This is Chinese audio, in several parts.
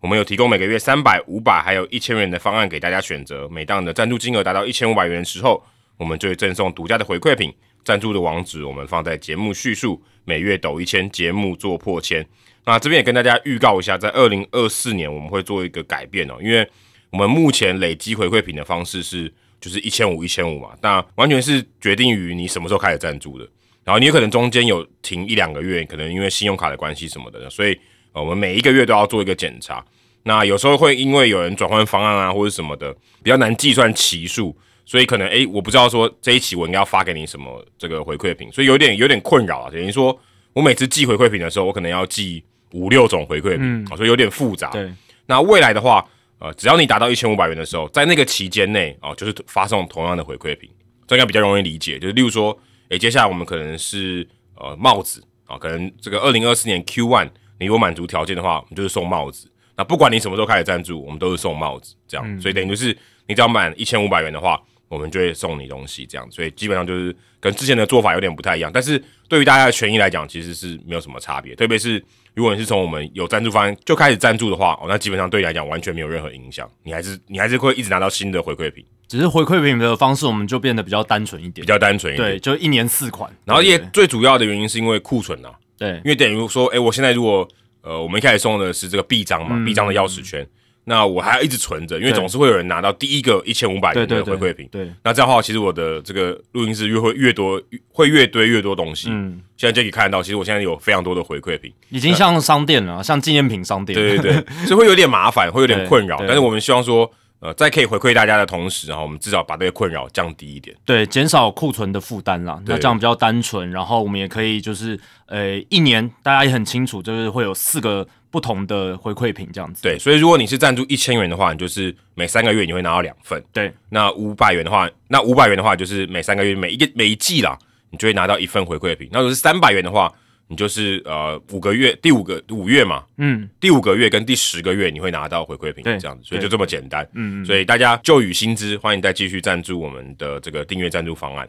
我们有提供每个月三百、五百还有一千元的方案给大家选择。每当你的赞助金额达到一千五百元的时候，我们就会赠送独家的回馈品。赞助的网址我们放在节目叙述。每月抖一千，节目做破千。那这边也跟大家预告一下，在二零二四年我们会做一个改变哦，因为我们目前累积回馈品的方式是就是一千五、一千五嘛，那完全是决定于你什么时候开始赞助的。然后你有可能中间有停一两个月，可能因为信用卡的关系什么的，所以。我们每一个月都要做一个检查，那有时候会因为有人转换方案啊，或者什么的，比较难计算期数，所以可能诶，我不知道说这一期我应该要发给你什么这个回馈品，所以有点有点困扰啊。等于说我每次寄回馈品的时候，我可能要寄五六种回馈品，所以有点复杂。对，那未来的话，呃，只要你达到一千五百元的时候，在那个期间内哦，就是发送同样的回馈品，这应该比较容易理解。就是例如说，诶，接下来我们可能是呃帽子啊，可能这个二零二四年 Q one。你如果满足条件的话，我们就是送帽子。那不管你什么时候开始赞助，我们都是送帽子，这样。所以等于就是你只要满一千五百元的话，我们就会送你东西，这样。所以基本上就是跟之前的做法有点不太一样，但是对于大家的权益来讲，其实是没有什么差别。特别是如果你是从我们有赞助方就开始赞助的话，哦，那基本上对你来讲完全没有任何影响，你还是你还是会一直拿到新的回馈品。只是回馈品的方式，我们就变得比较单纯一点，比较单纯一点，对，就一年四款。然后也最主要的原因是因为库存啊，对，因为等于说，哎，我现在如果呃，我们一开始送的是这个臂章嘛，臂章的钥匙圈。那我还要一直存着，因为总是会有人拿到第一个一千五百元的回馈品。对，那这样的话，其实我的这个录音室越会越多，会越堆越多东西。嗯，现在就可以看到，其实我现在有非常多的回馈品，已经像商店了，像纪念品商店。对对对，所以会有点麻烦，会有点 困扰。但是我们希望说。呃，在可以回馈大家的同时，然后我们至少把这个困扰降低一点，对，减少库存的负担啦。那这样比较单纯，然后我们也可以就是，呃，一年大家也很清楚，就是会有四个不同的回馈品这样子。对，所以如果你是赞助一千元的话，你就是每三个月你会拿到两份。对，那五百元的话，那五百元的话就是每三个月每一个每一季啦，你就会拿到一份回馈品。那如果是三百元的话，你就是呃五个月，第五个五月嘛，嗯，第五个月跟第十个月你会拿到回馈品，这样子，所以就这么简单，嗯嗯，所以大家旧与新知，欢迎再继续赞助我们的这个订阅赞助方案。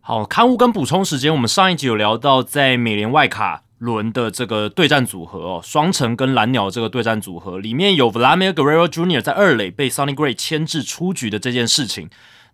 好，刊物跟补充时间，我们上一集有聊到在美联外卡轮的这个对战组合哦，双城跟蓝鸟这个对战组合里面有 Vladimir Guerrero Jr. 在二垒被 Sonny Gray 牵制出局的这件事情。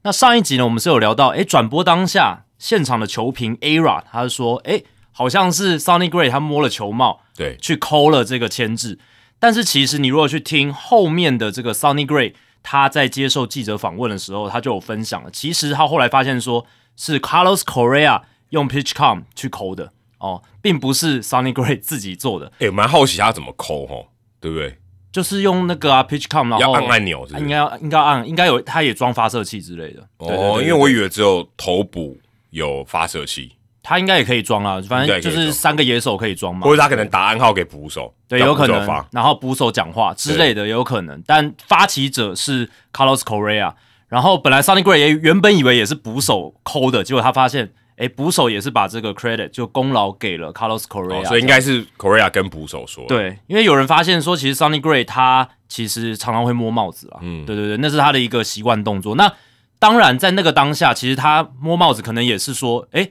那上一集呢，我们是有聊到，哎，转播当下现场的球评 Ara，他是说，哎。好像是 Sonny Gray 他摸了球帽，对，去抠了这个牵制。但是其实你如果去听后面的这个 Sonny Gray，他在接受记者访问的时候，他就有分享了。其实他后来发现说是 Carlos Correa 用 PitchCom 去抠的哦，并不是 Sonny Gray 自己做的。哎，蛮好奇他怎么抠哦，对不对？就是用那个啊 PitchCom，然后按按钮，应该应该按，应该有，他也装发射器之类的。哦，因为我以为只有头部有发射器。他应该也可以装啊，反正就是三个野手可以装嘛，或者他可能打暗号给捕手，对，有可能，然后捕手讲话之类的也有可能，但发起者是 Carlos Correa，然后本来 Sunny Gray 也原本以为也是捕手抠的，结果他发现，哎，捕手也是把这个 credit 就功劳给了 Carlos Correa，所以应该是 Correa 跟捕手说，对，因为有人发现说，其实 Sunny Gray 他其实常常会摸帽子啊，嗯，对对对，那是他的一个习惯动作，那当然在那个当下，其实他摸帽子可能也是说，哎。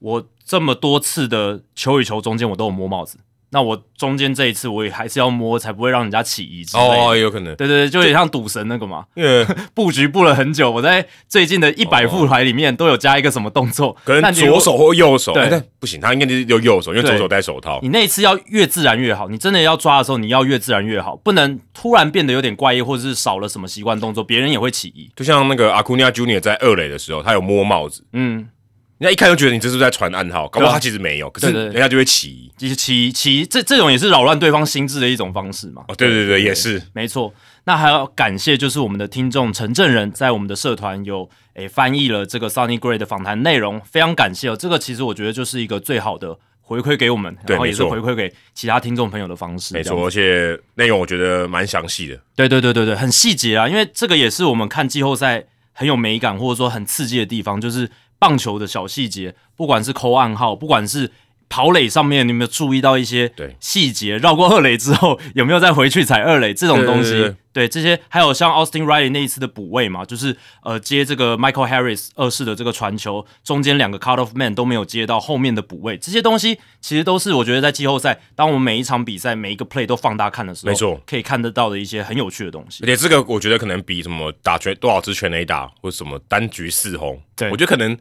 我这么多次的球与球中间，我都有摸帽子。那我中间这一次，我也还是要摸，才不会让人家起疑。哦，有可能。对对对，就有点像赌神那个嘛。布 局布了很久，我在最近的一百副牌里面都有加一个什么动作，可能左手或右手。对，不行，他应该是用右手，因为左手戴手套。你那一次要越自然越好，你真的要抓的时候，你要越自然越好，不能突然变得有点怪异，或者是少了什么习惯动作，别人也会起疑。就像那个阿库尼亚 Junior 在二垒的时候，他有摸帽子。嗯。人家一看就觉得你这是在传暗号，搞不好他其实没有，可是人家就会起疑，其实起起这这种也是扰乱对方心智的一种方式嘛。哦，对对对，也是没错。那还要感谢就是我们的听众陈正仁在我们的社团有诶翻译了这个 Sunny Gray 的访谈内容，非常感谢哦。这个其实我觉得就是一个最好的。回馈给我们，然后也是回馈给其他听众朋友的方式。没错，而且内容我觉得蛮详细的。对对对对对，很细节啊，因为这个也是我们看季后赛很有美感或者说很刺激的地方，就是棒球的小细节，不管是扣暗号，不管是跑垒上面，你有没有注意到一些对细节？绕过二垒之后，有没有再回去踩二垒这种东西？对对对这些还有像 Austin Riley 那一次的补位嘛，就是呃接这个 Michael Harris 二世的这个传球，中间两个 cut off man 都没有接到后面的补位，这些东西其实都是我觉得在季后赛，当我们每一场比赛每一个 play 都放大看的时候，没错可以看得到的一些很有趣的东西而。且这个我觉得可能比什么打全多少支全垒打或者什么单局四轰，对我觉得可能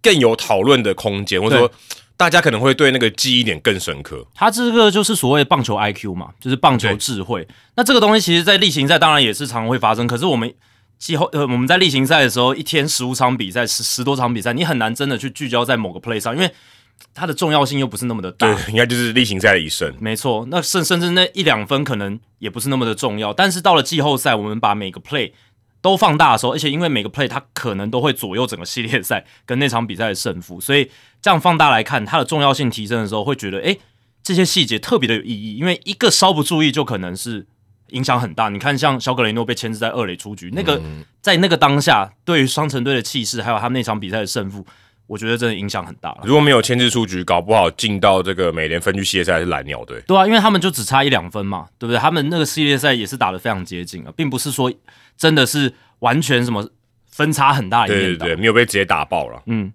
更有讨论的空间，或者说大家可能会对那个记忆点更深刻。它这个就是所谓的棒球 IQ 嘛，就是棒球智慧。那这个东西其实，在例行赛当然也是常常会发生，可是我们季后呃我们在例行赛的时候，一天十五场比赛，十十多场比赛，你很难真的去聚焦在某个 play 上，因为它的重要性又不是那么的大。对，应该就是例行赛的一胜。没错，那甚甚至那一两分可能也不是那么的重要，但是到了季后赛，我们把每个 play 都放大的时候，而且因为每个 play 它可能都会左右整个系列赛跟那场比赛的胜负，所以这样放大来看，它的重要性提升的时候，会觉得诶这些细节特别的有意义，因为一个稍不注意就可能是影响很大。你看，像小格雷诺被牵制在二垒出局，那个、在那个当下，对于双城队的气势，还有他们那场比赛的胜负，我觉得真的影响很大了。如果没有牵制出局，搞不好进到这个美联分区系列赛是蓝鸟队。对啊，因为他们就只差一两分嘛，对不对？他们那个系列赛也是打得非常接近啊，并不是说真的是完全什么分差很大的一面倒。对对对，没有被直接打爆了。嗯，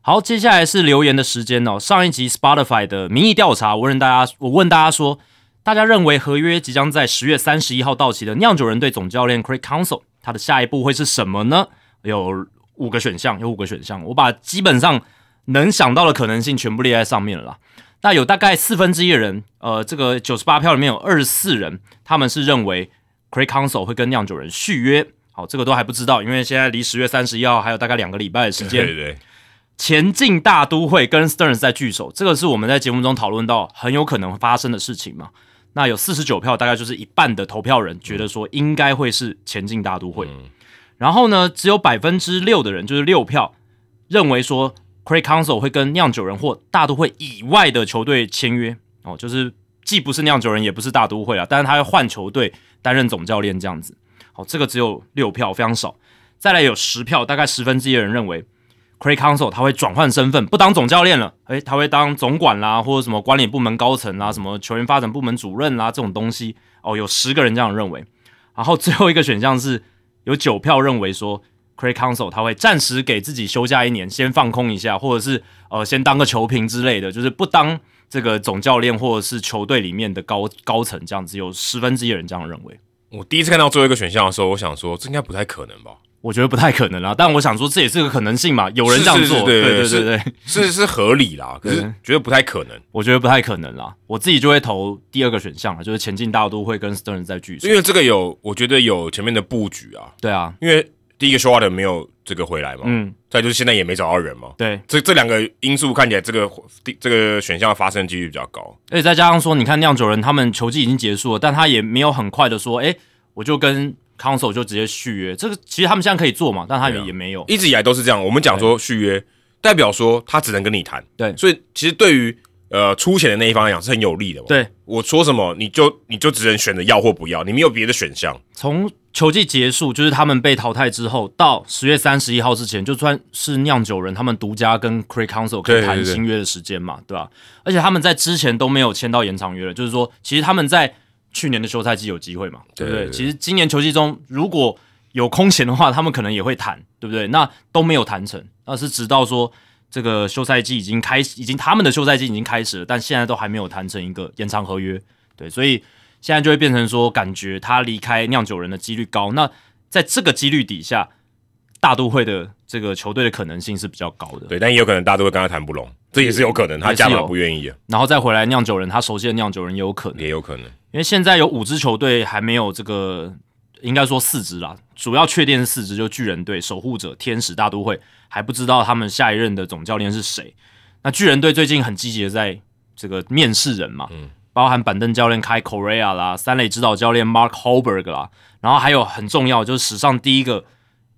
好，接下来是留言的时间哦。上一集 Spotify 的民意调查，我问大家，我问大家说，大家认为合约即将在十月三十一号到期的酿酒人队总教练 Craig Council，他的下一步会是什么呢？有五个选项，有五个选项，我把基本上能想到的可能性全部列在上面了啦。那有大概四分之一的人，呃，这个九十八票里面有二十四人，他们是认为 Craig Council 会跟酿酒人续约。好，这个都还不知道，因为现在离十月三十一号还有大概两个礼拜的时间。对对对，前进大都会跟 Stearns 在聚首，这个是我们在节目中讨论到很有可能发生的事情嘛。那有四十九票，大概就是一半的投票人觉得说应该会是前进大都会。然后呢，只有百分之六的人，就是六票，认为说 Craig Council 会跟酿酒人或大都会以外的球队签约哦，就是既不是酿酒人，也不是大都会啊，但是他会换球队担任总教练这样子。好，这个只有六票，非常少。再来有十票，大概十分之一的人认为 Craig Council 他会转换身份，不当总教练了，诶，他会当总管啦，或者什么管理部门高层啦，什么球员发展部门主任啦这种东西。哦，有十个人这样认为。然后最后一个选项是有九票认为说 Craig Council 他会暂时给自己休假一年，先放空一下，或者是呃先当个球评之类的，就是不当这个总教练或者是球队里面的高高层这样子。有十分之一人这样认为。我第一次看到最后一个选项的时候，我想说这应该不太可能吧？我觉得不太可能啦，但我想说这也是个可能性嘛，有人这样做，是是是对对对是对对，是是合理啦，可是对。觉得不太可能，我觉得不太可能啦，我自己就会投第二个选项了，就是前进大都会跟 Stern 在聚首。因。为这个有我觉得有前面的布局啊，对啊，因为第一个 Short 没有这个回来嘛，嗯，再就是现在也没找到人嘛，对，这这两个因素看起来这个第这个选项发生几率比较高。而且再加上说，你看酿酒人他们球季已经结束了，但他也没有很快的说，哎、我就跟 Council 就直接续约。这个其实他们现在可以做嘛，但他也、啊也没有。一直以来都是这样。我们讲说续约，代表说他只能跟你谈，对所以其实对于呃出钱的那一方来讲是很有利的嘛。对，我说什么你就你就只能选择要或不要，你没有别的选项。从球季结束，就是他们被淘汰之后，到十月三十一号之前，就算是酿酒人他们独家跟 Craig Council 可以谈新约的时间嘛，对吧、而且他们在之前都没有签到延长约了，就是说，其实他们在去年的休赛季有机会嘛，对不对？其实今年球季中如果有空闲的话，他们可能也会谈，对不对？那都没有谈成，那是直到说这个休赛季已经开始，已经他们的休赛季已经开始了，但现在都还没有谈成一个延长合约，对，所以现在就会变成说，感觉他离开酿酒人的几率高。那在这个几率底下，大都会的这个球队的可能性是比较高的。对，但也有可能大都会跟他谈不拢，这也是有可能，他也是有加码不愿意啊，然后再回来酿酒人，他熟悉的酿酒人也有可能，也有可能。因为现在有五支球队还没有这个，应该说四支啦，主要确定是四支，就巨人队、守护者、天使、大都会，还不知道他们下一任的总教练是谁。那巨人队最近很积极的在这个面试人嘛，包含板凳教练开 Korea 啦，三垒指导教练 Mark Holberg 啦，然后还有很重要就是史上第一个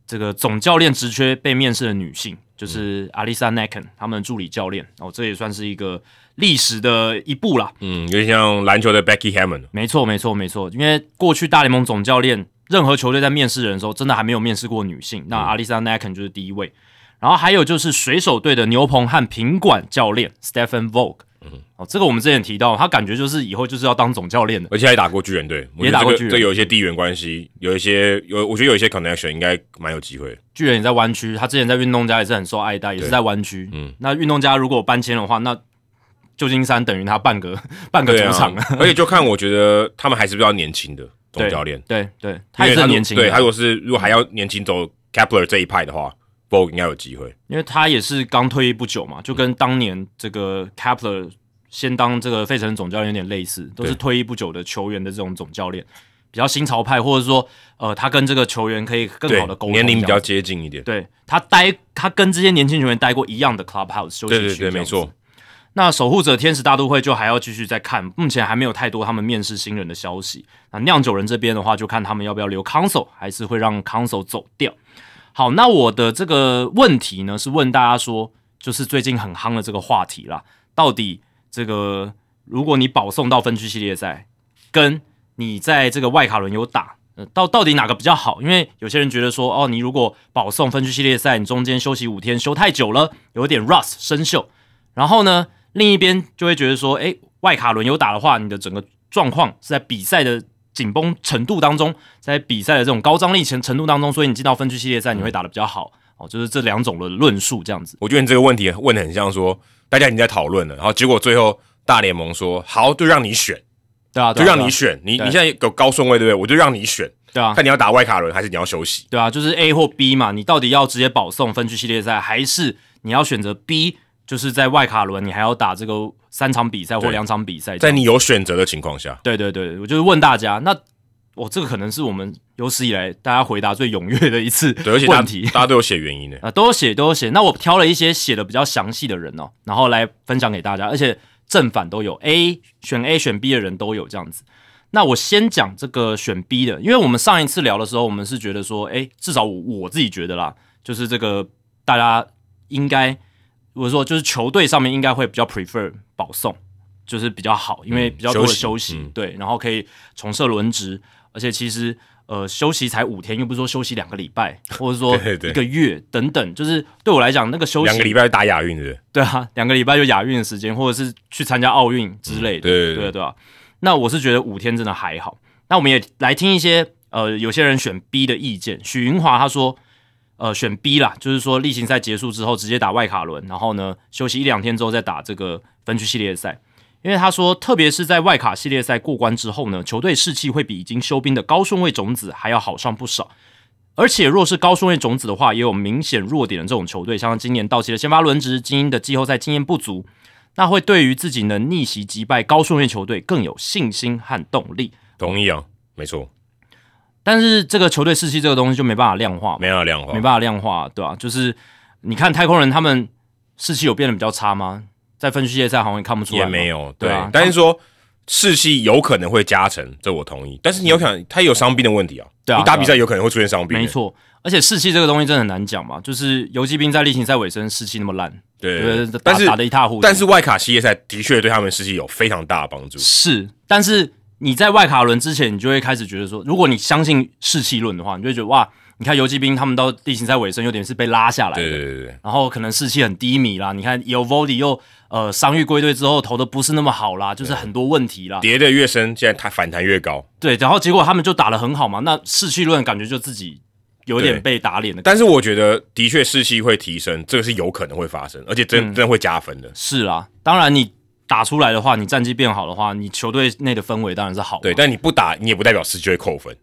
这个总教练职缺被面试的女性，就是 Alisa Naken 他们助理教练哦，这也算是一个历史的一步啦。嗯，有点像篮球的 Becky Hammond。没错，没错，没错。因为过去大联盟总教练，任何球队在面试人的时候，真的还没有面试过女性。那 Alisa Naken 就是第一位。然后还有就是水手队的牛棚和品管教练 Stephen Vogue。嗯，哦，这个我们之前提到，他感觉就是以后就是要当总教练的，而且还打过巨人队，也打过巨人，这有一些地缘关系，有一些有，我觉得有一些 connection 应该蛮有机会。巨人也在湾区，他之前在运动家也是很受爱戴，也是在湾区。嗯，那运动家如果搬迁的话，那旧金山等于他半个半个主场，啊而且就看我觉得他们还是比较年轻的总教练，对对，他也是年轻，对他如果是如果还要年轻走 Kepler 这一派的话。应该有机会，因为他也是刚退役不久嘛，就跟当年这个 Kepler 先当这个费城总教练有点类似，都是退役不久的球员的这种总教练，比较新潮派，或者说呃，他跟这个球员可以更好的沟通，年龄比较接近一点。对他待，他跟这些年轻球员待过一样的 clubhouse 休息区，对对对，没错。那守护者天使大都会就还要继续再看，目前还没有太多他们面试新人的消息。那酿酒人这边的话，就看他们要不要留 Council，还是会让 Council 走掉。好，那我的这个问题呢，是问大家说，就是最近很夯的这个话题啦，到底这个如果你保送到分区系列赛，跟你在这个外卡轮有打，到到底哪个比较好？因为有些人觉得说，哦，你如果保送分区系列赛，你中间休息五天，休太久了，有点 rust 生锈。然后呢，另一边就会觉得说，诶，外卡轮有打的话，你的整个状况是在比赛的。紧绷程度当中，在比赛的这种高张力程程度当中，所以你进到分区系列赛，你会打的比较好哦。就是这两种的论述这样子。我觉得你这个问题问的很像说，大家已经在讨论了，然后结果最后大联盟说好，就让你选，对啊，就让你选。你你现在有高顺位对不对？我就让你选，对啊，看你要打外卡轮还是你要休息，对啊，就是 A 或 B 嘛，你到底要直接保送分区系列赛，还是你要选择 B？就是在外卡轮，你还要打这个三场比赛或两场比赛，在你有选择的情况下，对对对，我就是问大家那。我这个可能是我们有史以来大家回答最踊跃的一次问题，大家都有写原因的 啊，都有写，都有写。那我挑了一些写的比较详细的人哦，然后来分享给大家，而且正反都有，A 选 A 选 B 的人都有这样子。那我先讲这个选 B 的，因为我们上一次聊的时候，我们是觉得说，哎，至少我我自己觉得啦，就是这个大家应该，我说就是球队上面应该会比较 prefer 保送，就是比较好，因为比较多的休息，对，然后可以重设轮值。而且其实，呃，休息才五天，又不是说休息两个礼拜，或者说一个月等等，就是对我来讲，那个休息两个礼拜打亚运的，对啊，两个礼拜就亚运的时间，或者是去参加奥运之类的，对对对吧？那我是觉得五天真的还好。那我们也来听一些，呃，有些人选 B 的意见。许云华他说，呃，选 B 啦，就是说例行赛结束之后直接打外卡轮，然后呢休息一两天之后再打这个分区系列赛。因为他说，特别是在外卡系列赛过关之后呢，球队士气会比已经休兵的高顺位种子还要好上不少。而且，若是高顺位种子的话，也有明显弱点的这种球队，像今年到期的先发轮值、精英的季后赛经验不足，那会对于自己能逆袭击败高顺位球队更有信心和动力。同意啊，没错。但是这个球队士气这个东西就没办法量化，没办法量化，没办法量化，对吧？就是你看太空人他们士气有变得比较差吗？在分区系列赛好像也看不出来，也没有对啊。但是说士气有可能会加成，这我同意。但是你有想，他有伤病的问题啊，对啊，你打比赛有可能会出现伤病，没错。而且士气这个东西真的很难讲嘛，就是游击兵在例行赛尾声士气那么烂，对，但是打的一塌糊涂。但是外卡系列赛的确对他们士气有非常大的帮助，是。但是你在外卡轮之前，你就会开始觉得说，如果你相信士气论的话，你就会觉得哇。你看游击兵他们到地形赛尾声有点是被拉下来的，对对对，然后可能士气很低迷啦。你看有 Vody 又呃伤愈归队之后投的不是那么好啦，就是很多问题啦。跌的越深，现在它反弹越高。对，然后结果他们就打的很好嘛，那士气论感觉就自己有点被打脸的。但是我觉得的确士气会提升，这个是有可能会发生，而且真真会加分的。是啊，当然你打出来的话，你战绩变好的话，你球队内的氛围当然是好。对，但你不打，你也不代表士气会扣分，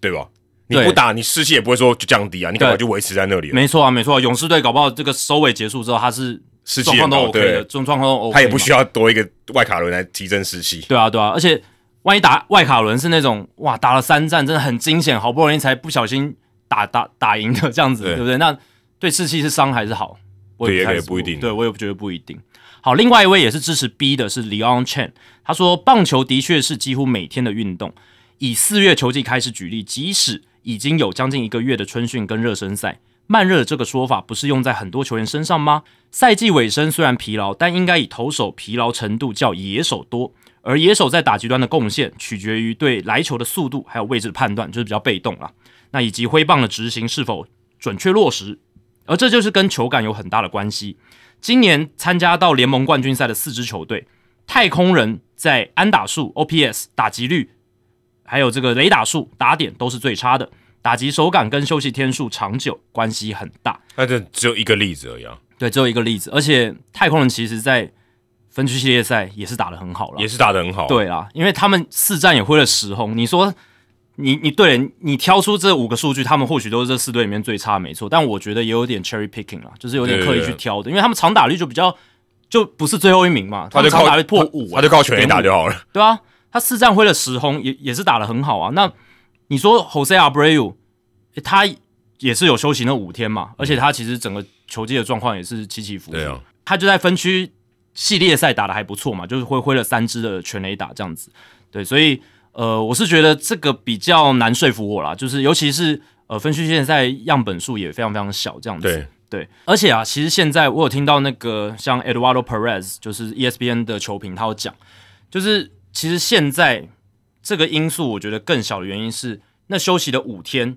对吧？你不打，你士气也不会说就降低啊，你可能就维持在那里。没错啊，没错。勇士队搞不好这个收尾结束之后，他是士气状况都 OK 的，状况都 OK，他也不需要多一个外卡轮来提振士气。对啊，对啊。而且万一打外卡轮是那种哇，打了三战真的很惊险，好不容易才不小心打打打赢的这样子，对不对？那对士气是伤还是好？我也不一定。对我也觉得不一定。好，另外一位也是支持 B 的是 Leon Chen，他说棒球的确是几乎每天的运动。以四月球季开始举例，即使已经有将近一个月的春训跟热身赛。慢热这个说法不是用在很多球员身上吗？赛季尾声虽然疲劳，但应该以投手疲劳程度较野手多，而野手在打极端的贡献取决于对来球的速度还有位置的判断，就是比较被动啊。那以及挥棒的执行是否准确落实，而这就是跟球感有很大的关系。今年参加到联盟冠军赛的四支球队，太空人在安打数、OPS、打击率，还有这个雷打数、打点都是最差的。打击手感跟休息天数长久关系很大。那这只有一个例子而已啊。对，只有一个例子。而且太空人其实在分区系列赛也是打得很好了，也是打得很好。对啊，因为他们四战也挥了十轰。你说你你对，你挑出这五个数据，他们或许都是这四队里面最差，没错。但我觉得也有点 cherry picking 了，就是有点刻意去挑的，因为他们长打率就比较就不是最后一名嘛，他就靠打率破五，他就靠全垒打就好了。对啊，他四战挥了十轰，也也是打的很好啊。那你说 Jose Abreu？他也是有休息那五天嘛，而且他其实整个球技的状况也是起起伏伏。对啊，他就在分区系列赛打的还不错嘛，就是挥挥了三支的全垒打这样子。对，所以呃，我是觉得这个比较难说服我啦，就是尤其是呃分区系列赛样本数也非常非常小这样子。对对，而且啊，其实现在我有听到那个像 Eduardo Perez，就是 ESPN 的球评，他有讲，就是其实现在这个因素，我觉得更小的原因是那休息的五天。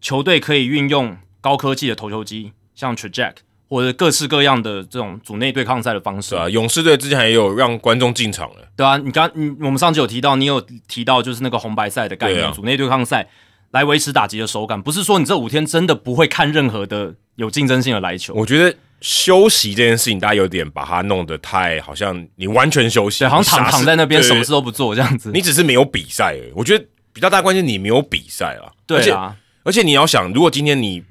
球队可以运用高科技的投球机，像 Traject 或者各式各样的这种组内对抗赛的方式。对啊，勇士队之前也有让观众进场了。对啊，你刚你我们上集有提到，你有提到就是那个红白赛的概念，组内对抗赛来维持打击的手感。不是说你这五天真的不会看任何的有竞争性的来球。我觉得休息这件事情，大家有点把它弄得太好像你完全休息，好像躺躺在那边什么事都不做这样子。你只是没有比赛而已。我觉得比较大关键，你没有比赛啊。对啊。而且你要想，如果今天你，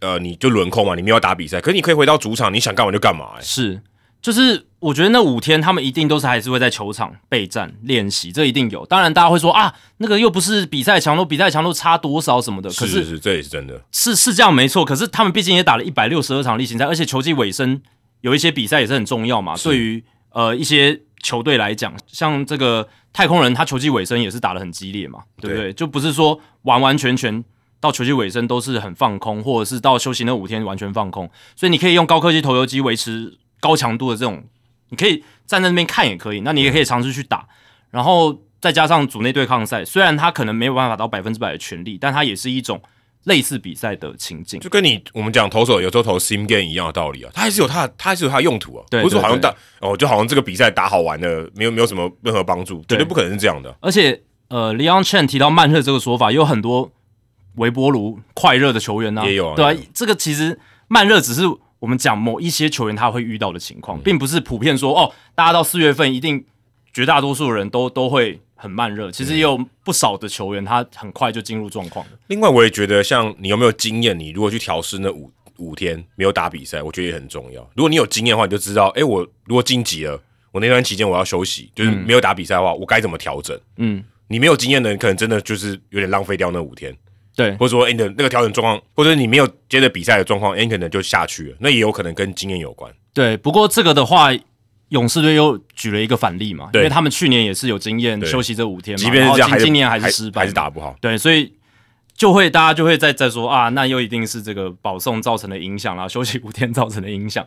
呃，你就轮空嘛，你没有打比赛，可是你可以回到主场，你想干嘛就干嘛。是，就是我觉得那五天他们一定都是还是会在球场备战练习，这一定有。当然，大家会说啊，那个又不是比赛强度，比赛强度差多少什么的。是是是，这也是真的。是是这样没错，可是他们毕竟也打了一百六十二场例行赛，而且球季尾声有一些比赛也是很重要嘛。对于呃一些球队来讲，像这个太空人，他球季尾声也是打的很激烈嘛，对不对？就不是说完完全全。到球季尾声都是很放空，或者是到休息那五天完全放空，所以你可以用高科技投球机维持高强度的这种，你可以站在那边看也可以，那你也可以尝试去打，然后再加上组内对抗赛，虽然他可能没有办法到百分之百的全力，但他也是一种类似比赛的情境，就跟你我们讲投手有时候投 sim game 一样的道理啊，他还是有它，它还是有他的用途啊，不是说好像打哦，就好像这个比赛打好玩的，没有没有什么任何帮助，绝对不可能是这样的。而且呃，Leon Chen 提到慢热这个说法，有很多。微波炉快热的球员呢？也有对啊，这个其实慢热只是我们讲某一些球员他会遇到的情况，并不是普遍说哦，大家到四月份一定绝大多数人都都会很慢热。其实也有不少的球员他很快就进入状况另外，我也觉得像你有没有经验，你如果去调试那五五天没有打比赛，我觉得也很重要。如果你有经验的话，你就知道，哎，我如果晋级了，我那段期间我要休息，就是没有打比赛的话，我该怎么调整？嗯，你没有经验的人，可能真的就是有点浪费掉那五天。对，或者说，哎，你的那个调整状况，或者你没有接着比赛的状况，哎，可能就下去了。那也有可能跟经验有关。对，不过这个的话，勇士队又举了一个反例嘛，因为他们去年也是有经验休息这五天嘛，即便是这样，今年还是失败，还是打不好。对，所以就会大家就会再再说啊，那又一定是这个保送造成的影响啦，休息五天造成的影响。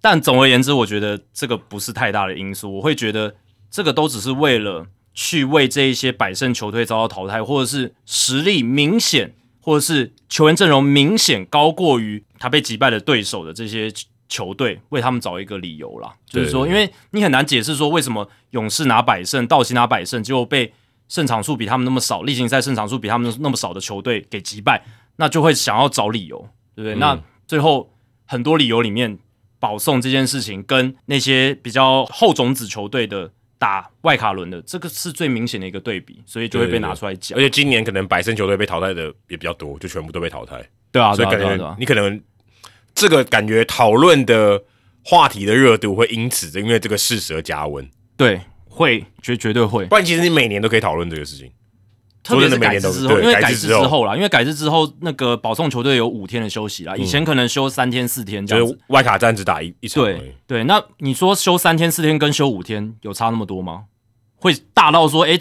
但总而言之，我觉得这个不是太大的因素。我会觉得这个都只是为了。去为这一些百胜球队遭到淘汰，或者是实力明显，或者是球员阵容明显高过于他被击败的对手的这些球队，为他们找一个理由啦。就是说，因为你很难解释说为什么勇士拿百胜，道奇拿百胜，结果被胜场数比他们那么少，例行赛胜场数比他们那么少的球队给击败，那就会想要找理由，对不对？那最后很多理由里面，保送这件事情跟那些比较后种子球队的。打外卡轮的这个是最明显的一个对比，所以就会被拿出来讲。而且今年可能百胜球队被淘汰的也比较多，就全部都被淘汰。对啊，所以感觉你可能这个感觉讨论的话题的热度会因此因为这个事实而加温。对，会绝绝对会。不然其实你每年都可以讨论这个事情。特别是改制之后，因为改制之后啦，因为改制之后，那个保送球队有五天的休息啦，以前可能休三天四天这样子。外卡站只打一一场。对对，那你说休三天四天跟休五天有差那么多吗？会大到说，哎，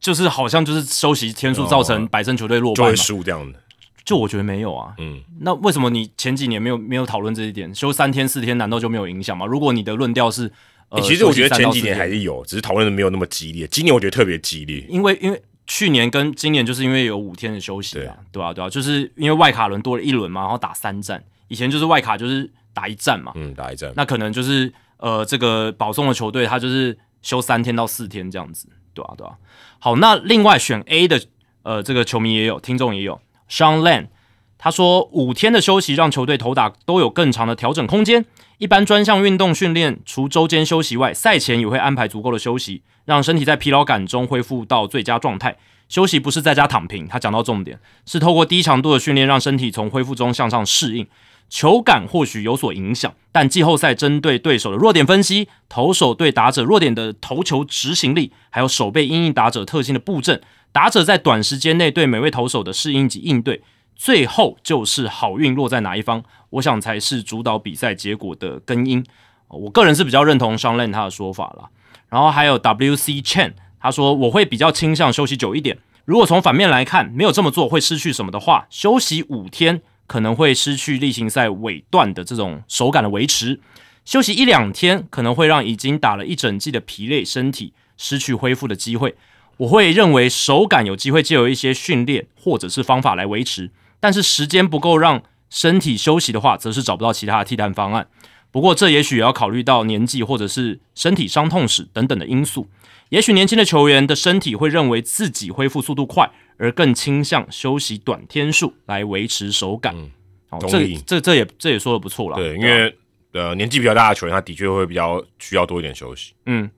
就是好像就是休息天数造成百胜球队落败就会嘛？输这样的。就我觉得没有啊。嗯，那为什么你前几年没有没有讨论这一点？休三天四天难道就没有影响吗？如果你的论调是，呃，欸其实我觉得前几年还是有，只是讨论的没有那么激烈。今年我觉得特别激烈。因为因为去年跟今年就是因为有五天的休息啊，对吧、对吧、就是因为外卡轮多了一轮嘛，然后打三战，以前就是外卡就是打一战嘛，嗯，打一战。那可能就是呃这个保送的球队他就是休三天到四天这样子，对吧、对吧、好，那另外选 A 的呃这个球迷也有，听众也有，Sean Lan。他说，五天的休息让球队投打都有更长的调整空间。一般专项运动训练，除周间休息外，赛前也会安排足够的休息，让身体在疲劳感中恢复到最佳状态。休息不是在家躺平，他讲到重点，是透过低强度的训练，让身体从恢复中向上适应。球感或许有所影响，但季后赛针对对手的弱点分析、投手对打者弱点的投球执行力，还有手背因应打者特性的布阵，打者在短时间内对每位投手的适应及应对，最后就是好运落在哪一方，我想才是主导比赛结果的根因。我个人是比较认同 Sean Lane 他的说法啦。然后还有 W.C. Chen，他说我会比较倾向休息久一点。如果从反面来看，没有这么做会失去什么的话，休息五天可能会失去例行赛尾段的这种手感的维持，休息一两天可能会让已经打了一整季的疲累身体失去恢复的机会。我会认为手感有机会借由一些训练或者是方法来维持，但是时间不够让身体休息的话，则是找不到其他的替代方案。不过这也许也要考虑到年纪或者是身体伤痛史等等的因素。也许年轻的球员的身体会认为自己恢复速度快，而更倾向休息短天数来维持手感。好、这这这也这也说的不错了。对，因吧为呃年纪比较大的球员，他的确会比较需要多一点休息。嗯，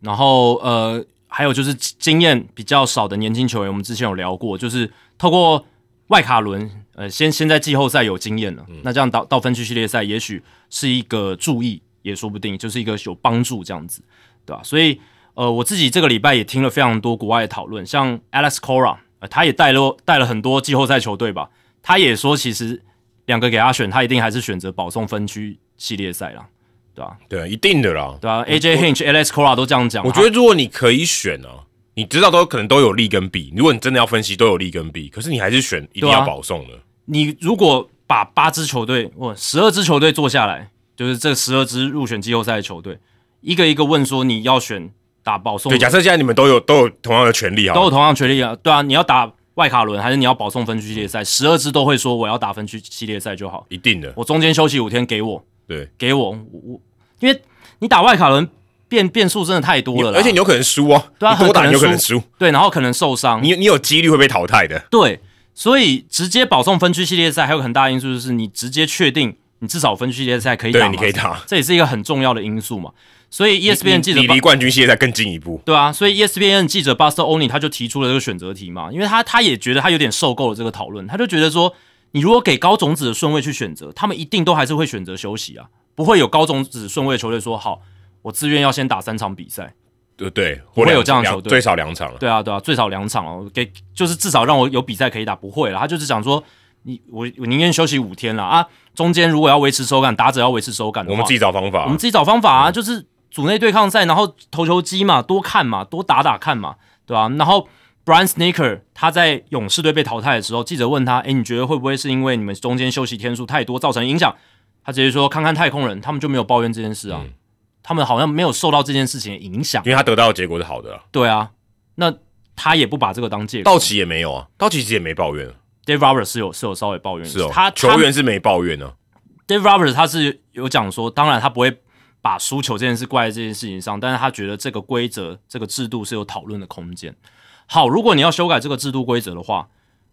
然后呃，还有就是经验比较少的年轻球员，我们之前有聊过，就是透过外卡轮，呃，先先在季后赛有经验了，那这样到到分区系列赛，也许是一个注意，也说不定，就是一个有帮助这样子，对吧？所以呃，我自己这个礼拜也听了非常多国外的讨论，像 Alex Cora，、呃、他也带了带了很多季后赛球队吧，他也说其实两个给他选，他一定还是选择保送分区系列赛啦，对吧、对，一定的啦。对啊，AJ Hinch、Alex Cora 都这样讲，我觉得如果你可以选啊，你知道都可能都有利跟弊。如果你真的要分析，都有利跟弊，可是你还是选一定要保送的。你如果把八支球队或十二支球队做下来，就是这十二支入选季后赛的球队，一个一个问说你要选打保送，对，假设现在你们都有都有同样的权利啊，都有同样权利啊，对啊，你要打外卡轮还是你要保送分区系列赛，十二支都会说我要打分区系列赛就好，一定的。我中间休息五天给我对，给我我我，因为你打外卡轮变变数真的太多了，而且你有可能输啊，对啊你多打你有可能很可能输输，对，然后可能受伤，你你有几率会被淘汰的。对，所以直接保送分区系列赛还有很大的因素就是你直接确定你至少分区系列赛可以打对，你可以打。这也是一个很重要的因素嘛。所以 E ESPN 记者你离冠军系列赛更进一步。对啊，所以 ESPN 记者 Buster Olney 他就提出了这个选择题嘛，因为他他也觉得他有点受够了这个讨论，他就觉得说，你如果给高种子的顺位去选择，他们一定都还是会选择休息啊，不会有高种子顺位的球队说好，我自愿要先打三场比赛。对对，不会有这样的球队最少两场了。对啊，对啊，最少两场哦，给就是至少让我有比赛可以打，不会了。他就是讲说，你我我宁愿休息五天了啊，中间如果要维持手感，打者要维持手感的话，我们自己找方法。我们自己找方法啊，就是组内对抗赛，然后投球机嘛，多看嘛，多打打看嘛，对吧、然后 Brian Sneaker 他在勇士队被淘汰的时候，记者问他：“哎，你觉得会不会是因为你们中间休息天数太多造成影响？”他直接说：“看看太空人，他们就没有抱怨这件事啊，他们好像没有受到这件事情的影响。因为他得到的结果是好的啊，对啊，那他也不把这个当借口。道奇也没有啊，道奇其实也没抱怨啊，Dave Roberts 是有是有稍微抱怨的，是哦，他球员是没抱怨啊，Dave Roberts 他是有讲说，当然他不会把输球这件事怪在这件事情上，但是他觉得这个规则、这个制度是有讨论的空间。好，如果你要修改这个制度规则的话，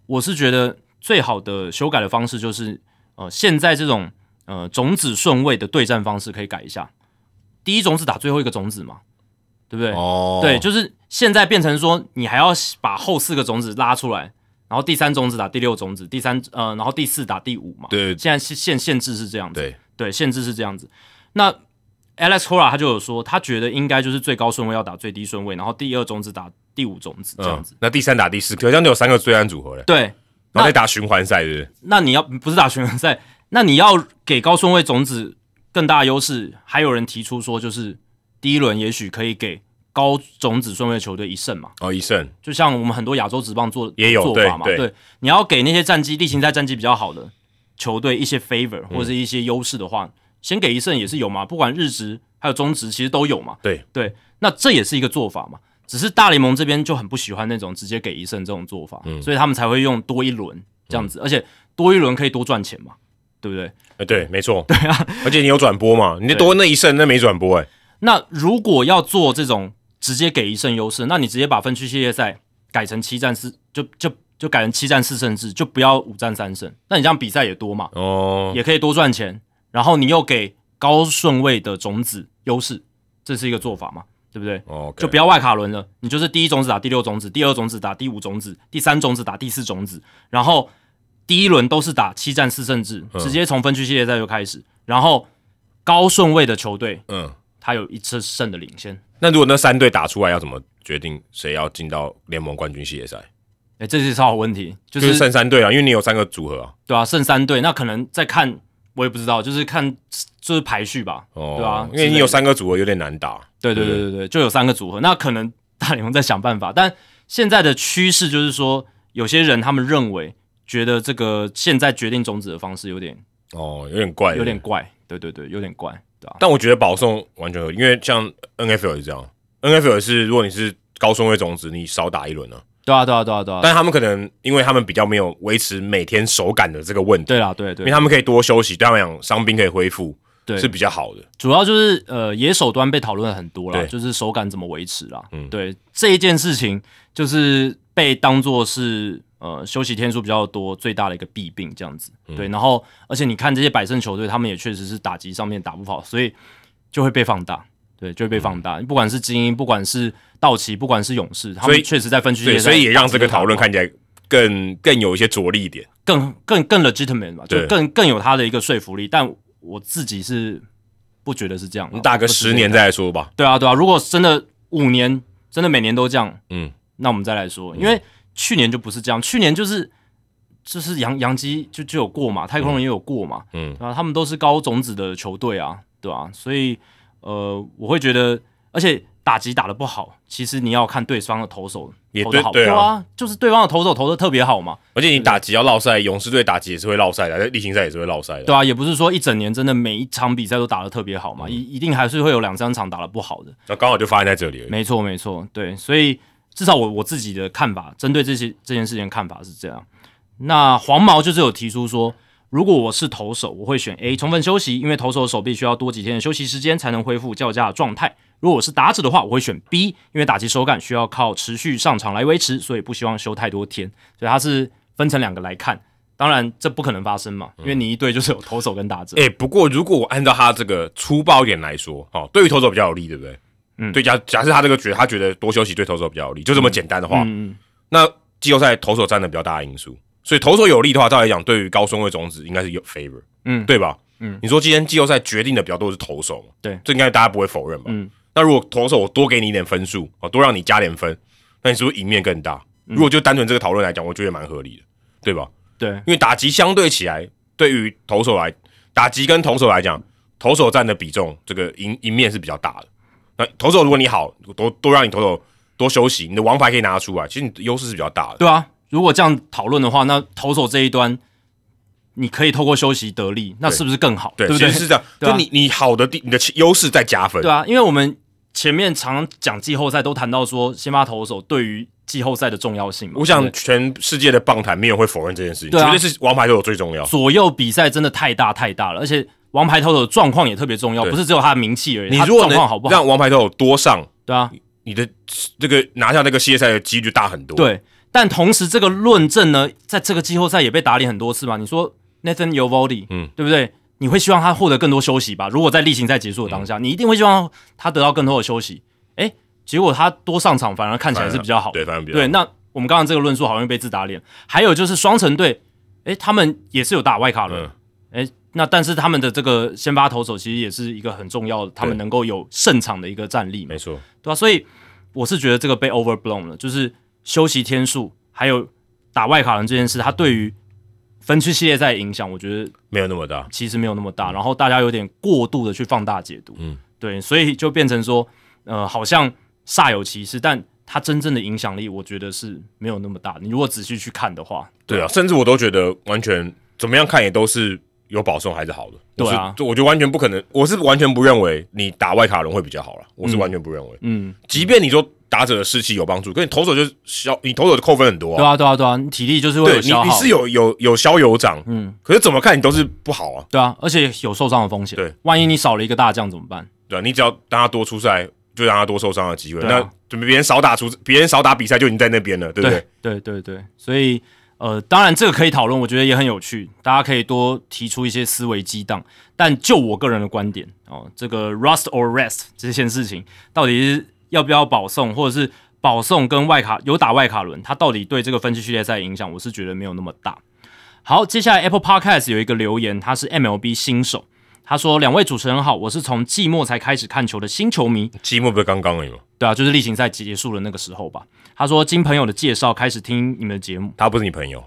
我是觉得最好的修改的方式就是，呃，现在这种呃种子顺位的对战方式可以改一下，第一种子打最后一个种子嘛，对不对？哦，对，就是现在变成说，你还要把后四个种子拉出来，然后第三种子打第六种子，第三呃，然后第四打第五嘛。对现在限限制是这样子，对，对，限制是这样子。那 Alex Cora 他就有说，他觉得应该就是最高顺位要打最低顺位，然后第二种子打第五种子这样子。嗯，那第三打第四，可这样就有三个最安组合了，对，然后再打循环赛，是不是？那你要不是打循环赛，那你要给高顺位种子更大的优势。还有人提出说，就是第一轮也许可以给高种子顺位球队一胜嘛，哦，一胜就像我们很多亚洲职棒做也有做法嘛，对对你要给那些战绩例行赛战绩比较好的球队一些 favor 或者是一些优势的话，先给一胜也是有嘛，不管日职还有中职其实都有嘛，对对，那这也是一个做法嘛，只是大联盟这边就很不喜欢那种直接给一胜这种做法，所以他们才会用多一轮这样子，而且多一轮可以多赚钱嘛，对不对？哎，对，没错，对啊，而且你有转播嘛，你就多那一胜，那没转播，哎，那如果要做这种直接给一胜优势，那你直接把分区系列赛改成七战四，就就就改成七战四胜制，就不要五战三胜。那你这样比赛也多嘛，哦，也可以多赚钱，然后你又给高顺位的种子优势，这是一个做法嘛，对不对？哦，就不要外卡轮了，你就是第一种子打第六种子，第二种子打第五种子，第三种子打第四种子，然后第一轮都是打七战四胜制，直接从分区系列赛就开始，然后高顺位的球队，嗯，他有一次胜的领先。那如果那三队打出来，要怎么决定谁要进到联盟冠军系列赛？哎、这是超好问题，就就是是剩三队啊，因为你有三个组合啊，对啊，剩三队，那可能再看，我也不知道，就是看就是排序吧，哦，对啊因为你有三个组合有点难打，对对对对对，就有三个组合，那可能大联盟在想办法，但现在的趋势就是说，有些人他们认为觉得这个现在决定种子的方式有点哦，有点怪，有点怪，对对对，有点怪，对啊，但我觉得保送完全合理，因为像 NFL 是这样，NFL 是如果你是高顺位种子，你少打一轮啊。对啊对啊对啊对啊，但他们可能因为他们比较没有维持每天手感的这个问题，对啊对对，因为他们可以多休息，对他们来讲伤兵可以恢复，对。是比较好的。主要就是呃野手端被讨论很多啦，就是手感怎么维持啦。嗯。对这一件事情，就是被当做是呃休息天数比较多最大的一个弊病这样子。嗯对，然后而且你看这些百胜球队，他们也确实是打击上面打不好，所以就会被放大。对，就会被放大。不管是精英，不管是道奇，不管是勇士，他们确实在分区对，所以也让这个讨论看起来更更有一些着力点。更更更 legitimate 吧，就更更有他的一个说服力。但我自己是不觉得是这样的。你打个十年再来说吧。对啊，对啊，如果真的五年，真的每年都这样，嗯，那我们再来说，因为去年就不是这样，去年就是就是杨杨基就就有过嘛，太空人也有过嘛，嗯对吧、他们都是高种子的球队啊，对吧、所以呃，我会觉得，而且打击打的不好，其实你要看对方的投手也投的好，对对啊啊，就是对方的投手投的特别好嘛，而且你打击要落赛，勇士队打击也是会落赛的，在例行赛也是会落赛的。对啊，也不是说一整年真的每一场比赛都打的特别好嗯嘛，一、一定还是会有两三场打的不好的。那刚好就发生在这里而已。没错，没错，对，所以至少我我自己的看法，针对这些这件事情的看法是这样。那黄毛就是有提出说，如果我是投手，我会选 A 充分休息，因为投手的手臂需要多几天的休息时间才能恢复较佳的状态。如果我是打者的话，我会选 B，因为打击手感需要靠持续上场来维持，所以不希望休太多天。所以它是分成两个来看。当然，这不可能发生嘛，因为你一队就是有投手跟打者。哎、不过如果我按照他这个粗暴一点来说，哦，对于投手比较有利，对不对？嗯对，假假设他这个觉得他觉得多休息对投手比较有利，就这么简单的话，嗯嗯，那季后赛投手占的比较大的因素，所以投手有利的话，照来讲，对于高顺位种子应该是有 favor，嗯对吧？嗯，你说今天季后赛决定的比较多是投手嘛？对这应该大家不会否认吧？嗯，那如果投手我多给你一点分数，哦，多让你加点分，那你是不是赢面更大？嗯如果就单纯这个讨论来讲，我觉得蛮合理的，对吧？对，因为打击相对起来，对于投手来，打击跟投手来讲，投手占的比重，这个赢赢面是比较大的。那投手如果你好，多多让你投手多休息，你的王牌可以拿出来，其实你的优势是比较大的。对啊，如果这样讨论的话，那投手这一端，你可以透过休息得利，那是不是更好？对，对不对其实？是这样，就你你好的地，你的优势在加分。对啊，因为我们前面常讲季后赛都谈到说，先发投手对于季后赛的重要性嘛。我想全世界的棒坛没有人会否认这件事情，对啊绝对是王牌投手最重要。左右比赛真的太大太大了，而且王牌投手的状况也特别重要，不是只有他的名气而已，你如果能状况好不好？让王牌投手多上，对啊，你的这个拿下那个系列赛的几率就大很多。，对。但同时，这个论证呢，在这个季后赛也被打脸很多次嘛。你说 Nathan y o v o d i 嗯，对不对？你会希望他获得更多休息吧？如果在例行赛结束的当嗯下，你一定会希望他得到更多的休息。诶，结果他多上场，反而看起来是比较好的。对，反正比较对，那我们刚刚这个论述好像被自打脸。还有就是双城队，诶，他们也是有打外卡轮，嗯诶，那但是他们的这个先发投手其实也是一个很重要的，他们能够有胜场的一个战力嘛没，错。对吧、所以我是觉得这个被 overblown 了，就是休息天数还有打外卡人这件事，它对于分区系列赛影响，我觉得没有那么大。其实没有那么大，然后大家有点过度的去放大解读，嗯，对，所以就变成说，呃，好像煞有其事，但他真正的影响力，我觉得是没有那么大。你如果仔细去看的话，对啊，甚至我都觉得完全怎么样看也都是有保送还是好的。对啊，我觉得完全不可能，我是完全不认为你打外卡轮会比较好了。我是完全不认为。嗯，即便你说打者的士气有帮助，可你投手就消，你投手就扣分很多。对啊，对啊，对啊，你体力就是会有消耗。你你是有有有消有长，嗯，可是怎么看你都是不好啊。对啊，而且有受伤的风险。对，万一你少了一个大将怎么办？对啊，你只要让他多出赛。就让他多受伤的机会，那准备别人少打出，别人少打比赛就已经在那边了，对不对？对对对，所以呃，当然这个可以讨论，我觉得也很有趣，大家可以多提出一些思维激荡。但就我个人的观点哦，这个 rust or rest 这件事情，到底是要不要保送，或者是保送跟外卡有打外卡轮，它到底对这个分区系列赛影响，我是觉得没有那么大。好，接下来 Apple Podcast 有一个留言，他是 MLB 新手。他说：“两位主持人好，我是从季末才开始看球的新球迷。季末不是刚刚而已吗？对啊，就是例行赛结束的那个时候吧。”他说：“经朋友的介绍开始听你们的节目。”他不是你朋友？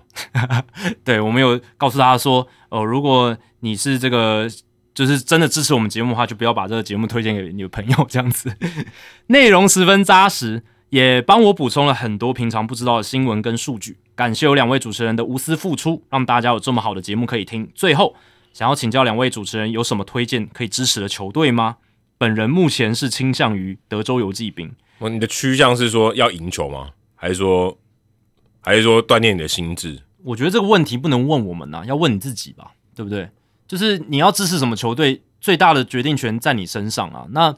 对，我们有告诉他说：“哦，如果你是这个，就是真的支持我们节目的话，就不要把这个节目推荐给你的朋友。”这样子，内容十分扎实，也帮我补充了很多平常不知道的新闻跟数据。感谢有两位主持人的无私付出，让大家有这么好的节目可以听。最后。想要请教两位主持人，有什么推荐可以支持的球队吗？本人目前是倾向于德州游骑兵。哦，你的趋向是说要赢球吗？还是说，还是说锻炼你的心智？我觉得这个问题不能问我们呐，要问你自己吧，对不对？就是你要支持什么球队，最大的决定权在你身上啊。那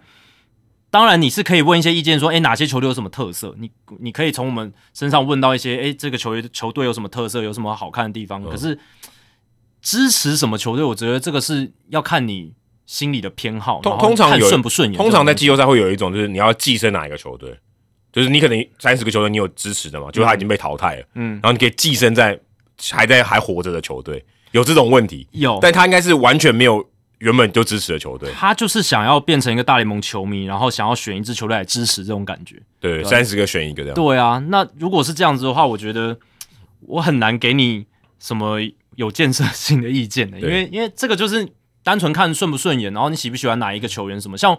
当然你是可以问一些意见，说，诶，哪些球队有什么特色？你你可以从我们身上问到一些，诶，这个球队球队有什么特色，有什么好看的地方？可是。支持什么球队？我觉得这个是要看你心理的偏好，通通常顺不顺眼。通常在季后赛会有一种，就是你要寄生哪一个球队，就是你可能三十个球队你有支持的嘛，就是他已经被淘汰了，嗯，然后你可以寄生在还在还活着的球队，有这种问题。有，但他应该是完全没有原本就支持的球队，他就是想要变成一个大联盟球迷，然后想要选一支球队来支持这种感觉。对，三十个选一个这样。对啊，那如果是这样子的话，我觉得我很难给你什么。有建设性的意见的，因为因为这个就是单纯看顺不顺眼，然后你喜不喜欢哪一个球员什么？像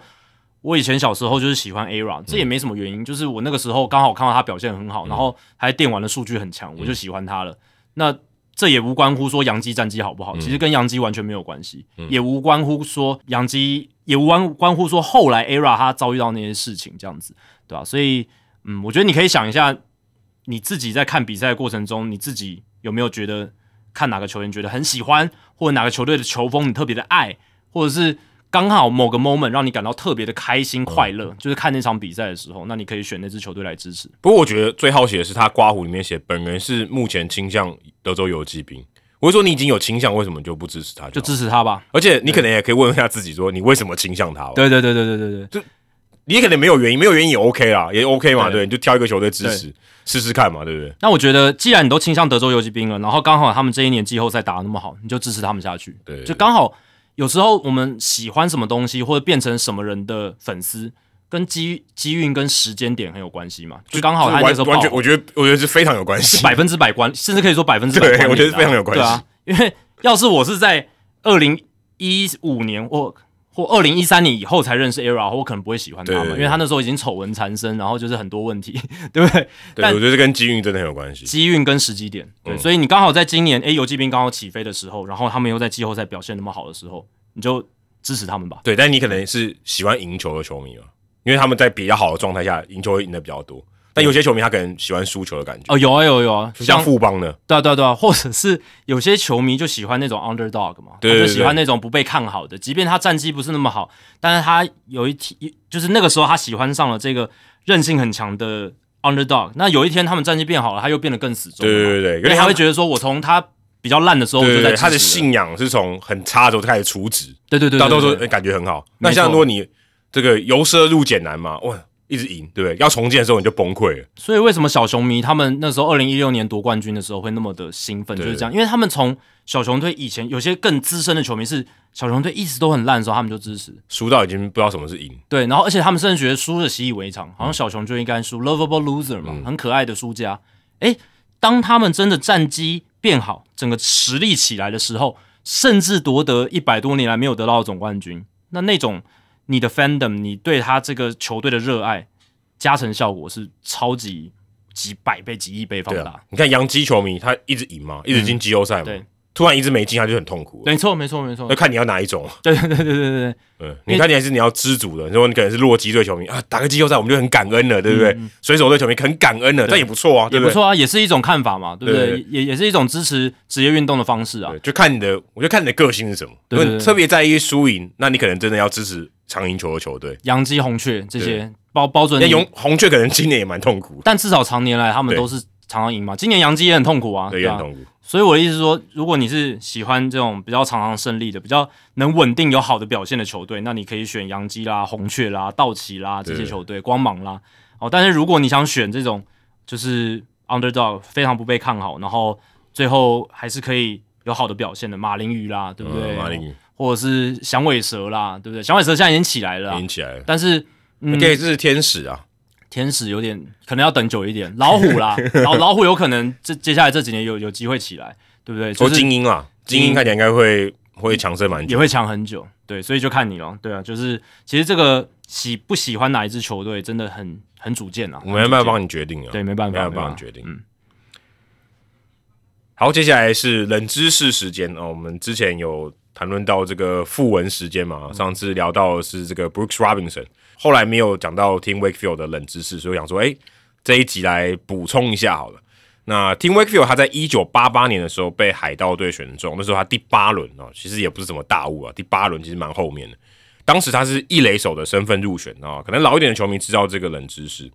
我以前小时候就是喜欢 ARA，这也没什么原因，就是我那个时候刚好看到他表现很好，然后还电玩的数据很强，我就喜欢他了。那这也无关乎说杨基战绩好不好，其实跟杨基完全没有关系，也无关乎说杨基，也无关关乎说后来 ARA 他遭遇到那些事情这样子，对吧？所以嗯，我觉得你可以想一下，你自己在看比赛的过程中，你自己有没有觉得？看哪个球员觉得很喜欢，或者哪个球队的球风你特别的爱，或者是刚好某个 moment 让你感到特别的开心快乐，就是看那场比赛的时候，那你可以选那支球队来支持。不过我觉得最好写的是他刮胡里面写本人是目前倾向德州游骑兵。我会说你已经有倾向，为什么就不支持他？就支持他吧。而且你可能也可以问一下自己，说你为什么倾向他？对对对对对对对，就你可能没有原因，没有原因也 OK 啦，也 OK 嘛，对，你就挑一个球队支持。试试看嘛，对不对？那我觉得，既然你都倾向德州游击兵了，然后刚好他们这一年季后赛打的那么好，你就支持他们下去。对，就刚好有时候我们喜欢什么东西，或者变成什么人的粉丝，跟机机运跟时间点很有关系嘛。就刚好他那时候完全，我觉得我觉得是非常有关系，百分之百关，甚至可以说百分之百。对，我觉得非常有关系。对啊，因为要是我是在二零一五年或。或二零一三年以后才认识 ERA，我可能不会喜欢他嘛，因为他那时候已经丑闻缠身，然后就是很多问题，对不对？对，我觉得跟机运真的很有关系，机运跟时机点。对，所以你刚好在今年，哎，游击兵刚好起飞的时候，然后他们又在季后赛表现那么好的时候，你就支持他们吧。对，但你可能是喜欢赢球的球迷嘛，因为他们在比较好的状态下，赢球会赢的比较多。但有些球迷他可能喜欢输球的感觉。哦，有啊有有啊，像富邦的，对啊对啊对啊，或者是有些球迷就喜欢那种 underdog 嘛，就喜欢那种不被看好的，即便他战绩不是那么好，但是他有一天就是那个时候他喜欢上了这个韧性很强的 underdog，那有一天他们战绩变好了，他又变得更死忠，对对对，因为他会觉得说我从他比较烂的时候就在他的信仰是从很差的时候开始除职，对对对，到时候感觉很好。那像如果你这个由奢入俭难嘛，哇。一直赢，对不对？要重建的时候你就崩溃了。所以为什么小熊迷他们那时候二零一六年夺冠军的时候会那么的兴奋？就是这样，因为他们从小熊队以前有些更资深的球迷是小熊队一直都很烂的时候，他们就支持，输到已经不知道什么是赢。对，然后而且他们甚至觉得输的习以为常，好像小熊就应该输，lovable loser 嘛，很可爱的输家。诶，当他们真的战绩变好，整个实力起来的时候，甚至夺得一百多年来没有得到的总冠军，那那种。你的 fandom，你对他这个球队的热爱，加成效果是超级几百倍、几亿倍放大。你看洋基球迷，他一直赢嘛，一直进季后赛嘛，对，突然一直没进，他就很痛苦。没错，没错，没错。那看你要哪一种。对对对对对对。嗯，你看你还是你要知足的。你说你可能是洛基队球迷啊，打个季后赛我们就很感恩了，对不对？水手队球迷很感恩了，但也不错啊，也不错啊，也是一种看法嘛，对不对？也也是一种支持职业运动的方式啊。就看你的，我就看你的个性是什么。如果你特别在意输赢，那你可能真的要支持长赢球的球队，洋基、红雀这些包包准。那红红雀可能今年也蛮痛苦，但至少常年来他们都是常常赢嘛。今年洋基也很痛苦啊，对，也很痛苦。所以我的意思是说，如果你是喜欢这种比较常常胜利的、比较能稳定有好的表现的球队，那你可以选洋基啦、红雀啦、道奇啦这些球队，光芒啦。哦，但是如果你想选这种就是 underdog 非常不被看好，然后最后还是可以有好的表现的马林鱼啦，对不对？马林鱼，或者是响尾蛇啦，对不对？响尾蛇现在已经起来了，已经起来了。但是，对，这是天使啊。天使有点可能要等久一点，老虎啦，老老虎有可能这接下来这几年有有机会起来，对不对？说精英啊，精英看起来应该会会强盛蛮久，也会强很久，对，所以就看你了，对啊，就是其实这个喜不喜欢哪一支球队真的很很主见啊，我没办法帮你决定啊，对，没办法，没办法帮你决定。嗯，好，接下来是冷知识时间哦，我们之前有谈论到这个副文时间嘛，上次聊到的是这个 Brooks Robinson。后来没有讲到 Tim Wakefield 的冷知识，所以想说，哎，这一集来补充一下好了。那 Tim Wakefield 他在一九八八年的时候被海盗队选中，那时候他第八轮哦，其实也不是什么大物啊，第八轮其实蛮后面的。当时他是一垒手的身份入选啊，可能老一点的球迷知道这个冷知识。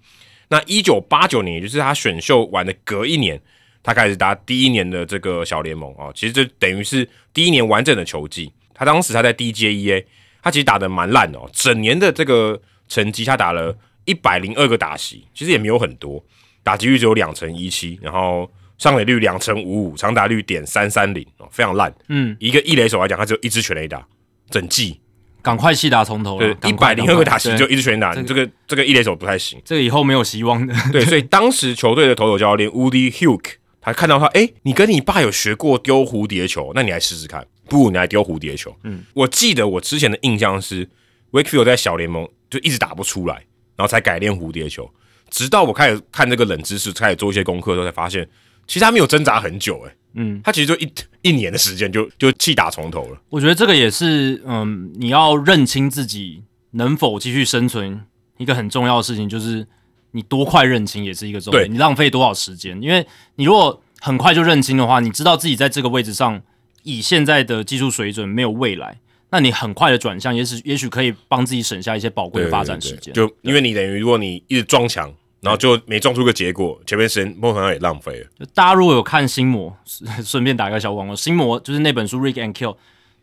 那一九八九年，也就是他选秀完的隔一年，他开始打第一年的这个小联盟啊，其实这等于是第一年完整的球季。他当时他在 DJEA，他其实打的蛮烂的哦，整年的这个。成绩他打了一百零二个打席，其实也没有很多，打击率只有两成一七，然后上垒率两成五五，长打率点三三零哦，非常烂。嗯，一个一垒手来讲，他只有一支全垒打，整季赶快弃打从头了。对，一百零二个打席就一支全垒打，这个这个一垒手不太行，这个以后没有希望的。对，所以当时球队的投手教练 Woody Hugh，他看到他，哎，你跟你爸有学过丢蝴蝶球，那你来试试看，不，你来丢蝴蝶球。嗯，我记得我之前的印象是 Wakefield 在小联盟。就一直打不出来，然后才改练蝴蝶球。直到我开始看这个冷知识，开始做一些功课的时候，才发现其实他没有挣扎很久。诶，嗯，他其实就一一年的时间就就弃打从头了。我觉得这个也是，嗯，你要认清自己能否继续生存一个很重要的事情，就是你多快认清也是一个重点。你浪费多少时间？因为你如果很快就认清的话，你知道自己在这个位置上以现在的技术水准没有未来。那你很快的转向，也许也许可以帮自己省下一些宝贵的发展时间。就因为你等于如果你一直撞墙，然后就没撞出个结果，前面时间梦想也浪费了。就大家如果有看《心魔》，顺便打个小广告，《心魔》就是那本书《Rick and Kill》，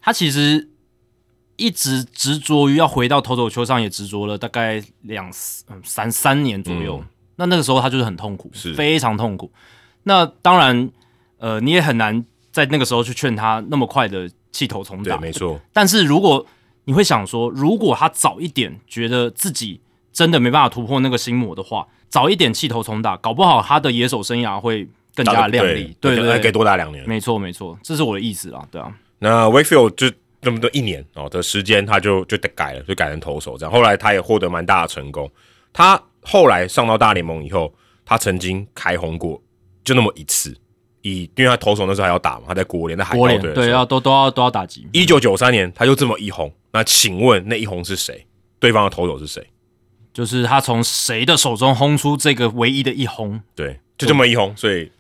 他其实一直执着于要回到投手球上，也执着了大概两三三年左右。那那个时候他就是很痛苦，是非常痛苦。那当然，呃，你也很难在那个时候去劝他那么快的。气头重打，没错。但是如果你会想说，如果他早一点觉得自己真的没办法突破那个心魔的话，早一点气头重打，搞不好他的野手生涯会更加亮丽。对对，给多打两年。没错没错，这是我的意思啊，对啊。那 Wakefield 就这么多一年哦的时间，他就就得改了，就改成投手这样。后来他也获得蛮大的成功。他后来上到大联盟以后，他曾经开轰过，就那么一次。以因为他投手那时候还要打嘛，他在国联的海盗队，对，要都都要都要打击。一九九三年他就这么一轰，那请问那一轰是谁？对方的投手是谁？就是他从谁的手中轰出这个唯一的一轰？对，就这么一轰，所以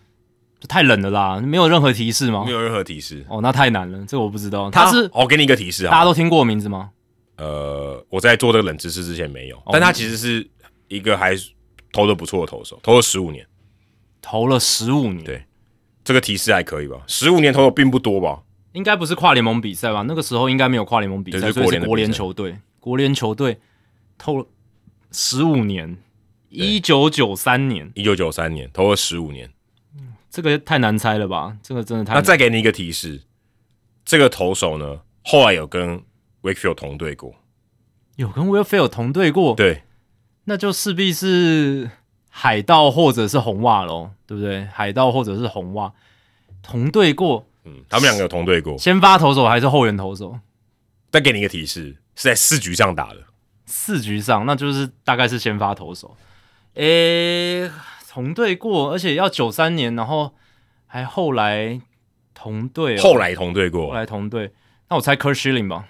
太冷了啦，没有任何提示吗？没有任何提示哦，那太难了，这个我不知道。他是我给你一个提示啊，大家都听过名字吗？呃，我在做这个冷知识之前没有，但他其实是一个还投的不错的投手，投了十五年，投了十五年，对。这个提示还可以吧？十五年投的并不多吧？应该不是跨联盟比赛吧？那个时候应该没有跨联盟比赛，所以是国联球队。国联球队投了十五年，一九九三年，一九九三年投了十五年。这个太难猜了吧？这个真的太……那再给你一个提示，这个投手呢，后来有跟 Wakefield 同队过，有跟 Wakefield 同队过，对，那就势必是。海盗或者是红袜喽，对不对？海盗或者是红袜同队过，嗯，他们两个有同队过。先发投手还是后援投手？再给你一个提示，是在四局上打的。四局上，那就是大概是先发投手。诶、同队过，而且要九三年，然后还后来同队、哦，后来同队过后过来同队，那我猜 Kurt Schilling 吧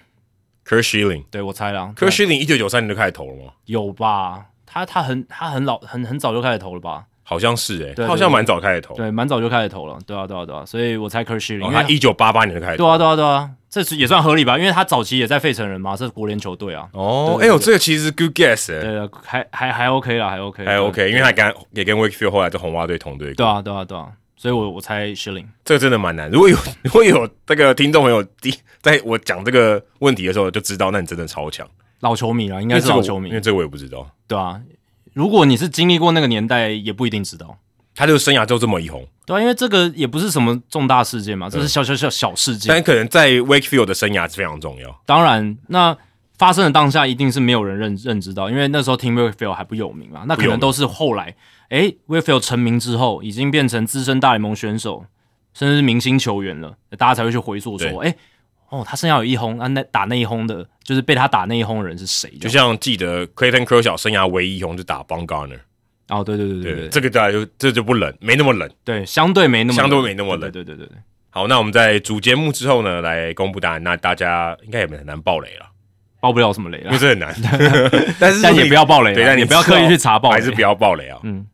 ，，Kurt Schilling。对我猜了 Kurt Schilling 一九九三年就开始投了吗？有吧？他他很他很老很很早就开始投了吧？好像是诶、对他好像蛮早开始投。对，蛮早就开始投了，对啊对啊对啊，所以我猜 Schilling，、哦，他一九八八年就开始投。对啊对啊对啊，这是也算合理吧？因为他早期也在费城人嘛，这是国联球队啊，哦，哎呦，这个其实是 good guess 诶、对啊，还还还 OK 啦，还 OK，还 OK，因为他跟也跟 Wakefield 后来在红袜队同队过。对啊对啊对啊，所以我我猜 Schilling。这个真的蛮难。如果有 如果有这个听众朋友第在我讲这个问题的时候就知道，那你真的超强。老球迷了，应应该是老球迷因为，这个我也不知道。对啊。如果你是经历过那个年代，也不一定知道，他这个生涯就这么一红，对啊，因为这个也不是什么重大事件嘛，这是小小小小事件。但可能在 Wakefield 的生涯是非常重要。当然，那发生的当下一定是没有人认认知到，因为那时候 Tim Wakefield 还不有名啊，那可能都是后来，诶 w a k e f i e l d 成名之后，已经变成资深大联盟选手，甚至是明星球员了，大家才会去回溯对说，诶，哦，他身上有一轰，啊，那打那一轰的，就是被他打那一轰的人是谁？就像记得 Clayton Kershaw 生涯唯一一红就打 b o n Garner，哦，对对对对对这个大家就这就不冷，没那么冷。对，相对没那么相对没那么冷对对对对对，好，那我们在主节目之后呢，来公布答案。那大家应该也很难爆雷了，爆不了什么雷了因为，这很难。但是但也不要爆雷啊，对，但你也不要刻意去查爆雷，还是不要爆雷啊。嗯。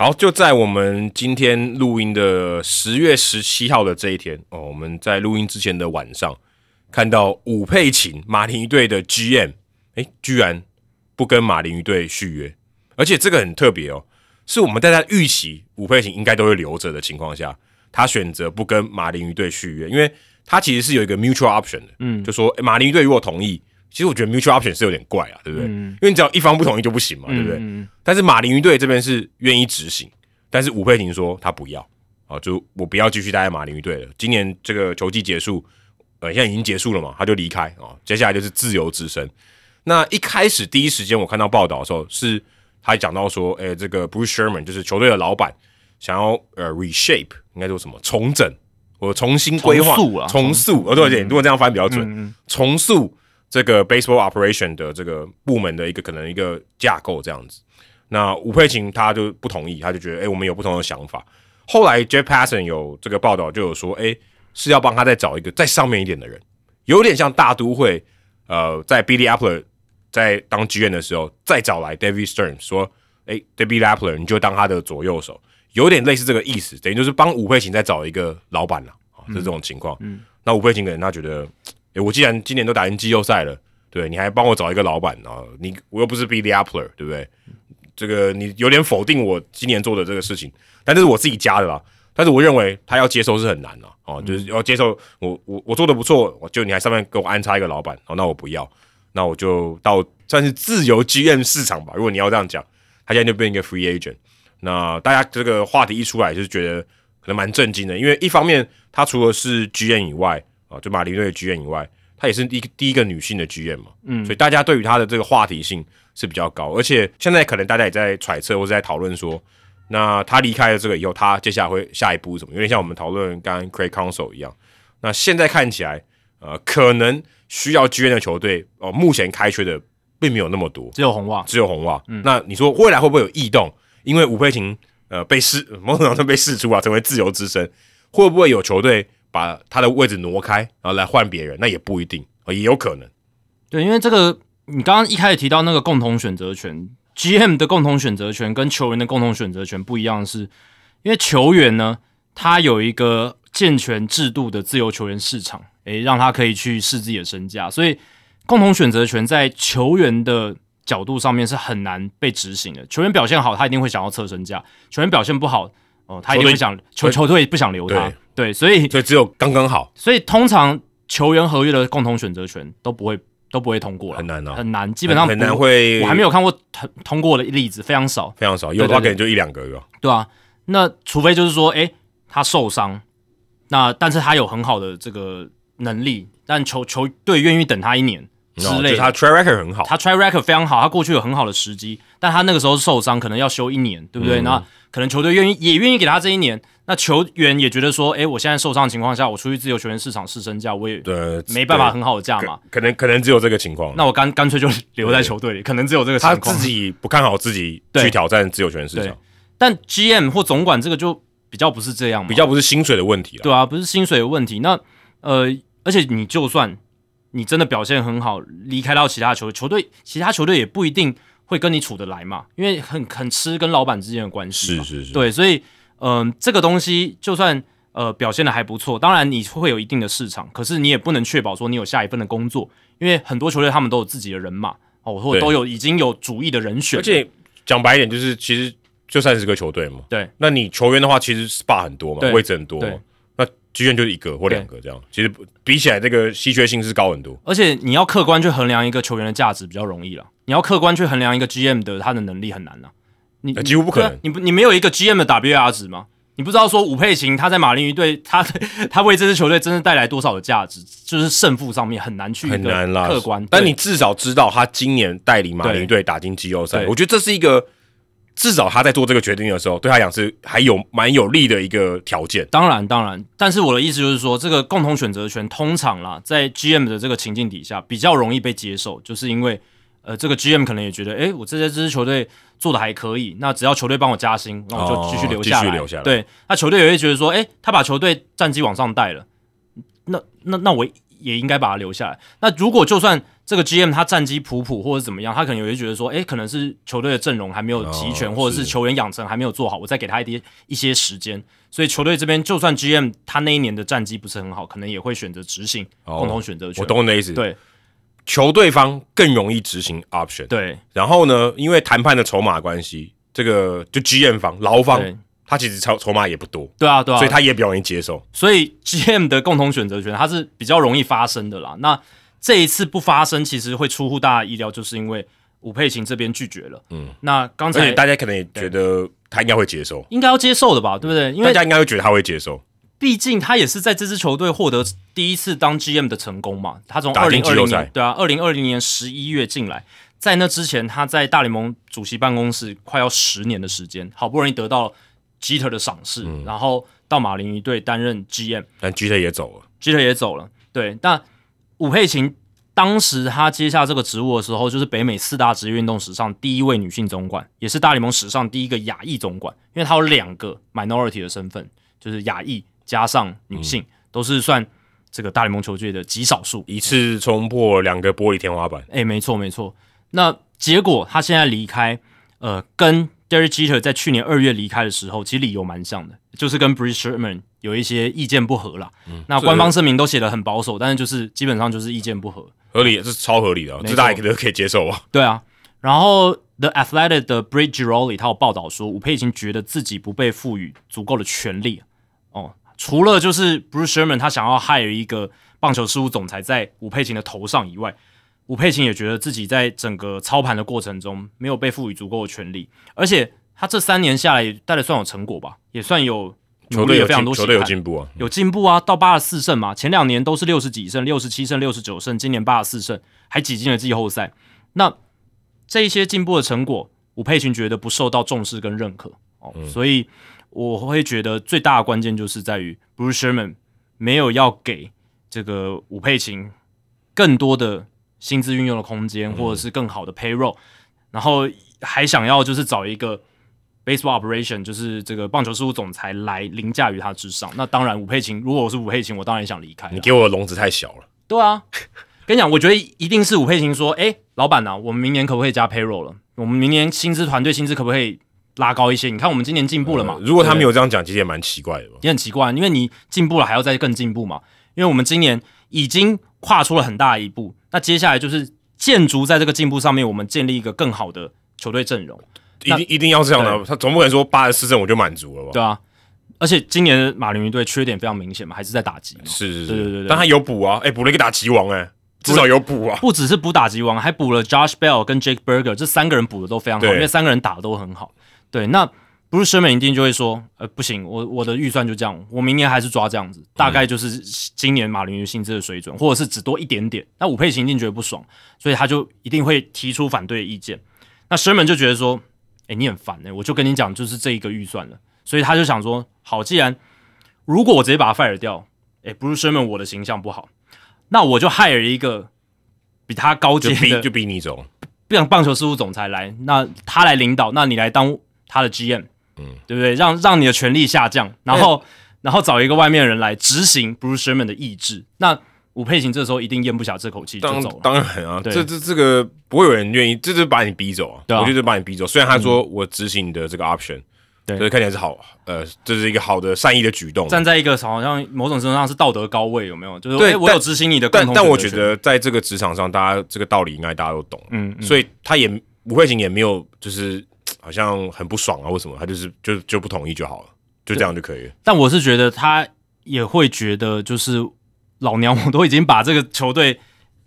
好，就在我们今天录音的十月十七号的这一天哦，我们在录音之前的晚上看到武佩琴马林鱼队的 GM，哎，居然不跟马林鱼队续约，而且这个很特别哦，是我们大家预期武佩琴应该都会留着的情况下，他选择不跟马林鱼队续约，因为他其实是有一个 mutual option 的，嗯。就说诶马林鱼队如果同意，其实我觉得 mutual option 是有点怪啊，对不对？嗯因为你只要一方不同意就不行嘛，对不对？但是马林鱼队这边是愿意执行，但是武佩婷说他不要啊，就我不要继续待在马林鱼队了。今年这个球季结束，呃，现在已经结束了嘛，他就离开啊，接下来就是自由之身。那一开始第一时间我看到报道的时候，是他讲到说，诶、这个 Bruce Sherman 就是球队的老板，想要呃 reshape，应该说什么重整我重新规划、重塑啊重塑，哦对对，如果这样翻比较准，嗯重塑这个 baseball operation 的这个部门的一个可能一个架构这样子。那吴佩琴他就不同意，他就觉得，哎、我们有不同的想法。后来 Jeff Passan 有这个报道就有说，哎、是要帮他再找一个再上面一点的人，有点像大都会，呃，在 Billy Appler 在当剧院的时候，再找来 David Stern 说，哎、d a v i d Appler 你就当他的左右手，有点类似这个意思，等于就是帮吴佩琴再找一个老板了，啊，是这种情况。嗯，那吴佩琴可能他觉得，哎、我既然今年都打进季后赛了，对，你还帮我找一个老板啊？你我又不是 Billy Appler，对不对？这个你有点否定我今年做的这个事情，但这是我自己加的啦。但是我认为他要接受是很难的哦，就是要接受我我我做的不错，我就你还上面给我安插一个老板，哦，那我不要，那我就到算是自由 GM 市场吧。如果你要这样讲，他现在就变一个 free agent。那大家这个话题一出来，就是觉得可能蛮震惊的，因为一方面他除了是 GM 以外啊，就马林队的 GM 以外，她也是第一个第一个女性的 GM 嘛，嗯，所以大家对于她的这个话题性是比较高，而且现在可能大家也在揣测或者在讨论说，那她离开了这个以后，她接下来会下一步是什么？有点像我们讨论刚刚 Craig Council 一样。那现在看起来，呃，可能需要 GM 的球队哦、目前开缺的并没有那么多，只有红袜，只有红袜。那你说未来会不会有异动？因为吴佩琴呃被释某种程度被释出啊，成为自由之身，会不会有球队把他的位置挪开，然后来换别人？那也不一定，呃也有可能。对，因为这个你刚刚一开始提到那个共同选择权，GM 的共同选择权跟球员的共同选择权不一样是，因为球员呢，他有一个健全制度的自由球员市场，诶，让他可以去试自己的身价，所以共同选择权在球员的角度上面是很难被执行的。球员表现好，他一定会想要测身价；球员表现不好，哦，他一定会想球球队不想留他。对，所以所以只有刚刚好，所以通常球员合约的共同选择权都不会都不会通过了，很难哦。很难，基本上很难会，我还没有看过通通过的例子，非常少，非常少，有的话可能就一两个哟。对啊，那除非就是说，诶，他受伤，那但是他有很好的这个能力，但球球队愿意等他一年，之类的。他 track record 很好，他 track record 非常好，他过去有很好的时机，但他那个时候受伤，可能要休一年，对不对？那可能球队愿意也愿意给他这一年，那球员也觉得说，哎，我现在受伤的情况下，我出去自由球员市场试身价，我也对没办法很好的价嘛，可能可能只有这个情况。那我干干脆就留在球队里，可能只有这个情况。他自己不看好自己去挑战自由球员市场，但 GM 或总管这个就比较不是这样，比较不是薪水的问题了，对啊，不是薪水的问题。那呃，而且你就算你真的表现很好，离开到其他球队，球队其他球队也不一定。会跟你处得来嘛？因为很很吃跟老板之间的关系是是是，对，所以嗯，这个东西就算呃表现的还不错，当然你会有一定的市场，可是你也不能确保说你有下一份的工作，因为很多球队他们都有自己的人马哦，或者都有已经有主意的人选。而且讲白一点，就是其实就三十个球队嘛，对，那你球员的话，其实 SPA 很多嘛，位置很多，那剧院就是一个或两个这样，其实比起来这个稀缺性是高很多。而且你要客观去衡量一个球员的价值比较容易了。你要客观去衡量一个 GM 的他的能力很难呐，你几乎不可能。你不，你没有一个 GM 的 WR 值吗？你不知道说武佩琴他在马林鱼队，他 他为这支球队真正带来多少的价值，就是胜负上面很难去很难客观。但你至少知道他今年带领马林鱼队打进季后赛，我觉得这是一个至少他在做这个决定的时候，对他讲是还有蛮有利的一个条件。当然，当然，但是我的意思就是说，这个共同选择权通常啦，在 GM 的这个情境底下比较容易被接受，就是因为。呃，这个 GM 可能也觉得，哎，我这些这支球队做的还可以，那只要球队帮我加薪，那我就继续留下来。下来。对，那球队也会觉得说，哎，他把球队战绩往上带了，那那那我也应该把他留下来。那如果就算这个 GM 他战绩普普或者怎么样，他可能也会觉得说，哎，可能是球队的阵容还没有齐全，或者是球员养成还没有做好，我再给他一点一些时间。所以球队这边就算 GM 他那一年的战绩不是很好，可能也会选择执行共同选择权。我懂你的意思。对。球队方更容易执行 option，对。然后呢，因为谈判的筹码关系，这个就 GM 方劳方，他其实筹筹码也不多，对啊，对啊，所以他也比较容易接受。所以 GM 的共同选择权，它是比较容易发生的啦。那这一次不发生，其实会出乎大家意料，就是因为吴佩琴这边拒绝了。嗯，那刚才大家可能也觉得他应该会接受，应该要接受的吧，对不对？因为大家应该会觉得他会接受。毕竟他也是在这支球队获得第一次当 GM 的成功嘛。他从二零二零年对啊，二零二零年十一月进来，在那之前他在大联盟主席办公室快要十年的时间，好不容易得到 Jeter 的赏识，然后到马林鱼队担任 GM，但 Jeter 也走了，Jeter 也走了。对，但武佩琴当时她接下这个职务的时候，就是北美四大职业运动史上第一位女性总管，也是大联盟史上第一个亚裔总管，因为她有两个 minority 的身份，就是亚裔。加上女性都是算这个大联盟球队的极少数，一次冲破两个玻璃天花板。哎，没错没错。那结果她现在离开，呃，跟 Derek Jeter 在去年二月离开的时候，其实理由蛮像的，就是跟 Bruce Sherman 有一些意见不合了。那官方声明都写的很保守，但是就是基本上就是意见不合，合理，这是超合理的，这大家都可以接受啊。对啊。然后 The Athletic 的 Bridge Giroli 他有报道说，吴佩已经觉得自己不被赋予足够的权利哦。除了就是 Bruce Sherman 他想要 hire 一个棒球事务总裁在吴佩琴的头上以外，吴佩琴也觉得自己在整个操盘的过程中没有被赋予足够的权利，而且他这三年下来也带的算有成果吧，也算有球队有非常多球队有进步啊，有进步啊，到八十四胜嘛，前两年都是六十几胜，六十七胜、六十九胜，今年八十四胜，还挤进了季后赛。那这一些进步的成果，吴佩群觉得不受到重视跟认可哦，所以。我会觉得最大的关键就是在于 Bruce Sherman 没有要给这个武佩琴更多的薪资运用的空间，或者是更好的 payroll，然后还想要就是找一个 baseball operation，就是这个棒球事务总裁来凌驾于他之上。那当然，武佩琴如果我是武佩琴，我当然想离开。你给我的笼子太小了。对啊，跟你讲，我觉得一定是武佩琴说：“哎，老板呐，我们明年可不可以加 payroll 了？我们明年薪资团队薪资可不可以？”拉高一些，你看我们今年进步了嘛？如果他没有这样讲，其实也蛮奇怪的。也很奇怪，因为你进步了，还要再更进步嘛。因为我们今年已经跨出了很大一步，那接下来就是建筑在这个进步上面，我们建立一个更好的球队阵容。一定一定要这样的，他总不可能说八十四胜我就满足了吧？对啊，而且今年马林鱼队缺点非常明显嘛，还是在打击。是是是，对对对。但他有补啊，哎，补了一个打击王，哎，至少有补啊。不只是补打击王，还补了 Josh Bell 跟 Jake Berger 这三个人补的都非常好，因为三个人打的都很好。对，那 Bruce Sherman 一定就会说，呃，不行，我我的预算就这样，我明年还是抓这样子，大概就是今年马林鱼薪资的水准，或者是只多一点点。那武佩琴一定觉得不爽，所以他就一定会提出反对意见。那 Sherman 就觉得说，哎，你很烦哎，我就跟你讲，就是这一个预算了，所以他就想说，好，既然如果我直接把他 fire 掉，哎，Bruce Sherman 我的形象不好，那我就 hire 一个比他高阶的，就逼你走，让棒球事务总裁来，那他来领导，那你来当他的 GM。嗯，对不对？让让你的权力下降，然后然后找一个外面的人来执行 Bruce Sherman 的意志。那吴佩琴这时候一定咽不下这口气，就走了。当然啊，这这这个不会有人愿意，这就是把你逼走啊。我觉得把你逼走。虽然他说我执行你的这个 option，对，所以看起来是好，呃，这是一个好的善意的举动。站在一个好像某种程度上是道德高位，有没有？就是对我有执行你的，但但我觉得在这个职场上，大家这个道理应该大家都懂。嗯，所以他也吴佩琴也没有就是。好像很不爽啊？为什么？他就是就就不同意就好了，就这样就可以了。但我是觉得他也会觉得，就是老娘我都已经把这个球队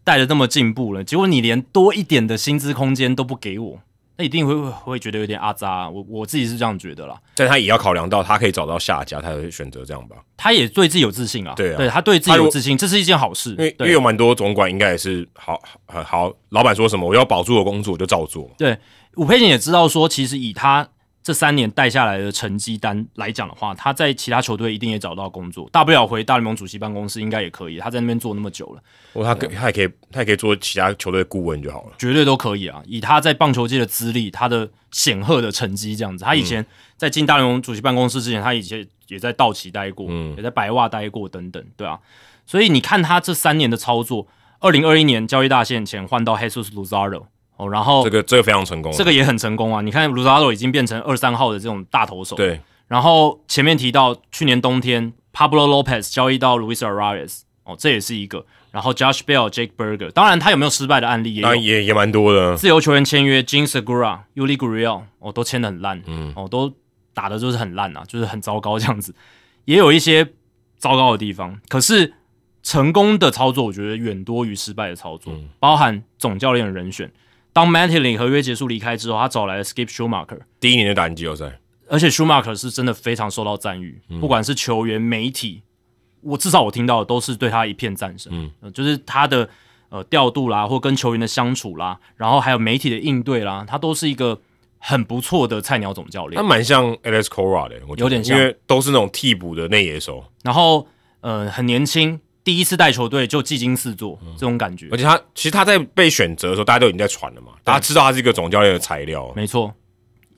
带的那么进步了，结果你连多一点的薪资空间都不给我，那一定会会觉得有点阿扎。我我自己是这样觉得啦。但他也要考量到他可以找到下家，他会选择这样吧？他也对自己有自信啊。对啊，对他对自己有自信，这是一件好事。因为因为有蛮多总管应该也是好好好，老板说什么我要保住我工作，我就照做。对。武佩锦也知道说，其实以他这三年带下来的成绩单来讲的话，他在其他球队一定也找到工作，大不了回大联盟主席办公室应该也可以。他在那边做那么久了，哦，他可他也可以，他也可以做其他球队顾问就好了，绝对都可以啊！以他在棒球界的资历，他的显赫的成绩这样子，他以前在进大联盟主席办公室之前，他以前也在道奇待过，嗯，也在白袜待过等等，对啊。所以你看他这三年的操作，二零二一年交易大限前换到 Jesus Luzardo。哦，然后这个这个非常成功，这个也很成功啊！你看卢扎罗已经变成二三号的这种大投手，对。然后前面提到去年冬天，Pablo Lopez 交易到 Luis Arias，哦，这也是一个。然后 Josh Bell、Jake Berger，当然他有没有失败的案例？也也也蛮多的。自由球员签约 j i n Segura、Uli Gurriel，哦，都签的很烂，嗯，哦，都打的就是很烂啊，就是很糟糕这样子。也有一些糟糕的地方，可是成功的操作，我觉得远多于失败的操作，包含总教练的人选。当 Mattingly 合约结束离开之后，他找来了 Skip Schumacher，第一年就打进季后赛，而且 Schumacher 是真的非常受到赞誉，不管是球员、媒体，我至少我听到的都是对他一片赞声，嗯，就是他的呃调度啦，或跟球员的相处啦，然后还有媒体的应对啦，他都是一个很不错的菜鸟总教练。他蛮像 Alex Cora 的，我有点像，因为都是那种替补的内野手，然后呃很年轻。第一次带球队就技惊四座，这种感觉。而且他其实他在被选择的时候，大家都已经在传了嘛，大家知道他是一个总教练的材料。没错，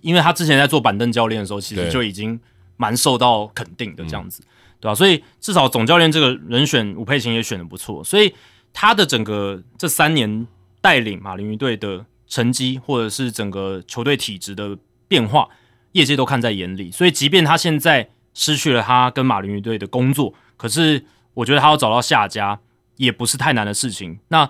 因为他之前在做板凳教练的时候，其实就已经蛮受到肯定的这样子，对吧？所以至少总教练这个人选，吴佩琴也选的不错。所以他的整个这三年带领马林鱼队的成绩，或者是整个球队体质的变化，业界都看在眼里。所以即便他现在失去了他跟马林鱼队的工作，可是。我觉得他要找到下家也不是太难的事情。那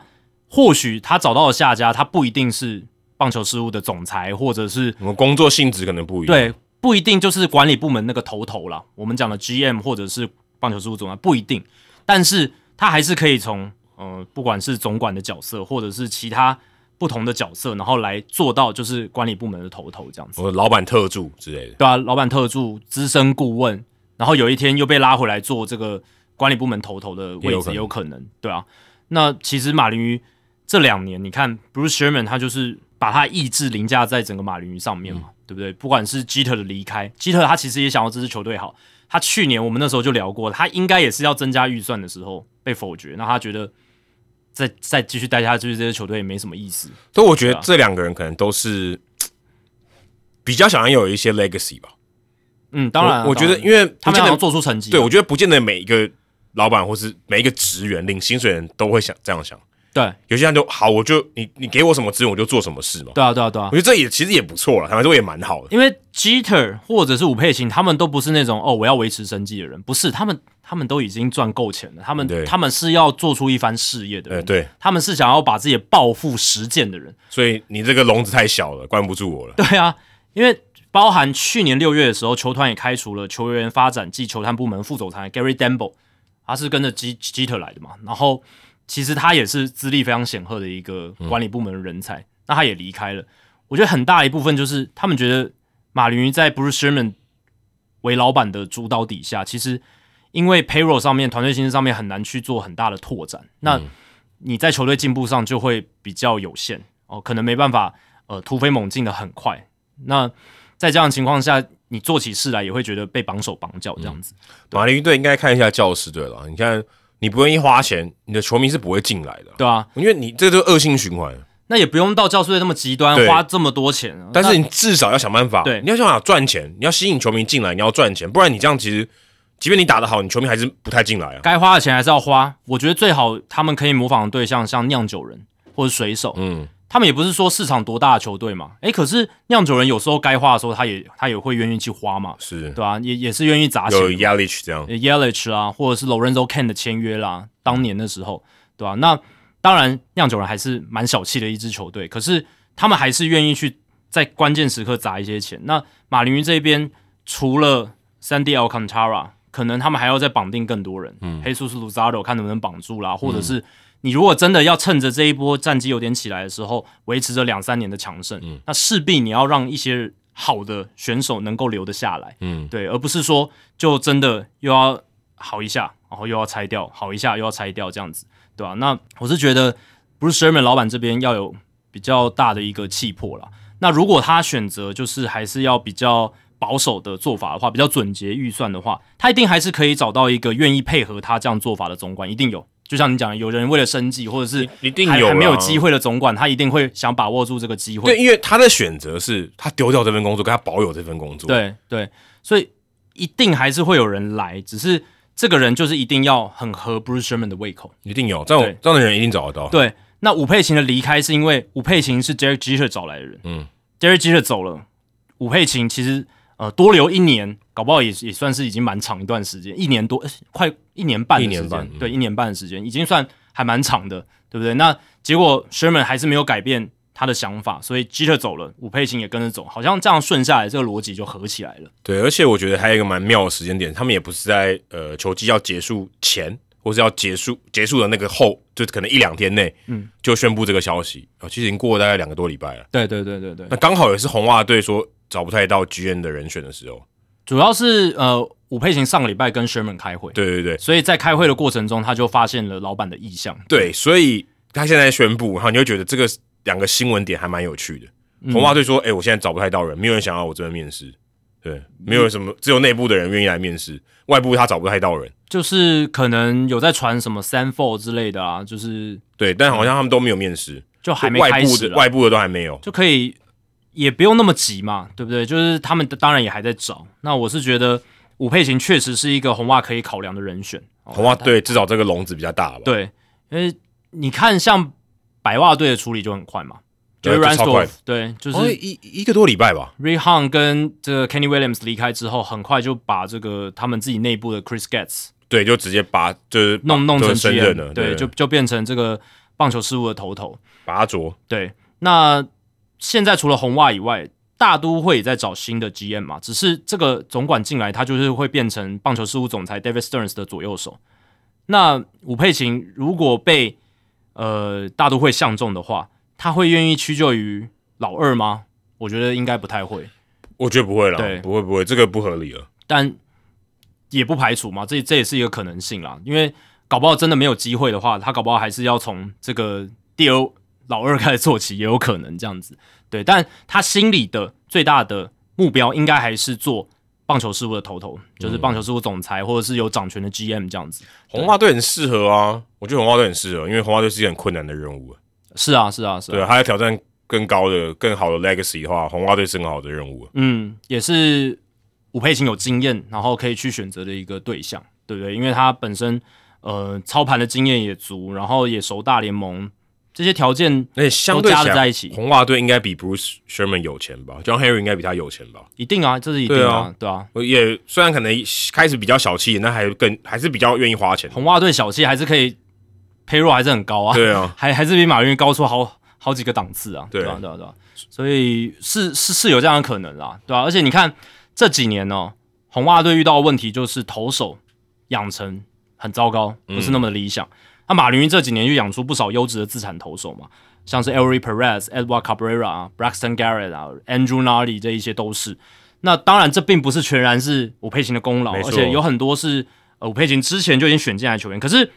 或许他找到了下家，他不一定是棒球事务的总裁，或者是我们工作性质可能不一样。对，不一定就是管理部门那个头头了。我们讲的 GM 或者是棒球事务总裁不一定，但是他还是可以从呃，不管是总管的角色，或者是其他不同的角色，然后来做到就是管理部门的头头这样子。我老板特助之类的，对啊，老板特助、资深顾问，然后有一天又被拉回来做这个。管理部门头头的位置有可能，对啊。那其实马林鱼这两年，你看 Bruce Sherman 他就是把他意志凌驾在整个马林鱼上面嘛，对不对？不管是基特的离开，基特他其实也想要这支球队好。他去年我们那时候就聊过，他应该也是要增加预算的时候被否决。那他觉得再再继续待下去，这支球队也没什么意思。所以我觉得这两个人可能都是比较想要有一些 legacy 吧。嗯，当然，我觉得因为他们要做出成绩，对我觉得不见得每一个。老板或是每一个职员领薪水人都会想这样想，对，有些人就好，我就你你给我什么资源我就做什么事嘛，对啊对啊对啊，我觉得这也其实也不错了，坦白说也蛮好的。因为 Jeter 或者是吴佩琴，他们都不是那种哦我要维持生计的人，不是，他们他们都已经赚够钱了，他们他们是要做出一番事业的人，对，他们是想要把自己的抱负实践的人，所以你这个笼子太小了，关不住我了。对啊，因为包含去年六月的时候，球团也开除了球员发展暨球探部门副总裁 Gary Demble。他是跟着基基特来的嘛，然后其实他也是资历非常显赫的一个管理部门的人才，那他也离开了。我觉得很大一部分就是他们觉得马林鱼在 Bruce Sherman 为老板的主导底下，其实因为 payroll 上面团队薪资上面很难去做很大的拓展，那你在球队进步上就会比较有限哦，可能没办法呃突飞猛进的很快。那在这样的情况下，你做起事来也会觉得被绑手绑脚这样子。马林鱼队应该看一下教室队了，你看你不愿意花钱，你的球迷是不会进来的，对啊，因为你这就恶性循环。那也不用到教师队那么极端，花这么多钱。但是你至少要想办法，对，你要想办法赚钱，你要吸引球迷进来，你要赚钱，不然你这样其实，即便你打得好，你球迷还是不太进来啊。该花的钱还是要花。我觉得最好他们可以模仿的对象像酿酒人或者水手，嗯，他们也不是说市场多大的球队嘛，诶，可是酿酒人有时候该花的时候，他也他也会愿意去花嘛，是对啊？也也是愿意砸钱。有 Yelich 这样，Yelich 啊，或者是 Lorenzo Ken 的签约啦，当年的时候，对吧？那。当然，酿酒人还是蛮小气的一支球队，可是他们还是愿意去在关键时刻砸一些钱。那马林鱼这边除了 Sandy Alcantara，可能他们还要再绑定更多人，嗯，黑叔叔 Luzardo 看能不能绑住啦，或者是你如果真的要趁着这一波战绩有点起来的时候，维持着两三年的强盛，嗯，那势必你要让一些好的选手能够留得下来，嗯，对，而不是说就真的又要好一下，然后又要拆掉，好一下又要拆掉这样子。对吧？那我是觉得不是 Sherman 老板这边要有比较大的一个气魄了。那如果他选择就是还是要比较保守的做法的话，比较准结预算的话，他一定还是可以找到一个愿意配合他这样做法的总管，一定有。就像你讲，有人为了生计或者是一定有还没有机会的总管，他一定会想把握住这个机会。对，因为他的选择是他丢掉这份工作，跟他保有这份工作。对对，所以一定还是会有人来，只是。这个人就是一定要很合 Bruce Sherman 的胃口，一定有这种这样的人一定找得到。对，那伍佩琴的离开是因为伍佩琴是 Derek Jeter 找来的人，嗯，Derek Jeter 走了，伍佩琴其实呃多留一年，搞不好也也算是已经蛮长一段时间，一年多，快一年半，一年半，对，一年半的时间已经算还蛮长的，对不对？那结果 Sherman 还是没有改变。他的想法，所以基特走了，武佩琴也跟着走，好像这样顺下来，这个逻辑就合起来了。对，而且我觉得还有一个蛮妙的时间点，他们也不是在呃球季要结束前，或是要结束结束的那个后，就可能一两天内，嗯，就宣布这个消息啊，其实已经过了大概两个多礼拜了。对对对对对，那刚好也是红袜队说找不太到 GN 的人选的时候，主要是呃武佩琴上个礼拜跟 Sherman 开会，对对对，所以在开会的过程中，他就发现了老板的意向，对，所以他现在宣布，然后你会觉得这个。两个新闻点还蛮有趣的。红袜队说：“哎，我现在找不太到人，没有人想要我这边面试。对，没有什么，只有内部的人愿意来面试，外部他找不太到人。就是可能有在传什么三 four 之类的啊，就是对，但好像他们都没有面试，就还没开始，外部的都还没有，就可以也不用那么急嘛，对不对？就是他们当然也还在找。那我是觉得武佩琴确实是一个红袜可以考量的人选。红袜队至少这个笼子比较大吧？对，因为你看像。白袜队的处理就很快嘛，就是 r a n s t o f 对，就是一一个多礼拜吧。Ray Han 跟这个 Kenny Williams 离开之后，很快就把这个他们自己内部的 Chris Getz 对，就直接把就是弄弄成升任了，对，就就变成这个棒球事务的头头。拔卓对，那现在除了红袜以外，大都会也在找新的 GM 嘛，只是这个总管进来，他就是会变成棒球事务总裁 David Stearns 的左右手。那武佩琴如果被呃，大都会相中的话，他会愿意屈就于老二吗？我觉得应该不太会。我觉得不会了，对，不会不会，这个不合理了。但也不排除嘛，这这也是一个可能性啦。因为搞不好真的没有机会的话，他搞不好还是要从这个第二老二开始做起，也有可能这样子。对，但他心里的最大的目标，应该还是做。棒球事务的头头就是棒球事务总裁，或者是有掌权的 GM 这样子。红袜队很适合啊，我觉得红袜队很适合，因为红袜队是一件很困难的任务。是啊，是啊，是。对，他要挑战更高的、更好的 legacy 的话，红袜队是很好的任务。嗯，也是吴佩琴有经验，然后可以去选择的一个对象，对不对？因为他本身呃操盘的经验也足，然后也熟大联盟。这些条件那相对加在一起，红袜队应该比 Bruce Sherman 有钱吧？John Henry 应该比他有钱吧？一定啊，这是一定啊，对啊。也虽然可能开始比较小气，那还更还是比较愿意花钱。红袜队小气还是可以，payroll 还是很高啊。对啊，还还是比马云高出好好几个档次啊。对啊，对啊，对啊。所以是是是有这样的可能啦，对啊？而且你看这几年呢，红袜队遇到的问题就是投手养成很糟糕，不是那么的理想。那马林鱼这几年就养出不少优质的资产投手嘛？像是 Elry Perez、Edward Cabrera、Braxton Garrett 啊、Andrew Nardi 这一些都是。那当然，这并不是全然是伍佩琴的功劳，而且有很多是呃伍佩琴之前就已经选进来球员。可是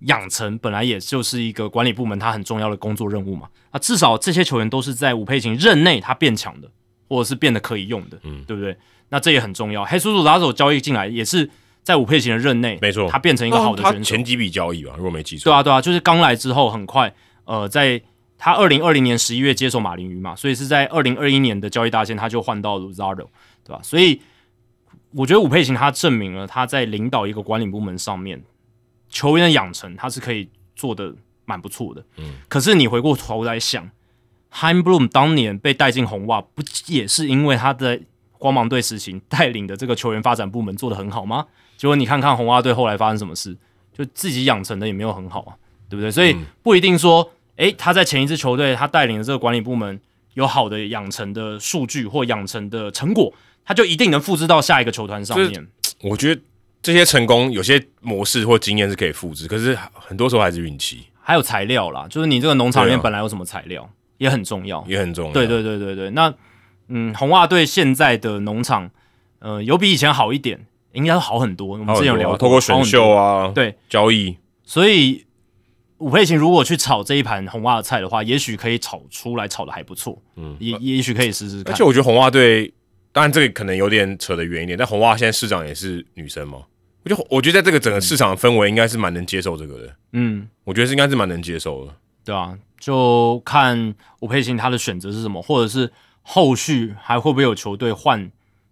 养成本来也就是一个管理部门他很重要的工作任务嘛。啊，至少这些球员都是在伍佩琴任内他变强的，或者是变得可以用的，嗯，对不对？那这也很重要。黑叔叔拉手交易进来也是在武佩琴的任内，没错，他变成一个好的选手。前几笔交易吧，如果没记错。对啊，对啊，就是刚来之后很快，呃，在他二零二零年十一月接手马林鱼嘛，所以是在二零二一年的交易大限他就换到 Luzardo。对吧？所以我觉得武佩琴他证明了他在领导一个管理部门上面，球员的养成他是可以做的蛮不错的。嗯，可是你回过头来想，Heim Bloom 当年被带进红袜，不也是因为他的光芒队实行带领的这个球员发展部门做的很好吗？结果你看看红袜队后来发生什么事，就自己养成的也没有很好啊，对不对？所以不一定说，诶，他在前一支球队他带领的这个管理部门有好的养成的数据或养成的成果。他就一定能复制到下一个球团上面。我觉得这些成功有些模式或经验是可以复制，可是很多时候还是运气。还有材料啦，就是你这个农场里面本来有什么材料也很重要，也很重要。对对对对对。那嗯，红袜队现在的农场，呃，有比以前好一点，应该好很多。我们之前有聊，透过选秀啊，对交易。所以伍佩琴如果去炒这一盘红袜的菜的话，也许可以炒出来，炒的还不错。嗯，也也许可以试试看。而且我觉得红袜队。当然，这个可能有点扯得远一点，但红袜现在市长也是女生嘛？我就我觉得在这个整个市场的氛围，应该是蛮能接受这个的。嗯，我觉得是应该是蛮能接受的。对啊，就看吴佩琴她的选择是什么，或者是后续还会不会有球队换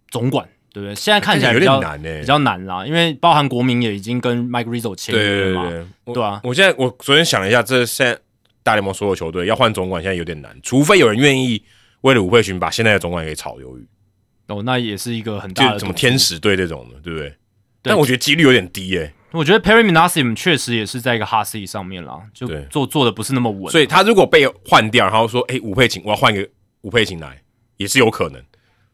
总管，对不对？现在看起来有点难诶，比较难啦，因为包含国民也已经跟 Mike Rizzo 签约了嘛。对啊，我现在我昨天想了一下，这现在大联盟所有球队要换总管，现在有点难，除非有人愿意为了吴佩群把现在的总管给炒鱿鱼。哦，那也是一个很大的，什么天使队这种的，对不对？但我觉得几率有点低诶。我觉得 Perry Minasim 确实也是在一个 hot seat 上面啦，就做做的不是那么稳。所以他如果被换掉，然后说：“哎，吴佩琴，我要换一个吴佩琴来，也是有可能。”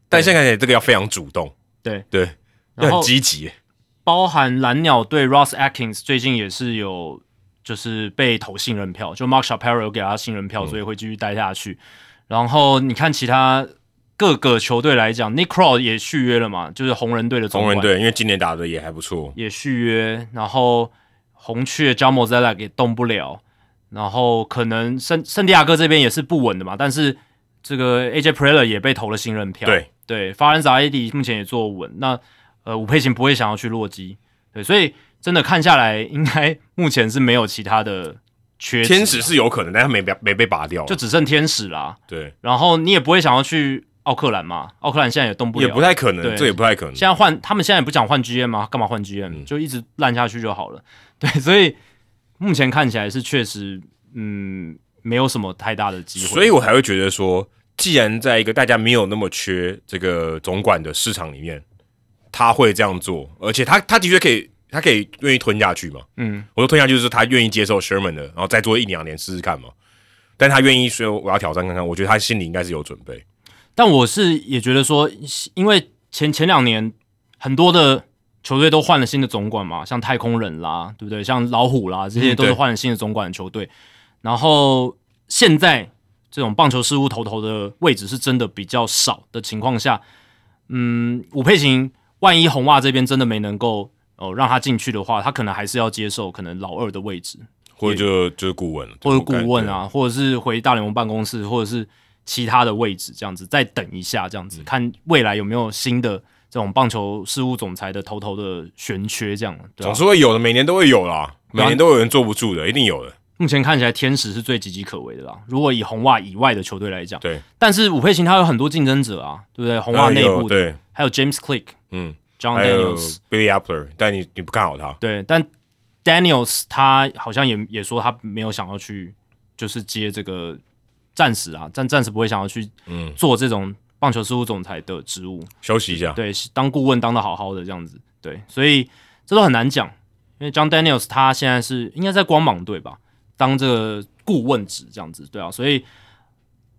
但现在这个要非常主动，对对，要很积极。包含蓝鸟队 Ross Atkins 最近也是有，就是被投信任票，就 Mark Shapiro 有给他信任票，所以会继续待下去。然后你看其他。各个球队来讲，Nick Crow 也续约了嘛，就是红人队的总红人队，因为今年打的也还不错，也续约。然后红雀 j a m o z e l a 也动不了，然后可能圣圣地亚哥这边也是不稳的嘛。但是这个 AJ Preller 也被投了信任票，对对，法兰扎 AD 目前也坐稳。那呃，吴佩琴不会想要去洛基，对，所以真的看下来，应该目前是没有其他的缺。天使是有可能，但他没被没被拔掉，就只剩天使啦。对，然后你也不会想要去。奥克兰嘛，奥克兰现在也动不了，也不太可能，这也不太可能。现在换他们现在也不讲换 GM 吗？干嘛换 GM？就一直烂下去就好了。对，所以目前看起来是确实，嗯，没有什么太大的机会。所以我还会觉得说，既然在一个大家没有那么缺这个总管的市场里面，他会这样做，而且他他的确可以，他可以愿意吞下去嘛。嗯，我说吞下去就是他愿意接受 Sherman 的，然后再做一两年试试看嘛。但他愿意说我要挑战看看，我觉得他心里应该是有准备。但我是也觉得说，因为前前两年很多的球队都换了新的总管嘛，像太空人啦，对不对？像老虎啦，这些都是换了新的总管的球队。然后现在这种棒球事务头头的位置是真的比较少的情况下，嗯，武佩琴万一红袜这边真的没能够哦让他进去的话，他可能还是要接受可能老二的位置，或者就就是顾问，或者顾问啊，或者是回大联盟办公室，或者是。其他的位置这样子，再等一下这样子，看未来有没有新的这种棒球事务总裁的头头的悬缺这样。总是会有的，每年都会有啦，每年都有人坐不住的，一定有的。目前看起来天使是最岌岌可危的啦。如果以红袜以外的球队来讲，对。但是武佩琴他有很多竞争者啊，对不对？红袜内部对，还有 James Click，嗯，John Daniels，Billy Apple，但你你不看好他？对，但 Daniels 他好像也也说他没有想要去，就是接这个。暂时啊，暂暂时不会想要去做这种棒球事务总裁的职务，休息一下。对，当顾问当的好好的这样子，对，所以这都很难讲。因为 John Daniels 他现在是应该在光芒队吧，当这个顾问职这样子，对啊。所以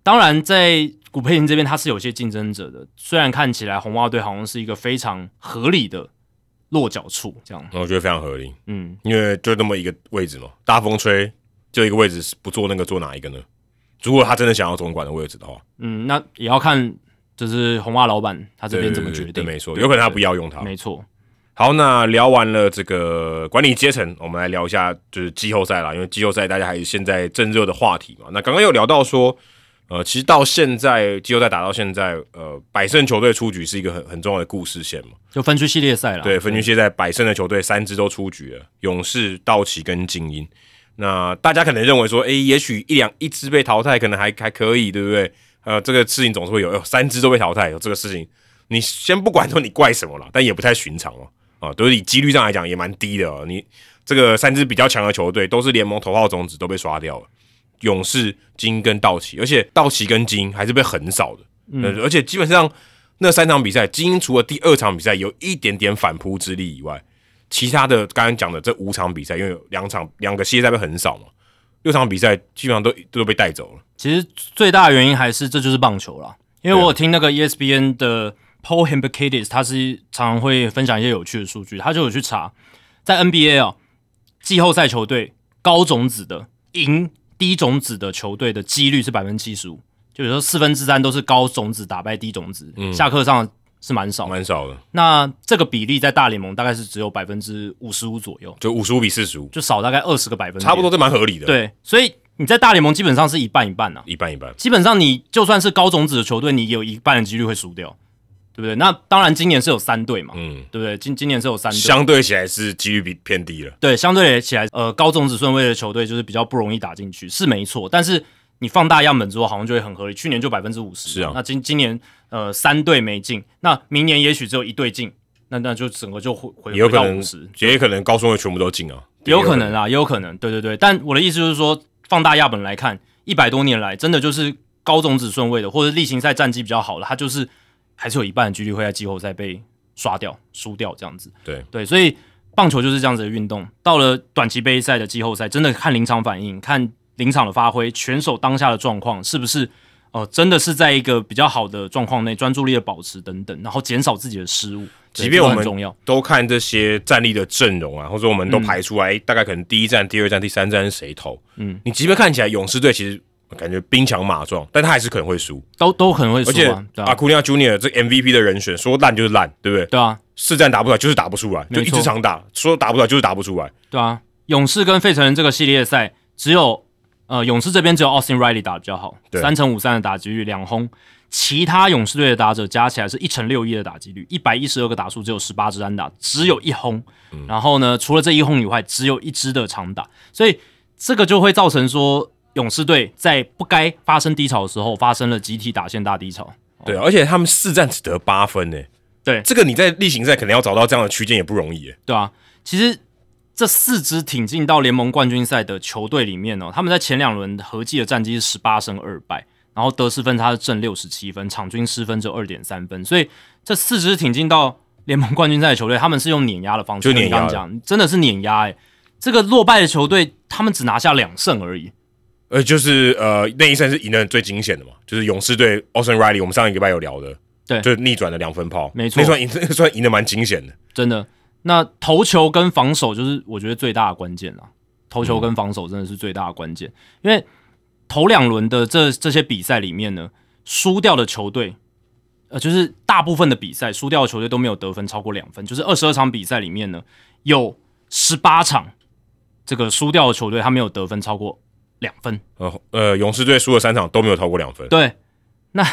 当然在古佩林这边他是有些竞争者的，虽然看起来红袜队好像是一个非常合理的落脚处，这样，我觉得非常合理。嗯，因为就那么一个位置嘛，大风吹就一个位置，不做那个做哪一个呢？如果他真的想要总管的位置的话，嗯，那也要看就是红袜老板他这边怎么决定。没错，有可能他不要用他。没错。好，那聊完了这个管理阶层，我们来聊一下就是季后赛啦，因为季后赛大家还是现在正热的话题嘛。那刚刚有聊到说，呃，其实到现在季后赛打到现在，呃，百胜球队出局是一个很很重要的故事线嘛，就分区系列赛了。对，分区系列赛百胜的球队三支都出局了，勇士、道奇跟精英。那大家可能认为说，诶，也许一两一支被淘汰可能还还可以，对不对？呃，这个事情总是会有，有三支都被淘汰，有这个事情，你先不管说你怪什么了，但也不太寻常哦。都是以几率上来讲也蛮低的。你这个三支比较强的球队都是联盟头号种子都被刷掉了，勇士、金跟道奇，而且道奇跟金还是被横扫的。嗯，而且基本上那三场比赛，金除了第二场比赛有一点点反扑之力以外，其他的刚刚讲的这五场比赛，因为有两场两个系列赛被横扫嘛，六场比赛基本上都都被带走了。其实最大的原因还是这就是棒球了，因为我有听那个 ESPN 的。Paul h a m b e r k a d i s 他是常常会分享一些有趣的数据，他就有去查，在 NBA 啊季后赛球队高种子的赢低种子的球队的几率是百分之七十五，就比如说四分之三都是高种子打败低种子，下课上是蛮少，蛮少的。那这个比例在大联盟大概是只有百分之五十五左右，就五十五比四十五，就少大概二十个百分，差不多这蛮合理的。对，所以你在大联盟基本上是一半一半啊，一半一半，基本上你就算是高种子的球队，你有一半的几率会输掉。对不对？那当然，今年是有三队嘛，嗯，对不对？今今年是有三队，相对起来是几率比偏低了。对，相对起来，呃，高种子顺位的球队就是比较不容易打进去，是没错。但是你放大样本之后，好像就会很合理。去年就百分之五十，是啊。那今今年呃三队没进，那明年也许只有一队进，那那就整个就回回回到五十，也有可能高顺位全部都进啊，有可能啊，也有可能。对对对，但我的意思就是说，放大样本来看，一百多年来，真的就是高种子顺位的，或者例行赛战绩比较好的，他就是。还是有一半的几率会在季后赛被刷掉、输掉这样子。对对，所以棒球就是这样子的运动。到了短期杯赛的季后赛，真的看临场反应，看临场的发挥，选手当下的状况是不是哦，真的是在一个比较好的状况内，专注力的保持等等，然后减少自己的失误。即便我们都看这些战力的阵容啊，或者我们都排出来，大概可能第一站、第二站、第三站是谁投？嗯，你即便看起来勇士队其实。感觉兵强马壮，但他还是可能会输，都都可能会输。而且阿库尼亚 Junior 这 MVP 的人选，说烂就是烂，对不对？对啊，四战打不出来就是打不出来，就一直常打，说打不出来就是打不出来。对啊，勇士跟费城人这个系列赛，只有呃勇士这边只有 Austin Riley 打的比较好，三乘五三的打击率两轰，其他勇士队的打者加起来是一乘六一的打击率，一百一十二个打数只有十八支安打，只有一轰。然后呢，除了这一轰以外，只有一支的长打，所以这个就会造成说。勇士队在不该发生低潮的时候，发生了集体打线大低潮。对，而且他们四战只得八分呢。对，这个你在例行赛可能要找到这样的区间也不容易。对啊，其实这四支挺进到联盟冠军赛的球队里面哦，他们在前两轮合计的战绩是十八胜二败，然后得失分差是正六十七分，场均失分只有二点三分。所以这四支挺进到联盟冠军赛的球队，他们是用碾压的方式。就碾压，讲真的是碾压哎。这个落败的球队，他们只拿下两胜而已。呃，就是呃，那一胜是赢得最惊险的嘛，就是勇士队 Austin Riley，我们上一个礼拜有聊的，对，就是逆转的两分炮，没错，那算赢，那算赢得蛮惊险的，真的。那投球跟防守就是我觉得最大的关键了，投球跟防守真的是最大的关键，因为头两轮的这这些比赛里面呢，输掉的球队，呃，就是大部分的比赛输掉的球队都没有得分超过两分，就是二十二场比赛里面呢，有十八场这个输掉的球队他没有得分超过。两分，呃呃，勇士队输了三场都没有超过两分。对，那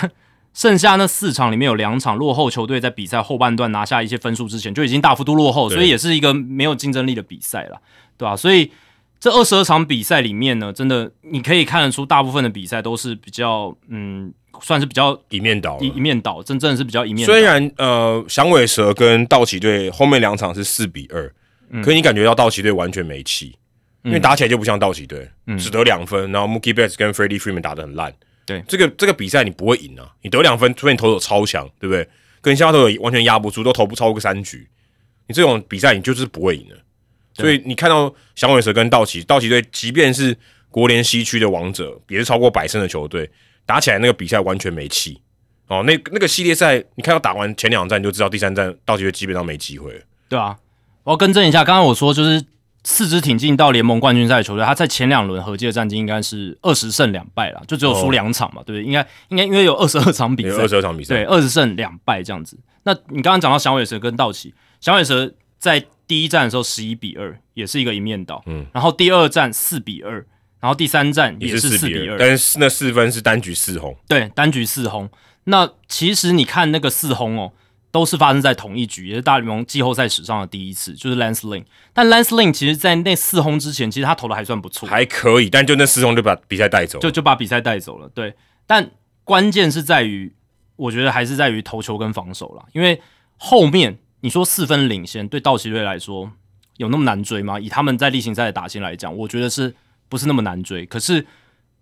剩下那四场里面有两场落后球队在比赛后半段拿下一些分数之前就已经大幅度落后，所以也是一个没有竞争力的比赛了，对吧？所以这二十二场比赛里面呢，真的你可以看得出，大部分的比赛都是比较嗯，算是比较一面倒，一一面倒，真正是比较一面。虽然呃，响尾蛇跟道奇队后面两场是四比二，可你感觉到道奇队完全没气。因为打起来就不像道奇队，只得两分，然后 Mookie Betts 跟 Freddie Freeman 打得很烂。对，这个这个比赛你不会赢啊！你得两分，除非你投手超强，对不对？跟其他投手完全压不住，都投不超过三局，你这种比赛你就是不会赢的。所以你看到响尾蛇跟道奇，道奇队即便是国联西区的王者，也是超过百胜的球队，打起来那个比赛完全没气哦。那那个系列赛，你看到打完前两战就知道，第三战道奇队基本上没机会了。对啊，我要更正一下，刚刚我说就是。四支挺进到联盟冠军赛的球队，他在前两轮合计的战绩应该是二十胜两败啦，就只有输两场嘛，对不对？应该应该因为有二十二场比赛，二十二场比赛，对，二十胜两败这样子。那你刚刚讲到响尾蛇跟道奇，响尾蛇在第一战的时候十一比二，也是一个一面倒，嗯，然后第二战四比二，然后第三战也是四比二，但是那四分是单局四轰，对，单局四轰。那其实你看那个四轰哦。都是发生在同一局，也是大联盟季后赛史上的第一次，就是 Lance Lynn。但 Lance Lynn 其实，在那四轰之前，其实他投的还算不错，还可以。但就那四轰就把比赛带走，就就把比赛带走了。对，但关键是在于，我觉得还是在于投球跟防守了。因为后面你说四分领先，对道奇队来说有那么难追吗？以他们在例行赛的打线来讲，我觉得是不是那么难追？可是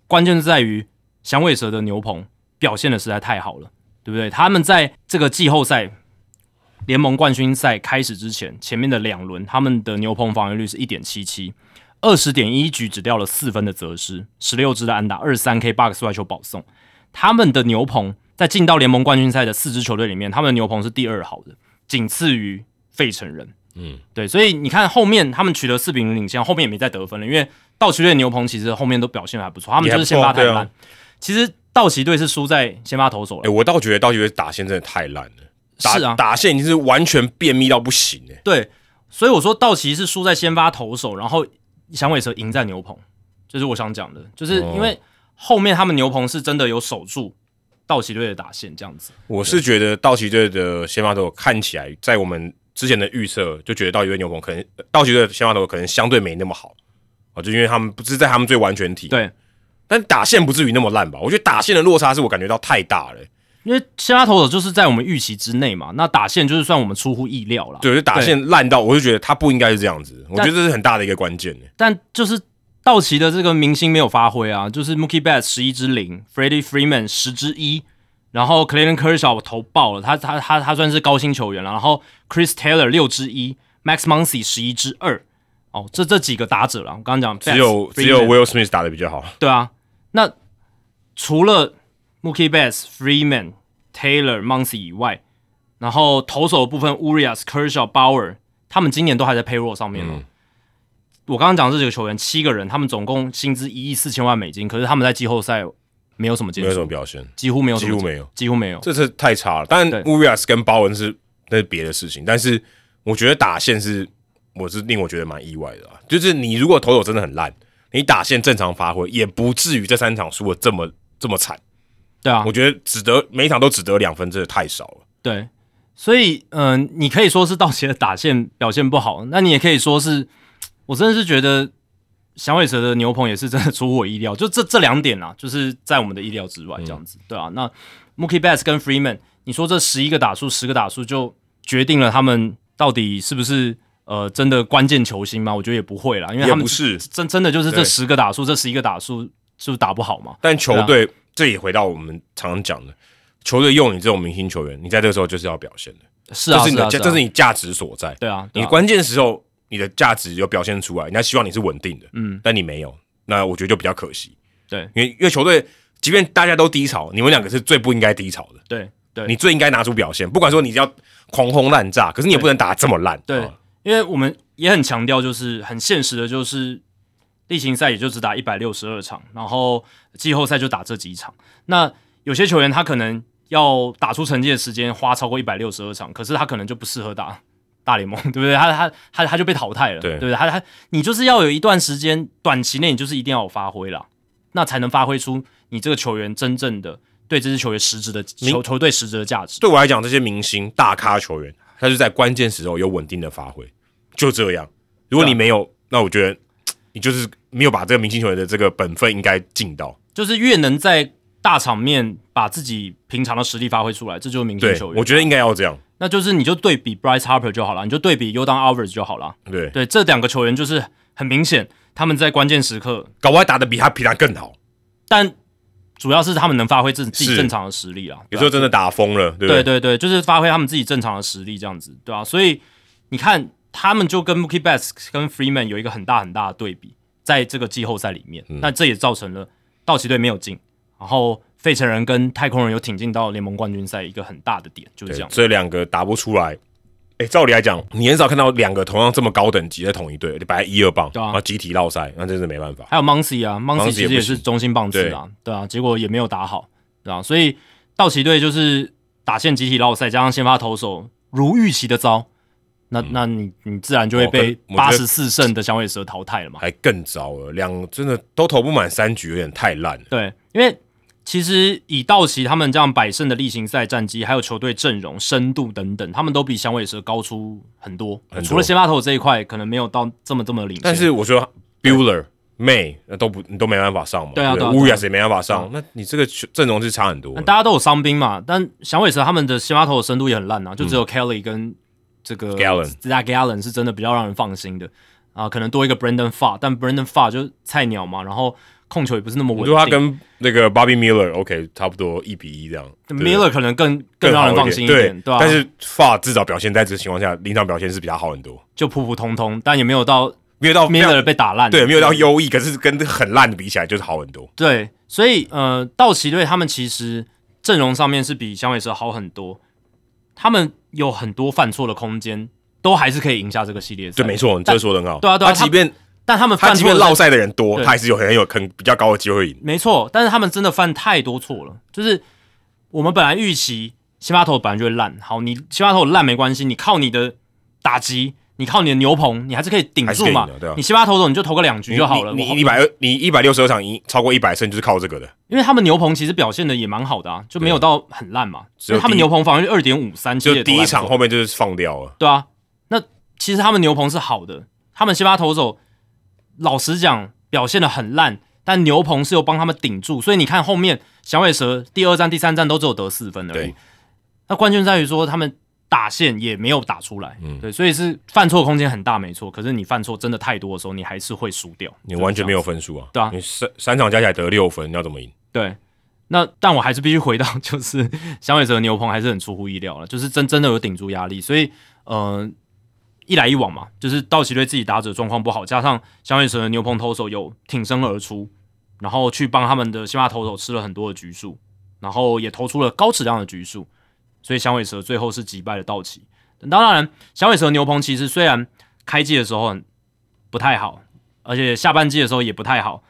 关键是在于响尾蛇的牛棚表现的实在太好了，对不对？他们在这个季后赛。联盟冠军赛开始之前，前面的两轮他们的牛棚防御率是一点七七，二十点一局只掉了四分的责失，十六支的安打，二十三 K 八个外球保送。他们的牛棚在进到联盟冠军赛的四支球队里面，他们的牛棚是第二好的，仅次于费城人。嗯，对，所以你看后面他们取得四比零领先，后面也没再得分了，因为道奇队牛棚其实后面都表现还不错，他们就是先发太烂。其实道奇队是输在先发投手了。哎，我倒觉得道奇队打线真的太烂了。是啊，打线已经是完全便秘到不行哎。对，所以我说道奇是输在先发投手，然后响尾蛇赢在牛棚，就是我想讲的，就是因为后面他们牛棚是真的有守住道奇队的打线这样子。我是觉得道奇队的先发投手看起来，在我们之前的预测就觉得道奇队牛棚可能道奇队的先发投手可能相对没那么好啊，就因为他们不是在他们最完全体。对，但打线不至于那么烂吧？我觉得打线的落差是我感觉到太大了。因为先发投手就是在我们预期之内嘛，那打线就是算我们出乎意料了。对，就打线烂到，我就觉得他不应该是这样子。我觉得这是很大的一个关键。但就是道奇的这个明星没有发挥啊，就是 Mookie Betts 十一支零，Freddie Freeman 十支一，然后 Clayton Kershaw 投爆了，他他他他算是高薪球员了。然后 Chris Taylor 六支一，Max Muncy 十一支二。哦，这这几个打者了，我刚刚讲只有只有 Will Smith 打的比较好。对啊，那除了 Mookie Betts、Freeman、Taylor、Muncy 以外，然后投手的部分，Urias、Kershaw、Bauer，他们今年都还在 payroll 上面哦。我刚刚讲这几个球员，七个人，他们总共薪资一亿四千万美金，可是他们在季后赛没有什么，没有什么表现，几乎没有，几乎没有，几乎没有，这是太差了。但 Urias 跟鲍文是那是别的事情，但是我觉得打线是，我是令我觉得蛮意外的啊。就是你如果投手真的很烂，你打线正常发挥，也不至于这三场输的这么这么惨。对啊，我觉得只得每一场都只得两分，真的太少了。对，所以嗯，你可以说是道奇的打线表现不好，那你也可以说是，我真的是觉得响尾蛇的牛棚也是真的出乎我意料，就这这两点啊，就是在我们的意料之外，这样子，对啊。那 Mookie Betts 跟 Freeman，你说这十一个打数，十个打数就决定了他们到底是不是呃真的关键球星吗？我觉得也不会啦，因为他们不是真真的就是这十个打数，这十一个打数是不是打不好嘛？但球队。这也回到我们常常讲的，球队用你这种明星球员，你在这个时候就是要表现的，是啊，这是你的，这是你价值所在。对啊，你关键时候你的价值有表现出来，人家希望你是稳定的，嗯，但你没有，那我觉得就比较可惜。对，因为因为球队即便大家都低潮，你们两个是最不应该低潮的。对，对你最应该拿出表现，不管说你要狂轰滥炸，可是你也不能打这么烂。对，因为我们也很强调，就是很现实的，就是。例行赛也就只打一百六十二场，然后季后赛就打这几场。那有些球员他可能要打出成绩的时间花超过一百六十二场，可是他可能就不适合打大联盟，对不对？他他他他就被淘汰了，对不对？他他你就是要有一段时间，短期内你就是一定要有发挥了，那才能发挥出你这个球员真正的对这支球队实质的球球队实质的价值。对我来讲，这些明星大咖球员，他就在关键时候有稳定的发挥，就这样。如果你没有，那我觉得你就是。没有把这个明星球员的这个本分应该尽到，就是越能在大场面把自己平常的实力发挥出来，这就是明星球员。我觉得应该要这样。那就是你就对比 Bryce Harper 就好了，你就对比 Udon Alvarez 就好了。对对，这两个球员就是很明显，他们在关键时刻搞外打的比他平常更好，但主要是他们能发挥自自己正常的实力啊。有时候真的打疯了，对对对对，就是发挥他们自己正常的实力这样子，对吧？所以你看，他们就跟 Mookie Betts 跟 Freeman 有一个很大很大的对比。在这个季后赛里面，那这也造成了道奇队没有进，然后费城人跟太空人有挺进到联盟冠军赛一个很大的点，就是这样。这两个打不出来，哎，照理来讲，你很少看到两个同样这么高等级的同一队，你摆在一二棒，对啊然后集体绕赛，那真是没办法。还有 Muncy 啊 Muncy，Muncy 其实也是中心棒次啊，对啊，结果也没有打好，对啊，所以道奇队就是打线集体绕赛，加上先发投手如预期的糟，那、那你你自然就会哦被八十四胜的响尾蛇淘汰了嘛。还更糟了，两真的都投不满三局，有点太烂了。对，因为其实以道奇他们这样百胜的例行赛战绩，还有球队阵容、深度等等，他们都比响尾蛇高出很多。很多除了先发投这一块，可能没有到这么这么领先。但是我说 Bueller、May 那都不你都没办法上嘛，对啊对啊乌鸦也没办法上，那你这个阵容是差很多那。大家都有伤兵嘛，但响尾蛇他们的先发投的深度也很烂啊，就嗯只有 Kelly 跟这个 Gallen Zach Gallen 是真的比较让人放心的。啊，可能多一个 Brandon Fa，但 Brandon Fa 就菜鸟嘛，然后控球也不是那么稳定。你说他跟那个 Bobby Miller OK 差不多一比一这样。Miller 可能更更让人放心一一点，对吧、但是 Fa 至少表现在这个情况下，临场表现是比他好很多，就普普通通，但也没有到没有到 Miller 被打烂，对，没有到优异，可是跟很烂的比起来就是好很多。对，所以呃，道奇队他们其实阵容上面是比响尾蛇好很多，他们有很多犯错的空间，都还是可以赢下这个系列赛。对，没错，你这个说的很好。对啊对啊他即便但他们他犯错的即便落赛的人多，他还是有很有可能比较高的机会赢。没错，但是他们真的犯太多错了。就是我们本来预期先发投本来就会烂，好，你先发投烂没关系，你靠你的打击，你靠你的牛棚，你还是可以顶住嘛。你先发投手你就投个两局就好了。你你一百二，你一百六十二场赢超过一百胜，就是靠这个的。因为他们牛棚其实表现的也蛮好的啊，就没有到很烂嘛。他们牛棚防御二点五三，就第一场后面就是放掉了。对啊，那其实他们牛棚是好的，他们先发投手老实讲表现的很烂，但牛棚是有帮他们顶住，所以你看后面响尾蛇第二战、第三战都只有得四分而已。那关键在于说他们打线也没有打出来，嗯对，所以是犯错空间很大，没错。可是你犯错真的太多的时候，你还是会输掉，你完全没有分数啊！对啊你三三场加起来得六分，你要怎么赢？对。那但我还是必须回到，就是响尾蛇的牛棚还是很出乎意料了，就是真真的有顶住压力，所以呃，一来一往嘛，就是道奇队自己打者状况不好，加上响尾蛇的牛棚投手有挺身而出，然后去帮他们的先发投手吃了很多的局数，然后也投出了高质量的局数，所以响尾蛇最后是击败了道奇。当然，响尾蛇牛棚其实虽然开季的时候不太好，而且下半季的时候也不太好，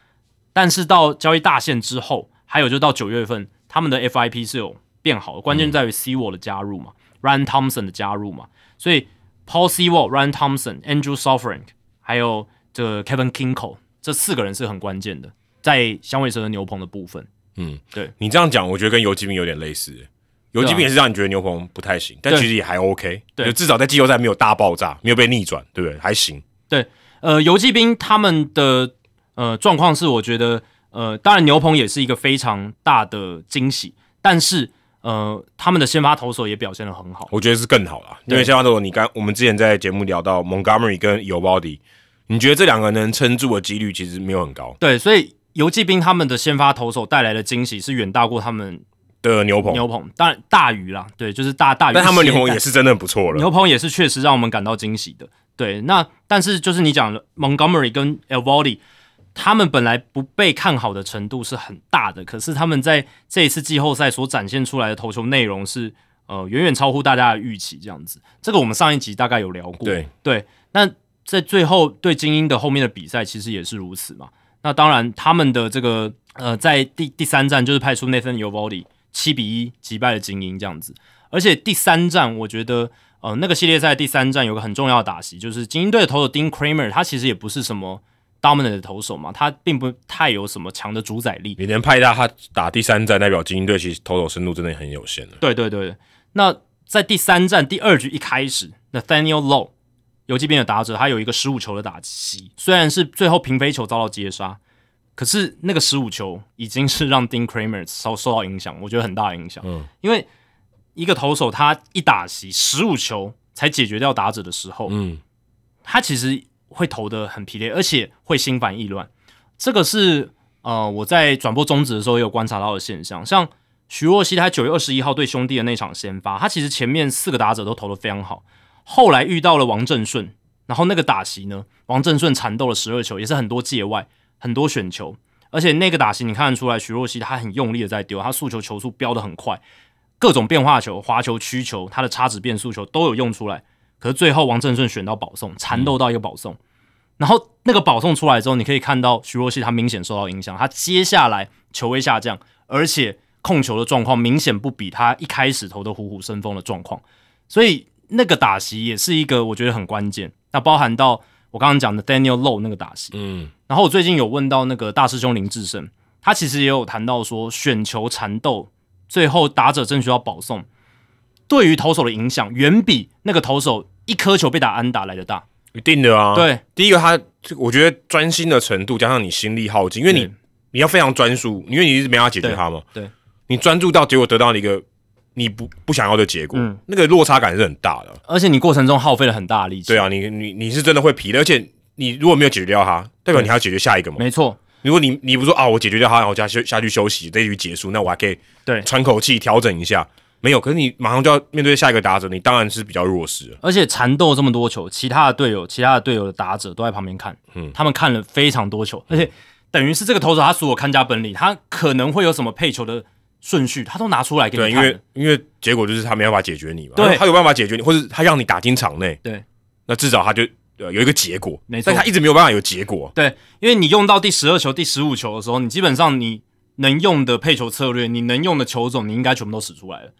但是到交易大限之后，还有就到九月份，他们的 FIP 是有变好的，关键在于 C 沃的加入嘛、r y a n Thompson 的加入嘛，所以 Paul C 沃、Ryan Thompson、Andrew Sofrank 还有这 Kevin Kinko 这四个人是很关键的，在响尾蛇的牛棚的部分。嗯，对你这样讲，我觉得跟游击兵有点类似。游击兵也是让你觉得牛棚不太行，但其实也还 OK，对就至少在季后赛没有大爆炸，没有被逆转，对不对？还行。对呃，游击兵他们的呃状况是，我觉得呃，当然牛棚也是一个非常大的惊喜，但是呃，他们的先发投手也表现得很好。我觉得是更好啦，因为先发投手你刚我们之前在节目聊到 Montgomery 跟 y o b o d y 你觉得这两个能撑住的几率其实没有很高对，所以游击兵他们的先发投手带来的惊喜是远大过他们的牛棚，牛棚，当然大鱼啦，对，就是大大鱼。但他们牛棚也是真的很不错了。牛棚也是确实让我们感到惊喜的。对，那但是就是你讲的 Montgomery 跟 Elvaldi，他们本来不被看好的程度是很大的，可是他们在这一次季后赛所展现出来的投球内容是呃远远超乎大家的预期，这样子。这个我们上一集大概有聊过。对对，那在最后对精英的后面的比赛，其实也是如此嘛。那当然，他们的这个呃，在第第三站就是派出 Nathan o v o d y 七比一击败了精英这样子。而且第三战，我觉得呃，那个系列赛第三战有个很重要的打席，就是精英队的投手 Dean Kramer，他其实也不是什么 dominant 的投手嘛，他并不太有什么强的主宰力。你能派他他打第三战，代表精英队其实投手深度真的很有限了。对对对，那在第三战第二局一开始，Nathaniel Low 游击兵的打者，他有一个十五球的打击，虽然是最后平飞球遭到接杀，可是那个十五球已经是让 Dean Kramer 受受到影响，我觉得很大的影响。嗯，因为一个投手他一打席十五球才解决掉打者的时候，嗯，他其实会投的很疲累，而且会心烦意乱。这个是呃我在转播中止的时候也有观察到的现象。像徐若曦，他九月二十一号对兄弟的那场先发，他其实前面四个打者都投的非常好，后来遇到了王振顺，然后那个打席呢，王振顺缠斗了十二球，也是很多界外，很多选球，而且那个打席你看得出来，徐若曦他很用力的在丢，他速球球速飙的很快，各种变化球、滑球、曲球，他的叉子变速球都有用出来。可是最后王正顺选到保送，缠斗到一个保送，然后那个保送出来之后，你可以看到徐若曦他明显受到影响，他接下来球威下降，而且控球的状况明显不比他一开始投的虎虎生风的状况，所以那个打席也是一个我觉得很关键。那包含到我刚刚讲的 Daniel Low 那个打席，嗯，然后我最近有问到那个大师兄林志胜，他其实也有谈到说选球缠斗，最后打者正需要保送，对于投手的影响远比那个投手一颗球被打安打来的大。一定的啊。，对，第一个他，我觉得专心的程度加上你心力耗尽，因为你你要非常专注，因为你一直没办法解决它嘛。对。对你专注到结果得到了一个你不不想要的结果，嗯那个落差感是很大的。而且你过程中耗费了很大的力气。对啊，你你你是真的会疲的，而且你如果没有解决掉它，代表你还要解决下一个嘛。没错，如果你你不说啊，我解决掉它，然后下休下去休息，这一局结束，那我还可以 对喘口气调整一下。没有，可是你马上就要面对下一个打者，你当然是比较弱势了。而且缠斗这么多球，其他的队友、其他的队友的打者都在旁边看，嗯他们看了非常多球，而且等于是这个投手他所有看家本领，他可能会有什么配球的顺序，他都拿出来给对，因你看了。为因为结果就是他没办法解决你嘛，对他有办法解决你，或者他让你打进场内，对那至少他就呃有一个结果，没错但他一直没有办法有结果。对，因为你用到第十二球、第十五球的时候，你基本上你能用的配球策略，你能用的球种，你应该全部都使出来了。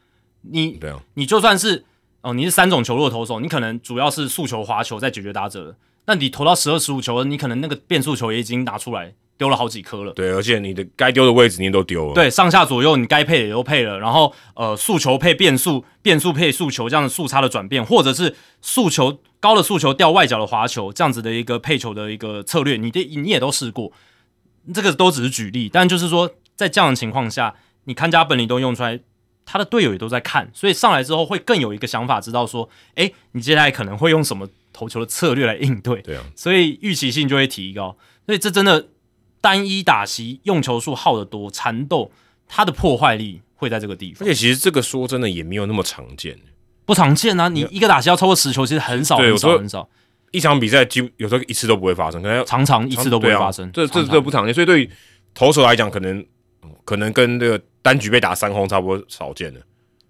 你对啊，你就算是哦，你是三种球路的投手，你可能主要是速球、滑球在解决打者，那你投到十二、十五球，你可能那个变速球也已经拿出来丢了好几颗了。对，而且你的该丢的位置你都丢了。对，上下左右你该配的也都配了，然后呃速球配变速，变速配速球这样的速差的转变，或者是速球高的速球掉外角的滑球这样子的一个配球的一个策略，你的你也都试过，这个都只是举例，但就是说在这样的情况下，你看家本领都用出来，他的队友也都在看，所以上来之后会更有一个想法，知道说，诶，你接下来可能会用什么投球的策略来应对，对啊，所以预期性就会提高。所以这真的单一打席用球数耗得多，缠斗它的破坏力会在这个地方，而且其实这个说真的也没有那么常见。不常见啊！你一个打席要超过十球，其实很少很少很少，一场比赛几乎有时候一次都不会发生，可能要常常一次都不会发生。这这这不常见，所以对于投手来讲，可能可能跟这个单局被打三轰差不多少见的。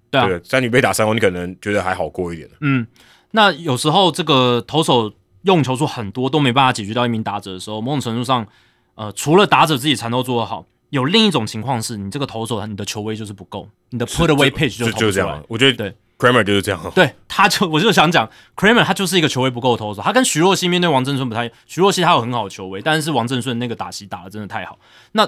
对啊对，单局被打三轰，你可能觉得还好过一点的。嗯，那有时候这个投手用球数很多都没办法解决到一名打者的时候，某种程度上，呃，除了打者自己缠斗做得好，有另一种情况是你这个投手你的球威就是不够，你的 put away pitch 就投不出来就是这样啊。。我觉得对 Kramer 就是这样啊。对，他就我就想讲，Kramer 他就是一个球威不够的投手，他跟徐若曦面对王振顺不太，徐若曦他有很好的球威，但是王振顺那个打席打的真的太好。那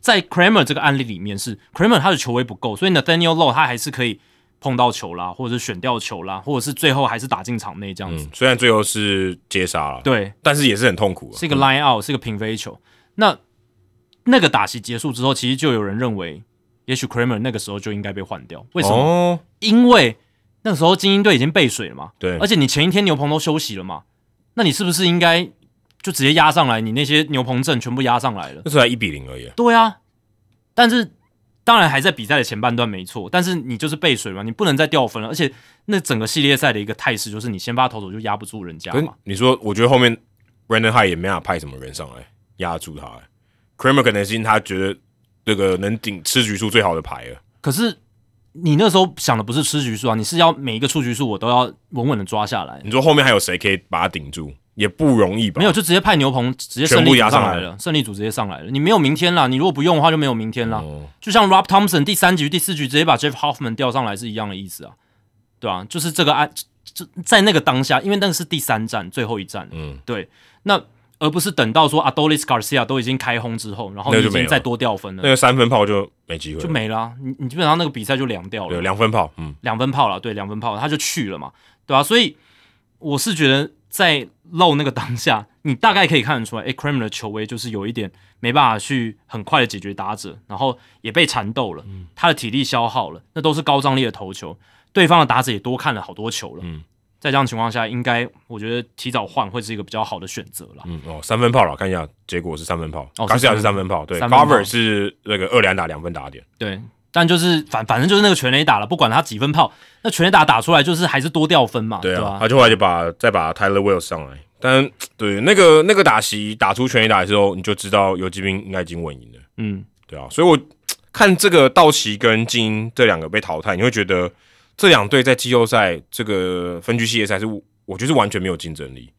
在 Kramer 这个案例里面是 Kramer 他的球威不够，所以 Nathaniel Low 他还是可以碰到球啦，或者是选掉球啦，或者是最后还是打进场内这样子。嗯，虽然最后是接杀了，对，但是也是很痛苦啊。是一个 line out，是一个平飞球。那那个打席结束之后，其实就有人认为，也许 Kramer 那个时候就应该被换掉。为什么？哦，因为那个时候精英队已经背水了嘛，对而且你前一天牛棚都休息了嘛，那你是不是应该就直接压上来？你那些牛棚阵全部压上来了？那时候才一比零而已。对啊，但是当然还在比赛的前半段没错，但是你就是背水嘛，你不能再掉分了。而且那整个系列赛的一个态势就是你先发投手就压不住人家嘛，你说，我觉得后面 Brandon High 也没办法派什么人上来压住他。Kramer 可能是因为他觉得这个能顶吃局数最好的牌了。可是你那时候想的不是吃局数啊，你是要每一个出局数我都要稳稳的抓下来。你说后面还有谁可以把他顶住，也不容易吧？没有，就直接派牛棚，直接胜利压上来了，胜利组直接上来了。你没有明天啦，你如果不用的话就没有明天啦。哦，就像 Rob Thompson 第三局、第四局直接把 Jeff Hoffman 调上来是一样的意思啊，对啊，就是这个案，就在那个当下，因为那个是第三站最后一站，嗯，对，那而不是等到说 Adolis Garcia 都已经开轰之后，然后你已经再多掉分了，那个三分炮就没机会了，就没了啊、你你基本上那个比赛就凉掉了。对，两分炮，嗯，两分炮了，对，两分炮他就去了嘛，对啊，所以我是觉得在漏那个当下，你大概可以看得出来，诶 c r a m e r 的球威就是有一点没办法去很快的解决打者，然后也被缠斗了，他的体力消耗了，那都是高张力的投球，对方的打者也多看了好多球了，嗯在这样情况下，应该我觉得提早换会是一个比较好的选择了。嗯哦，三分炮了，看一下结果是三分炮，哦是卡西亚是三分炮，对三分炮，Cover 是那个二连打两分打点，对，但就是反反正就是那个全垒打了，不管他几分炮，那全垒打打出来就是还是多掉分嘛，对？他就后来就把再把 Tyler Wells 上来，但对那个那个打席打出全垒打的时候，你就知道游击兵应该已经稳赢了，嗯，对啊，所以我看这个道奇跟精英这两个被淘汰，你会觉得这两队在季后赛这个分区系列赛是我觉得是完全没有竞争力。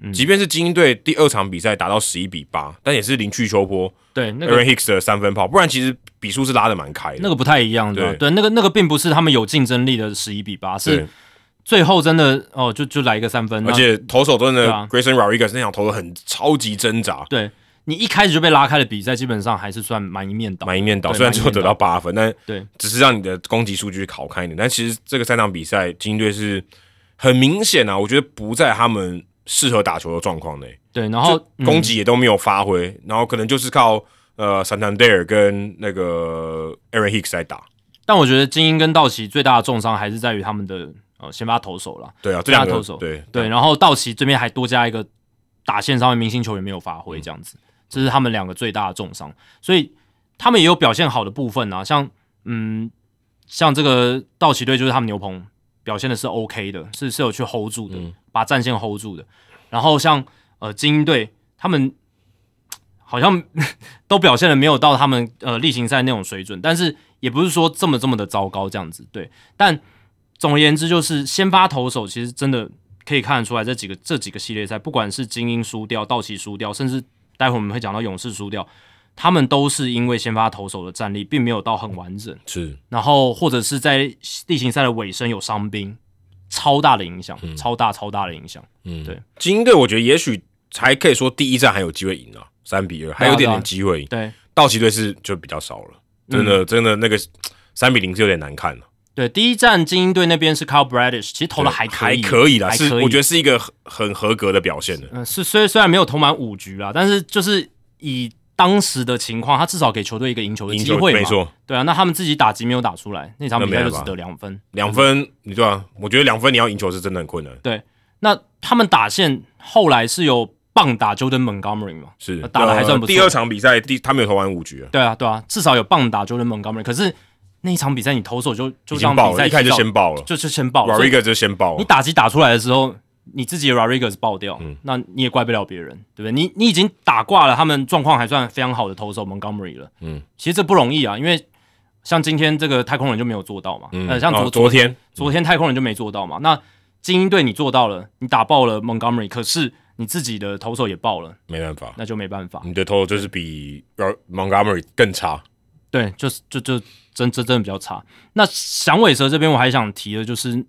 嗯即便是精英队第二场比赛打到十一比八，但也是零去秋波。对，那个 Aaron Hicks 的三分炮，不然其实比数是拉的蛮开的。那个不太一样的，对，那个那个并不是他们有竞争力的十一比八，是最后真的哦，就就来一个三分，而且投手真的 Grayson Rodriguez 那场投的很超级挣扎。对你一开始就被拉开了比赛，基本上还是算蛮一面倒，蛮一面倒。虽然最后得到八分，但对，只是让你的攻击数据好看一点。但其实这个三场比赛，精英队是很明显啊，我觉得不在他们。适合打球的状况内，对，然后攻击也都没有发挥，然后可能就是靠呃 Santander 跟那个 Aaron Hicks 在打。但我觉得精英跟道奇最大的重伤还是在于他们的呃先发投手了。对啊，先发投手，对对。然后道奇这边还多加一个打线上面明星球员没有发挥，这样子，这是他们两个最大的重伤。所以他们也有表现好的部分啊，像嗯，像这个道奇队就是他们牛棚。表现的是 OK 的，是是有去 hold 住的，把战线 hold 住的。然后像呃精英队，他们好像 都表现的没有到他们呃例行赛那种水准，但是也不是说这么这么的糟糕这样子。对，但总而言之，就是先发投手其实真的可以看得出来，这几个这几个系列赛，不管是精英输掉、道奇输掉，甚至待会我们会讲到勇士输掉。他们都是因为先发投手的战力并没有到很完整，是，然后或者是在例行赛的尾声有伤兵，超大的影响，超大超大的影响。嗯，对，精英队我觉得也许还可以说第一站还有机会赢啊，三比二还有点点机会赢。对，道奇队是就比较少了，真的真的那个三比零是有点难看了。对，第一站精英队那边是 Carl Bradish，其实投的还还可以啦，是我觉得是一个很很合格的表现的。嗯，是虽虽然没有投满五局啦，但是就是以。当时的情况，他至少给球队一个赢球的机会没错，对啊，那他们自己打击没有打出来，那场比赛就只得两分。两分，你对啊？我觉得两分你要赢球是真的很困难。对，那他们打线后来是有棒打 Jordan Montgomery 嘛？是打的还算不错。第二场比赛，第他没有投完五局啊。对啊，对啊，至少有棒打 Jordan Montgomery。可是那一场比赛，你投手就就这样比赛一开始就先爆了，就是先爆 r o r i g a 就先爆了。你打击打出来的时候。你自己的 Rodriguez 爆掉，那你也怪不了别人，对不对？你你已经打挂了，他们状况还算非常好的投手 Montgomery 了，嗯，其实这不容易啊，因为像今天这个太空人就没有做到嘛，呃，像昨昨天。昨天太空人就没做到嘛，那精英队你做到了，你打爆了 Montgomery，可是你自己的投手也爆了，没办法，那就没办法，你的投手就是比 Montgomery 更差，对，就是就就真真真的比较差。那响尾蛇这边我还想提的就是。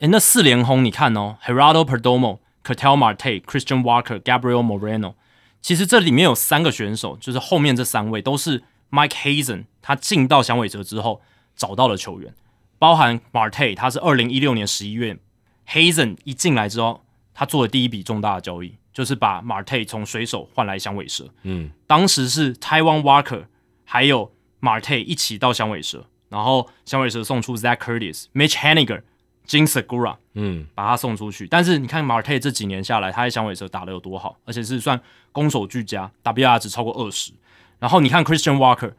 诶，那四连轰，你看哦，Heraldo Perdomo、c a t e l Marte、Christian Walker、Gabriel Moreno，其实这里面有三个选手，就是后面这三位都是 Mike Hazen，他进到响尾蛇之后找到了球员，包含 Marte，他是二零一六年十一月，Hazen 一进来之后，他做的第一笔重大的交易，就是把 Marte 从水手换来响尾蛇。嗯，当时是 Taiwan Walker 还有 Marte 一起到响尾蛇，然后响尾蛇送出 Zach Curtis、Mitch Haniger。金 Segura，嗯，把他送出去。但是你看马尔泰这几年下来，他在响尾蛇打的有多好，而且是算攻守俱佳，WR 值超过二十。然后你看 Christian Walker，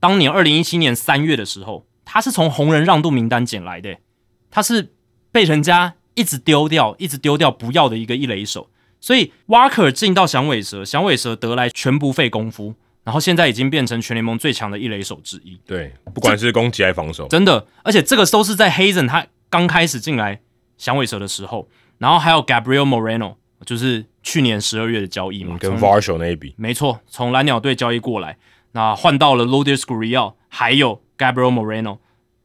当年二零一七年三月的时候，他是从红人让渡名单捡来的，他是被人家一直丢掉、一直丢掉不要的一个一垒手。所以 Walker 进到响尾蛇，响尾蛇得来全不费功夫，然后现在已经变成全联盟最强的一垒手之一。对，不管是攻击还是防守，真的，而且这个都是在 Hazen 他。刚开始进来响尾蛇的时候，然后还有 Gabriel Moreno，就是去年十二月的交易嘛，跟 Varsho 那一笔，没错，从蓝鸟队交易过来，那换到了 l o d i s Gurriel，还有 Gabriel Moreno。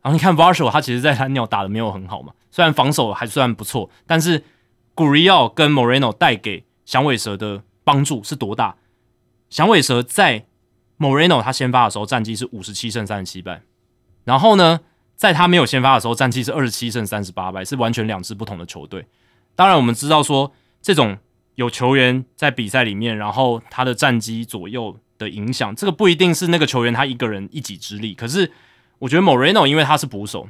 然后你看 Varsho，他其实在蓝鸟打的没有很好嘛，虽然防守还算不错，但是 Gurriel 跟 Moreno 带给响尾蛇的帮助是多大？响尾蛇在 Moreno 他先发的时候战绩是五十七胜三十七败，然后呢？在他没有先发的时候，战绩是二十七胜三十八败，是完全两支不同的球队。当然，我们知道说这种有球员在比赛里面，然后他的战绩左右的影响，这个不一定是那个球员他一个人一己之力。可是，我觉得 Moreno 因为他是捕手，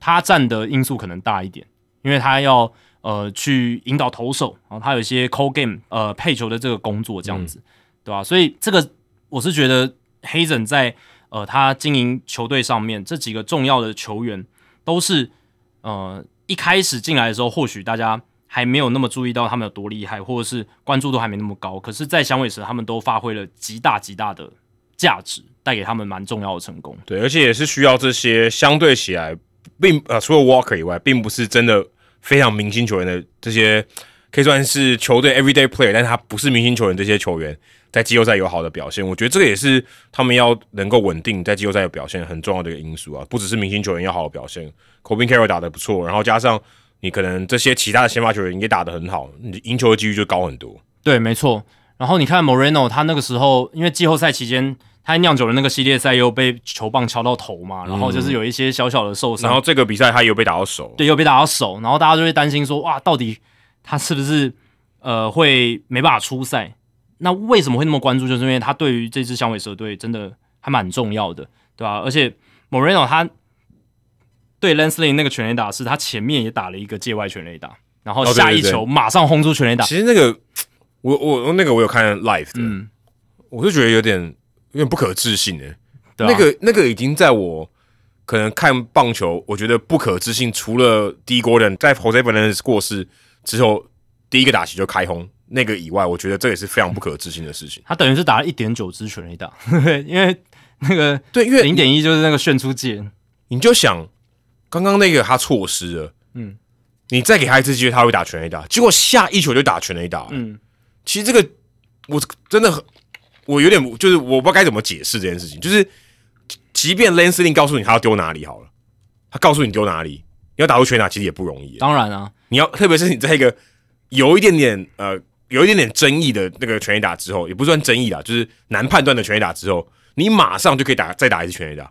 他占的因素可能大一点，因为他要呃去引导投手，然后他有一些 call game 呃配球的这个工作这样子，对吧？所以这个我是觉得黑人在。呃，他经营球队上面这几个重要的球员，都是呃一开始进来的时候，或许大家还没有那么注意到他们有多厉害，或者是关注度还没那么高。可是，在响尾蛇，他们都发挥了极大极大的价值，带给他们蛮重要的成功。对，而且也是需要这些相对起来，并呃除了 Walker 以外，并不是真的非常明星球员的这些，可以算是球队 everyday player，但是他不是明星球员这些球员，在季后赛有好的表现，我觉得这个也是他们要能够稳定在季后赛的表现很重要的一个因素啊，不只是明星球员要好的表现 c o b i n Carroll 打得不错，然后加上你可能这些其他的先发球员也打得很好，你赢球的几率就高很多。对，没错。然后你看 Moreno，他那个时候因为季后赛期间。他酿酒的那个系列赛又被球棒敲到头嘛，然后就是有一些小小的受伤。然后这个比赛他又被打到手，对，又被打到手，然后大家就会担心说，哇，到底他是不是呃会没办法出赛？那为什么会那么关注？就是因为他对于这支响尾蛇队真的还蛮重要的，对吧？而且 Moreno 他对 Lansling 那个全垒打是他前面也打了一个界外全垒打，然后下一球马上轰出全垒打。其实那个我我那个我有看 live 的，我就觉得有点。有点不可置信诶，那个那个已经在我可能看棒球，我觉得不可置信。除了第一国人在 Jose Fernandez 过世之后第一个打席就开轰那个以外，我觉得这也是非常不可置信的事情。他等于是打了一点九支全垒打，因为那个对，因为零点一就是那个炫出界。你就想刚刚那个他错失了，嗯，你再给他一次机会，他会打全垒打，结果下一球就打全垒打。嗯，其实这个我真的很。我有点就是我不知道该怎么解释这件事情，就是即便 Lansing 告诉你他要丢哪里好了，他告诉你丢哪里，你要打出全打其实也不容易。当然啊，你要特别是你在一个有一点点呃有一点点争议的那个全垒打之后，也不算争议啦，就是难判断的全垒打之后，你马上就可以打再打一次全垒打，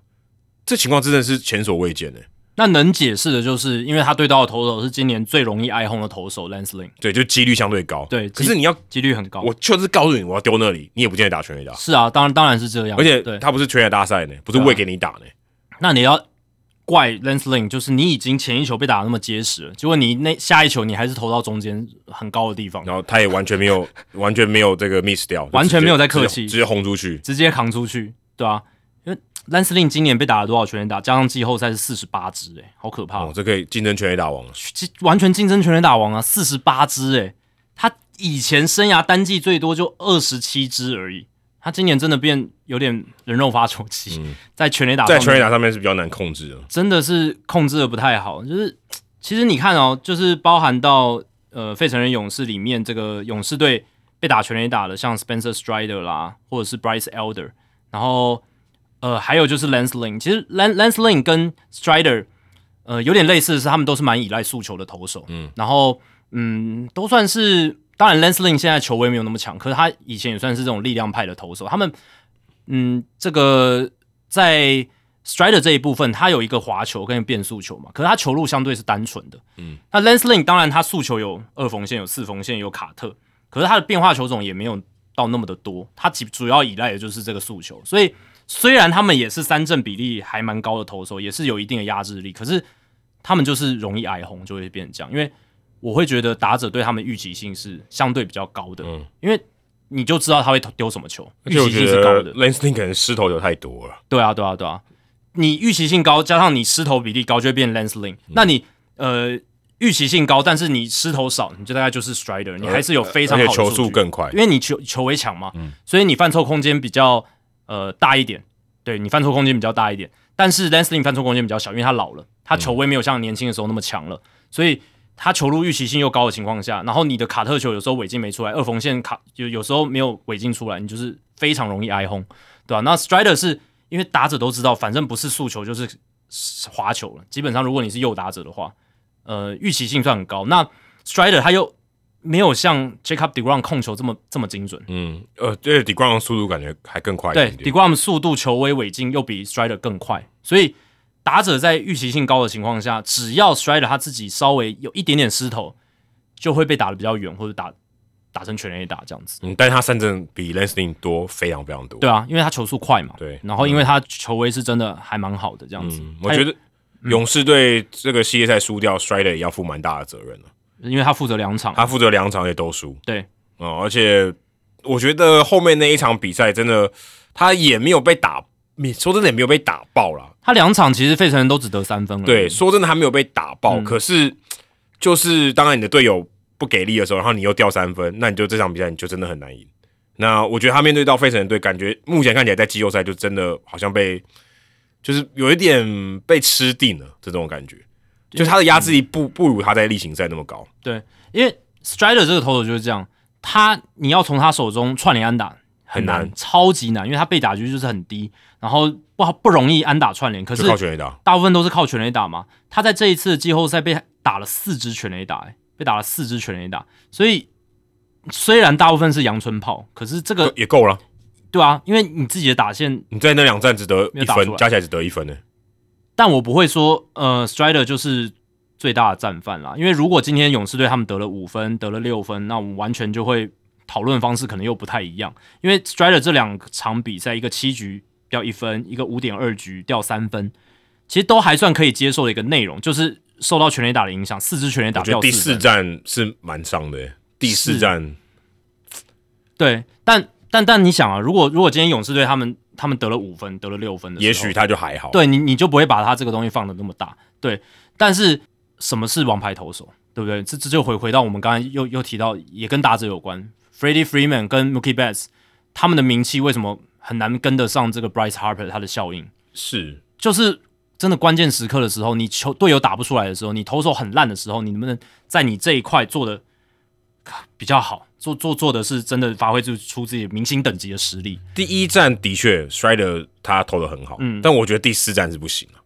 这情况真的是前所未见的。那能解释的就是，因为他对到的投手是今年最容易挨轰的投手 Lansling，对，就几率相对高。对，可是你要几率很高，我就是告诉你我要丢那里，你也不见得打全垒打。是啊，当然当然是这样。而且他不是全垒大赛呢，不是喂给你打呢。那你要怪 Lansling，就是你已经前一球被打那么结实了，结果你那下一球你还是投到中间很高的地方，然后他也完全没有完全没有这个 miss 掉，完全没有在客气，直接轰出去，直接扛出去，对啊。因为 Lansling 今年被打了多少全垒打？加上季后赛是四十八支，哎，好可怕！哦，这可以竞争全垒打王了，完全竞争全垒打王啊！四十八支，哎，他以前生涯单季最多就二十七支而已，他今年真的变有点人肉发球机，在全垒打在全垒打上面是比较难控制的，真的是控制的不太好。就是其实你看哦，就是包含到呃费城人勇士里面，这个勇士队被打全垒打的，像 Spencer Strider 啦，或者是 Bryce Elder，然后。呃，还有就是 Lansling，其实 Lan Lansling 跟 Strider，呃，有点类似的是，他们都是蛮依赖速球的投手。嗯，然后嗯，都算是，当然 Lansling 现在球威没有那么强，可是他以前也算是这种力量派的投手。他们嗯，这个在 Strider 这一部分，他有一个滑球跟变速球嘛，可是他球路相对是单纯的。嗯，那 Lansling 当然他速球有二缝线、有四缝线、有卡特，可是他的变化球种也没有到那么的多，他主主要依赖的就是这个速球，所以。虽然他们也是三振比例还蛮高的投手，也是有一定的压制力，可是他们就是容易挨红，就会变成这样。因为我会觉得打者对他们预期性是相对比较高的，嗯，因为你就知道他会丢什么球，预期性是高的。Lansing 可能失投有太多了，对啊，对啊，对啊。你预期性高，加上你失投比例高，就会变 Lansing。那你呃预期性高，但是你失投少，你就大概就是 Strider，你还是有非常好的球速更快，因为你球球围强嘛，所以你犯错空间比较。呃，大一点，对你犯错空间比较大一点，但是 Lansling 犯错空间比较小，因为他老了，他球威没有像年轻的时候那么强了，所以他球路预期性又高的情况下，然后你的卡特球有时候尾劲没出来，二缝线卡就有时候没有尾劲出来，你就是非常容易挨轰，对吧？那 Strider 是因为打者都知道，反正不是速球就是滑球了，基本上如果你是右打者的话，呃，预期性算很高。那 Strider 他又。没有像 Jacob Degrom 控球这么这么精准。嗯，呃，对，Degrom 速度感觉还更快一点。对，Degrom 速度、球威、尾劲又比 Strider 更快，所以打者在预期性高的情况下，只要 Strider 他自己稍微有一点点失头，就会被打的比较远，或者打打成全垒打这样子。嗯，但是他三振比 Lansing 多非常非常多。对啊，因为他球速快嘛。对，然后因为他球威是真的还蛮好的这样子。我觉得勇士队这个系列赛输掉，Strider 也要负蛮大的责任了。因为他负责两场，他负责两场也都输。对，哦，而且我觉得后面那一场比赛真的，他也没有被打，说真的也没有被打爆了。他两场其实费城人都只得三分了。对，说真的还没有被打爆，可是就是当然你的队友不给力的时候，然后你又掉三分，那你就这场比赛你就真的很难赢。那我觉得他面对到费城人队，感觉目前看起来在季后赛就真的好像被，就是有一点被吃定了这种感觉。就他的压制力不不如他在例行赛那么高。对，因为 Strider 这个投手就是这样，他你要从他手中串联安打很难，很难超级难，因为他被打局就是很低，然后不好不容易安打串联，可是靠全垒打，大部分都是靠全垒打嘛。他在这一次的季后赛被打了四支全垒打、欸，被打了四支全垒打，所以虽然大部分是阳春炮，可是这个也够了。对啊，因为你自己的打线，你在那两站只得一分，加起来只得一分呢。但我不会说，呃，Strider 就是最大的战犯啦。因为如果今天勇士队他们得了五分，得了六分，那我们完全就会讨论方式可能又不太一样。因为 Strider 这两场比赛，一个七局掉一分，一个五点二局掉三分，其实都还算可以接受的一个内容，就是受到全垒打的影响，四支全垒打我觉得第四。战是蛮伤的耶，第四是战对，但但但你想啊，如果如果今天勇士队他们他们得了五分，得了六分的，也许他就还好。对你你就不会把他这个东西放的那么大，对。但是什么是王牌投手，对不对？这这就回回到我们刚才又又提到，也跟打者有关。Freddie Freeman 跟 Mookie Betts 他们的名气为什么很难跟得上这个 Bryce Harper 他的效应？是就是真的关键时刻的时候，你球队友打不出来的时候，你投手很烂的时候，你能不能在你这一块做的比较好？做做做的是真的发挥出出自己明星等级的实力？第一站的确 Strider 他投的很好，嗯但我觉得第四站是不行啊，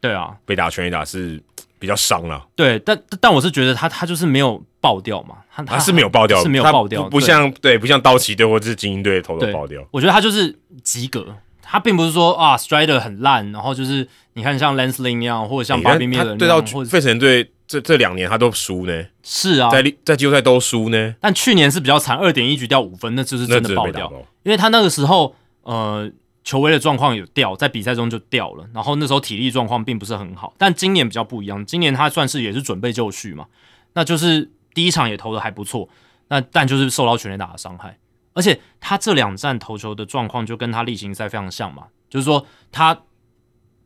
对啊，被打全垒打是比较伤了。对，但但我是觉得他他就是没有爆掉嘛，他他是没有爆掉，是没有爆掉，不不像对，不像刀奇队或者是精英队投的对爆掉。我觉得他就是及格，他并不是说啊 Strider 很烂，然后就是你看像 Lance Lynn 那样，或者像欸 Bobby 他 Miller 那对到费城队这这两年他都输呢，是啊，在在季后赛都输呢，但去年是比较惨，二点一局掉五分，那就是真的爆掉。因为他那个时候呃球威的状况有掉，在比赛中就掉了，然后那时候体力状况并不是很好，但今年比较不一样，今年他算是也是准备就绪嘛，那就是第一场也投的还不错，那但就是受到全垒打的伤害，而且他这两站投球的状况就跟他例行赛非常像嘛，就是说他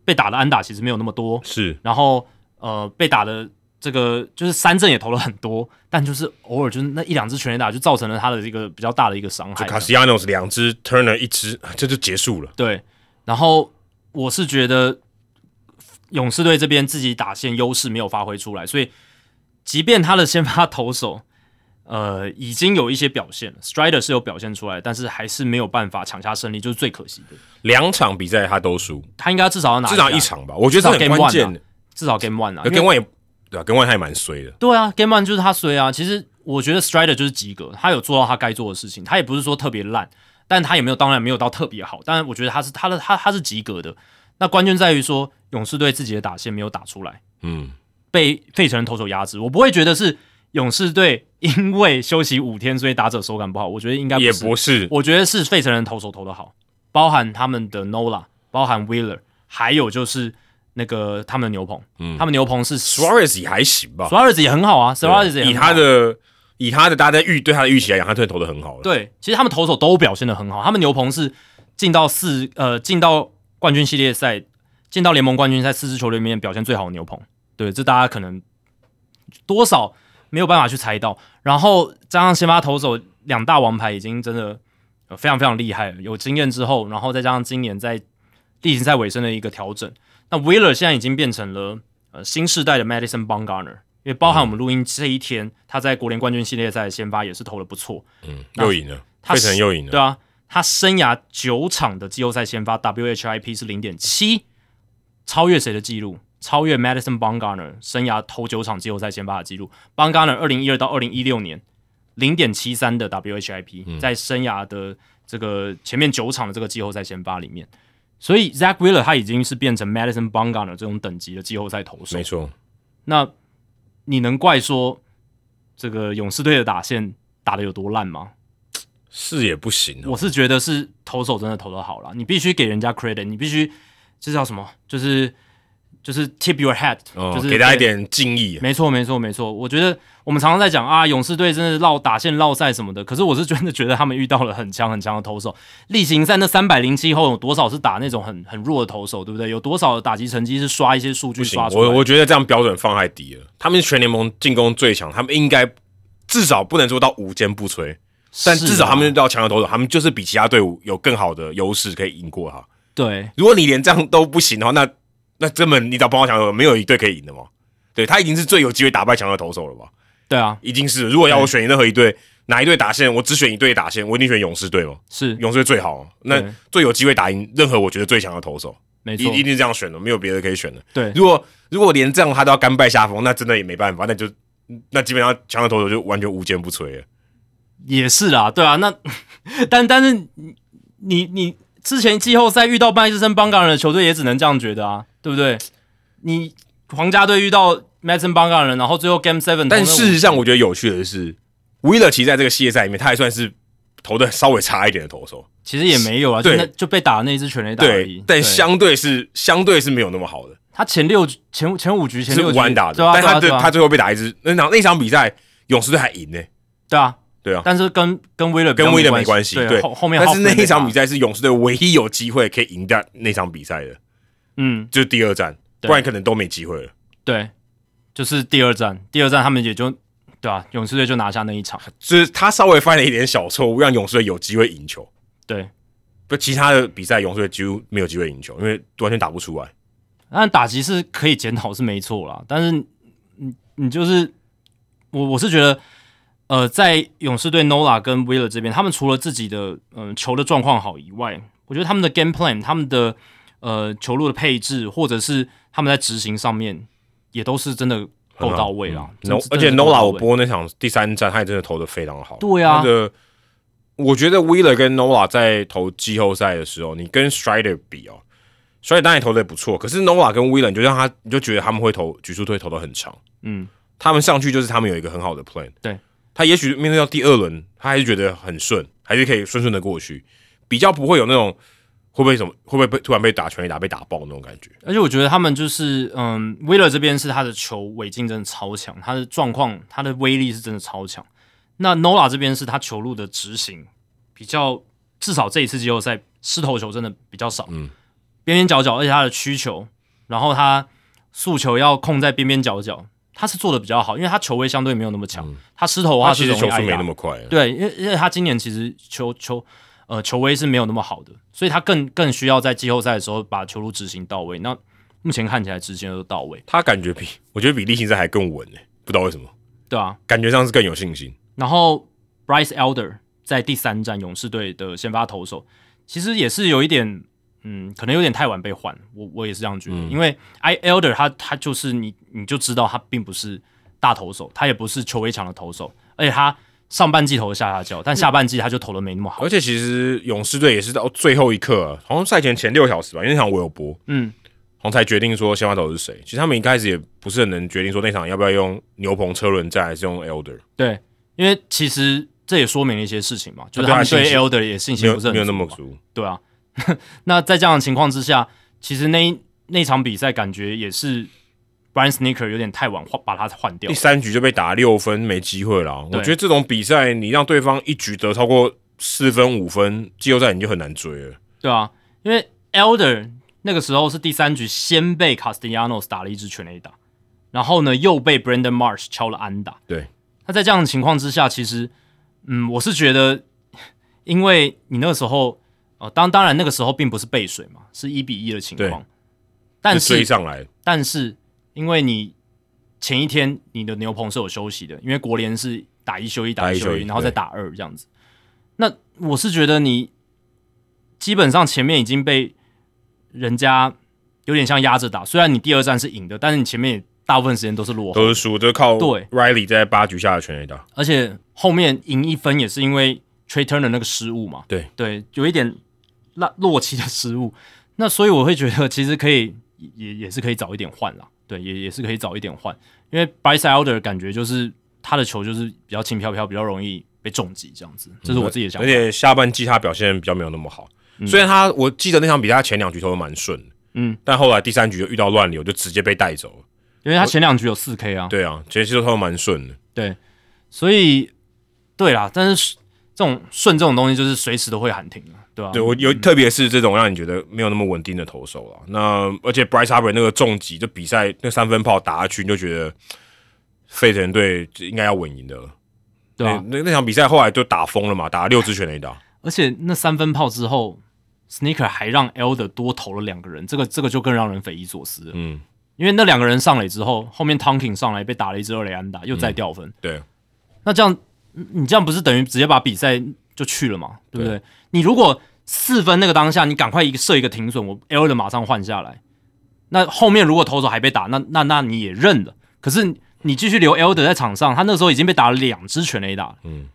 被打的安打其实没有那么多，是。然后呃被打的这个就是三振也投了很多，但就是偶尔就是那一两支全垒打就造成了他的这个比较大的一个伤害。就 Castellanos 两支，Turner 一支，这就结束了。对，然后我是觉得勇士队这边自己打线优势没有发挥出来，所以即便他的先发投手呃已经有一些表现了，Strider 是有表现出来，但是还是没有办法抢下胜利，就是最可惜的。两场比赛他都输，他应该至少要拿至少一场吧，我觉得这很至少 game 关 one。至少 Game One 啊，，Game One 也对啊，跟 One 他也蛮衰的。对啊，Game One 就是他衰啊。其实我觉得 Strider 就是及格，他有做到他该做的事情，他也不是说特别烂，但他也没有，当然没有到特别好。但是我觉得他是他的他他是及格的。那关键在于说勇士队自己的打线没有打出来，嗯，被费城人投手压制。我不会觉得是勇士队 因为休息五天，所以打者手感不好。我觉得应该也，不是，我觉得是费城人投手投的好，包含他们的 Nola，包含 Wheeler，还有就是那个他们的牛棚，嗯他们牛棚是 Suarez 也还行吧。Suarez 也很好啊，Suarez 也以很好他的以他的大家在预对他的预期来讲，他真的投的很好了。对，其实他们投手都表现的很好，他们牛棚是进到四呃进到冠军系列赛，进到联盟冠军赛四支球队里面表现最好的牛棚。对，这大家可能多少没有办法去猜到。然后加上先发投手两大王牌已经真的、呃、非常非常厉害了，有经验之后，然后再加上今年在例行赛尾声的一个调整，那 Wheeler 现在已经变成了呃新时代的 Madison Bumgarner。因为包含我们录音这一天，他在国联冠军系列赛的先发也是投的不错，嗯，那又赢了，他费城又赢了。对啊，他生涯九场的季后赛先发 WHIP 是零点七，超越谁的记录？超越 Madison Bumgarner 生涯头九场季后赛先发的记录。Bumgarner 二零一二到二零一六年零点七三的 WHIP，、在生涯的这个前面九场的这个季后赛先发里面，所以 Zach Wheeler 他已经是变成 Madison Bumgarner 这种等级的季后赛投手没。错，那你能怪说这个勇士队的打线打的有多烂吗？是也不行哦。我是觉得是投手真的投的好了，你必须给人家 credit，你必须这叫什么？就是就是 tip your hat，、哦就是给大家一点敬意。没错，没错，没错。我觉得我们常常在讲啊，勇士队真的绕打线绕赛什么的，可是我是真的觉得他们遇到了很强很强的投手。例行赛那三百零七后有多少是打那种很很弱的投手，对不对？有多少的打击成绩是刷一些数据刷，出来？我我觉得这样标准放太低了。他们是全联盟进攻最强，他们应该至少不能做到无坚不摧，但至少他们遇到强的投手，他们就是比其他队伍有更好的优势可以赢过他。对如果你连这样都不行的话，那那根本你找帮我强的没有一队可以赢的嘛。对他已经是最有机会打败强的投手了吧？对啊，已经是。如果要我选任何一队，哪一队打线，我只选一队打线，我一定选勇士队嘛。是勇士队最好，那最有机会打赢任何我觉得最强的投手，没错一一，定是这样选的，没有别的可以选的。对，如果如果连这样他都要甘拜下风，那真的也没办法，那就那基本上强的投手就完全无坚不摧了。也是啦，对啊，那但但是你你你之前季后赛遇到麦斯森邦港人的球队也只能这样觉得啊，对不对？你皇家队遇到 Madison b a n g a r 人，然后最后 Game Seven，但事实上，我觉得有趣的是，w i l l e r 其实在这个系列赛里面，他还算是投的稍微差一点的投手，其实也没有啊，就对那就被打的那一支全垒打而已。对，，但相对是相对是没有那么好的，他前六局前前五局前是六局无安打的，对啊，但他对啊，对啊。他最后被打一支那场那场比赛，勇士队还赢呢、对啊，对啊，但是跟跟威勒跟威勒没没关系，对，对，后后面但是那一场。比赛，赛是勇士队唯一有机会可以赢掉那场比赛的，嗯，就是第二战，不然可能都没机会了。对，就是第二战，第二战他们也就对啊，勇士队就拿下那一场，就是他稍微犯了一点小错误，让勇士队有机会赢球。对，不，其他的比赛勇士队几乎没有机会赢球，因为完全打不出来。但打击是可以检讨是没错啦，但是你你就是我我是觉得，呃，在勇士队 Nola 跟 Wheeler 这边，他们除了自己的嗯、呃球的状况好以外，我觉得他们的 game plan、他们的呃球路的配置，或者是他们在执行上面，也都是真的够到位啦。真 No，真而且 Nola 我播那场第三战，他也真的投的非常好。对啊那个我觉得 Wheeler 跟 Nola 在投季后赛的时候，你跟 Strider 比哦，Strider 当然投的也不错，可是 Nola 跟 Wheeler 你就让他，你就觉得他们会投局数队投的很长，嗯，他们上去就是他们有一个很好的 plan。对，他也许面对到第二轮，他还是觉得很顺，还是可以顺顺的过去，比较不会有那种会不会什么会不会被突然被打全垒打被打爆那种感觉。而且我觉得他们就是，嗯，Wheeler 这边是他的球尾劲真的超强，他的状况、他的威力是真的超强。那 Nola 这边是他球路的执行比较，至少这一次季后赛失投球真的比较少，嗯，边边角角，而且他的曲球，然后他速球要控在边边角角，他是做的比较好，因为他球威相对没有那么强，他失投的话其实球速没那么快，对，因为因为他今年其实球球呃球威是没有那么好的，所以他更更需要在季后赛的时候把球路执行到位。那目前看起来执行的都到位，他感觉比我觉得比例行赛还更稳呢、不知道为什么，对啊。感觉上是更有信心。然后 Bryce Elder 在第三战勇士队的先发投手，其实也是有一点，嗯，可能有点太晚被换，我我也是这样觉得，因为 I Elder 他他就是你你就知道他并不是大投手，他也不是球威强的投手，而且他上半季投的下下叫，但下半季他就投的没那么好而，且其实勇士队也是到最后一刻、啊，好像赛前前六小时吧，因为那场我有播，嗯，好像才决定说先发投是谁。其实他们一开始也不是很能决定说那场要不要用牛棚车轮战还是用 Elder，对，因为其实这也说明了一些事情嘛，就是他他们对 Elder 也信心不是很没有没有那么足。对啊。那在这样的情况之下，其实那那场比赛感觉也是 Brian Sneaker 有点太晚换把他换掉第，三局就被打六分，没机会了。我觉得这种比赛，你让对方一局得超过四分五分，季后赛你就很难追了。对啊，因为 Elder 那个时候是第三局先被 Castellanos 打了一支全垒打，然后呢又被 Brandon Marsh 敲了安打。对，那在这样的情况之下，其实嗯，我是觉得，因为你那个时候呃，当当然那个时候并不是背水嘛，是一比一的情况，但就是追上来，但是因为你前一天你的牛棚是有休息的，因为国联是打一休一，打一休一，然后再打二这样子。那我是觉得你基本上前面已经被人家有点像压着打，虽然你第二战是赢的，但是你前面也大部分时间都是落后都是输，都靠对 Riley 在八局下的全垒打。而且后面赢一分也是因为 Trey Turner 那个失误嘛，对对，有一点落落期的失误。那所以我会觉得其实可以也也是可以早一点换啦，对，也也是可以早一点换，因为 Bryce Elder 感觉就是他的球就是比较轻飘飘，比较容易被重击这样子，这是我自己的想法。而且下半季他表现比较没有那么好。虽然他我记得那场比赛他前两局投的蛮顺的，嗯，但后来第三局就遇到乱流，就直接被带走了。因为他前两局有四 K 啊，对啊，前期都投的蛮顺的。对，所以对啦，但是这种顺这种东西就是随时都会喊停啊，对吧、对我有，特别是这种让你觉得没有那么稳定的投手了。那而且 Bryce Harper 那个重击，就比赛那三分炮打下去，你就觉得费城队应该要稳赢的了。对啊，那那场比赛后来就打疯了嘛，打了六支全垒打。而且那三分炮之后，Sneaker 还让 Elder 多投了两个人，这个这个就更让人匪夷所思了。嗯，因因为那两个人上垒之后，后面 Tonkin 上来被打了一支二垒安打，又再掉分。对，那这样你这样不是等于直接把比赛就去了嘛？对不对？你如果四分那个当下，你赶快一个设一个停损，我 L 的马上换下来。那后面如果投手还被打，那那那你也认了。可是你继续留 L 的在场上，他那时候已经被打了两支全垒打，嗯，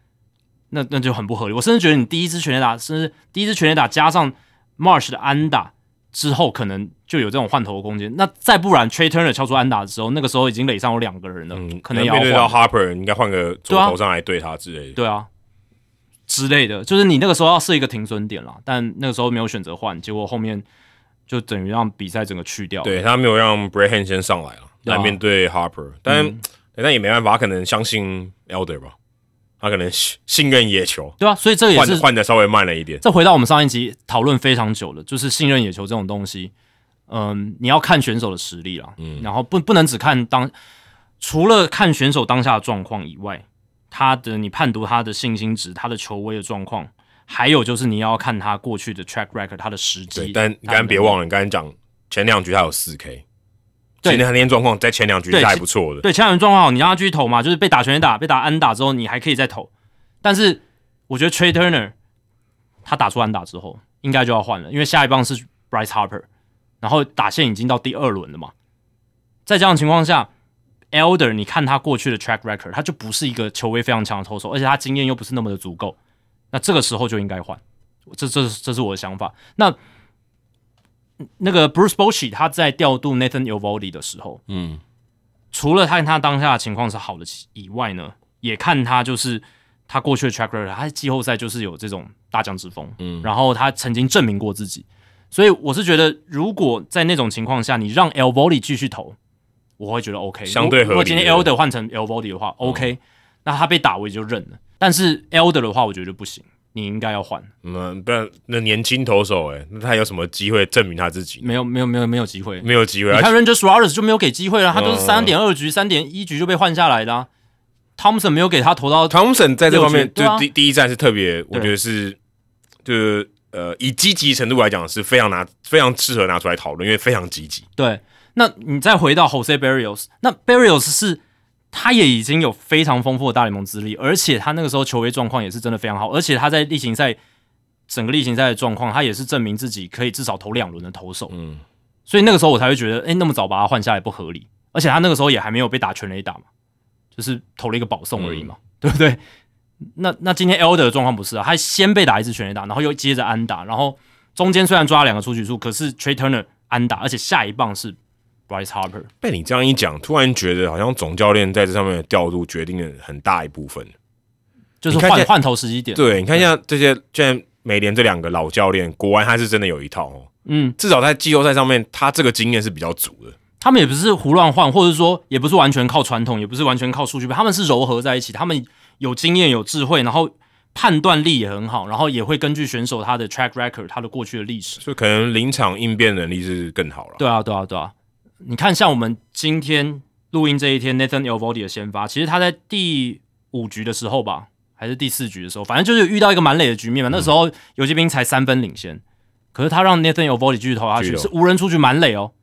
那那就很不合理。我甚至觉得你第一支全垒打，甚至第一支全垒打加上 Marsh 的安打之后，可能就有这种换头的空间。那再不然 t r a y Turner 敲出安打的时候，那个时候已经垒上有两个人了，嗯，可能要对到 Harper，应该换个左头上来对他之类的，对啊，之类的，就是你那个时候要设一个停损点了，但那个时候没有选择换，结果后面。就等于让比赛整个去掉，对他没有让 Brahan 先上来了来面对 Harper，但但也没办法，他可能相信 Elder 吧，他可能信任野球，对啊，所以这个也是换的稍微慢了一点。这回到我们上一集讨论非常久了，就是信任野球这种东西，嗯，你要看选手的实力了，嗯，然后不不能只看当，除了看选手当下的状况以外，他的你判读他的信心值，他的球威的状况。还有就是你要看他过去的 track record，他的时机。但你刚刚别忘了，你刚才讲前两局他有四 K，对，那天状况在前两局是还不错的。对，前两局状况好，你让他继续投嘛，就是被打全打，被打安打之后，你还可以再投。但是我觉得 Trey Turner 他打出安打之后，应该就要换了，因为下一棒是 Bryce Harper，然后打线已经到第二轮了嘛。在这样的情况下，Elder 你看他过去的 track record，他就不是一个球威非常强的投手，而且他经验又不是那么的足够。那这个时候就应该换，这这这是我的想法。那那个 Bruce Bochy 他在调度 Nathan Eovaldi 的时候，嗯，除了看他当下的情况是好的以外呢，也看他就是他过去的 track record，他季后赛就是有这种大将之风，嗯，然后他曾经证明过自己，所以我是觉得，如果在那种情况下，你让 Eovaldi 继续投，我会觉得 OK。相对如果今天 Elder 换成 Eovaldi 的话，OK，那他被打我也就认了。但是 Elder 的话，我觉得不行，你应该要换。嗯，不然那年轻投手，哎，那他有什么机会证明他自己？没有，没有，没有，没有机会，没有机会。你看 Ranger Suarez 就没有给机会了，他都是三点二局、三点一局就被换下来的。Thompson 没有给他投到，Thompson 在这方面就第第一站是特别，我觉得是，就是呃，以积极程度来讲是非常拿非常适合拿出来讨论，因为非常积极。对，那你再回到 Jose Barrios，那 Barrios 是。他也已经有非常丰富的大联盟资历，而且他那个时候球威状况也是真的非常好，而且他在例行赛整个例行赛的状况，他也是证明自己可以至少投两轮的投手。嗯，所以那个时候我才会觉得，哎，那么早把他换下来不合理。而且他那个时候也还没有被打全垒打嘛，就是投了一个保送而已嘛，对不对？那那今天 Elder 的状况不是啊，他先被打一次全垒打，然后又接着安打，然后中间虽然抓了两个出局数，可是 Trey Turner 安打，而且下一棒是。Bryce Harper 被你这样一讲，突然觉得好像总教练在这上面的调度决定了很大一部分，就是换换头时机点。对，你看一下这些，现在美联这两个老教练，国安他是真的有一套哦。嗯，至少在季后赛上面，他这个经验是比较足的。他们也不是胡乱换，或者说也不是完全靠传统，也不是完全靠数据他们是柔合在一起。他们有经验、有智慧，然后判断力也很好，然后也会根据选手他的 track record，他的过去的历史，所以可能临场应变能力是更好了。对啊，对啊，对啊。你看，像我们今天录音这一天，Nathan Elvody 的先发，其实他在第五局的时候吧，还是第四局的时候，反正就是遇到一个满垒的局面嘛。那时候游击兵才三分领先，可是他让 Nathan Elvody 继续投下去，是无人出局满垒哦。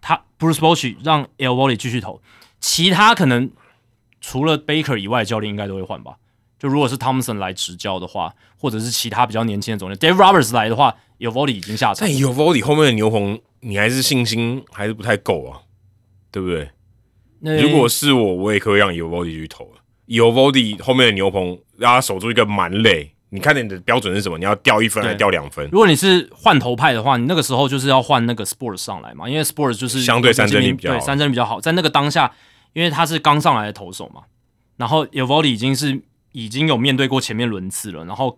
他 Bruce Bochy 让 Elvody 继续投，其他可能除了 Baker 以外，教练应该都会换吧。就如果是 Thompson 来执教的话，或者是其他比较年轻的总监 Dave Roberts 来的话，Elvody 已经下场。但 Elvody 后面的牛棚。你还是信心还是不太够啊，对不对？如果是我，我也可以让有 v o d y 去投了。u v o d y 后面的牛棚让他守住一个满垒，你看你的标准是什么？你要掉一分还是掉两分？如果你是换头派的话，你那个时候就是要换那个 Sports 上来嘛，因为 Sports 就是相对三振力比较对三振比较好。在那个当下，因为他是刚上来的投手嘛，然后有 v o d y 已经是已经有面对过前面轮次了，然后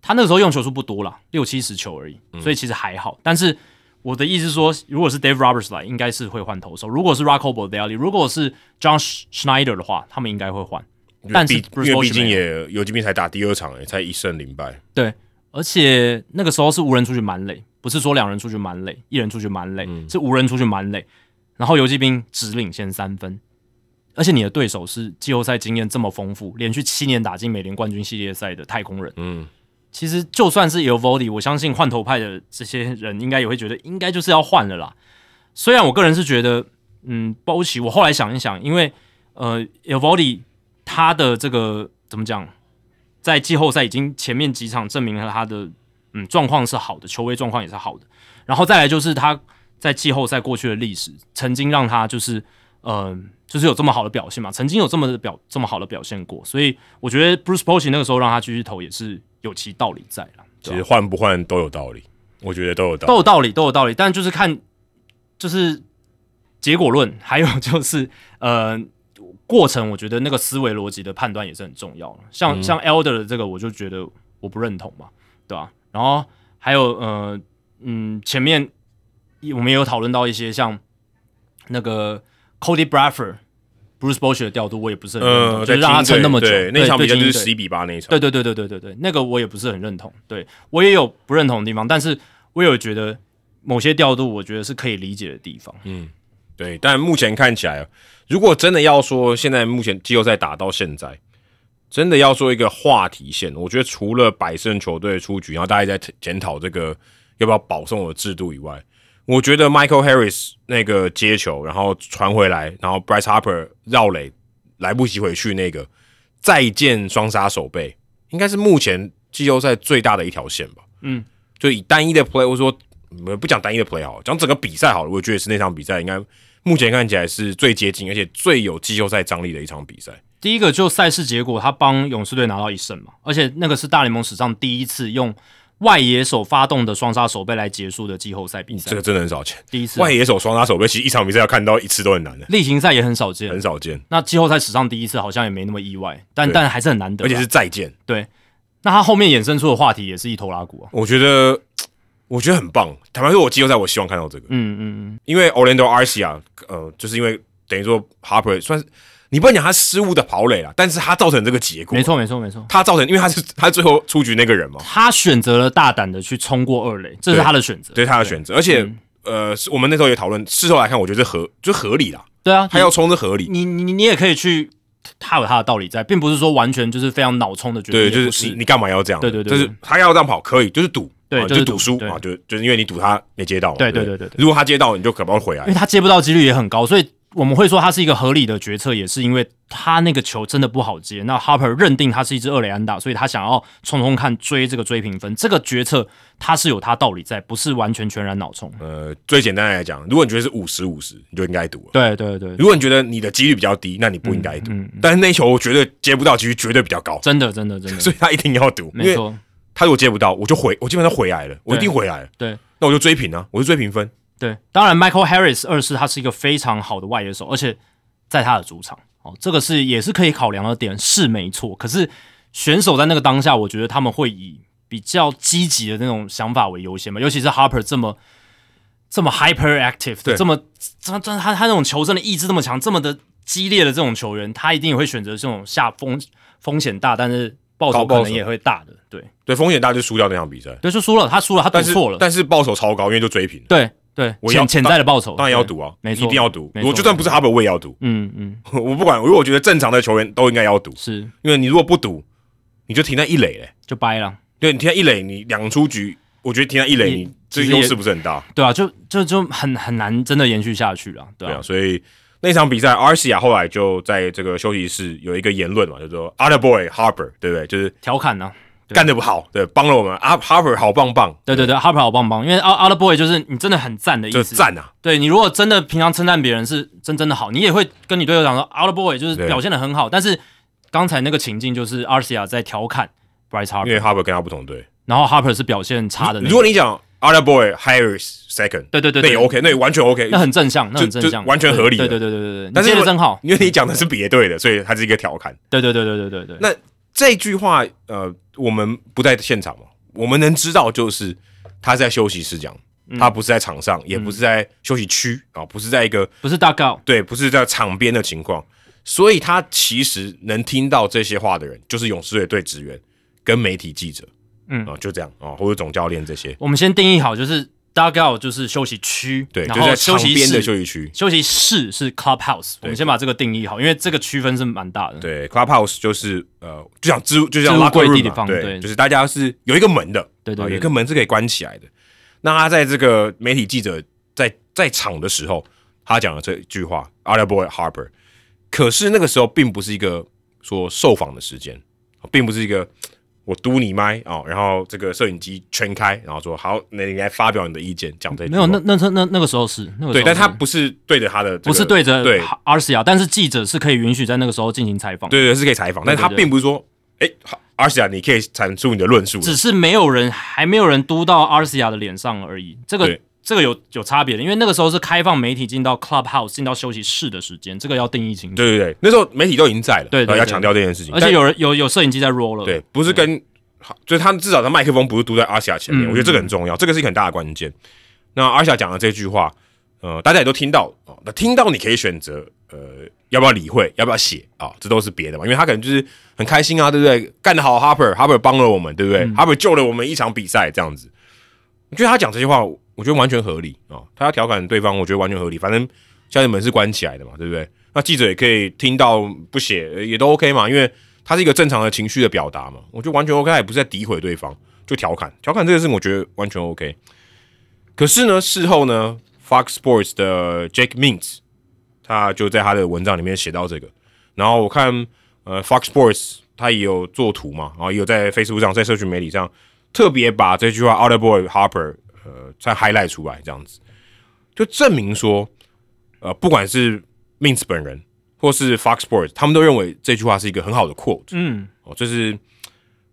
他那个时候用球数不多了，六七十球而已，所以其实还好，但是。我的意思是说，如果是 Dave Roberts 来，应该是会换投手；如果是 Rocco Baldelli，如果是 John Schneider 的话，他们应该会换。但是因为毕竟也游击兵才打第二场，也才一胜零败。对，而且那个时候是无人出去蛮累，不是说两人出去蛮累，一人出去满垒，是无人出去蛮累。然后游击兵只领先三分，而且你的对手是季后赛经验这么丰富，连续七年打进美联冠军系列赛的太空人。嗯。其实就算是有 Vody，我相信换头派的这些人应该也会觉得应该就是要换了啦。虽然我个人是觉得嗯，包奇，我后来想一想，因为呃 e v o d i 他的这个怎么讲，在季后赛已经前面几场证明了他的嗯状况是好的，球威状况也是好的，然后再来就是他在季后赛过去的历史，曾经让他就是呃就是有这么好的表现嘛，曾经有这么的表这么好的表现过，所以我觉得 Bruce Bochy 那个时候让他继续投也是有其道理在了。其实换不换都有道理，我觉得都有道理都有道理，都有道理，但就是看就是结果论，还有 就是呃过程，我觉得那个思维逻辑的判断也是很重要像像 Elder 的这个，我就觉得我不认同嘛，对吧？然后还有呃嗯，前面我们也有讨论到一些像那个 Cody Bradford。Bruce Bosch 的调度我也不是很认同，就让他撑那么久。那场比赛就是十一比八那一场。对对对对对对对，那个我也不是很认同。对我也有不认同的地方，但是我有觉得某些调度，我觉得是可以理解的地方。嗯，对。但目前看起来，如果真的要说现在目前季后赛打到现在，真的要说一个话题线，我觉得除了百胜球队出局，然后大家在检讨这个要不要保送的制度以外。我觉得 Michael Harris 那个接球，然后传回来，然后 Bryce Harper 绕垒来不及回去，那个再见双杀手背，应该是目前季后赛最大的一条线吧。嗯，就以单一的 play，或者说不讲单一的 play 好，讲整个比赛好了，我觉得是那场比赛应该目前看起来是最接近，而且最有季后赛张力的一场比赛。第一个就赛事结果，他帮勇士队拿到一胜嘛，而且那个是大联盟史上第一次用。外野手发动的双杀手背来结束的季后赛比赛，这个真的很少见。第一次外野手双杀手背，其实一场比赛要看到一次都很难的。例行赛也很少见，很少见。那季后赛史上第一次，好像也没那么意外，但但还是很难得，而且是再见。对，那他后面衍生出的话题也是一头拉骨啊。我觉得，我觉得很棒。坦白说，我季后赛我希望看到这个。嗯嗯嗯，因为 Orlando Arcia，呃，就是因为等于说 Harper 算是。你不能讲他失误的跑垒了，但是他造成这个结果。没错，没错，没错。他造成，因为他是他最后出局那个人嘛。他选择了大胆的去冲过二垒，这是他的选择，对他的选择。而且，呃，我们那时候也讨论，事后来看，我觉得合就合理啦。对啊，他要冲是合理。你你你也可以去，他有他的道理在，并不是说完全就是非常脑冲的决定。对，就是你你干嘛要这样？对对对，就是他要这样跑可以，就是赌，对，就是赌输啊，就就是因为你赌他没接到。对对对对，如果他接到，你就可能会回来，因为他接不到几率也很高，所以。我们会说他是一个合理的决策，也是因为他那个球真的不好接。那 Harper 认定他是一支二雷安打，所以他想要冲冲看追这个追平分。这个决策他是有他道理在，不是完全全然脑冲。呃，最简单来讲，如果你觉得是五十五十，你就应该赌。对对对。如果你觉得你的几率比较低，那你不应该赌。但是那球我觉得接不到，几率绝对比较高。真的真的真的。所以他一定要赌。没错。他如果接不到，我就回，我基本上回来了，我一定回来了。对。那我就追平啊，我就追平分。对。当然，Michael Harris 二世他是一个非常好的外野手，而且。在他的主场，哦，这个是也是可以考量的点，是没错。可是选手在那个当下，我觉得他们会以比较积极的那种想法为优先嘛。尤其是 Harper 这么这么 hyperactive，对，这么这这他他那种求胜的意志这么强，这么的激烈的这种球员，他一定也会选择这种下风风险大，但是报酬可能也会大的。对对，风险大就输掉那场比赛，对，就输了，他输了，他赌错了，但是报酬超高，因为就追平。对。对，潜潜在的报酬当然要赌啊，没错，一定要赌。我就算不是哈伯，我也要赌。嗯嗯，我不管，如果我觉得正常的球员都应该要赌，是因为你如果不赌，你就停在一垒嘞，就掰了。对你停在一垒，你两出局，我觉得停在一垒，你这优势不是很大。对啊，就就就很很难真的延续下去了。对啊，所以那场比赛，阿西亚后来就在这个休息室有一个言论嘛，就说 “other boy Harper”，对不对？就是调侃呢。干得不好，对，帮了我们。阿 Harper 好棒棒，对对对，Harper 好棒棒，因为 Other Boy 就是你真的很赞的意思，赞啊！对你如果真的平常称赞别人是真真的好，你也会跟你队友讲说 Other Boy 就是表现的很好。但是刚才那个情境就是 Arcia 在调侃 Bryce Harper，因为 Harper 跟他不同队，然后 Harper 是表现差的。如果你讲 Other Boy Harris second，对对对，那也 OK，那也完全 OK，那很正向，那很正向，完全合理。对对对对对对，但是真好，因为你讲的是别队的，所以它是一个调侃。对对对对对对对，那。这句话，呃，我们不在现场嘛，我们能知道就是他在休息室讲，他不是在场上，也不是在休息区啊，不是在一个不是大告，对，不是在场边的情况，所以他其实能听到这些话的人，就是勇士队队职员跟媒体记者，嗯。啊，就这样啊，或者总教练这些，我们先定义好，就是。Dugout 就是休息区，对，然后休息边的休息区，休息室是 Clubhouse。我们先把这个定义好，因为这个区分是蛮大的。对，Clubhouse 就是呃，就像置就像拉柜地方，对，就是大家是有一个门的，对对，有一个门是可以关起来的。那他在这个媒体记者在在场的时候，他讲了这句话 a l a Boy Harper。可是那个时候并不是一个说受访的时间，并不是一个我嘟你麦哦，然后这个摄影机全开，然后说好，那你来发表你的意见，讲这没有那那那那那个时候是那个对，但他不是对着他的，不是对着对。阿西亚，但是记者是可以允许在那个时候进行采访，对对是可以采访，但他并不是说，哎，阿西亚你可以阐述你的论述，只是没有人还没有人嘟到阿西亚的脸上而已，这个。这个有有差别的，因为那个时候是开放媒体进到 clubhouse 进到休息室的时间，这个要定义清楚。对对对，那时候媒体都已经在了，对，要强调这件事情。而且有人有有摄影机在 roll 了，对，不是跟，就是他至少他麦克风不是嘟在阿西亚前面，我觉得这个很重要，这个是一个很大的关键。那阿西亚讲的这句话，呃，大家也都听到哦，那听到你可以选择，呃，要不要理会，要不要写啊？这都是别的嘛，因为他可能就是很开心啊，对不对？干得好，Harper，Harper 帮了我们，对不对？Harper 救了我们一场比赛，这样子。我觉得他讲这些话。我觉得完全合理啊！他要调侃对方，我觉得完全合理。反正现在门是关起来的嘛，对不对？那记者也可以听到不写也都 OK 嘛，因为他是一个正常的情绪的表达嘛。我觉得完全 OK，他也不是在诋毁对方，就调侃调侃这个事，我觉得完全 OK。可是呢，事后呢，Fox Sports 的 Jake Mintz 他就在他的文章里面写到这个，然后我看呃 Fox Sports 他也有做图嘛，然后也有在 Facebook 上，在社群媒体上特别把这句话 o u t of Boy Harper。呃，再 highlight 出来这样子，就证明说，呃，不管是 Mins 本人或是 Fox Sports，他们都认为这句话是一个很好的 quote。嗯，哦，就是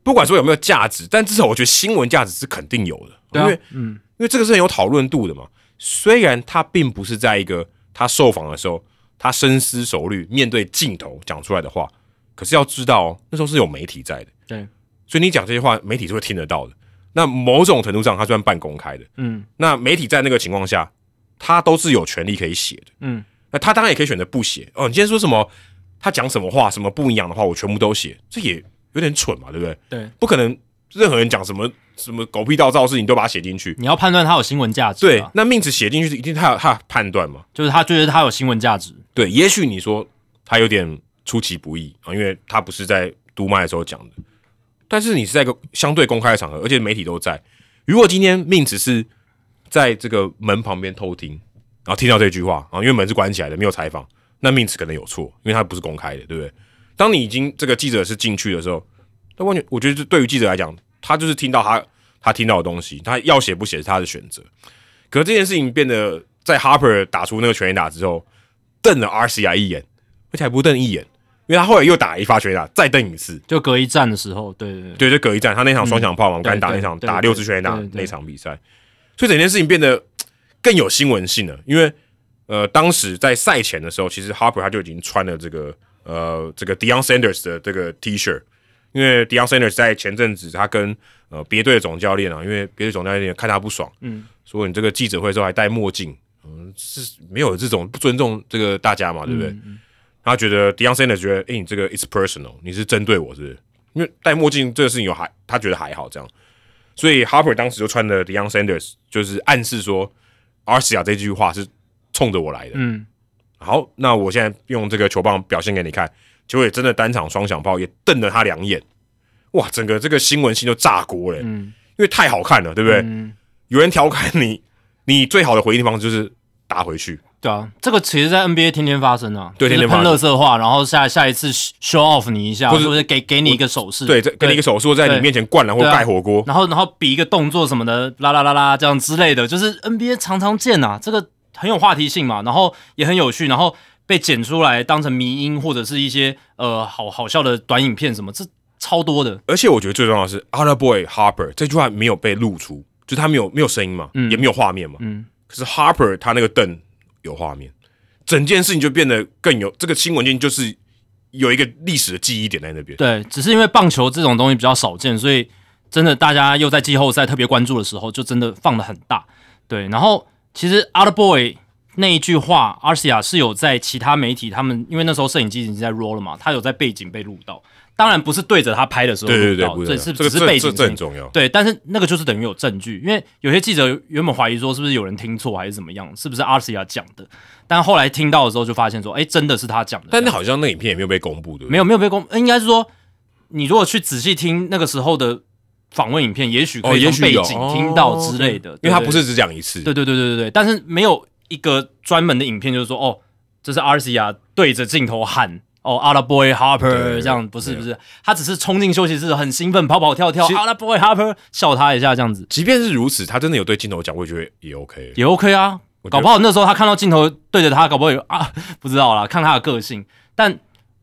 不管说有没有价值，但至少我觉得新闻价值是肯定有的，因为，嗯，因为这个是很有讨论度的嘛。虽然他并不是在一个他受访的时候，他深思熟虑面对镜头讲出来的话，可是要知道哦那时候是有媒体在的，对，所以你讲这些话，媒体是会听得到的。那某种程度上，他算半公开的，嗯，那媒体在那个情况下，他都是有权利可以写的，嗯，那他当然也可以选择不写。哦，你今天说什么，他讲什么话，什么不一样的话，我全部都写，这也有点蠢嘛，对不对？对，不可能，任何人讲什么什么狗屁倒灶事情都把它写进去。你要判断他有新闻价值，对，那命子写进去一定他有他判断嘛，就是他觉得他有新闻价值。对，也许你说他有点出其不意啊，因为他不是在读麦的时候讲的。但是你是在一个相对公开的场合，而且媒体都在。如果今天命只是在这个门旁边偷听，然后听到这句话啊，因为门是关起来的，没有采访，那命子可能有错，因为他不是公开的，对不对？当你已经这个记者是进去的时候，那完全我觉得对于记者来讲，他就是听到他他听到的东西，他要写不写是他的选择。可是这件事情变得在 Harper 打出那个全垒打之后，瞪了 RCI 一眼，而且还不瞪一眼。因为他后来又打一发全打，再登一次，就隔一站的时候，对对对，就隔一站，他那场双响炮嘛，我刚打那场打六支全打那场比赛，所以整件事情变得更有新闻性了。因为呃，当时在赛前的时候，其实 Harper 他就已经穿了这个呃这个 Dion Sanders 的这个 T 恤，因为 Dion Sanders 在前阵子他跟呃别队的总教练啊，因为别的总教练看他不爽，嗯，说你这个记者会的时候还戴墨镜，嗯，是没有这种不尊重这个大家嘛，对不对？他觉得 Dion Sanders 觉得，哎，你这个 it's personal，你是针对我，是不是？因为戴墨镜这个事情有还，他觉得还好这样，所以 Harper 当时就穿的 Dion Sanders，就是暗示说 a r c i a 这句话是冲着我来的。嗯，好，那我现在用这个球棒表现给你看，结果也真的单场双响炮，也瞪了他两眼，哇，整个这个新闻性就炸锅了，嗯，因为太好看了，对不对？嗯有人调侃你，你最好的回应方式就是打回去。对啊，这个其实，在 NBA 天天发生啊，对，天天喷乐色话，然后下下一次 show off 你一下，或者是给给你一个手势，对，给你一个手势，在你面前灌然后盖火锅，然后然后比一个动作什么的，啦啦啦啦这样之类的，就是 NBA 常常见呐，这个很有话题性嘛，然后也很有趣，然后被剪出来当成迷音或者是一些呃好好笑的短影片什么，这超多的。而且我觉得最重要的是，Other Boy Harper 这句话没有被露出，就他没有没有声音嘛，也没有画面嘛，嗯，可是 Harper 他那个瞪有画面。整件事情就变得更有这个新闻件，就是有一个历史的记忆点在那边。对，只是因为棒球这种东西比较少见，所以真的大家又在季后赛特别关注的时候，就真的放的很大。对，然后其实 Out Boy 那一句话，阿西亚是有在其他媒体，他们因为那时候摄影机已经在 roll 了嘛，他有在背景被录到。当然不是对着他拍的时候录到，这是只是背景，这很重要。对，但是那个就是等于有证据，因为有些记者原本怀疑说是不是有人听错还是怎么样，是不是阿西亚讲的？但后来听到的时候就发现说，哎，真的是他讲的。但那好像那影片也没有被公布，的没有没有被公，应该是说你如果去仔细听那个时候的访问影片，也许可以从背景听到之类的，因为他不是只讲一次。对对对对对对，但是没有一个专门的影片，就是说哦，这是 RCA 对着镜头喊哦 a l a Boy Harper 这样，不是不是，他只是冲进休息室很兴奋，跑跑跳跳 a l a Boy Harper 笑他一下这样子。即便是如此，他真的有对镜头讲，我觉得也 OK，也 OK 啊。搞不好那时候他看到镜头对着他，搞不好有啊，不知道啦，看他的个性。但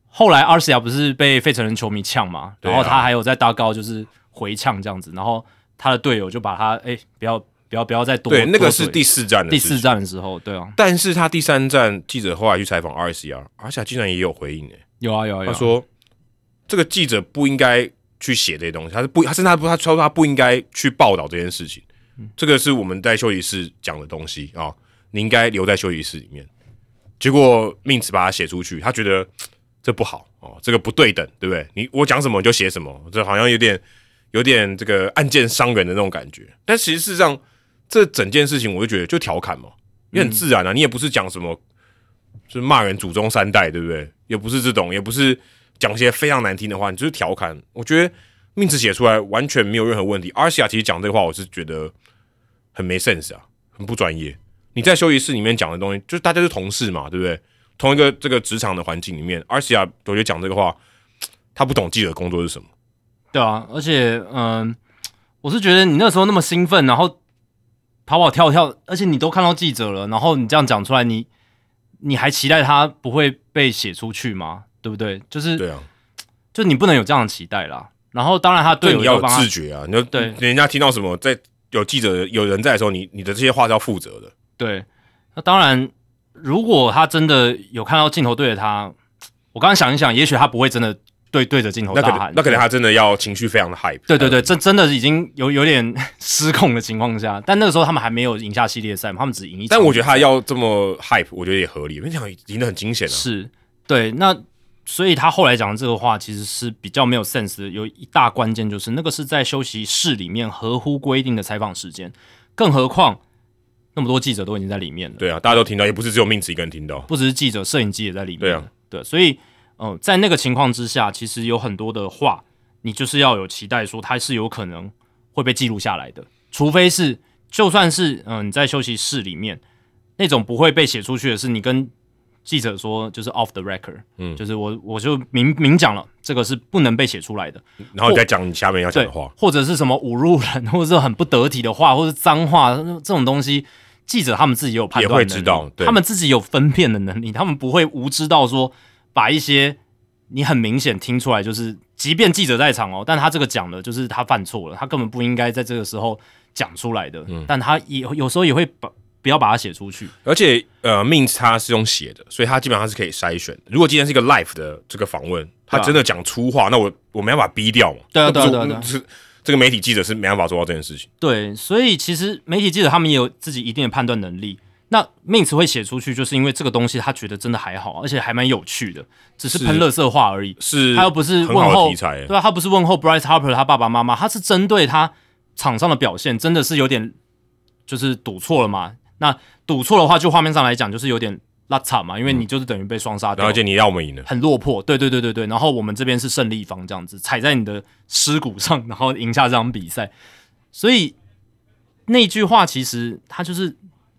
后来 RCA 不是被费城人球迷呛嘛，然后他还有在搭高就是回呛这样子，然后他的队友就把他哎不要不要不要再多对那个是第四站的第四站的时候，对啊。但是他第三站记者后来去采访 RCA，RCA 竟然也有回应诶，有啊有啊，他说这个记者不应该去写这些东西，他是不他甚至他不他说他不应该去报道这件事情，这个是我们在休息室讲的东西啊。你应该留在休息室里面，结果命词把它写出去，他觉得这不好哦，这个不对等，对不对？你我讲什么就写什么，这好像有点有点这个暗箭伤人的那种感觉。但其实事实上，这整件事情我就觉得就调侃嘛，也很自然啊。你也不是讲什么，就是骂人祖宗三代，对不对？也不是这种，也不是讲些非常难听的话，你就是调侃。我觉得命子写出来完全没有任何问题。阿西亚其实讲这个话，我是觉得很没 sense 啊，很不专业。你在休息室里面讲的东西，就是大家是同事嘛，对不对？同一个这个职场的环境里面，阿西亚我觉得讲这个话，他不懂记者工作是什么。对啊，而且嗯，我是觉得你那时候那么兴奋，然后跑跑跳跳，而且你都看到记者了，然后你这样讲出来，你你还期待他不会被写出去吗？对不对？就是对啊，就你不能有这样的期待啦。然后当然他对你要有自觉啊，你就对人家听到什么，在有记者有人在的时候，你你的这些话是要负责的。对，那当然，如果他真的有看到镜头对着他，我刚刚想一想，也许他不会真的对对着镜头大喊，那可能他真的要情绪非常的 hype。对对对，这真的已经有有点 失控的情况下，但那个时候他们还没有赢下系列赛嘛，他们只赢一。但我觉得他要这么 hype，我觉得也合理，因为这样赢得很惊险啊。是，对，那所以他后来讲的这个话其实是比较没有 sense 的，有一大关键就是那个是在休息室里面合乎规定的采访时间，更何况。那么多记者都已经在里面了，对啊，大家都听到，也不是只有命子一个人听到，不只是记者，摄影机也在里面，对啊，对，所以，嗯，在那个情况之下，其实有很多的话，你就是要有期待，说它是有可能会被记录下来的，除非是，就算是，嗯，你在休息室里面那种不会被写出去的，是你跟记者说，就是 off the record，嗯，就是我我就明明讲了，这个是不能被写出来的，然后你再讲你下面要讲的话，或者是什么侮辱人，或者是很不得体的话，或者脏话这种东西。记者他们自己有判断能力，他们自己有分辨的能力，他们不会无知到说把一些你很明显听出来，就是即便记者在场哦，但他这个讲的就是他犯错了，他根本不应该在这个时候讲出来的。嗯，但他也有时候也会把不要把它写出去，而且呃，means 他是用写的，所以他基本上是可以筛选。如果今天是一个 life 的这个访问，他真的讲粗话，那我我没办法逼掉嘛？对啊，对啊对啊，是。这个媒体记者是没办法做到这件事情。对，所以其实媒体记者他们也有自己一定的判断能力。那 Mins 会写出去，就是因为这个东西他觉得真的还好，而且还蛮有趣的，只是喷乐色话而已。是，他又不是问候，对啊？他不是问候 Bryce Harper 他爸爸妈妈，他是针对他场上的表现，真的是有点就是赌错了嘛？那赌错的话，就画面上来讲，就是有点。拉惨嘛，因为你就是等于被双杀掉，而且你要我们赢了，很落魄。对对对对对，然后我们这边是胜利方，这样子踩在你的尸骨上，然后赢下这场比赛。所以那句话其实他就是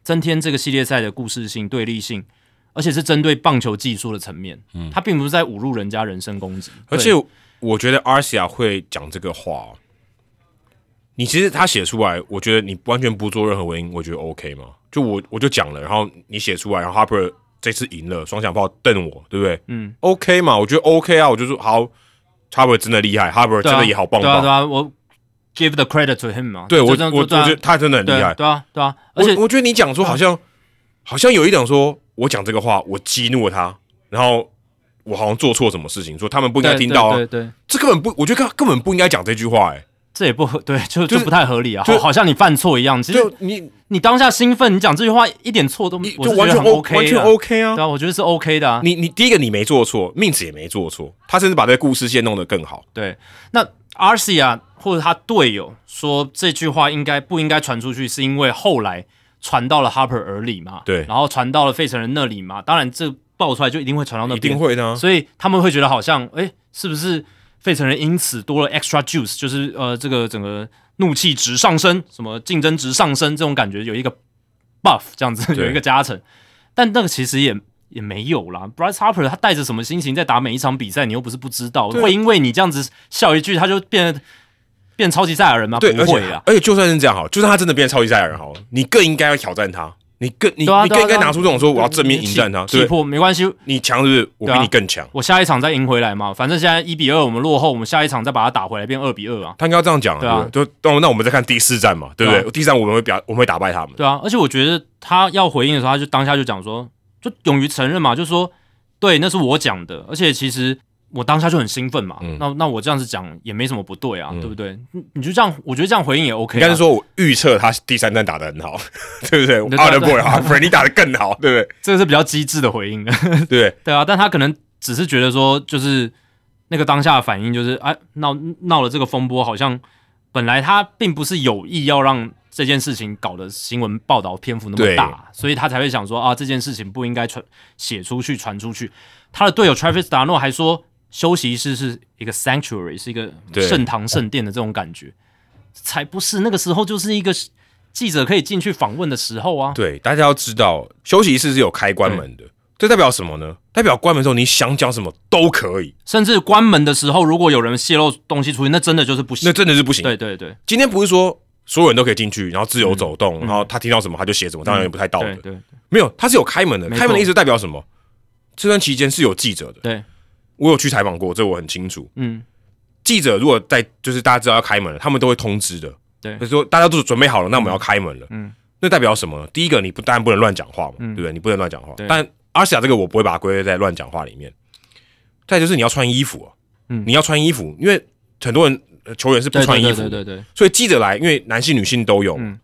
增添这个系列赛的故事性、对立性，而且是针对棒球技术的层面。嗯，他并不是在侮辱人家人身攻击。而且我觉得阿西亚会讲这个话，你其实他写出来，我觉得你完全不做任何回应，我觉得 OK 吗？就我我就讲了，然后你写出来，然后 Harper 这次赢了，双响炮瞪我，对不对？嗯，OK 嘛，我觉得 OK 啊，我就说好，Harper 真的厉害，Harper 真的也好棒棒，对啊，我 give the credit to him 嘛，对我我我觉得他真的很厉害，对啊对啊，而且我觉得你讲说好像好像有一点说我讲这个话，我激怒了他，然后我好像做错什么事情，说他们不应该听到啊，对对，这根本不，我觉得根根本不应该讲这句话，哎。这也不合对，就就不太合理啊，就好像你犯错一样。其实你你当下兴奋，你讲这句话一点错都没，就完全 OK，完全 OK 啊。对啊，我觉得是 OK 的啊。你你第一个你没做错，命子也没做错，他甚至把这个故事线弄得更好。对，那 RC 啊或者他队友说这句话应该不应该传出去，是因为后来传到了 Harper 耳里嘛？对，然后传到了费城人那里嘛？当然这爆出来就一定会传到那边，一定会的。所以他们会觉得好像，哎，是不是费城人因此多了 extra juice，就是呃这个整个。怒气值上升，什么竞争值上升，这种感觉有一个 buff 这样子有一个加成，但那个其实也也没有啦。Bryce Harper 他带着什么心情在打每一场比赛，你又不是不知道，会因为你这样子笑一句，他就变得变超级赛亚人吗？对，而且不会啊。而且就算是这样好，就算他真的变超级赛亚人好了，你更应该要挑战他，你更你、你更应该拿出这种说我要正面迎战他，对气魄没关系，你强是是？我比你更强。我下一场再赢回来嘛。反正现在一比二我们落后，我们下一场再把它打回来，变二比二啊。他应该要这样讲对啊就哦那我们再看第四战嘛，对不对？对第四战我们会表我们会打败他们。对啊，而且我觉得他要回应的时候，他就当下就讲说，就勇于承认嘛，就说对，那是我讲的，而且其实我当下就很兴奋嘛，嗯那那我这样子讲也没什么不对啊，对不对？你你就这样，我觉得这样回应也 OK 啊。应该是说我预测他第三战打的很好，对不对对阿德对 boy 哈弗你打的更好，对不对这个是比较机智的回应，对？对对？啊，但他可能只是觉得说，就是那个当下的反应，就是哎闹闹了这个风波，好像本来他并不是有意要让这件事情搞得新闻报道篇幅那么大，所以他才会想说啊，这件事情不应该传写出去、传出去。他的队友 Travis d a n o 还说，休息室是一个 sanctuary，是一个圣堂圣殿的这种感觉，才不是那个时候就是一个记者可以进去访问的时候啊。对，大家要知道，休息室是有开关门的，这代表什么呢？代表关门之后你想讲什么都可以，甚至关门的时候，如果有人泄露东西出去，那真的就是不行那。真的是不行。对对对，今天不是说所有人都可以进去，然后自由走动，然后他听到什么他就写什么，当然也不太道德。对对没有，他是有开门的，开门的意思代表什么？这段期间是有记者的，对，我有去采访过，这我很清楚。嗯，记者如果在就是大家知道要开门了，他们都会通知的。对就是说大家都准备好了，那我们要开门了。嗯，那代表什么呢？第一个，你不当然不能乱讲话嘛，嗯对不对？你不能乱讲话。但阿西亚这个我不会把它归类在乱讲话里面。再就是你要穿衣服、啊，嗯你要穿衣服，因为很多人呃球员是不穿衣服的，对对对对，所以记者来，因为男性女性都有，嗯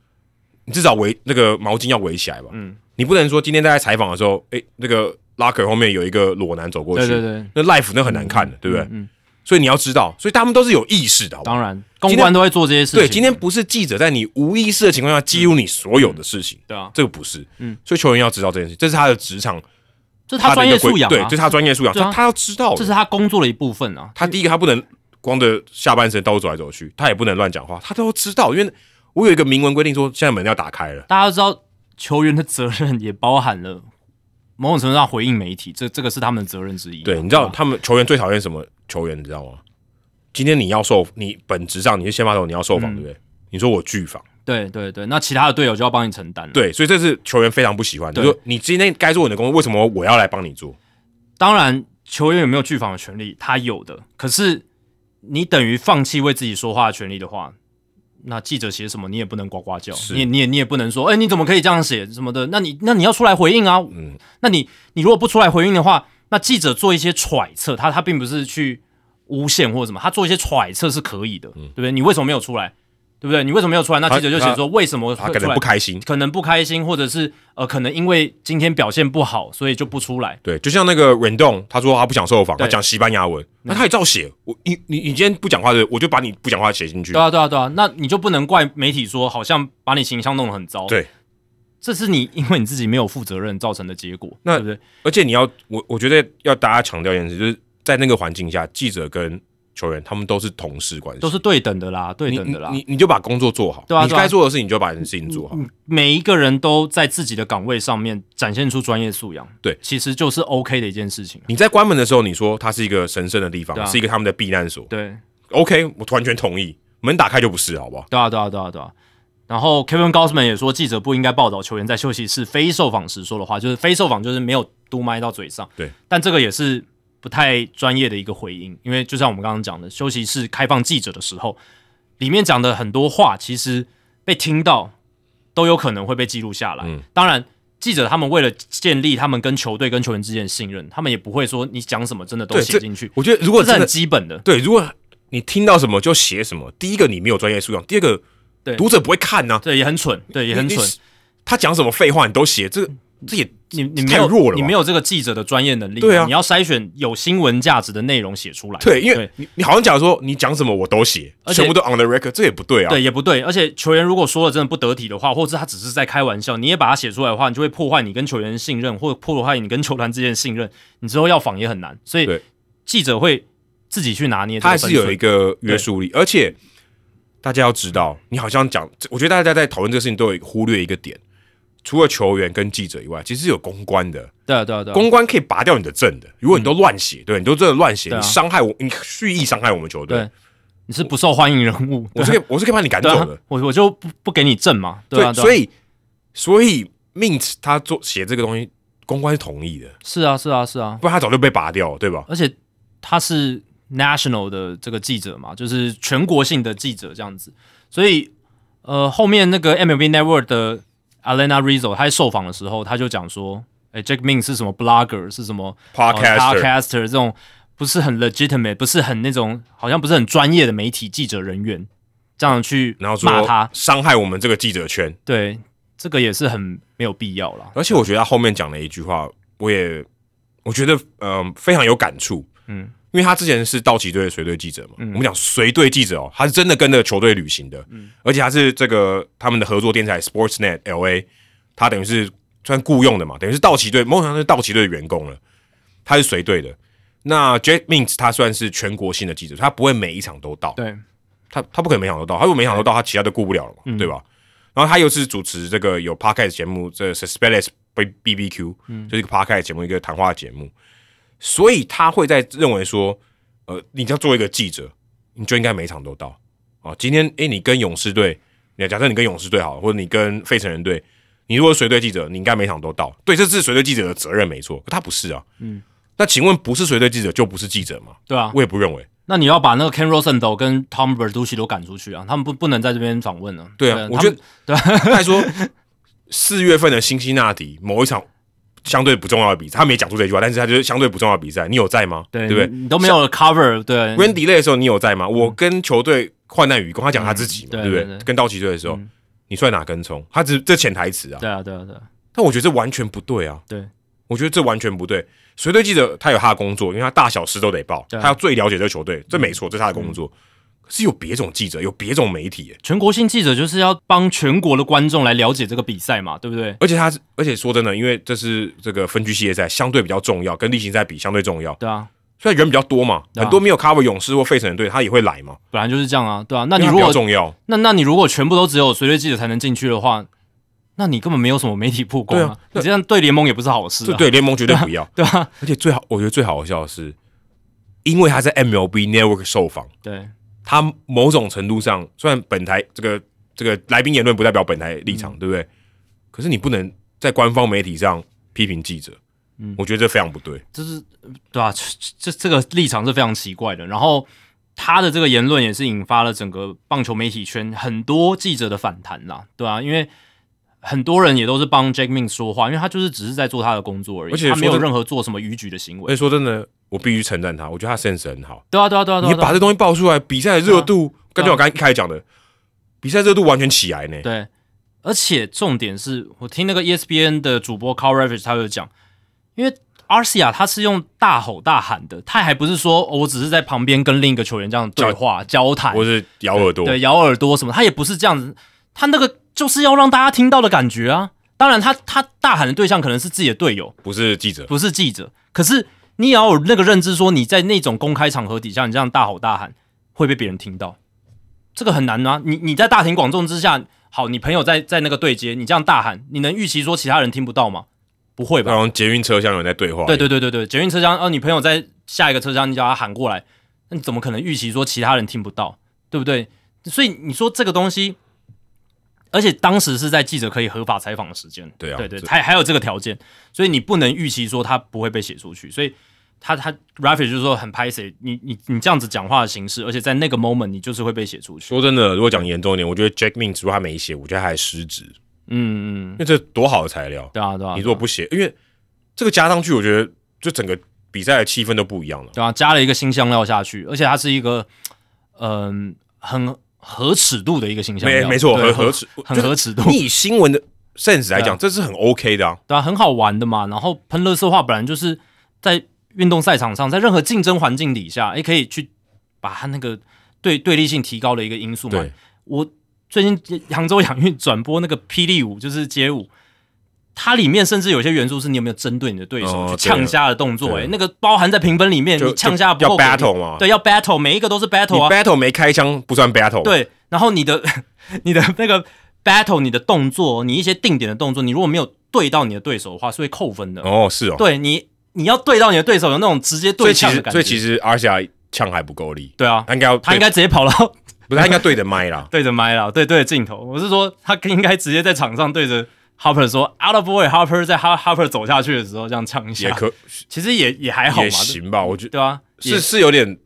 你至少围那个毛巾要围起来吧。嗯，你不能说今天大家采访的时候，诶，那个 locker 后面有一个裸男走过去，对对对，那 life 那很难看的，对不对？嗯，所以你要知道，所以他们都是有意识的，好不好？当然，公关都会做这些事情。对，今天不是记者在你无意识的情况下记录你所有的事情，对啊，这个不是。嗯，所以球员要知道这件事，这是他的职场，这是他专业素养对，啊这，是他专业素养，他他要知道。这是他工作的一部分啊。他第一个，他不能光着下半身到处走来走去，他也不能乱讲话，他都要知道，因为我有一个明文规定说，现在门要打开了。大家都知道，球员的责任也包含了某种程度上回应媒体，这这个是他们的责任之一啊。对，你知道他们球员最讨厌什么球员，你知道吗？今天你要受，你本质上你是先发投，你要受访，嗯对不对？你说我拒访，对对对，那其他的队友就要帮你承担了。对，所以这是球员非常不喜欢的。对就说你今天该做你的工作，为什么我要来帮你做？当然，球员有没有拒访的权利？他有的。可是你等于放弃为自己说话的权利的话，那记者写什么你也不能呱呱叫，你也你也你也不能说，哎、你怎么可以这样写什么的？那你那你要出来回应啊。嗯，那你你如果不出来回应的话，那记者做一些揣测，他他并不是去诬陷或者什么，他做一些揣测是可以的，对不对？你为什么没有出来？对不对？你为什么没有出来？那记者就写说为什么他可能不开心。可能不开心，或者是呃，可能因为今天表现不好，所以就不出来。对，就像那个 Rendon，他说他不想受访，对他讲西班牙文，那他也照写。我你你你今天不讲话的，我就把你不讲话写进去对。啊，对啊，对啊，那你就不能怪媒体说好像把你形象弄得很糟。对，这是你因为你自己没有负责任造成的结果，那对不对？而且你要我我觉得要大家强调一件事，就是在那个环境下，记者跟球员他们都是同事关系，都是对等的啦，对等的啦。你你你就把工作做好，你对啊对啊该做的事情你就把事情做好。每一个人都在自己的岗位上面展现出专业素养，对其实就是 OK 的一件事情。你在关门的时候，你说它是一个神圣的地方，啊是一个他们的避难所。对，OK，我完全同意。门打开就不是，好不好？对啊，对啊，对啊，对啊。然后 Kevin Gossman 也说，记者不应该报道球员在休息室非受访时说的话，就是非受访就是没有嘟麦到嘴上。对，但这个也是不太专业的一个回应，因为就像我们刚刚讲的，休息室开放记者的时候，里面讲的很多话，其实被听到都有可能会被记录下来。嗯当然，记者他们为了建立他们跟球队跟球员之间的信任，他们也不会说你讲什么真的都写进去，我觉得如果这是很基本的。对，如果你听到什么就写什么，第一个你没有专业素养，第二个对读者不会看呐、对，也很蠢，对，也很蠢。。他讲什么废话你都写，这个这也你你没有太弱了你没有这个记者的专业能力，对啊。你要筛选有新闻价值的内容写出来，对，因为你你好像讲说你讲什么我都写，而且全部都 on the record，这也不对啊。对也不对，而且球员如果说的真的不得体的话，或者他只是在开玩笑，你也把它写出来的话，你就会破坏你跟球员的信任，或者破坏你跟球团之间的信任，你之后要访也很难，所以记者会自己去拿捏他还是有一个约束力，而且大家要知道，你好像讲，我觉得大家在讨论这个事情都有忽略一个点，除了球员跟记者以外，其实有公关的。对啊，对啊，对啊。公关可以拔掉你的证的。如果你都乱写，对，你都真的乱写，啊你伤害我，你蓄意伤害我们球队对，，你是不受欢迎人物，我是可以，我是可以把你赶走的。我我就不不给你证嘛，对所以所以 Mint 他做写这个东西，公关是同意的，是啊，是啊，是啊，不然他早就被拔掉了，对吧？而且他是 national 的这个记者嘛，就是全国性的记者这样子，所以呃，后面那个 MLB Network 的 Alena Rizzo 他在受访的时候，他就讲说，哎，Jack Min 是什么 blogger，是什么呃 Podcaster 这种不是很 legitimate，不是很那种好像不是很专业的媒体记者人员，这样去然后骂他，伤害我们这个记者圈，对，这个也是很没有必要啦。而且我觉得他后面讲了一句话，我也我觉得嗯、呃非常有感触，嗯，因为他之前是道奇队的随队记者嘛，我们讲随队记者哦，他是真的跟着球队旅行的，嗯，而且他是这个他们的合作电视台 Sportsnet LA，他等于是算雇佣的嘛，等于是道奇队，某种程度上是道奇队的员工了，他是随队的。那 Jack Mints 他算是全国性的记者，他不会每一场都到，对，他他不可能每场都到，他如果每场都到，他其他都顾不了了嘛，对吧？然后他又是主持这个有 podcast 节目，这 Suspects B B B Q，、就是一个 podcast 节目，一个谈话节目，所以他会在认为说，呃，你要做一个记者，你就应该每场都到啊。今天诶，你跟勇士队，你假设你跟勇士队好，或者你跟费城人队，你如果是随队记者，你应该每场都到，对，这是随队记者的责任没错，可他不是啊，嗯。那请问，不是随队记者就不是记者吗？对啊，我也不认为。那你要把那个 Ken Rosenthal 跟 Tom Verducci 都赶出去啊，他们不不能在这边访问了。对啊，我觉得 对啊，再说四月份的辛辛那提某一场相对不重要的比赛，他没讲出这句话，但是他就是相对不重要的比赛，你有在吗？对对不对？你都没有 cover，对 Rain delay 的时候你有在吗？我跟球队患难与共，他讲他自己嘛，嗯对对不对？对对跟道奇队的时候，你算哪根葱？他只这潜台词啊，对啊，对啊，对啊，但我觉得这完全不对啊。对，我觉得这完全不对。随队记者他有他的工作，因为他大小事都得报，他要最了解这个球队，这没错，这是他的工作。可是有别种记者，有别种媒体耶，全国性记者就是要帮全国的观众来了解这个比赛嘛，对不对？而且他是，而且说真的，因为这是这个分区系列赛，相对比较重要，跟例行赛比相对重要，对啊，所以人比较多嘛，啊很多没有 cover 勇士或费城人队，他也会来嘛。本来就是这样啊，对啊。那你如果重要，那那你如果全部都只有随队记者才能进去的话，那你根本没有什么媒体曝光对啊你这样对联盟也不是好事啊。这对联盟绝对不要。对啊，而且最好，我觉得最好笑的是，因为他在 MLB Network 受访，对他某种程度上，虽然本台这个这个来宾言论不代表本台立场，对不对？可是你不能在官方媒体上批评记者，嗯，我觉得这非常不对。这是对啊，这这个立场是非常奇怪的。然后他的这个言论也是引发了整个棒球媒体圈很多记者的反弹啦，对啊，因为很多人也都是帮 Jack Min 说话，因为他就是只是在做他的工作而已，而且他没有任何做什么逾矩的行为而且。说真的，我必须称赞他，我觉得他 sense 很好。对啊，对啊，对啊，你把这东西爆出来，比赛的热度，对啊跟就我刚一开始讲的，比赛热度完全起来呢。对，而且重点是我听那个 E ESPN 的主播 Carl Ravage 他有讲，因为 Arcia 他是用大吼大喊的，他还不是说、哦我只是在旁边跟另一个球员这样对话交谈，或是咬耳朵，对，咬耳朵什么，他也不是这样子，他那个就是要让大家听到的感觉啊。当然他，他大喊的对象可能是自己的队友，不是记者。不是记者。可是你也要有那个认知，说你在那种公开场合底下，你这样大吼大喊会被别人听到，这个很难啊。你你在大庭广众之下，好，你朋友在在那个对接，你这样大喊，你能预期说其他人听不到吗？不会吧？然后捷运车厢有人在对话，对对对对对，捷运车厢，哦，你朋友在下一个车厢，你叫他喊过来，那你怎么可能预期说其他人听不到，对不对？所以你说这个东西，而且当时是在记者可以合法采访的时间，对啊对对，这还还有这个条件，所以你不能预期说他不会被写出去，所以他他 Rafi 就是说很拍谁，你你你这样子讲话的形式，而且在那个 moment 你就是会被写出去，说真的，如果讲严重一点，我觉得 Jack Min 如果他没写，我觉得他还失职，嗯嗯，因为这多好的材料，对啊对啊，你如果不写，因为这个加上去，我觉得就整个比赛的气氛都不一样了。对啊，加了一个新香料下去，而且它是一个嗯、很合尺度的一个形象，没没错，很合合尺，很合尺度，你以新闻的 sense 来讲，这是很 OK 的啊。对啊，很好玩的嘛。然后喷乐色话本来就是在运动赛场上，在任何竞争环境底下，也可以去把它那个对对立性提高的一个因素嘛。我最近 杭州 亚运转播那个霹雳舞，就是街舞。它里面甚至有些元素是你有没有针对你的对手、哦去呛虾的动作、对欸，那个包含在评分里面，你呛虾不要够给力 battle 嘛，对，要 battle，每一个都是 battle 啊，battle 没开枪不算 battle，，对，然后你的 你的那个 battle 你的动作，你一些定点的动作，你如果没有对到你的对手的话，是会扣分的。哦，是哦，对你，你要对到你的对手，有那种直接对枪的感觉。所以其实阿霞枪还不够力。对啊，他应该要，他应该直接跑到，不是他应该对着麦啦，对着麦啦，对对着镜头。我是说，他应该直接在场上对着 Harper 说 “out of way”，Harper 在 Harper 走下去的时候这样唱一下，也可，其实也也还好嘛，也行吧，我觉得对啊，是是有点。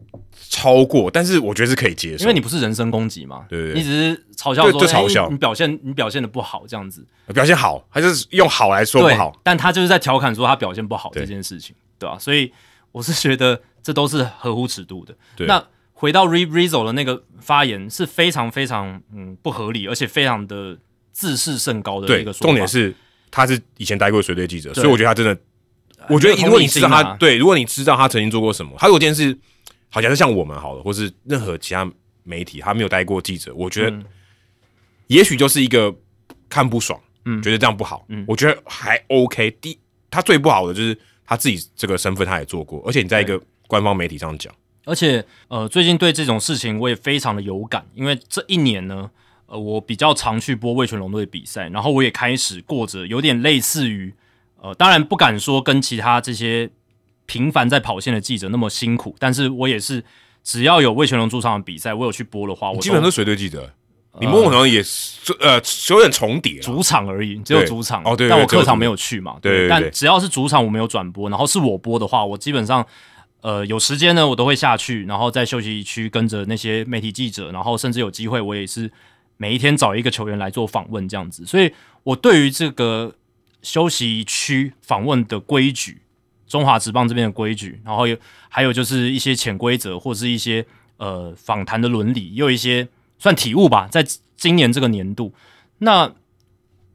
超过，但是我觉得是可以接受，因为你不是人身攻击嘛，对对，你只是嘲笑说，就嘲笑你表现你表现的不好这样子，表现好，他就是用好来说不好，但他就是在调侃说他表现不好这件事情，对吧？所以我是觉得这都是合乎尺度的。那回到 Re Rizzo 的那个发言是非常非常嗯不合理，而且非常的自视甚高的一个说法。重点是他是以前待过随队记者，所以我觉得他真的，我觉得如果你知道他对，如果你知道他曾经做过什么，他有件事。好像是像我们好了，或是任何其他媒体，他没有待过记者，我觉得也许就是一个看不爽，嗯，觉得这样不好，嗯，我觉得还 OK。第他最不好的就是他自己这个身份，他也做过，而且你在一个官方媒体上讲，而且呃，最近对这种事情我也非常的有感，因为这一年呢，呃，我比较常去播魏全龙队比赛，然后我也开始过着有点类似于呃，当然不敢说跟其他这些。频繁在跑线的记者那么辛苦，但是我也是，只要有魏全龙主场的比赛，我有去播的话，我基本上都是随队记者。你某种程度也是呃有点重叠，主场而已，只有主场哦，对，但我客场没有去嘛，对，但只要是主场我没有转播，然后是我播的话，我基本上呃有时间呢，我都会下去，然后在休息区跟着那些媒体记者，然后甚至有机会我也是每一天找一个球员来做访问这样子，所以我对于这个休息区访问的规矩。中华职棒这边的规矩，然后有还有就是一些潜规则，或是一些呃访谈的伦理，也有一些算体悟吧。在今年这个年度，那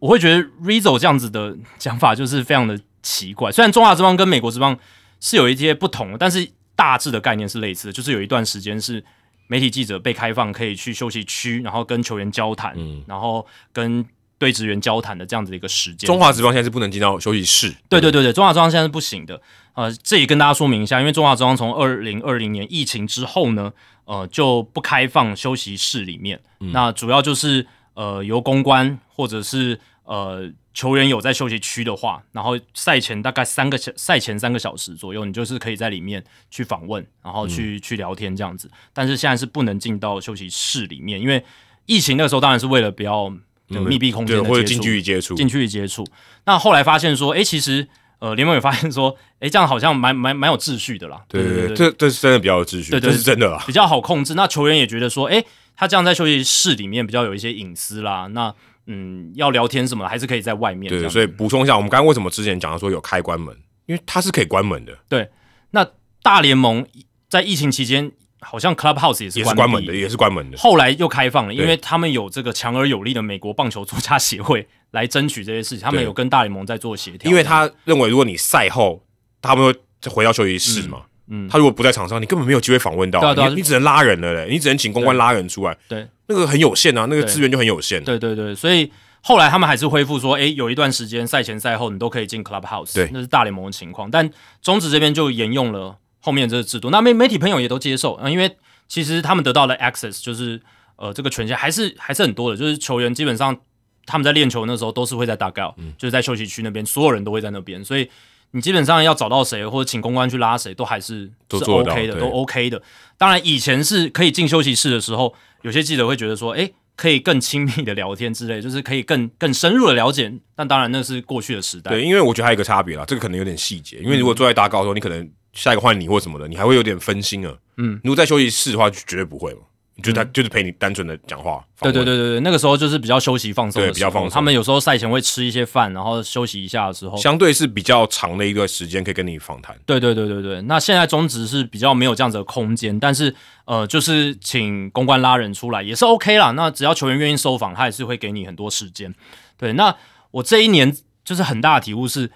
我会觉得 Rizzo 这样子的讲法就是非常的奇怪。虽然中华职棒跟美国职棒是有一些不同，但是大致的概念是类似的，就是有一段时间是媒体记者被开放可以去休息区，然后跟球员交谈，然后跟。对职员交谈的这样子的一个时间，中华职棒现在是不能进到休息室。对对对对，中华职棒现在是不行的。呃，这也跟大家说明一下，因为中华职棒从二零二零年疫情之后呢，呃，就不开放休息室里面。那主要就是呃，由公关或者是呃球员有在休息区的话，然后赛前大概三个小赛前三个小时左右，你就是可以在里面去访问，然后去去聊天这样子。但是现在是不能进到休息室里面，因为疫情那个时候当然是为了不要。密闭空间或者近距离接触，近距离接触。那后来发现说，哎，其实呃，联盟也发现说，哎，这样好像蛮蛮蛮有秩序的啦。对对对，这这是真的比较有秩序，对，这是真的啦，比较好控制。那球员也觉得说，哎，他这样在休息室里面比较有一些隐私啦。那嗯，要聊天什么还是可以在外面。对，所以补充一下，我们刚刚为什么之前讲到说有开关门，因为它是可以关门的。对，那大联盟在疫情期间。好像 Clubhouse 也是关门的，也是关门的。后来又开放了，因为他们有这个强而有力的美国棒球作家协会来争取这些事情，他们有跟大联盟在做协调。因为他认为，如果你赛后他们会回到休息室嘛，嗯，他如果不在场上，你根本没有机会访问到，你你只能拉人了嘞，你只能请公关拉人出来，对，那个很有限啊，那个资源就很有限。对对对，所以后来他们还是恢复说，哎，有一段时间赛前赛后你都可以进 Clubhouse，对，那是大联盟的情况，但中职这边就沿用了后面这个制度，那媒媒体朋友也都接受啊，因为。其实他们得到了 access 就是呃这个权限还是还是很多的，就是球员基本上他们在练球那时候都是会在大 l 就是在休息区那边，所有人都会在那边，所以你基本上要找到谁或者请公关去拉谁，都还是是 OK 的，都 OK 的。当然以前是可以进休息室的时候，有些记者会觉得说，哎，可以更亲密的聊天之类，就是可以更更深入的了解。但当然那是过去的时代。对，因为我觉得还有一个差别啦，这个可能有点细节，因为如果坐在大高的时候，你可能。下一个换你或什么的，你还会有点分心啊。嗯，如果在休息室的话，就绝对不会嘛。就他就是陪你单纯的讲话。对对对对对，那个时候就是比较休息放松，对，比较放松。他们有时候赛前会吃一些饭，然后休息一下的时候，相对是比较长的一个时间可以跟你访谈。对对对对对。那现在中职是比较没有这样子的空间，但是呃，就是请公关拉人出来也是 OK 啦。那只要球员愿意收访，他也是会给你很多时间。对，那我这一年就是很大的体悟是，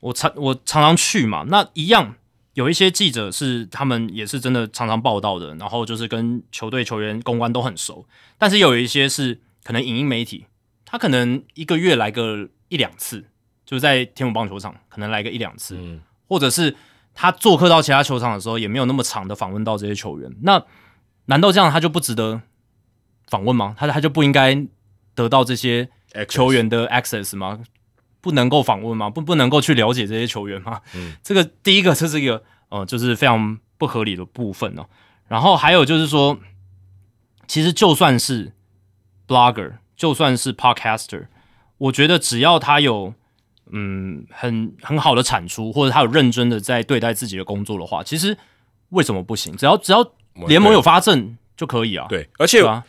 我常我常常去嘛，那一样。有一些记者是他们也是真的常常报道的，然后就是跟球队球员公关都很熟，但是有一些是可能影音媒体，他可能一个月来个一两次，就在天母棒球场可能来个一两次，或者是他做客到其他球场的时候也没有那么长的访问到这些球员，那难道这样他就不值得访问吗？他他就不应该得到这些球员的 access 吗？不能够访问吗？不不能够去了解这些球员吗？嗯，这个第一个这是一个呃，就是非常不合理的部分哦。然后还有就是说，其实就算是 blogger，就算是 podcaster，我觉得只要他有嗯很很好的产出，或者他有认真的在对待自己的工作的话，其实为什么不行？只要只要联盟有发证就可以啊。对，而且啊，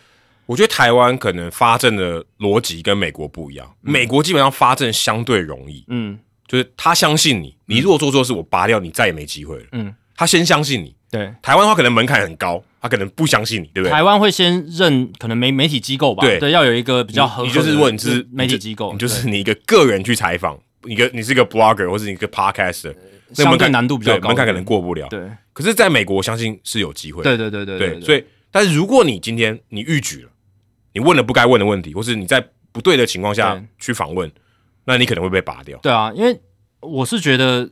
我觉得台湾可能发证的逻辑跟美国不一样，美国基本上发证相对容易，嗯就是他相信你，你如果做错事，我拔掉你，再也没机会了。嗯，他先相信你。对。台湾的话，可能门槛很高，他可能不相信你，对不对？台湾会先认可能媒媒体机构吧，对要有一个比较合你就是如果你是媒体机构，你就是你一个个人去采访，一个你是一个 blogger 或是你一个 podcaster，那相对门槛难度比较高，对门槛可能过不了。对可是，在美国，我相信是有机会的。对对对对对，所以，但是如果你今天你逾矩了，你问了不该问的问题，或是你在不对的情况下去访问，那你可能会被拔掉。对啊，因为我是觉得，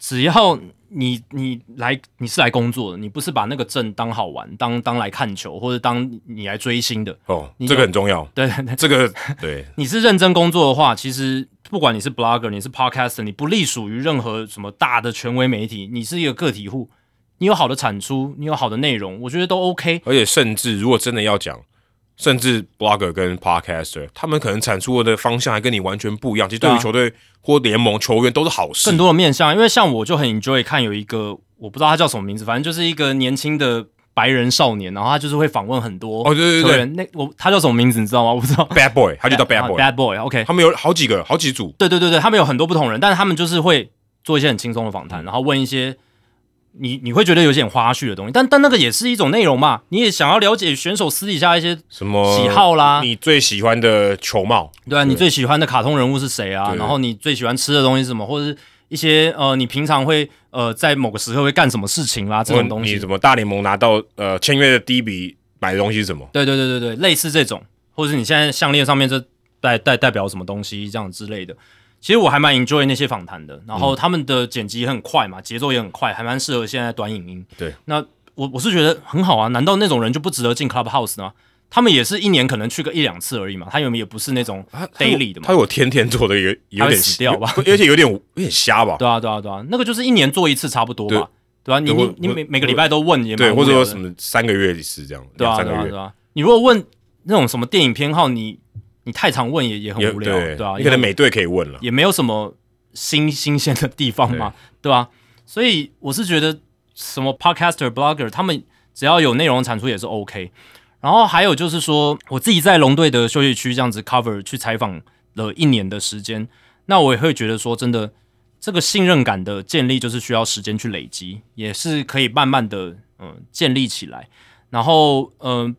只要你你来你是来工作的，你不是把那个证当好玩，当当来看球，或者当你来追星的，哦，你这个很重要。对，这个 对，你是认真工作的话，其实不管你是 blogger，你是 podcaster，你不隶属于任何什么大的权威媒体，你是一个个体户，你有好的产出，你有好的内容，我觉得都 OK。而且甚至如果真的要讲，甚至 blogger 跟 podcaster，他们可能产出的方向还跟你完全不一样。其实对于球队或联盟球员都是好事。更多的面向，因为像我就很 enjoy 看有一个我不知道他叫什么名字，反正就是一个年轻的白人少年，然后他就是会访问很多哦，对对对。那我他叫什么名字你知道吗？我不知道。Bad Boy，他就叫 Bad 啊 Boy。Bad Boy。OK，他们有好几个，好几组。对对对对，他们有很多不同人，但是他们就是会做一些很轻松的访谈，然后问一些你你会觉得有点花絮的东西，但但那个也是一种内容嘛，你也想要了解选手私底下一些什么喜好啦你最喜欢的球帽，对啊，你最喜欢的卡通人物是谁啊？然后你最喜欢吃的东西是什么，或者是一些呃，你平常会呃在某个时刻会干什么事情啦，这种东西你怎。么大联盟拿到呃签约的第一笔买的东西是什么？对对对对对，类似这种，或者是你现在项链上面这代代代表什么东西这样之类的。其实我还蛮 enjoy 那些访谈的，然后他们的剪辑也很快嘛，节奏也很快，还蛮适合现在短影音。对，那我我是觉得很好啊，难道那种人就不值得进 Clubhouse 吗？他们也是一年可能去个一两次而已嘛，他有没有也不是那种他 daily 的嘛。他有天天做的有有点死掉吧？有而且有点有点瞎吧？对啊，对啊，对啊，那个就是一年做一次差不多吧，对。吧、你你你或每每个礼拜都问也蛮对，或者说什么三个月一次这样，对啊，对啊，对啊。你如果问那种什么电影偏好，你你太常问也也很无聊，对对啊，你可能每队可以问了。也没有什么新新鲜的地方嘛，对吧、所以我是觉得什么 podcaster、blogger，他们只要有内容产出也是 OK。然后还有就是说，我自己在龙队的休息区这样子 cover 去采访了一年的时间，那我也会觉得说，真的这个信任感的建立就是需要时间去累积，也是可以慢慢的嗯建立起来。然后嗯、呃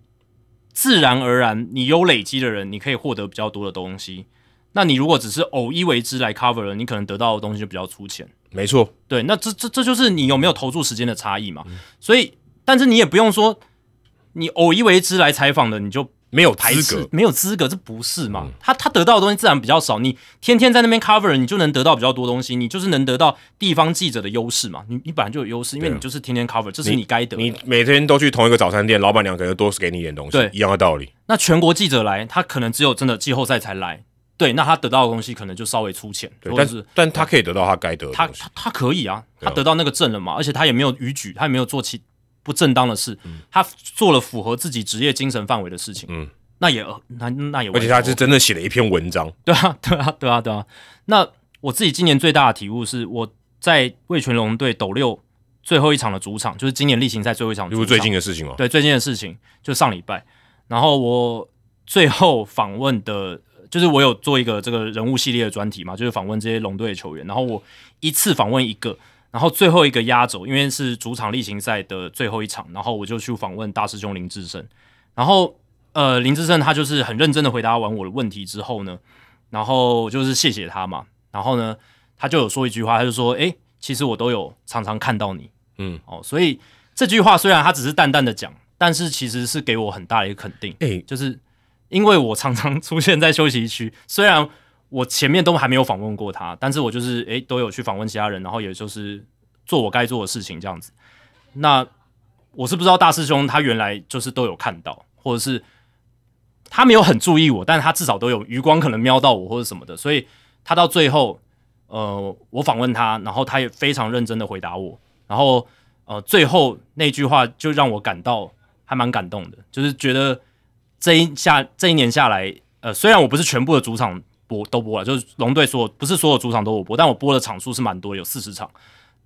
自然而然，你有累积的人，你可以获得比较多的东西。那你如果只是偶一为之来 cover 了，你可能得到的东西就比较粗浅。没错，对，那这这这就是你有没有投注时间的差异嘛。所以，但是你也不用说你偶一为之来采访的，你就没有资格，没有资格，这不是嘛？他他得到的东西自然比较少，你天天在那边 cover，你就能得到比较多东西，你就是能得到地方记者的优势嘛。你你本来就有优势，因为你就是天天 cover，这是你该得的。你每天都去同一个早餐店，老板娘可能多给你一点东西对，一样的道理。那全国记者来，他可能只有真的季后赛才来，对，那他得到的东西可能就稍微粗浅，对，但是但他可以得到他该得的。他他他可以啊他得到那个证了嘛，而且他也没有逾矩，他也没有做其不正当的事，他做了符合自己职业精神范围的事情，嗯，那也那那也而且他是是真的写了一篇文章，对啊对啊对啊对啊。那我自己今年最大的体悟是，我在魏全龙队斗六最后一场的主场，就是今年例行赛最后一场主场，就是最近的事情嘛。对最近的事情，就上礼拜，然后我最后访问的，就是我有做一个这个人物系列的专题嘛，就是访问这些龙队的球员，然后我一次访问一个，然后最后一个压轴，因为是主场例行赛的最后一场，然后我就去访问大师兄林志胜，然后呃林志胜他就是很认真的回答完我的问题之后呢，然后就是谢谢他嘛，然后呢他就有说一句话，他就说，诶，其实我都有常常看到你，嗯，哦，所以这句话虽然他只是淡淡的讲，但是其实是给我很大的一个肯定，哎、就是因为我常常出现在休息区，虽然我前面都还没有访问过他，但是我就是诶都有去访问其他人，然后也就是做我该做的事情这样子。那我是不知道大师兄他原来就是都有看到，或者是他没有很注意我，但是他至少都有余光可能瞄到我或者什么的，所以他到最后，呃，我访问他，然后他也非常认真的回答我，然后呃，最后那句话就让我感到还蛮感动的，就是觉得这一下这一年下来，呃，虽然我不是全部的主场播都播了，就是龙队所有不是所有主场都我播，但我播的场数是蛮多，有四十场，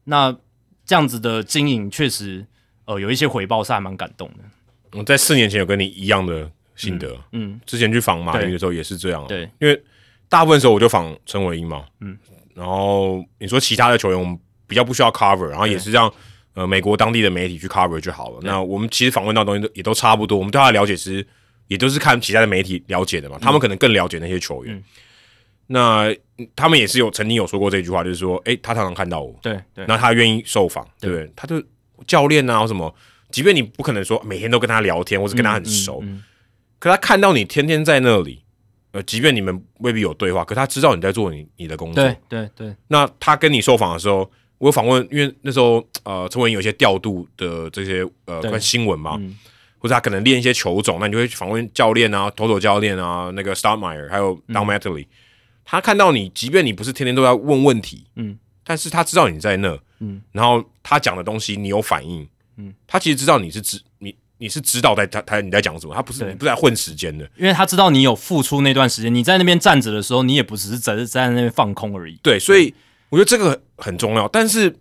那这样子的经营确实，呃，有一些回报是还蛮感动的。我在四年前有跟你一样的心得，嗯，之前去访马对林的时候也是这样、啊，对，因为大部分时候我就访陈伟英嘛，嗯，然后你说其他的球员我们比较不需要 cover，然后也是让呃美国当地的媒体去 cover 就好了。那我们其实访问到的东西都也都差不多，我们对他的了解其实也都是看其他的媒体了解的嘛，他们可能更了解那些球员。嗯那嗯他们也是有曾经有说过这句话，就是说，诶，他常常看到我，对对，那他愿意受访，对。不对？他就教练啊或什么，即便你不可能说每天都跟他聊天，或是跟他很熟，嗯嗯可他看到你天天在那里，呃，即便你们未必有对话，可他知道你在做你你的工作。对对对，那他跟你受访的时候，我有访问，因为那时候呃，陈文有一些调度的这些呃新闻嘛，嗯。或者他可能练一些球种，那你就会访问教练啊、头手教练啊、那个 Startmeyer 还有嗯。Don Matley，、他看到你，即便你不是天天都在问问题，嗯，但是他知道你在那，嗯，然后他讲的东西你有反应，嗯，他其实知道你是知你你是知道在他他你在讲什么，他不是你不是在混时间的，因为他知道你有付出那段时间，你在那边站着的时候，你也不只是只是在那边放空而已。对，所以我觉得这个很重要，但是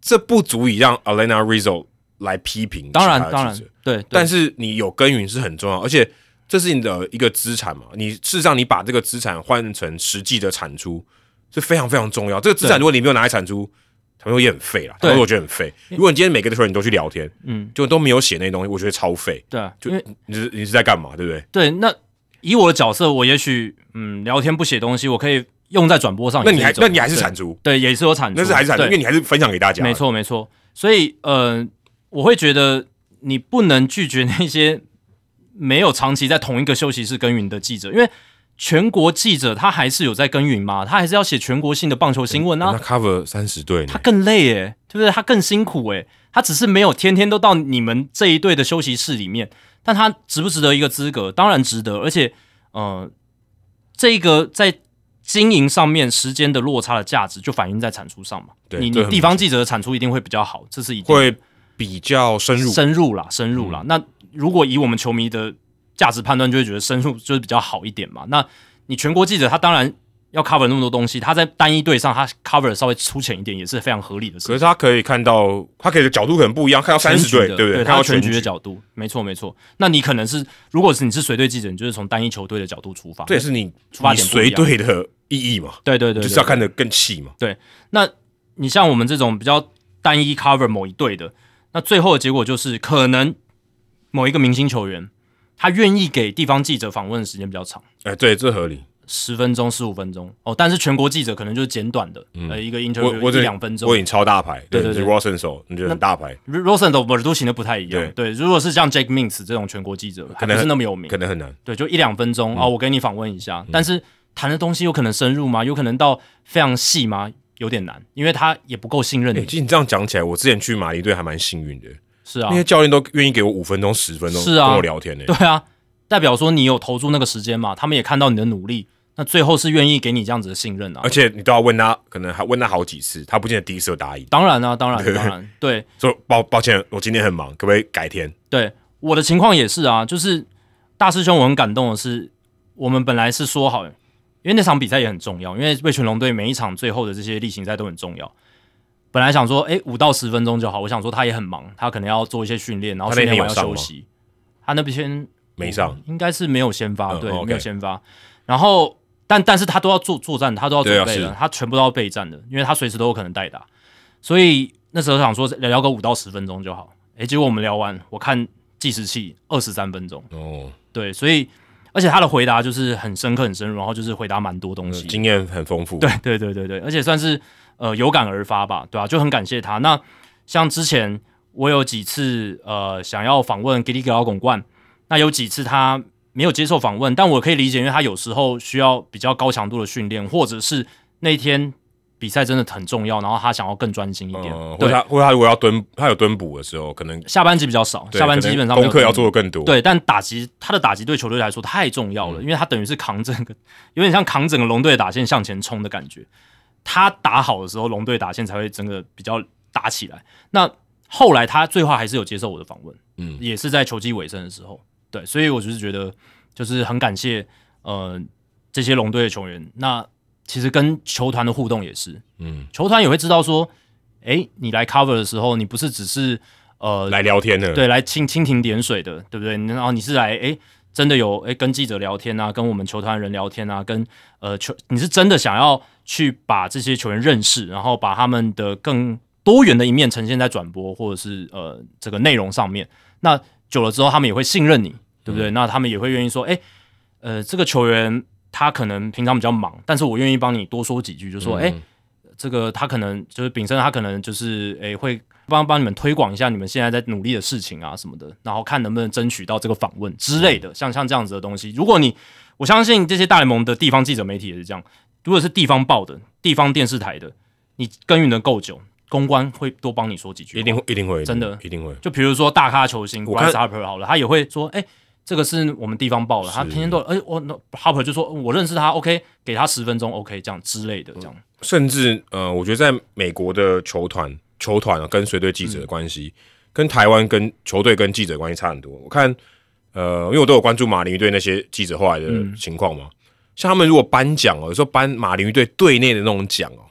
这不足以让 Alena Rizzo 来批评当然当然对。但是你有耕耘是很重要，而且这是你的一个资产嘛。你事实上你把这个资产换成实际的产出是非常非常重要。这个资产如果你没有拿来产出，他们会也很废啦。对他们会觉得很废。如果你今天每个球员你都去聊天，嗯，就都没有写那些东西，我觉得超废。对啊，就你是你是在干嘛，对不对？对那以我的角色，我也许嗯聊天不写东西，我可以用在转播上那。你还那你还是对产出，对，也是有产出，那是还是产出，因为你还是分享给大家。没，错，没错。所以，呃，我会觉得你不能拒绝那些没有长期在同一个休息室耕耘的记者，因为全国记者他还是有在耕耘嘛，他还是要写全国性的棒球新闻啊那啊，cover 三十队他，更累诶，对不对？他更辛苦诶，他只是没有天天都到你们这一队的休息室里面，但他值不值得一个资格？当然值得，而且，呃，这个在经营上面时间的落差的价值就反映在产出上嘛。对你你地方记者的产出一定会比较好，这是一定会比较深入。深入啦，深入啦。那如果以我们球迷的价值判断，就会觉得深入就是比较好一点嘛。那你全国记者他当然要 cover 那么多东西，他在单一队上他 cover 的稍微粗浅一点，也是非常合理的。可是他可以看到，他可以的角度可能不一样，看到三十队，对不对？对，看到全局的角度，没错没错。那你可能是，如果是你是随队记者，你就是从单一球队的角度出发。这也是你出发点不一样队的意义嘛，对对对对就是要看得更细嘛。对那你像我们这种比较单一 cover 某一队的，那最后的结果就是可能某一个明星球员，他愿意给地方记者访问的时间比较长，哎，对，这合理。十分钟、十五分钟哦。但是全国记者可能就是简短的，呃，一个我 interview 我一两分钟我。已经超大牌，是对对对 Rosen 手，你觉得很大牌，Rosen 的耳朵型的不太一样，对。如果是像 Jake Mintz 这种全国记者，还不能是那么有名可，能很难。对，就一两分钟啊、哦，我给你访问一下。但是谈的东西有可能深入吗？有可能到非常细吗？有点难，因为他也不够信任哎，你。其实你这样讲起来，我之前去马林队还蛮幸运的，是啊那，些教练都愿意给我五分钟、十分钟是啊跟我聊天呢。对啊，代表说你有投注那个时间嘛，他们也看到你的努力，那最后是愿意给你这样子的信任啊而。且你都要问他，可能还问他好几次，他不见得第一次就答应。当然啊，当然，当然，对说抱抱歉，我今天很忙，可不可以改天？对，我的情况也是啊，就是大师兄，我很感动的是，我们本来是说好，因为那场比赛也很重要，因为魏全龙队每一场最后的这些例行赛都很重要。本来想说，诶，五到十分钟就好。我想说他也很忙，他可能要做一些训练，然后他那训练完要天有上吗休息。他那边没上，应该是没有先发，对，没有先发。然后，但但是他都要做作战，他都要准备的，啊他全部都要备战的，因为他随时都有可能代打。所以那时候想说聊个五到十分钟就好。诶，结果我们聊完，我看计时器二十三分钟，哦，对，所以而且他的回答就是很深刻、很深入，然后就是回答蛮多东西。经验很丰富。对对对对对，而且算是呃有感而发吧，对吧、就很感谢他。那像之前我有几次呃想要访问吉利格劳拱冠，那有几次他没有接受访问，但我可以理解，因为他有时候需要比较高强度的训练，或者是那天比赛真的很重要，然后他想要更专心一点。或者他或者他如果要蹲，他有蹲补的时候，可能下班级比较少，下班基本上功课要做的更多。对，但打击他的打击对球队来说太重要了，因为他等于是扛整个，有点像扛整个龙队的打线向前冲的感觉。他打好的时候，龙队打线才会整个比较打起来。那后来他最后还是有接受我的访问，嗯，也是在球季尾声的时候，对，所以我就是觉得就是很感谢呃这些龙队的球员。那其实跟球团的互动也是，嗯，球团也会知道说，哎，你来 cover 的时候，你不是只是呃来聊天的，对，来蜻蜻蜓点水的，对不对？然后你是来哎真的有哎跟记者聊天啊，跟我们球团人聊天啊，跟呃球你是真的想要去把这些球员认识，然后把他们的更多元的一面呈现在转播或者是呃这个内容上面。那久了之后，他们也会信任你，对不对？那他们也会愿意说，哎，呃，这个球员。他可能平常比较忙，但是我愿意帮你多说几句，就说，哎，这个他可能就是秉生，他可能就是，哎，会帮帮你们推广一下你们现在在努力的事情啊什么的，然后看能不能争取到这个访问之类的，像像这样子的东西。如果你，我相信这些大联盟的地方记者媒体也是这样，如果是地方报的、地方电视台的，你耕耘的够久，公关会多帮你说几句，一定会，一定会，真的一定会。就比如说大咖球星 Bryce Harper 好了，他也会说，哎。这个是我们地方报的，他天天都哎，我那 Harper 就说我认识他，OK，给他十分钟，OK，这样之类的，这样。甚至呃，我觉得在美国的球团，球团啊跟随队记者的关系，跟台湾跟球队跟记者关系差很多。我看呃，因为我都有关注马林鱼队那些记者后来的情况嘛，像他们如果颁奖哦，有时候颁马林鱼队队内的那种奖哦，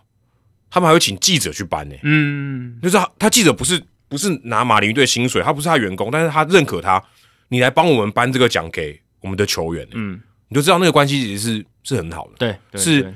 他们还会请记者去颁呢。嗯，就是他记者不是不是拿马林鱼队薪水，他不是他员工，但是他认可他。你来帮我们颁这个奖给我们的球员，嗯，你就知道那个关系其实是是很好的，对，是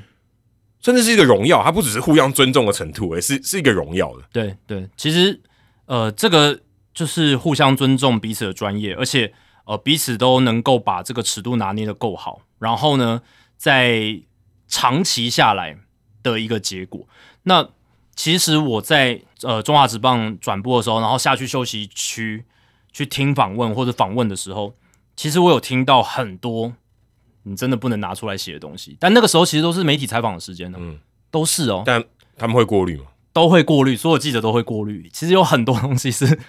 甚至是一个荣耀，它不只是互相尊重的程度，而是是一个荣耀的。对对，其实呃，这个就是互相尊重彼此的专业，而且呃，彼此都能够把这个尺度拿捏的够好，然后呢，在长期下来的一个结果。那其实我在呃中华职棒转播的时候，然后下去休息区。去听访问或者访问的时候，其实我有听到很多你真的不能拿出来写的东西。但那个时候其实都是媒体采访的时间呢，嗯，都是哦。但他们会过滤吗？都会过滤，所有记者都会过滤。其实有很多东西是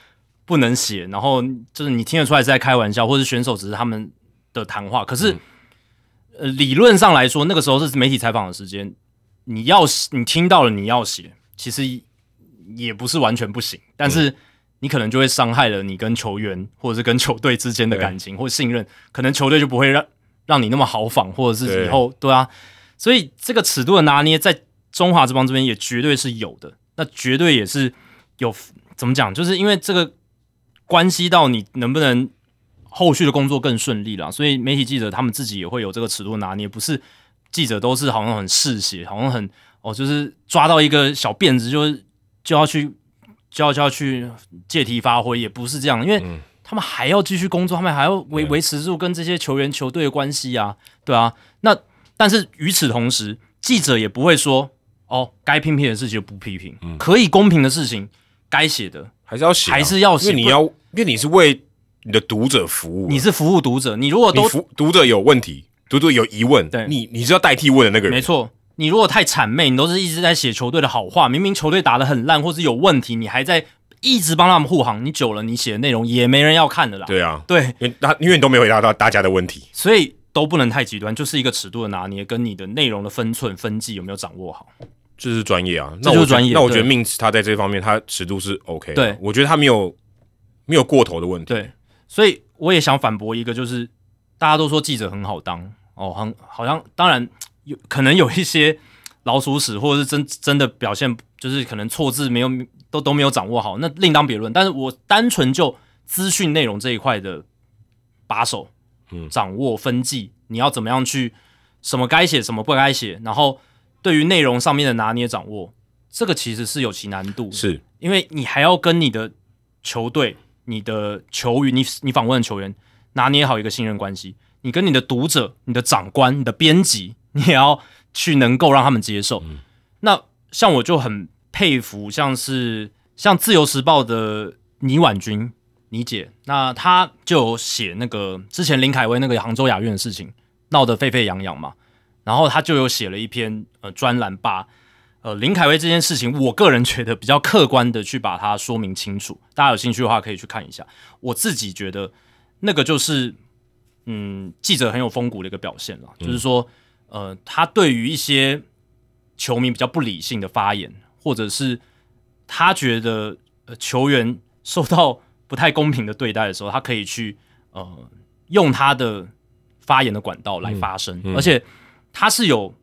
不能写，然后就是你听得出来是在开玩笑，或者选手只是他们的谈话。可是，呃，理论上来说，那个时候是媒体采访的时间，你要你听到了你要写，其实也不是完全不行，但是。你可能就会伤害了你跟球员或者是跟球队之间的感情或信任，可能球队就不会让让你那么豪放，或者是以后对啊，所以这个尺度的拿捏在中华之邦这边也绝对是有的，那绝对也是有怎么讲，就是因为这个关系到你能不能后续的工作更顺利了，所以媒体记者他们自己也会有这个尺度拿捏，不是记者都是好像很嗜血，好像很哦，就是抓到一个小辫子就就要去。就要就要去借题发挥，也不是这样，因为他们还要继续工作，他们还要维维持住跟这些球员球队的关系啊，对啊。那但是与此同时，记者也不会说哦，该批评的事情就不批评，可以公平的事情，该写的还是要写，还是要写。因为你要，因为你是为你的读者服务，你是服务读者。你如果都读者有问题，读者有疑问，对，你你是要代替问的那个人，没错。你如果太谄媚，你都是一直在写球队的好话，明明球队打得很烂或是有问题，你还在一直帮他们护航，你久了，你写的内容也没人要看的啦。对啊，对，因为他因为你都没有回答到大家的问题，所以都不能太极端，就是一个尺度的拿捏，跟你的内容的分寸分际有没有掌握好，这是专业啊，那就是专业。那我觉得 Mins 他在这方面他尺度是 OK，对我觉得他没有没有过头的问题。对，所以我也想反驳一个，就是大家都说记者很好当哦，很好像当然有可能有一些。老鼠屎，或者是真真的表现，就是可能错字没有都都没有掌握好，那另当别论。但是我单纯就资讯内容这一块的把手，嗯，掌握分际，你要怎么样去什么该写，什么不该写，然后对于内容上面的拿捏掌握，这个其实是有其难度，是因为你还要跟你的球队、你的球员、你你访问的球员拿捏好一个信任关系，你跟你的读者、你的长官、你的编辑，你也要。去能够让他们接受，那像我就很佩服，像是像自由时报的倪婉君倪姐，那她就有写那个之前林凯威那个杭州雅苑的事情闹得沸沸扬扬嘛，然后她就有写了一篇呃专栏，把呃林凯威这件事情，我个人觉得比较客观的去把它说明清楚。大家有兴趣的话可以去看一下。我自己觉得那个就是嗯记者很有风骨的一个表现了，就是说呃他对于一些球迷比较不理性的发言，或者是他觉得呃球员受到不太公平的对待的时候，他可以去呃用他的发言的管道来发声，而且他是有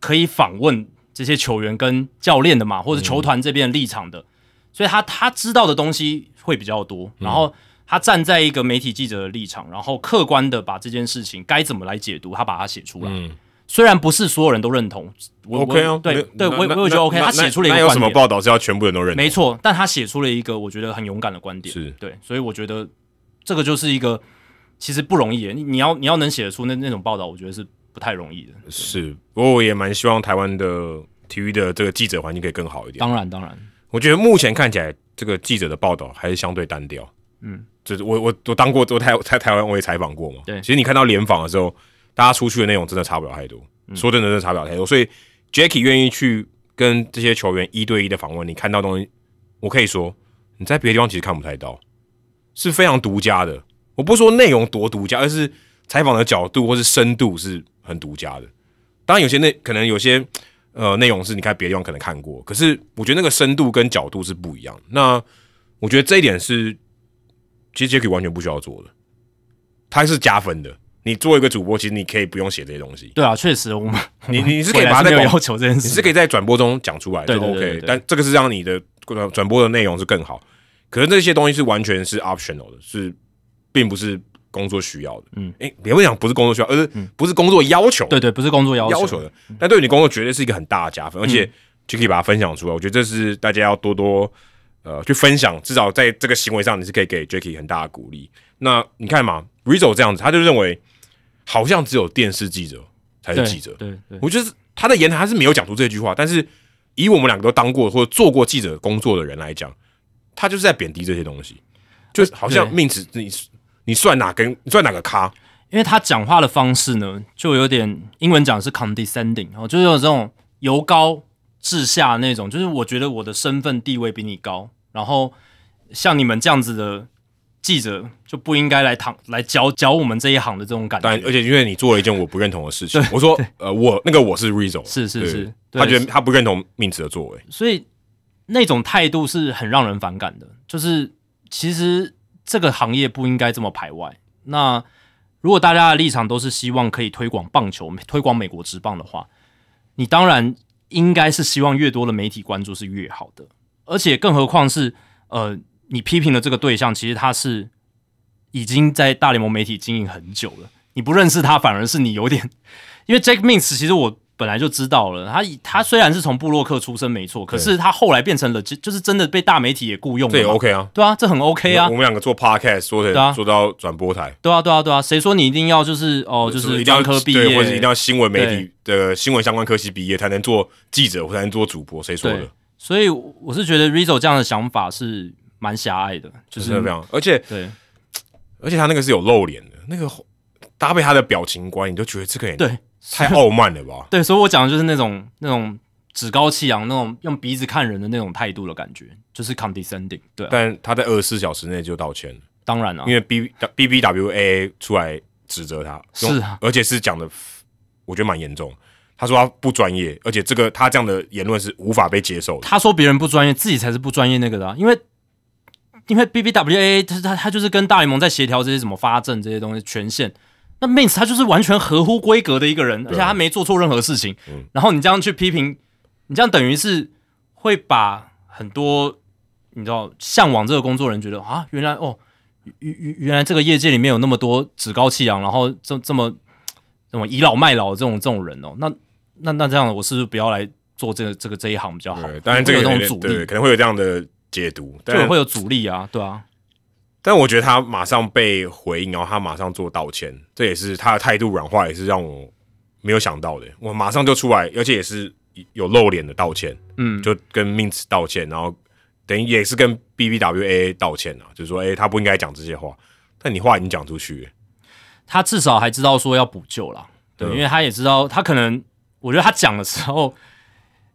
可以访问这些球员跟教练的嘛，或者球团这边的立场的，所以他他知道的东西会比较多，然后他站在一个媒体记者的立场，然后客观的把这件事情该怎么来解读，他把它写出来。虽然不是所有人都认同，OK 啊，对对，我我也觉得 OK。他写出了一个有什么报道是要全部人都认同？没错，但他写出了一个我觉得很勇敢的观点，是对，所以我觉得这个就是一个其实不容易。你你要你要能写得出那那种报道，我觉得是不太容易的。是，不过我也蛮希望台湾的体育的这个记者环境可以更好一点。当然当然，我觉得目前看起来这个记者的报道还是相对单调。嗯，就是我我我当过我台在台湾我也采访过嘛。对，其实你看到联访的时候，大家出去的内容真的差不了太多。说真的，真的差不了太多，所以 Jacky 愿意去跟这些球员一对一的访问，你看到东西，我可以说你在别的地方其实看不太到，是非常独家的。我不说内容多独家，而是采访的角度或是深度是很独家的。当然，有些内可能有些呃内容是你看别的地方可能看过，可是我觉得那个深度跟角度是不一样。那我觉得这一点是其实 Jacky 完全不需要做的，他是加分的。你做一个主播，其实你可以不用写这些东西。对啊，确实，我们你你是可以把它要求这件事，你是可以在转播中讲出来，对 OK。但这个是让你的转播的内容是更好。可是这些东西是完全是 optional 的，是并不是工作需要的。嗯，哎，别问讲不是工作需要，而是不是工作要求。对对，不是工作要要求的。但对于你工作绝对是一个很大的加分，而且就可以把它分享出来。我觉得这是大家要多多呃去分享，至少在这个行为上你是可以给 Jacky 很大的鼓励。那你看嘛，Rizzo 这样子，他就认为。好像只有电视记者才是记者。对对，我觉得他的言谈他是没有讲出这句话，但是以我们两个都当过或者做过记者工作的人来讲，他就是在贬低这些东西，就好像命子你你算哪根你算哪个咖？因为他讲话的方式呢，就有点英文讲是 condescending，哦，就是有这种由高至下那种，就是我觉得我的身份地位比你高，然后像你们这样子的。记者就不应该来躺来教教我们这一行的这种感觉。但而且因为你做了一件我不认同的事情，我说呃我那个我是 Rizzo，是是是，他觉得他不认同命子的作为，所以那种态度是很让人反感的。就是其实这个行业不应该这么排外。那如果大家的立场都是希望可以推广棒球、推广美国职棒的话，你当然应该是希望越多的媒体关注是越好的。而且更何况是呃。你批评的这个对象，其实他是已经在大联盟媒体经营很久了。你不认识他，反而是你有点，因为 Jack Mins 其实我本来就知道了。他他虽然是从布洛克出身，没错，可是他后来变成了就就是真的被大媒体也雇佣了。这也 OK 啊，对啊，这很 OK 啊。我们两个做 Podcast 说的，说到转播台，对啊，对啊，对啊。谁说你一定要就是哦，就是专科毕业，或者一定要新闻媒体的新闻相关科系毕业才能做记者，或才能做主播？谁说的？所以我是觉得 Rizzo 这样的想法是。蛮狭隘的，就是而且对，而且他那个是有露脸的，那个搭配他的表情观，你都觉得这个人对太傲慢了吧？对，所以我讲的就是那种那种趾高气扬、那种用鼻子看人的那种态度的感觉，就是 condescending。对，但他在二十四小时内就道歉了，当然了，因为 B B B W A 出来指责他，是，而且是讲的，我觉得蛮严重。他说他不专业，而且这个他这样的言论是无法被接受的。他说别人不专业，自己才是不专业那个的，因为。因为 B B W A 他他他就是跟大联盟在协调这些什么发证这些东西权限，那 Mins 他就是完全合乎规格的一个人，而且他没做错任何事情。然后你这样去批评，你这样等于是会把很多你知道向往这个工作人觉得啊，原来哦，原原原来这个业界里面有那么多趾高气扬，然后这这么这么倚老卖老这种这种人哦，那那那这样我是不是不要来做这个这个这一行比较好？当然这个有这种阻力，可能会有这样的。解读，就会有阻力啊，对啊。但我觉得他马上被回应，然后他马上做道歉，这也是他的态度软化，也是让我没有想到的。我马上就出来，而且也是有露脸的道歉，嗯，就跟 Mins 道歉，然后等于也是跟 BBWA 道歉啊，就是说，哎，他不应该讲这些话。但你话已经讲出去，他至少还知道说要补救了，对，因为他也知道，他可能，我觉得他讲的时候。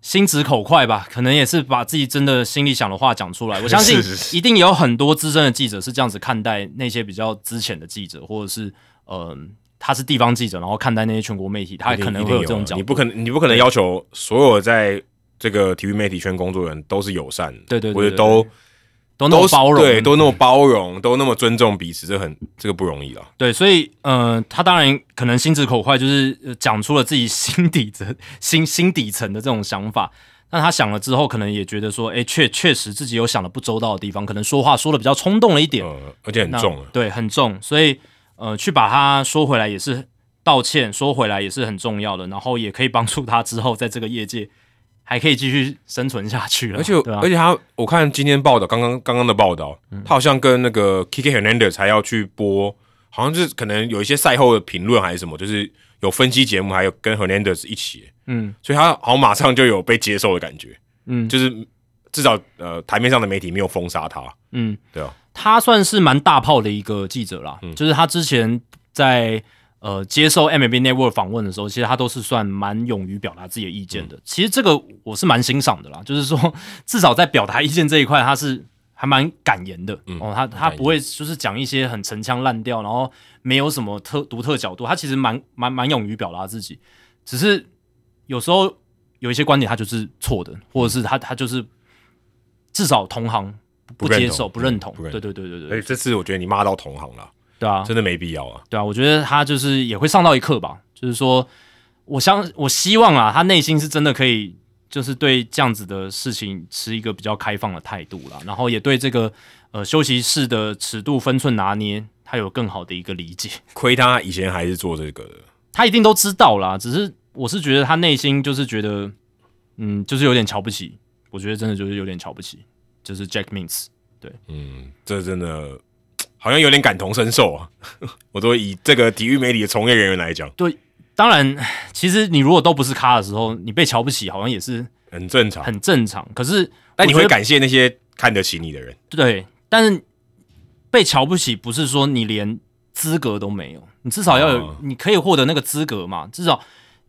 心直口快吧，可能也是把自己真的心里想的话讲出来。我相信一定有很多资深的记者是这样子看待那些比较资浅的记者，或者是呃，他是地方记者，然后看待那些全国媒体，他可能会有这种角度。你不可能，你不可能要求所有在这个体育媒体圈工作的人都是友善的，对对对对或者都都那么包容，对，都那么包容，都那么尊重彼此，这很这个不容易了。对，所以呃，他当然可能心直口快，就是呃讲出了自己 心底的心心底层的这种想法。但他想了之后，可能也觉得说，哎，确确实自己有想的不周到的地方，可能说话说的比较冲动了一点，呃，而且很重啊。对，很重。所以呃，去把它说回来也是道歉，说回来也是很重要的，然后也可以帮助他之后在这个业界还可以继续生存下去了。而且啊而且他，我看今天报道，刚刚刚刚的报道，嗯。他好像跟那个 Kiki Hernandez 还要去播，好像就是可能有一些赛后的评论还是什么，就是有分析节目，还有跟 Hernandez 一起，嗯。所以他好像马上就有被接受的感觉，嗯。就是至少呃台面上的媒体没有封杀他，嗯，对啊，他算是蛮大炮的一个记者啦，嗯。就是他之前在呃接受 MLB Network 访问的时候，其实他都是算蛮勇于表达自己的意见嗯的。其实这个我是蛮欣赏的啦，就是说至少在表达意见这一块，他是还蛮敢言的、哦。他他不会就是讲一些很陈腔滥调，然后没有什么特独特角度，他其实蛮蛮蛮勇于表达自己。只是有时候有一些观点他就是错的，或者是他他就是至少同行不接受、不认同。对对对对对，所以这次我觉得你骂到同行了，对啊，真的没必要啊。对啊，我觉得他就是也会上到一课吧，就是说，我相我希望啊，他内心是真的可以，就是对这样子的事情持一个比较开放的态度啦，然后也对这个呃休息室的尺度分寸拿捏，他有更好的一个理解。亏他以前还是做这个的，他一定都知道啦，只是我是觉得他内心就是觉得，嗯，就是有点瞧不起，我觉得真的就是有点瞧不起，就是 Jack Mintz。嗯，这真的好像有点感同身受啊。我都以这个体育媒体的从业人员来讲，对当然，其实你如果都不是咖的时候，你被瞧不起好像也是很正常。很正常。可是，但你会感谢那些看得起你的人，对，但是被瞧不起不是说你连资格都没有，你至少要有，哦你可以获得那个资格嘛。至少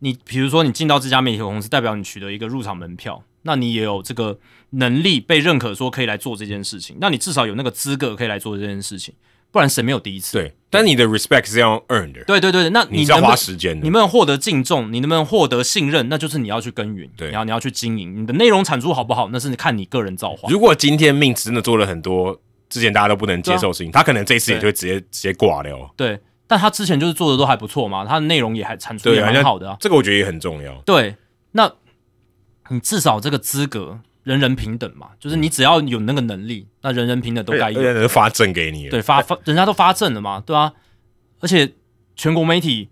你比如说你进到这家媒体公司，代表你取得一个入场门票，那你也有这个能力被认可，说可以来做这件事情。那你至少有那个资格可以来做这件事情，不然谁没有第一次？对。但你的 respect 是要 earn 的，对对对，那你是要花时间的你。能不能获得敬重？你能不能获得信任？那就是你要去耕耘，对你要你要去经营。你的内容产出好不好，那是看你个人造化。如果今天命真的做了很多之前大家都不能接受的事情，他可能这一次也就会直接直接挂掉。对，但他之前就是做的都还不错嘛，他的内容也还产出也蛮好的啊。这个我觉得也很重要。对，那你至少这个资格人人平等嘛，就是你只要有那个能力，那人人平等都该有。人发证给你，对，发发人家都发证了嘛，对啊，而且全国媒体。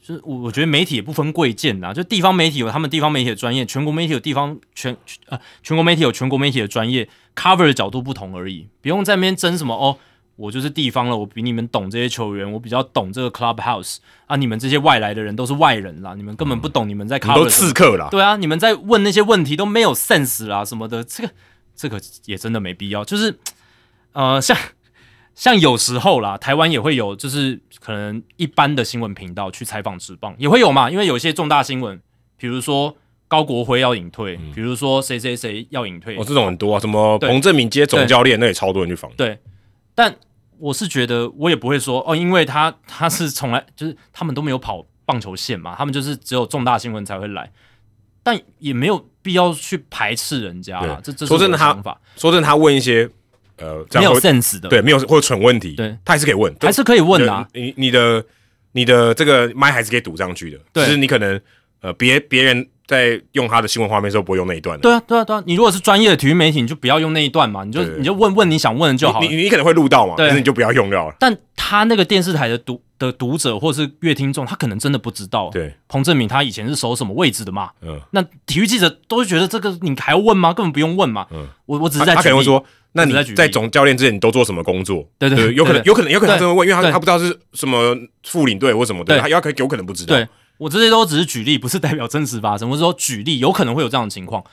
就是我，我觉得媒体也不分贵贱呐，就地方媒体有他们地方媒体的专业，全国媒体有地方全呃全国媒体有全国媒体的专业，cover 的角度不同而已，不用在那边争什么哦，我就是地方了，我比你们懂这些球员，我比较懂这个 clubhouse 啊，你们这些外来的人都是外人啦，你们根本不懂你们在你们都刺客啦。对啊，你们在问那些问题都没有 sense 啦什么的，这个这个也真的没必要。就是呃，像像有时候啦，台湾也会有，就是可能一般的新闻频道去采访职棒也会有嘛，因为有一些重大新闻，比如说高国辉要隐退，比如说谁谁谁要隐退，哦，这种很多啊，什么彭正明接总教练，那也超多人去访。对，但我是觉得我也不会说哦，因为他他是从来 就是他们都没有跑棒球线嘛，他们就是只有重大新闻才会来，但也没有必要去排斥人家啦。这这说真的他说真的，他问一些呃这没有 sense 的，，对没有或者蠢问题，对，他还是可以问，还是可以问啊。你你的你的这个麦还是可以堵上去的，对。只是你可能呃别别人在用他的新闻画面的时候不会用那一段的，对啊，对啊，对啊！你如果是专业的体育媒体，你就不要用那一段嘛，你就你就问问你想问的就好了你。你你可能会录到嘛，对但是你就不要用掉了。但他那个电视台的读的读者或是乐听众，他可能真的不知道。对，彭正明他以前是守什么位置的嘛？嗯，那体育记者都会觉得这个你还要问吗？根本不用问嘛。嗯我我只是在他可能会说，那你在总教练之前你都做什么工作？对对对，有可能有可能有可能他对真的问，因为他他不知道是什么副领队或什么的，对他有可有可能不知道。对我这些都只是举例，不是代表真实发生。我是说举例，有可能会有这样的情况。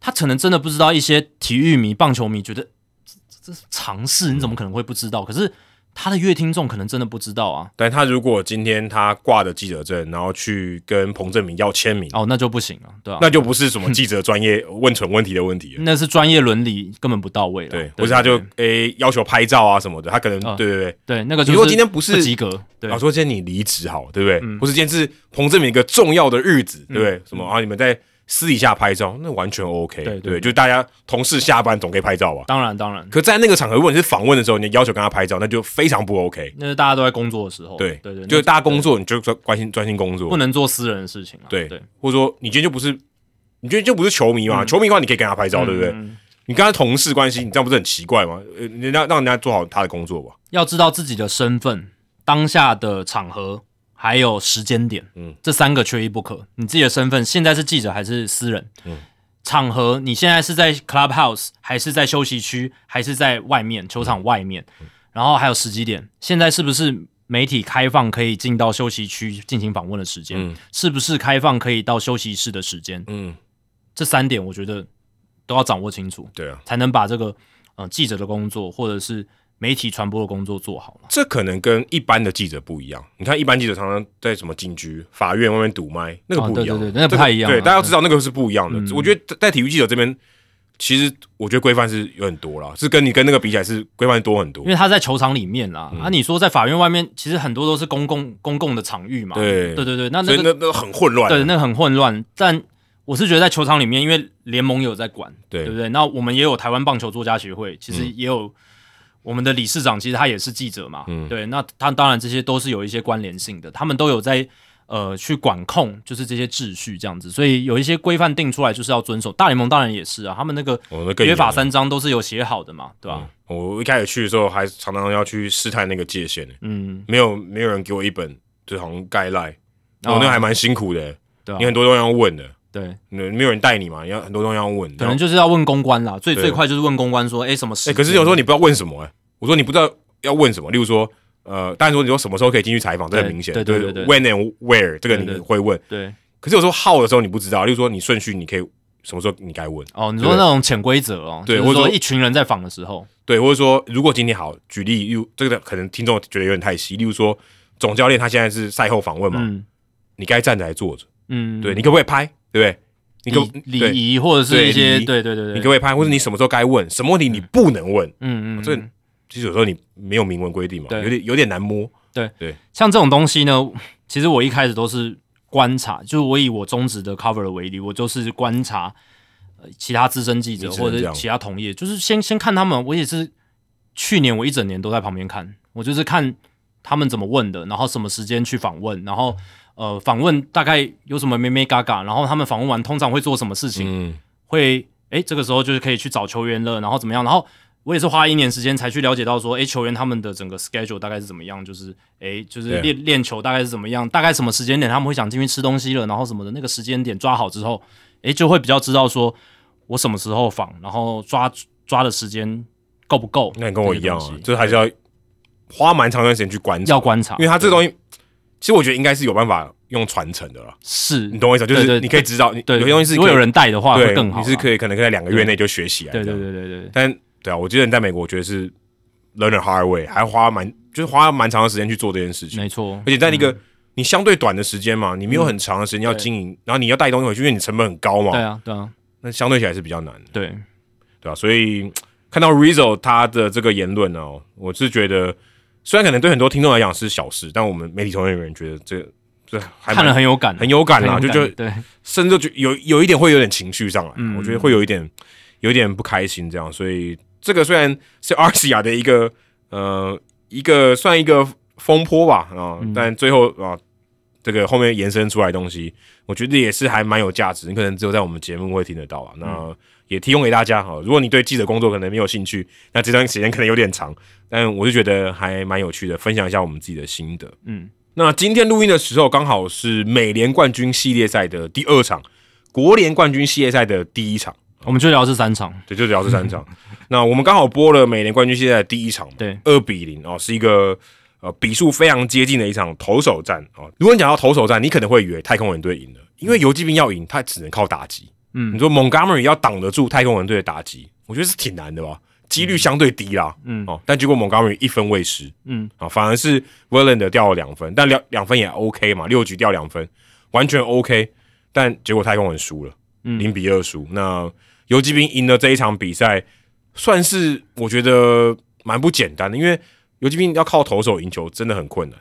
他可能真的不知道一些体育迷、棒球迷觉得这这这是常识，你怎么可能会不知道？可是他的乐听众可能真的不知道啊。但他如果今天他挂着记者证，然后去跟彭正明要签名，哦，那就不行了，对吧、那就不是什么记者专业问蠢问题的问题了。那是专业伦理根本不到位了。对，不是他就对诶、要求拍照啊什么的，他可能、啊对对对。对那个就如果今天不是不及格，对啊，说今天你离职好，对不对？或是今天是彭正明一个重要的日子，对不对？什么啊？你们在私底下拍照，那完全 OK。对对就大家同事下班总可以拍照吧。当然当然，可在那个场合，如果你是访问的时候，你要求跟他拍照，那就非常不 OK。那是大家都在工作的时候，对对对，就是大家工作作，你就专关心专心工作不，能做私人的事情啊。对对，或者说你今天就不是，你今天就不是球迷嘛？球迷的话，你可以跟他拍照，对不对？嗯你跟他同事关系，你这样不是很奇怪吗？呃，人家让人家做好他的工作吧。要知道自己的身份、当下的场合还有时间点，嗯，这三个缺一不可。你自己的身份现在是记者还是私人？嗯，场合你现在是在 clubhouse 还是在休息区还是在外面球场外面？然后还有时机点，现在是不是媒体开放可以进到休息区进行访问的时间？嗯是不是开放可以到休息室的时间？嗯，这三点我觉得都要掌握清楚，对啊，才能把这个呃记者的工作或者是媒体传播的工作做好了。这可能跟一般的记者不一样。你看，一般记者常常在什么警局、法院外面堵麦，那个不一样，哦对对对那不太一样啊对，大家要知道那个是不一样的。嗯我觉得在体育记者这边，其实我觉得规范是有很多啦，是跟你跟那个比起来是规范多很多因。为他在球场里面啦，嗯啊，你说在法院外面，其实很多都是公共公共的场域嘛，对对对对，那那个那那很混乱。对那个很混乱，但我是觉得在球场里面，因为联盟有在管，对对不对？那我们也有台湾棒球作家协会，其实嗯也有我们的理事长，其实他也是记者嘛，嗯。对，那他当然这些都是有一些关联性的，他们都有在呃去管控，就是这些秩序这样子，所以有一些规范定出来就是要遵守。大联盟当然也是啊，他们那个约法三章都是有写好的嘛，对吧、我一开始去的时候，还常常要去试探那个界限呢。嗯，没有没有人给我一本，就好像概赖，哦。我那还蛮辛苦的。对啊。你很多东西要问的，对，没没有人带你嘛，你要很多东西要问。可能就是要问公关啦，最最快就是问公关说，哎，什么事？哎、可是有时候你不知道问什么哎、我说你不知道要问什么，例如说，呃，当然说你说什么时候可以进去采访，这很明显，对对对对。w h e n and where 这个你会问，对。可是有时候号的时候你不知道，例如说你顺序你可以什么时候你该问，哦，你说那种潜规则哦，对或者说说一群人在访的时候，对，或者说如果今天好举例，例如这个可能听众觉得有点太细，例如说总教练他现在是赛后访问嘛，嗯。你该站着还坐着，嗯，对你可不可以拍，对不对？你可礼礼仪或者是一些对对对对，你可不可以拍，或者你什么时候该问，什么问题你不能问，嗯嗯，这嗯其实有时候你没有明文规定嘛，有点有点难摸，对。对。像这种东西呢，其实我一开始都是观察，就是我以我中职的 cover 的为例，我就是观察呃其他资深记者或者其他同业，就是先先看他们，我也是去年我一整年都在旁边看，我就是看他们怎么问的，然后什么时间去访问，然后呃访问大概有什么咩咩嘎嘎，然后他们访问完通常会做什么事情，嗯，会诶，这个时候就是可以去找球员了，然后怎么样？然后我也是花一年时间才去了解到说，诶，球员他们的整个 schedule 大概是怎么样，就是诶，就是练练球大概是怎么样，大概什么时间点他们会想进去吃东西了，然后什么的那个时间点抓好之后，诶，就会比较知道说我什么时候访，然后抓抓的时间够不够。那你跟我一样啊这些东，西这还是要花蛮长的时间去观察，要观察，因为他这个东西，其实我觉得应该是有办法用传承的啦，是。你懂我意思吗？就是你可以知道，你有些东西是如果有人带的话会，更好啊。你是可以可能可以在两个月内就学起来，对对。对对对，但对啊，我记得你在美国，我觉得是 learn the hard way，还花蛮就是花蛮长的时间去做这件事情，没错。而。且在那个你相对短的时间嘛，你没有很长的时间要对。经营，然后你要带东西回去，因为你成本很高嘛，对啊，对啊，那相对起来是比较难的，对，对啊、所以看到 Rizzo 他的这个言论哦，我是觉得虽然可能对很多听众来讲是小事，但我们媒体从业人员觉得这这还看了很有感，很有感啦，就就对，甚至就有有一点会有点情绪上来，嗯我觉得会有一点有一点不开心这样，所以这个虽然是 c i a 的一个呃一个算一个风波吧啊、嗯但最后啊这个后面延伸出来的东西，我觉得也是还蛮有价值，你可能只有在我们节目会听得到啊。嗯那也提供给大家哈，如果你对记者工作可能没有兴趣，那这段时间可能有点长，但我就觉得还蛮有趣的，分享一下我们自己的心得。嗯，那今天录音的时候，刚好是美联冠军系列赛的第二场，国联冠军系列赛的第一场，我们就聊这三场，对，就聊这三场。那我们刚好播了美联冠军系列赛的第一场嘛，对，二比零哦，是一个呃比数非常接近的一场投手战哦。如果你讲到投手战，你可能会以为太空人队赢了，因为游击兵要赢，他只能靠打击。嗯你说 Montgomery 要挡得住太空人队的打击，我觉得是挺难的吧？几率相对低啦。嗯，哦，但结果 Montgomery 一分未失，嗯，啊，反而是 v e r l a n d 掉了两分，但两两分也 OK 嘛，六局掉两分，完全 OK。但结果太空人输了，零比二输。那游击兵赢了这一场比赛，算是我觉得蛮不简单的，因为游击兵要靠投手赢球真的很困难。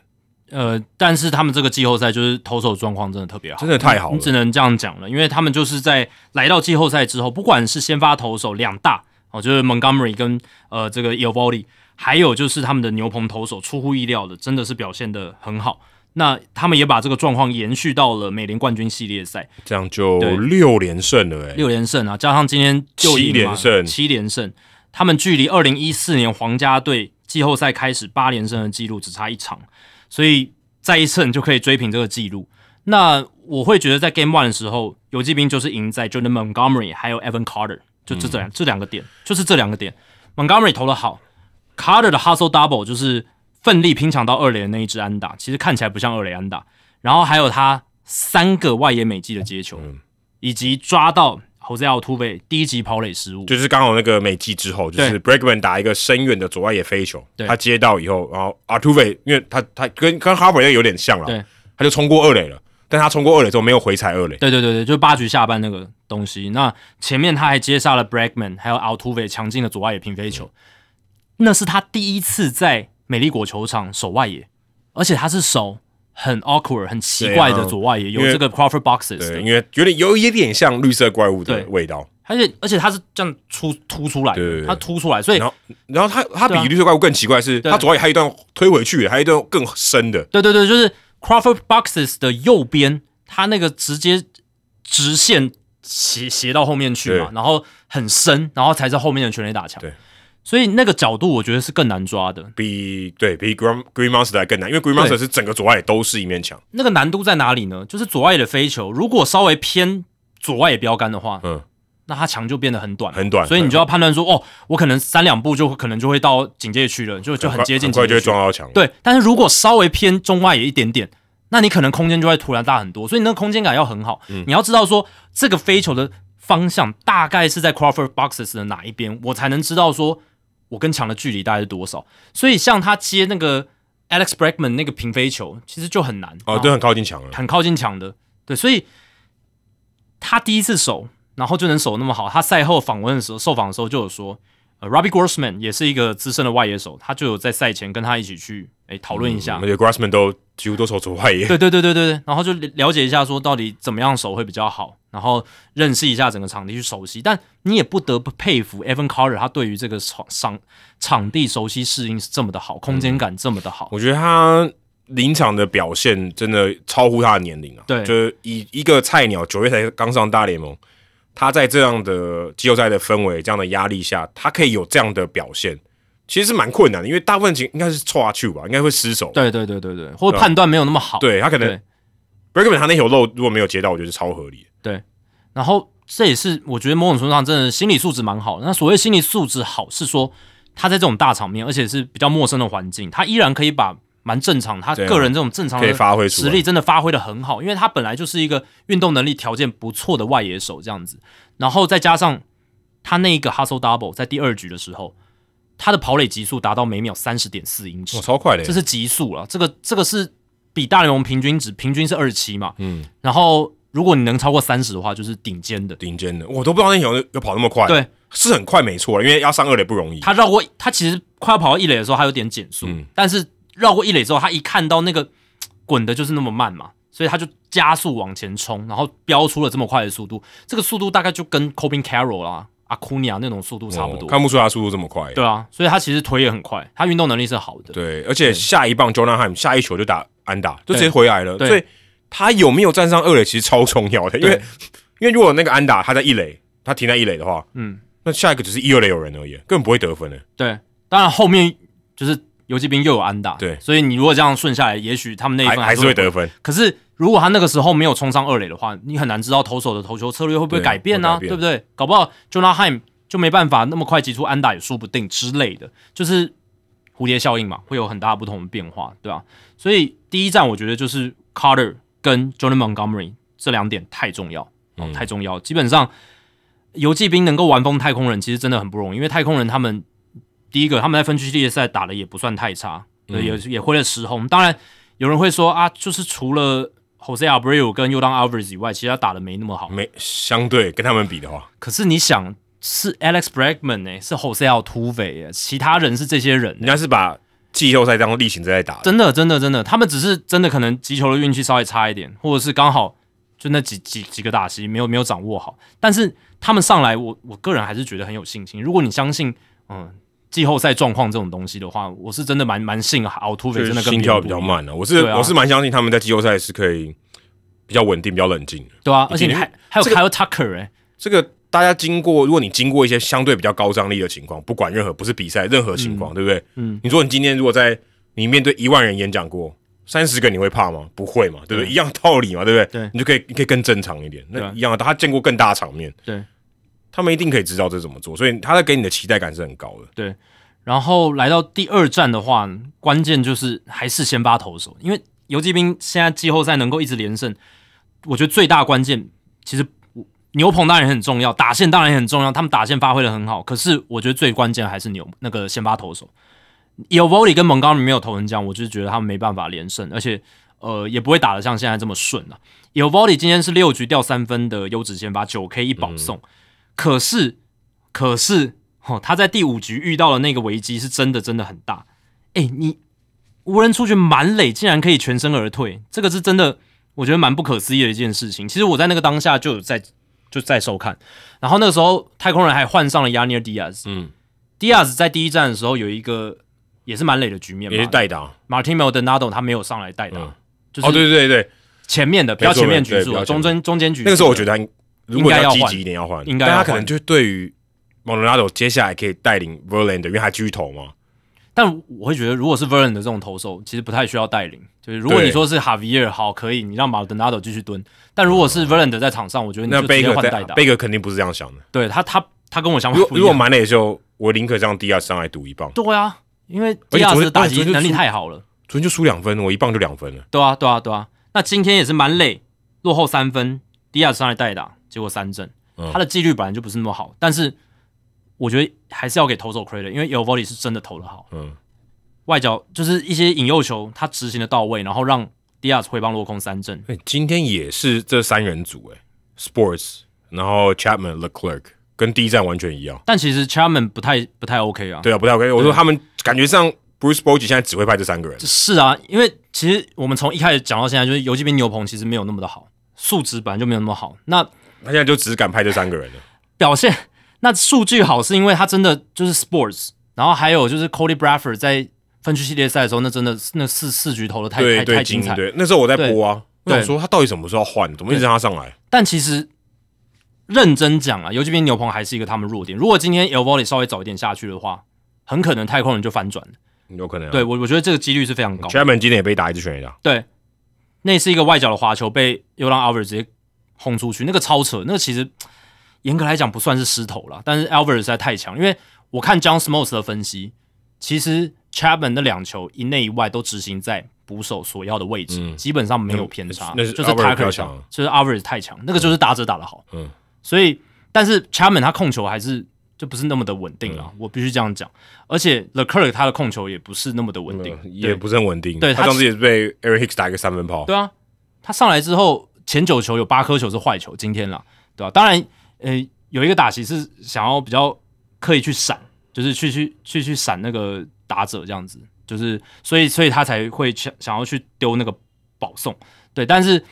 呃，但是他们这个季后赛就是投手状况真的特别好，真的太好了，你只能这样讲了。因为他们就是在来到季后赛之后，不管是先发投手两大哦，就是 Montgomery 跟呃这个 e l o y 还有就是他们的牛棚投手，出乎意料的真的是表现的很好。那他们也把这个状况延续到了美联冠军系列赛，这样就六连胜了，哎，六连胜啊，加上今天七连胜，七连胜，他们距离二零一四年皇家队季后赛开始八连胜的记录只差一场。所以再一次你就可以追平这个记录。那我会觉得在 Game One 的时候，游击兵就是赢在 Jordan Montgomery 还有 Evan Carter，就这这两这两个点，就是这两个点。Montgomery 投的好，Carter 的 Hustle Double 就是奋力拼抢到二垒的那一支安打，其实看起来不像二垒安打。然后还有他三个外野美记的接球，以及抓到。侯赛奥突围第一级跑垒失误，就是刚好那个美记之后，就是 Bregman 打一个深远的左外野飞球，他接到以后，然后阿突围，因为他他跟跟哈伯那有点像了，他就冲过二垒了，但他冲过二垒之后没有回踩二垒，对对对对，就是八局下半那个东西。那前面他还接杀了 Bregman，还有奥突围强劲的左外野平飞球，那是他第一次在美丽果球场守外野，而且他是守。很 awkward，很奇怪的左外野有这个 Crawford boxes，对，因为有点有一点像绿色怪物的味道，而且而且它是这样突突出来，它突出来，所以然后然后它它比绿色怪物更奇怪是，它左外野还有一段推回去，还有一段更深的，对对对，就是 Crawford boxes 的右边，它那个直接直线斜斜到后面去嘛，然后很深，然后才是后面的全垒打墙，对。所以那个角度我觉得是更难抓的，比对比 Green Green Monster 还更难，因为 Green Monster 是整个左外野都是一面墙。那个难度在哪里呢？就是左外野的飞球，如果稍微偏左外野标杆的话，嗯，那它墙就变得很短，很短。所以你就要判断说，哦，我可能三两步就可能就会到警戒区了，就就很接近，快就会撞到墙。对，但是如果稍微偏中外野一点点，那你可能空间就会突然大很多。所以你那个空间感要很好，你要知道说这个飞球的方向大概是在 Crawford boxes 的哪一边，我才能知道说。我跟墙的距离大概是多少？所以像他接那个 Alex Bregman 那个平飞球，其实就很难哦，对很靠近墙了，很靠近墙的。对，所以他第一次守，然后就能守那么好。他赛后访问的时候，受访的时候就有说，呃，Robbie Grossman 也是一个资深的外野手，他就有在赛前跟他一起去诶讨论一下。而且 Grossman 都几乎都守左外野。对对对对对对，然后就了解一下说到底怎么样守会比较好。然后认识一下整个场地去熟悉，但你也不得不佩服 Evan Carter，他对于这个场场场地熟悉适应是这么的好，空间感这么的好。我觉得他临场的表现真的超乎他的年龄啊！对，就是以一个菜鸟九月才刚上大联盟，他在这样的季后赛的氛围、这样的压力下，他可以有这样的表现，其实是蛮困难的，因为大部分情应该是错下去吧，应该会失手。对对对对对，或者判断没有那么好。对他可能。b r e g m a n 他那条漏如果没有接到，我觉得超合理。对，然后这也是我觉得某种程度上真的心理素质蛮好。那所谓心理素质好，是说他在这种大场面，而且是比较陌生的环境，他依然可以把蛮正常，他个人这种正常的发挥实力真的发挥的很好，因为他本来就是一个运动能力条件不错的外野手这样子。然后再加上他那一个 hustle double 在第二局的时候，他的跑垒极速达到每秒三十点四英尺，超快的，这是极速了。这个这个是。比大联盟平均值平均是二十七嘛，嗯，然后如果你能超过三十的话，就是顶尖的，顶尖的，我都不知道那球有跑那么快，对，是很快，没错，因为要上二垒不容易。他绕过，他其实快要跑到一垒的时候，他有点减速，但是绕过一垒之后，他一看到那个 滚的就是那么慢嘛，所以他就加速往前冲，然后飙出了这么快的速度，这个速度大概就跟 Cobin Carroll 啦、阿库尼亚那种速度差不多，看不出他速度这么快，对啊，所以他其实腿也很快，他运动能力是好的，对，而且下一棒 Jordan Ham 下一球就打。安打就直接回来了，所以他有没有站上二垒其实超重要的，因为因为如果那个安打他在一垒，他停在一垒的话，嗯，那下一个只是一二垒有人而已，根本不会得分的。对，当然后面就是游击兵又有安打，对，所以你如果这样顺下来，也许他们那一分还是会得分。可是如果他那个时候没有冲上二垒的话，你很难知道投手的投球策略会不会改变呢？对不对？搞不好 Jonah Heim 就没办法那么快击出安打，也说不定之类的，就是蝴蝶效应嘛，会有很大不同的变化，对吧？所以第一站，我觉得就是 Carter 跟 Jordan Montgomery 这两点太重要哦，太重要。基本上游击兵能够玩疯太空人，其实真的很不容易，因为太空人他们第一个他们在分区系列赛打的也不算太差，嗯，也也挥了十轰。当然有人会说啊，就是除了 Jose Abreu 跟 u d a n Alvarez 以外，其实他打的没那么好。没相对跟他们比的话，可是你想，是 Alex Bregman 呢、是 Jose Altuve 哎，其他人是这些人、人家是把季后赛当例行赛在打。真的，真的，真的，他们只是真的可能击球的运气稍微差一点，或者是刚好就那几几几个打击没有没有掌握好。但是他们上来，我我个人还是觉得很有信心。如果你相信，嗯，季后赛状况这种东西的话，我是真的蛮蛮信奥突就是菲真的跟心跳比较慢了、我是、啊我是蛮相信他们在季后赛是可以比较稳定、比较冷静。对啊，而且你还还有这个 Kyle Tucker 哎、这个大家经过，如果你经过一些相对比较高张力的情况，不管任何不是比赛任何情况，对不对？嗯，你说你今天如果在你面对一万人演讲过三十个，你会怕吗？不会嘛，对不对？对一样道理嘛，对不对？对你就可以你可以更正常一点。那一样的，他见过更大的场面，对，他们一定可以知道这怎么做，所以他在给你的期待感是很高的。对然后来到第二站的话，关键就是还是先发投手，因为游击兵现在季后赛能够一直连胜，我觉得最大关键其实牛棚当然也很重要，打线当然也很重要，他们打线发挥的很好，可是我觉得最关键还是牛那个先发投手。有 v o l y 跟蒙高里没有投成这样，我就是觉得他们没办法连胜，而且呃也不会打得像现在这么顺啊。有 v o l y 今天是六局掉三分的优质先发，九 K 一保送，可是可是哦，他在第五局遇到的那个危机是真的真的很大。哎，你无人出局满垒竟然可以全身而退，这个是真的，我觉得蛮不可思议的一件事情。其实我在那个当下就有在就在收看，然后那个时候太空人还换上了 Yanir Diaz，嗯，迪亚斯在第一站的时候有一个也是满垒的局面嘛，也是代打。Martin Maldonado 他没有上来代打，嗯。就是哦，对对对。对，前面的不要前面局数中间中间局数那个时候我觉得他如果要积极一点要换，应该他可能就对于 Monado 接下来可以带领 Verlander，因为他继续投嘛。但我会觉得，如果是 Verlander 这种投手，其实不太需要带领。就是如果你说是 Javier 好，可以，你让 Maldonado 继续蹲。但如果是 Verlander 在场上，我觉得你那就直接 Baker 在换代打。Baker 肯定不是这样想的。对他，他他跟我想法如果如果不一样。满垒的时候，我宁可让 Diaz 上来赌一棒，对啊，因为而且 Diaz 的打击能力太好了。昨天就输两分，我一棒就两分了。对啊，对啊，对啊。那今天也是蛮累，落后三分，Diaz 上来代打，结果三振。嗯他的纪律本来就不是那么好，但是我觉得还是要给投手 credit，因为 e v o l y 是真的投的好。嗯，外角就是一些引诱球，他执行的到位，然后让 Diaz 挥棒落空三振。哎，今天也是这三人组，哎，Sports，然后 Chapman、Leclerc 跟第一站完全一样。但其实 Chapman 不太不太 OK 啊。对啊，不太 OK。我说他们感觉上 Bruce Bochy 现在只会派这三个人。是啊，因为其实我们从一开始讲到现在，就是游击兵牛棚其实没有那么的好，素质本来就没有那么好。那他现在就只敢派这三个人了。表现那数据好，是因为他真的就是 Sports，然后还有就是 Cody Bradford 在分区系列赛的时候，那真的是那四四局投的太太太精彩。精对，那时候我在播啊，我说他到底什么时候要换，怎么一直让他上来？但其实认真讲啊，游击兵牛棚还是一个他们弱点。如果今天 El v o l y 稍微早一点下去的话，很可能太空人就翻转了。有可能、啊。对我，我觉得这个几率是非常高。，Chapman 今天也被打一支全垒打。对，那是一个外角的滑球被又让 Alvarez 直接轰出去，那个超扯，那个其实严格来讲不算是失投了，但是 Alvarez 实在太强，因为我看 John Smoltz 的分析，其实 Chapman 的两球一内一外都执行在捕手所要的位置，嗯基本上没有偏差，就是 Tucker 强强，就是 Alvarez 太强，那个就是打者打得好，嗯，所以但是 Chapman 他控球还是。就不是那么的稳定了，嗯我必须这样讲。而且 The Kirk 他的控球也不是那么的稳定，嗯也不是很稳定。对他他上次也是被 Eric Hicks 打一个三分炮。对啊，他上来之后前九球有八颗球是坏球，今天啦，对吧、当然，呃，有一个打席是想要比较刻意去闪，就是去去去去闪那个打者这样子，就是所以所以他才会想想要去丢那个保送，对，但是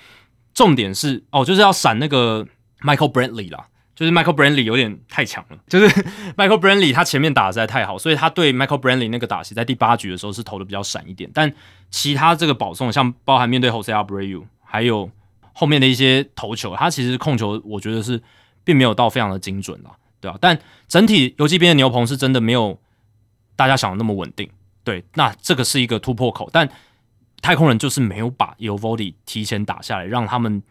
重点是哦，就是要闪那个 Michael Brantley 啦。就是 Michael Brantley 有点太强了，就是 Michael Brantley 他前面打的实在太好，所以他对 Michael Brantley 那个打席在第八局的时候是投的比较闪一点，但其他这个保送，像包含面对 Jose Abreu，还有后面的一些投球，他其实控球我觉得是并没有到非常的精准啦，对啊，但整体游击兵的牛棚是真的没有大家想的那么稳定，对，那这个是一个突破口，但太空人就是没有把 e o v o d y 提前打下来，让他们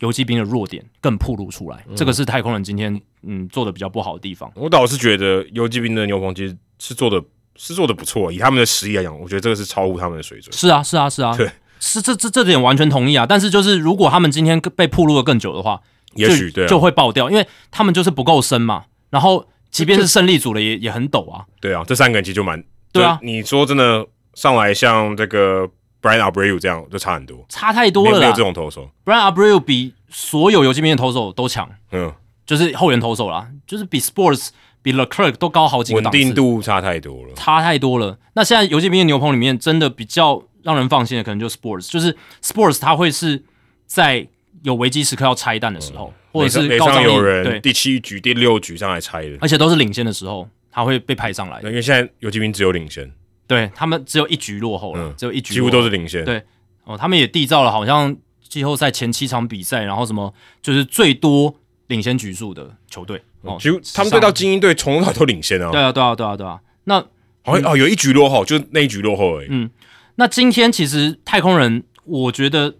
游击兵的弱点更暴露出来，这个是太空人今天嗯做的比较不好的地方。我倒是觉得游击兵的牛棚其实是做的是做的不错，以他们的实力来讲，我觉得这个是超乎他们的水准。是啊，是啊，是啊，对，是这这这点完全同意啊。但是就是如果他们今天被暴露的更久的话，也许对、啊，就就会爆掉，因为他们就是不够深嘛。然后即便是胜利组的也也很陡啊。对啊，这三个人其实就蛮对啊你说真的上来像这个 Brian Abreu 这样就差很多，差太多了啦没有没有这。种投手，Brian Abreu 比所有游击兵的投手都强，嗯，就是后援投手啦，就是比 Sports 比 leclerk 都高好几个稳档次，定度差太多了。差太多了。那现在游击兵的牛棚里面，真的比较让人放心的，可能就 Sports，就是 Sports 它会是在有危机时刻要拆弹的时候，或者是垒高上有人对，第七局、第六局上来拆的，而且都是领先的时候，他会被派上来。因为现在游击兵只有领先，对他们只有一局落后了，嗯只有一局几乎都是领先。对哦，他们也缔造了好像季后赛前七场比赛，然后什么就是最多领先局数的球队哦，几乎他们对到精英队从头到尾都领先啊。对啊对啊对啊对啊。那好像哦，有一局落后，就那一局落后而已。嗯那今天其实太空人，我觉得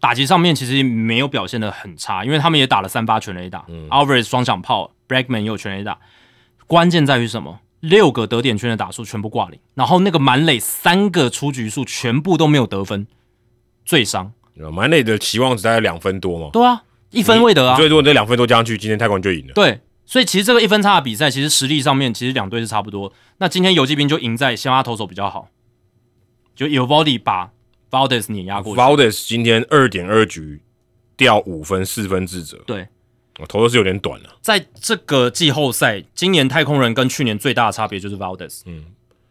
打击上面其实没有表现的很差，因为他们也打了三发全垒打、a l v a r e z 双响炮，Bregman 也有全垒打。关键在于什么？六个得点圈的打数全部挂零，然后那个满垒三个出局数全部都没有得分，最伤。满垒的期望值大概两分多嘛，对啊，一分未得啊所。以如果这两分多加上去，今天太空人就赢了。对，所以其实这个一分差的比赛，其实实力上面其实两队是差不多。那今天游击兵就赢在先发投手比较好，就 e v o d y 把 Valdes 碾压过去。Valdes 今天二点二局掉五分，四分自责，对，我投的是有点短了。在这个季后赛，今年太空人跟去年最大的差别就是 Valdes。嗯，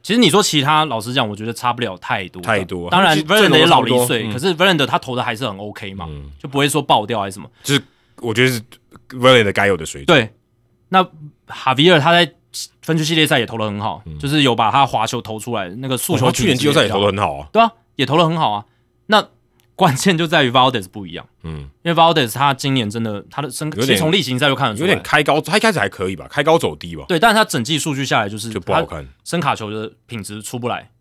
其实你说其他，老实讲，我觉得差不了太多，太多当然其实阵容，Verlander 也都差不多老了一岁，嗯可是 Verlander 他投的还是很 OK 嘛，嗯就不会说爆掉还是什么。就是我觉得是 Verlander 该有的水准。对，那哈维尔他在分区系列赛也投的很好，就是有把他滑球投出来，那个速球、去年季后赛也投的很好啊。对啊，也投的很好啊。那关键就在于 Valdez 不一样，嗯，因为 Valdez 他今年真的他的身，其实从例行赛就看得出有来，点开高，他一开始还可以吧，开高走低吧，对，但是他整季数据下来就是就不好看。声卡球的品质出不来，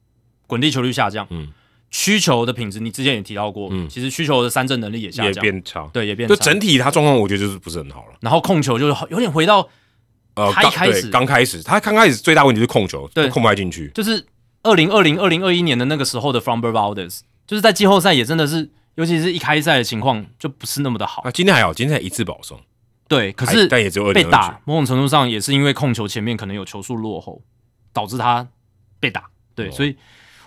滚地球率下降，嗯，曲球的品质你之前也提到过，嗯其实曲球的三振能力也下降也降，变差。对，也变差，就整体他状况，我觉得就是不是很好了。然后控球就是有点回到呃，他一开始刚开始，他刚开始最大问题是控球，对。控不太进去。就是二零二零二零二一年的那个时候的 Fromber Valdez，就是在季后赛也真的是，尤其是一开赛的情况就不是那么的好，啊，今天还好，今天才一次保送，对，可是但也只有二被打，某种程度上也是因为控球前面可能有球速落后，导致他被打。对，哦。所以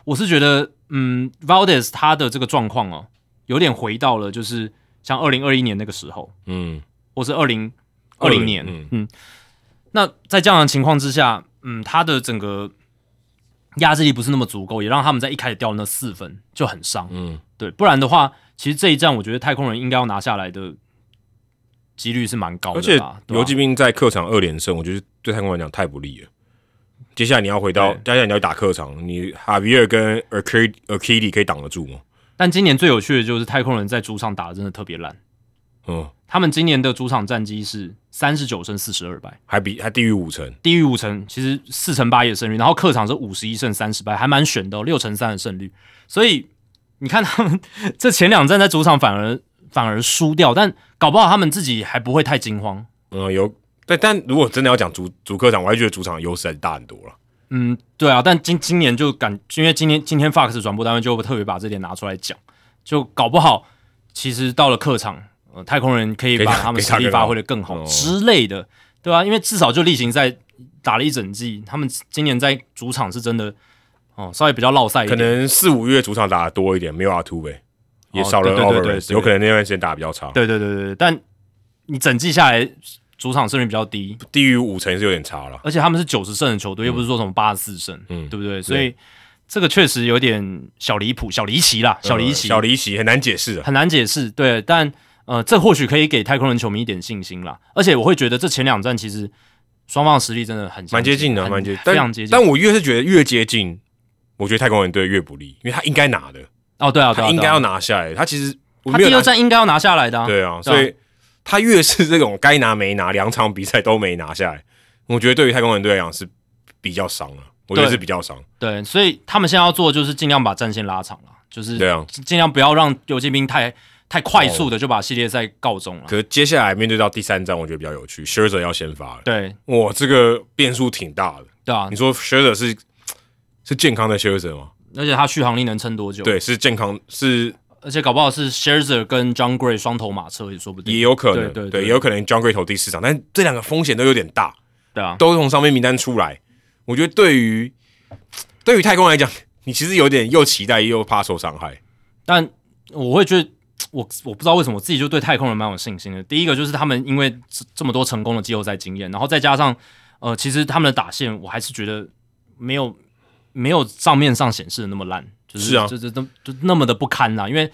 我是觉得，嗯，Valdez 他的这个状况哦，有点回到了就是像二零二一年那个时候，嗯，或是二零二零年，嗯。嗯那在这样的情况之下，嗯，他的整个压制力不是那么足够，也让他们在一开始掉那四分就很伤。嗯，对，不然的话，其实这一战我觉得太空人应该要拿下来的几率是蛮高的而且游击兵在客场二连胜，我觉得对太空人来讲太不利了。接下来你要回到，对接下来你要打客场，你哈维尔跟 r k a d y 可以挡得住吗？但今年最有趣的就是太空人在主场打的真的特别烂，嗯，他们今年的主场战绩是三十九胜四十二败，还比还低于五成。低于五成，其实四成八也胜率，然后客场是五十一胜三十败，还蛮悬的、哦，六成三的胜率。所以你看他们这前两战在主场反而反而输掉，但搞不好他们自己还不会太惊慌。嗯，有，但但如果真的要讲主主客场，我还觉得主场优势还是大很多了。嗯，对啊，但今今年就感，因为今天今天 Fox 转播单位就特别把这点拿出来讲，就搞不好其实到了客场，呃，太空人可以把他们实力发挥的更好哦之类的，对啊，因为至少就例行赛打了一整季，他们今年在主场是真的哦，稍微比较落赛一可，能四五月主场打的多一点，没有阿图呗，也哦少了对对对 Alvarez，对对有可能那段时间打的比较差，对对对对对，但你整季下来主场胜率比较低，低于五成是有点差了。而且他们是九十胜的球队，又不是说什么八十四胜，嗯对不对？所以这个确实有点小离谱、小离奇啦，小离奇，呃小离奇很难解释啊。很难解释。对，但呃，这或许可以给太空人球迷一点信心啦。而且我会觉得这前两战其实双方的实力真的很相蛮接近的，蛮接，非常接近。但我越是觉得越接近，我觉得太空人队越不利，因为他应该拿的，哦，对啊，他应该要拿下来。他其实我他第二战应该要拿下来的、啊。对啊，所以他越是这种该拿没拿，两场比赛都没拿下来，我觉得对于太空人队来讲是比较伤了，我觉得是比较伤。对，所以他们现在要做的就是尽量把战线拉长了，就是对啊，尽量不要让游击兵太太快速的就把系列赛告终了。可是接下来面对到第三战，我觉得比较有趣 s h i r z e r 要先发了，对哇，这个变数挺大的。对啊你，说 s h i r z e r 是是健康的 s h i r z e r 吗？而且他续航力能撑多久？，对，是健康，是而且搞不好是 Scherzer 跟 John Gray 双头马车也说不定。也有可能，对对对也有可能 John Gray 投第四场，但这两个风险都有点大。对啊，都从上面名单出来，我觉得对于对于太空来讲，你其实有点又期待又怕受伤害。但我会觉得，我我不知道为什么我自己就对太空人蛮有信心的。第一个就是他们因为这这么多成功的季后赛经验，然后再加上呃，其实他们的打线，我还是觉得没有没有账面上显示的那么烂，就是是啊就是都就那么的不堪呐、因为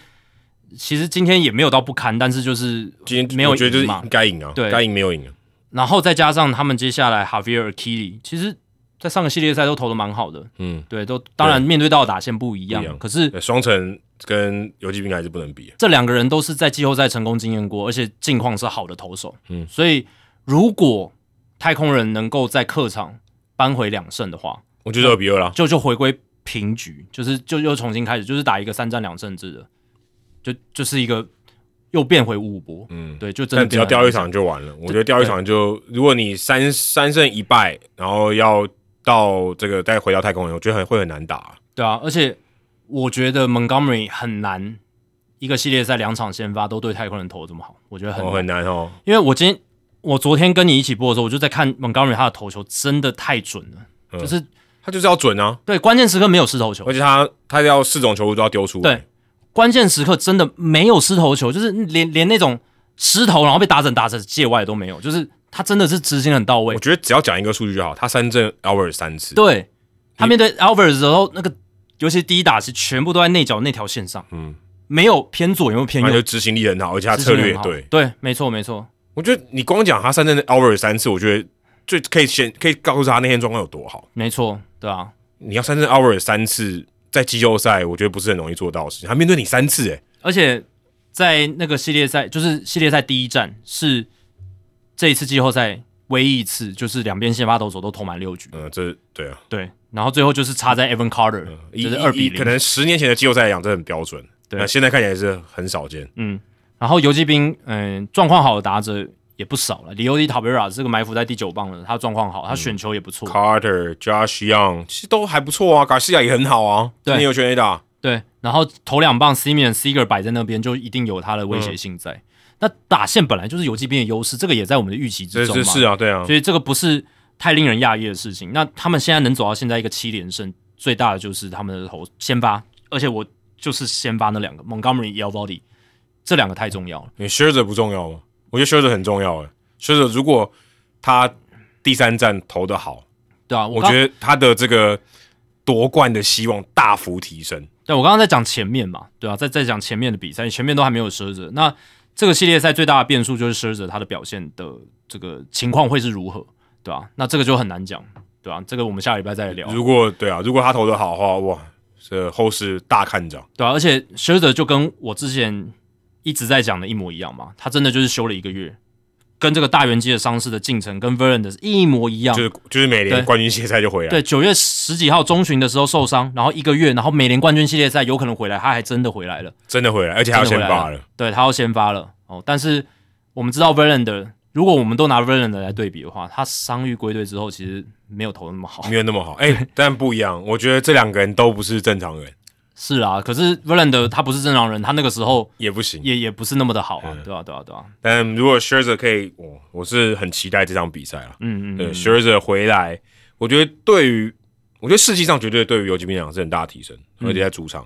其实今天也没有到不堪，但是就是今天没有我觉得就是赢嘛该赢啊，对该赢没有赢啊。然后再加上他们接下来 Javier k i l i 其实在上个系列赛都投的蛮好的，嗯，对，都当然面对到的打线不一样，可是双城跟游击兵还是不能比。这两个人都是在季后赛成功经验过，而且近况是好的投手。嗯所以如果太空人能够在客场扳回两胜的话，我觉得二比二啦，就就回归平局，就是就又重新开始，就是打一个三战两胜制的，就就是一个又变回五五波。嗯，对，就真的但只要变得很掉一场就完了。我觉得掉一场就，如果你三三胜一败，然后要到这个再回到太空人，我觉得很会很难打。对啊，而且我觉得 Montgomery 很难一个系列赛两场先发都对太空人投的这么好，我觉得很哦，很难哦。因为我今天我昨天跟你一起播的时候，我就在看 Montgomery 他的投球真的太准了，嗯就是他就是要准啊，对关键时刻没有失投球而，且他他要四种球路都要丢出。对关键时刻真的没有失投球，就是连连那种失投然后被打整打成界外都没有，就是他真的是执行很到位我。觉得只要讲一个数据就好，他三振 hour 三次，对他面对 Albert 的时候，那个尤其第一打是全部都在内角那条线上，嗯，没有偏左，也没有偏右，他就执行力很好，而且他策略对。对，没错没错，我觉得你光讲他三振 hour 三次，我觉得最可以先可以告诉他那天状况有多好。没错，对啊，你要三振 hour 三次，在季后赛，我觉得不是很容易做到的事情。他面对你三次、欸，而且在那个系列赛，就是系列赛第一站是这一次季后赛唯一一次，就是两边先发投手都投满六局，嗯，这对啊，对，然后最后就是差在 Evan Carter，、以就是二比零，可能十年前的季后赛来讲，这很标准。对。那现在看起来是很少见。嗯，然后游击兵，嗯、状况好的打者也不少了，里欧迪塔贝拉这个埋伏在第九棒了，他状况好，他选球也不错，Carter、Josh Young 其实都还不错啊，卡西亚也很好啊，对。今天有全 A 打，对，然后头两棒 Simeon Seager 摆在那边，就一定有他的威胁性在。那打线本来就是游击兵的优势，这个也在我们的预期之中嘛。是啊，对啊，所以这个不是太令人讶异的事情。那他们现在能走到现在一个七连胜，最大的就是他们的头先发，而且我就是先发那两个 Montgomery、e l b o d y 这两个太重要了。你 s h i r z e r 不重要吗？我觉得 s h i r z e r 很重要诶 s h i r z e r 如果他第三站投的好，对啊，刚我觉得他的这个夺冠的希望大幅提升。对我刚刚在讲前面嘛，对啊，在在讲前面的比赛，前面都还没有 s h i r z e r。那这个系列赛最大的变数就是 s h i r z e r 他的表现的这个情况会是如何，对吧、那这个就很难讲，对吧、这个我们下礼拜再来聊。如果对啊，如果他投的好的话，哇，这后市大看涨。对啊，而且 s h i r z e r 就跟我之前一直在讲的一模一样嘛，他真的就是休了一个月，跟这个大圆机的伤势的进程跟 Verlander 是一模一样。就是就是美对联冠军系列赛就回来，对，九月十几号中旬的时候受伤，然后一个月，然后每年冠军系列赛有可能回来，他还真的回来了，真的回来，而且他要先发了。对他要先发了哦。但是我们知道 Verlander，如果我们都拿 Verlander 来对比的话，他伤愈归队之后，其实没有投的那么好。没有那么好，哎、但不一样。我觉得这两个人都不是正常人，是啊，可是 Verlander 他不是正常人，他那个时候也不行。也也不是那么的好啊，嗯对吧、对吧、对吧、但如果 Scherzer 可以，我我是很期待这场比赛啊。对嗯嗯对，Scherzer 回来，我觉得对于我觉得士气上绝对对于游击兵来讲是很大的提升，嗯而且在主场，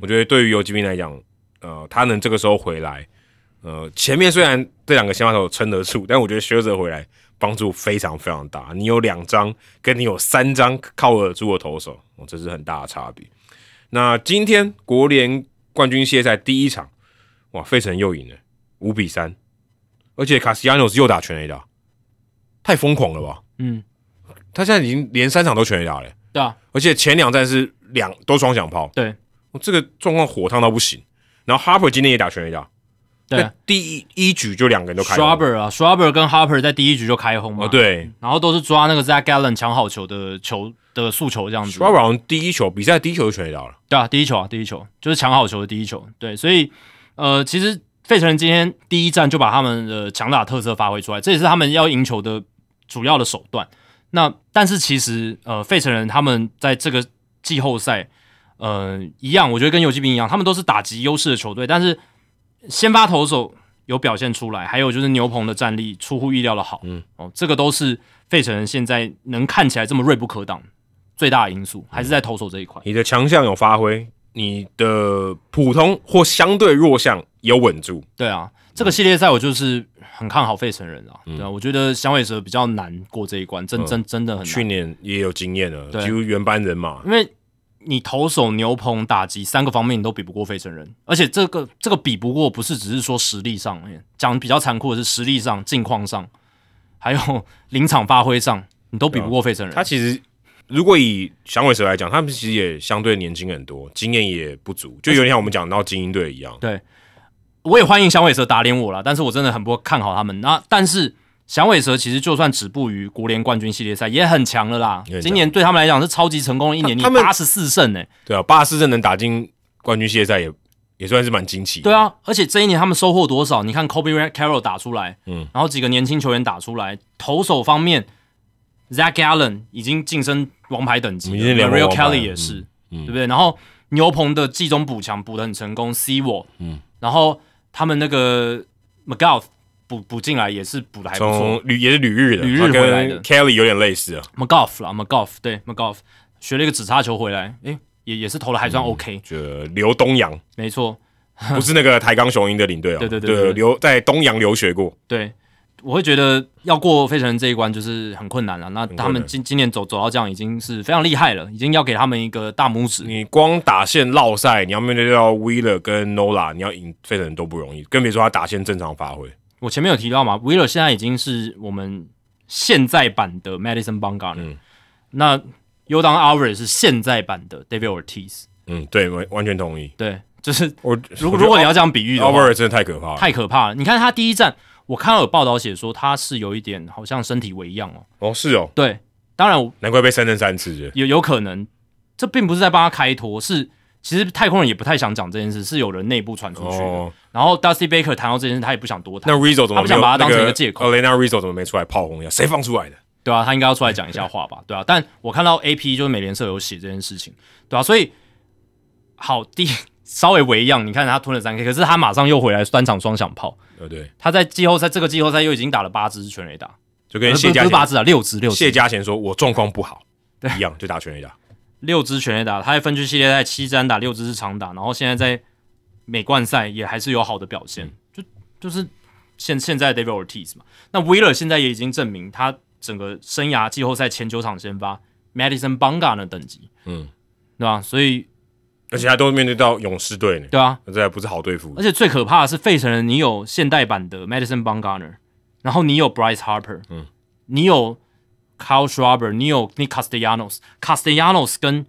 我觉得对于游击兵来讲，呃，他能这个时候回来，呃，前面虽然这两个先发手撑得住，但我觉得 Scherzer 回来帮助非常非常大。你有两张，跟你有三张靠得住的投手，哦，这是很大的差别。那今天国联冠军系列赛第一场，哇，费城又赢了五比三，而且卡西亚诺是又打全垒打，太疯狂了吧！嗯，他现在已经连三场都全垒打了，对啊，而且前两站是两都双响炮，对。我这个状况火烫到不行。然后 Harper 今天也打全垒打，对第一一局就两个人都开轰。Schwarber 啊，Schwarber 跟 Harper 在第一局就开轰嘛，哦，，对。然后都是抓那个 Zach Gallen 抢好球的球的诉求这样子。，Schwarber 好像第一球比赛第一球就全垒打了，对啊，第一球啊，第一球就是抢好球的第一球。对，所以呃，其实费城人今天第一站就把他们的强打特色发挥出来，这也是他们要赢球的主要的手段。那但是其实呃，费城人他们在这个季后赛呃一样，我觉得跟游击兵一样，他们都是打击优势的球队，但是先发投手有表现出来，还有就是牛棚的战力出乎意料的好，嗯，哦，这个都是费城人现在能看起来这么锐不可挡最大的因素，还是在投手这一块。你的强项有发挥，你的普通或相对弱项有稳住。对啊，这个系列赛我就是很看好费城人啊，对啊，我觉得响尾蛇比较难过这一关，真真真的很难。去年也有经验了，几乎原班人马，因为。你投手、牛棚、打击三个方面你都比不过费城人，而且这个这个比不过不是只是说实力上面讲比较残酷的是实力上、境况上，还有临场发挥上，你都比不过费城人。他其实如果以响尾蛇来讲，他们其实也相对年轻很多，经验也不足，就有点像我们讲到精英队一样。对，我也欢迎响尾蛇打脸我了，但是我真的很不看好他们。那但是。响尾蛇其实就算止步于国联冠军系列赛也很强了啦。今年对他们来讲是超级成功的一年，他们八十四胜呢？对啊，八十四胜能打进冠军系列赛也也算是蛮惊奇。对啊，而且这一年他们收获多少？你看 Kobe Carroll 打出来，嗯，然后几个年轻球员打出来，投手方面，Zach Allen 已经晋升王牌等级，Real Kelly 也是，对不对？然后牛棚的季中补强补的很成功，C 我，嗯，然后他们那个 McGough。补补进来也是补的还不错，旅也是旅日的，旅日回来的，Kelly 有点类似啊，McGough 啦，McGough 对，McGough 学了一个直插球回来，诶，也也是投的还算 OK，就刘东阳，没错，不是那个台钢雄鹰的领队啊，对对对，留在东阳留学过，对，我会觉得要过费城人这一关就是很困难了，那他们今今年走走到这样已经是非常厉害了，已经要给他们一个大拇指。你光打线绕赛，你要面对到 Wheeler 跟 Nola，你要赢费城人都不容易，更别说他打线正常发挥。我前面有提到嘛，Wheeler 现在已经是我们现在版的 Madison Bumgarner，嗯，那 u d a n Alvarez 是现在版的 David Ortiz，嗯，对，完完全同意，对，就是我如果如果你要这样比喻的话，Alvarez 真的太可怕了，太可怕了。你看他第一站，我看到有报道写说他是有一点好像身体为恙哦，哦，是哦，对，当然难怪被三振三次，有有可能，这并不是在帮他开脱，是。其实太空人也不太想讲这件事，是有人内部传出去的。然后 Dusty Baker 谈到这件事，他也不想多谈。那 Rizzo 怎么他不想把它当成一个借口？Elena Rizzo 怎么没出来炮轰一下？谁放出来的？对啊，他应该要出来讲一下话吧？对啊，但我看到 AP 就是美联社有写这件事情，对啊，所以好第稍微为样，你看他吞了三 K，可是他马上又回来三场双响炮。对对，他在季后赛这个季后赛又已经打了八支全垒打，就跟谢家八支啊，六支六支。谢家贤说：“我状况不好，对。一样就打全垒打。”六支全垒打，他在分区系列赛七支打，六支是长打，然后现在在美冠赛也还是有好的表现，就就是现现在 David Ortiz 嘛，那 Wheeler 现在也已经证明他整个生涯季后赛前九场先发，Madison Banga 的等级，嗯，对吧？所以而且他都面对到勇士队呢，对啊，这还不是好对付。而且最可怕的是费城人，你有现代版的 Madison Banga，然后你有 Bryce Harper，嗯，你有。Kyle Schwarber，你有 Nick Castellanos，Castellanos 跟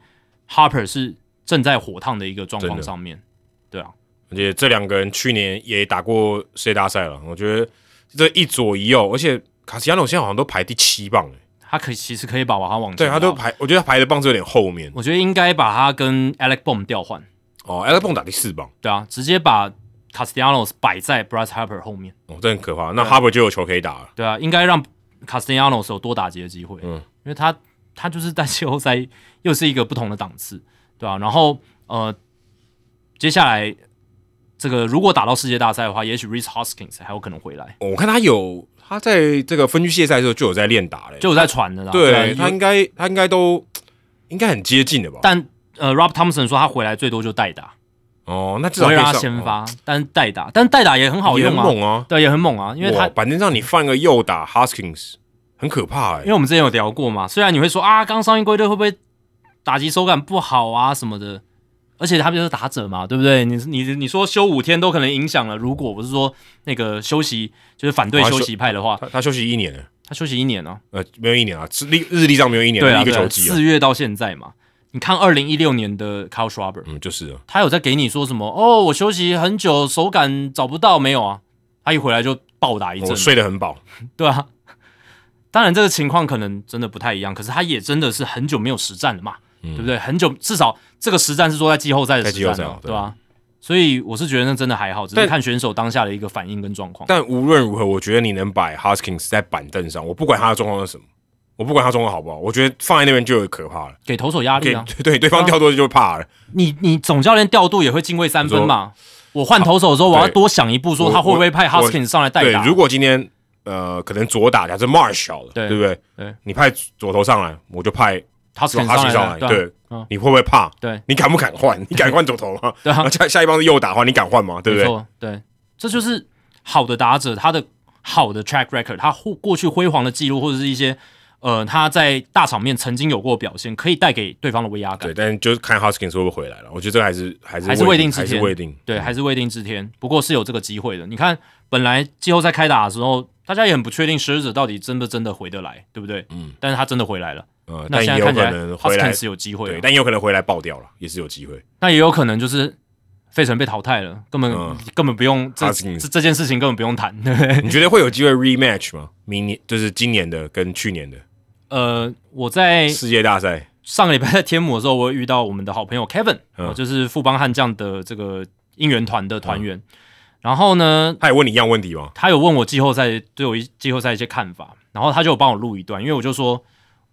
Harper 是正在火烫的一个状况上面，对啊，而且这两个人去年也打过世界大赛了，我觉得这一左一右，而且 Castellanos 现在好像都排第七棒诶，他可以其实可以把他往对他都排，我觉得他排的棒子有点后面，我觉得应该把他跟 Alex Boom 调换。哦，Alex Boom 打第四棒，对啊，直接把 Castellanos 摆在 Bryce Harper 后面，哦，这很可怕，那 Harper 就有球可以打了，对啊，应该让。Castellanos 有多打击的机会，嗯，因为他他就是 在季后赛又是一个不同的档次，对啊？然后呃，接下来这个如果打到世界大赛的话，也许 Reese Hoskins 还有可能回来。我看他有他在这个分区系赛的时候就有在练打嘞，就有在传的啦，对他应该他应该都 应该很接近的吧？但呃，Rob Thompson 说他回来最多就代打。哦，那至少让他先发，但是代打，但是代打也很好用啊，对，也很猛啊，因为他板凳上你放个右打 Huskins 很可怕哎，因为我们之前有聊过嘛，虽然你会说啊，刚上一归队会不会打击手感不好啊什么的，而且他不是打者嘛，对不对？你你你说休五天都可能影响了，如果不是说那个休息就是反对休息派的话，他休息一年，他休息一年呢？呃，没有一年啊，历日历上没有一年，对一个球季，四月到现在嘛。你看，二零一六年的 Kyle Schwarber，嗯，就是他有在给你说什么？哦，我休息很久，手感找不到，没有啊？他一回来就暴打一阵，睡得很饱，对啊。当然，这个情况可能真的不太一样，可是他也真的是很久没有实战了嘛，对不对？很久，至少这个实战是说在季后赛的实战，对吧？所以我是觉得那真的还好，只是看选手当下的一个反应跟状况。但无论如何，我觉得你能把 Huskins 在板凳上，我不管他的状况是什么。我不管他状况好不好，我觉得放在那边就有可怕了，给投手压力啊！对 对，对方调度就怕了。你你总教练调度也会敬畏三分嘛？我换投手的时候，我要多想一步，说他会不会派 Hoskins 上来代对，打？如果今天呃可能左打假设 Marshall 了，对对不对？对，你派左投上来，我就派 Hoskins 哈奇上来，上来，对你会不会怕？对你敢不敢换？你敢换左投吗？对啊下下一棒是右打的话，你敢换吗？对不对？对，这就是好的打者，他的好的 track record，他过过去辉煌的记录，或者是一些呃他在大场面曾经有过表现，可以带给对方的威压感对，。但就是看 Hoskins 会不会回来了。我觉得这个还是还是还是未定之还是天未定。对，还是未定之天。不过是有这个机会的。你看，本来季后赛开打的时候，大家也很不确定狮子到底真的真的回得来，对不对？嗯，但是他真的回来了。呃，那但也有可现在看起来能回来，Hoskins 有机会对，但也有可能回来爆掉了，也是有机会。那也有可能就是费城被淘汰了，根本、嗯根本不用这 Hoskins 这这件事情根本不用谈，对不对？你觉得会有机会 rematch 吗？明年就是今年的跟去年的呃，我在世界大赛，上个礼拜在天母的时候，我有遇到我们的好朋友 Kevin，、嗯哦就是富邦悍将的这个应援团的团员。然后呢，他有问你一样问题吗？他有问我季后赛对我一季后赛一些看法，然后他就有帮我录一段，因为我就说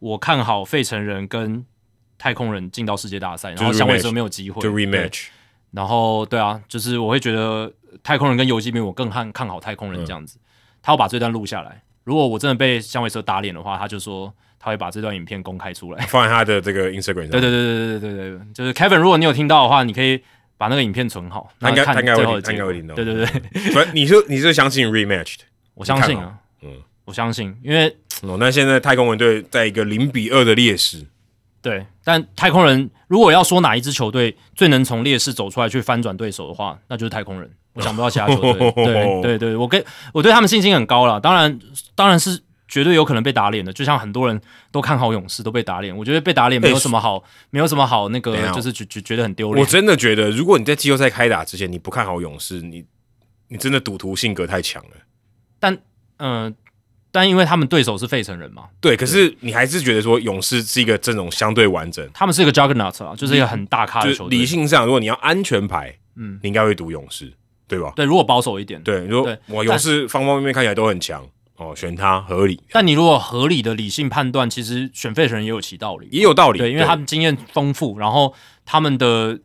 我看好费城人跟太空人进到世界大赛然后响尾蛇没有机会。就 rematch 然后对啊就是我会觉得太空人跟游戏比我更看看好太空人这样子。他要把这段录下来如果我真的被响尾蛇打脸的话他就说他会把这段影片公开出来。放在他的这个 instagram 对对对对对对对就是 kevin 如果你有听到的话你可以把那个影片存好那应该看应该会听到。对对对。反正 你是你是相信 rematch 我相信啊。嗯。我相信因为哦，那现在太空人队在一个零比二的劣势，对，但太空人如果要说哪一支球队最能从劣势走出来去翻转对手的话，那就是太空人。我想不到其他球队。对对对，我跟我对他们信心很高了。当然，当然是绝对有可能被打脸的。就像很多人都看好勇士都被打脸，我觉得被打脸没有什么好，没有什么好那个就是觉觉觉得很丢我。真的觉得，如果你在季后赛开打之前你不看好勇士，你你真的赌徒性格太强了。但嗯、但因为他们对手是费城人嘛，对，可是你还是觉得说勇士是一个阵容相对完整，他们是一个 juggernaut 啊，就是一个很大咖就是的球队。理性上，如果你要安全牌，嗯，你应该会赌勇士，对吧？对，如果保守一点，对，你说对我勇士方方面面看起来都很强，哦，选他合理，但你如果合理的理性判断，其实选费城人也有其道理。也有道理。对，因为他们经验丰富，然后他们的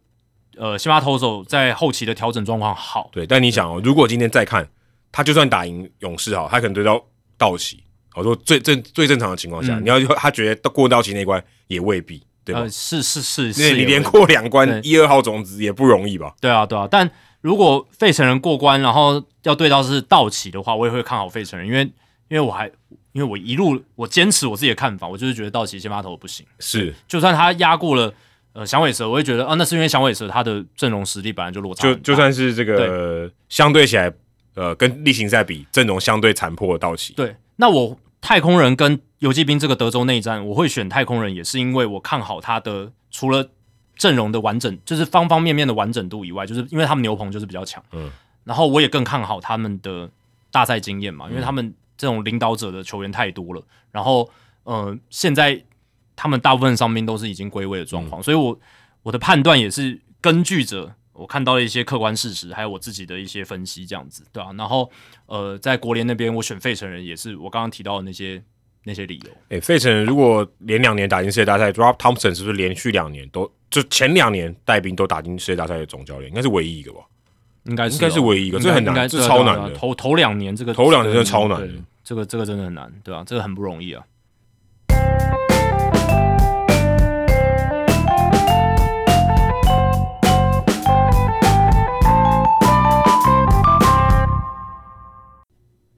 呃先发投手在后期的调整状况好。对，但你想哦，如果今天再看，他就算打赢勇士好，他可能对到道奇，我说最正最正常的情况下，嗯你要他觉得过道奇那关也未必，对吧？呃，是是是你连过两关一二号种子也不容易吧？对啊对啊。但如果费城人过关，然后要对到是道奇的话，我也会看好费城人，因为因为我还因为我一路我坚持我自己的看法，我就是觉得道奇先发投不行，是，就算他压过了呃响尾蛇，我会觉得啊，那是因为响尾蛇他的阵容实力本来就落差就就算是这个相对起来，呃，跟例行赛比，阵容相对残破的道奇，对，那我太空人跟游击兵这个德州内战，我会选太空人，也是因为我看好他的除了阵容的完整，就是方方面面的完整度以外，就是因为他们牛棚就是比较强，嗯，然后我也更看好他们的大赛经验嘛，因为他们这种领导者的球员太多了，然后呃，现在他们大部分伤兵都是已经归位的状况，所以我我的判断也是根据着我看到了一些客观事实，还有我自己的一些分析，这样子，对啊、然后呃，在国联那边，我选费城人也是我刚刚提到的那些那些理由。诶，费城人如果连两年打进世界大赛，Rob Thompson 是不是连续两年都就前两年带兵都打进世界大赛的总教练，应该是唯一一个吧？应该是、哦应该是唯一一个应这很难这超难的头头两年这个头两年真的超难的这个这个真的很难，对吧、这个很不容易啊。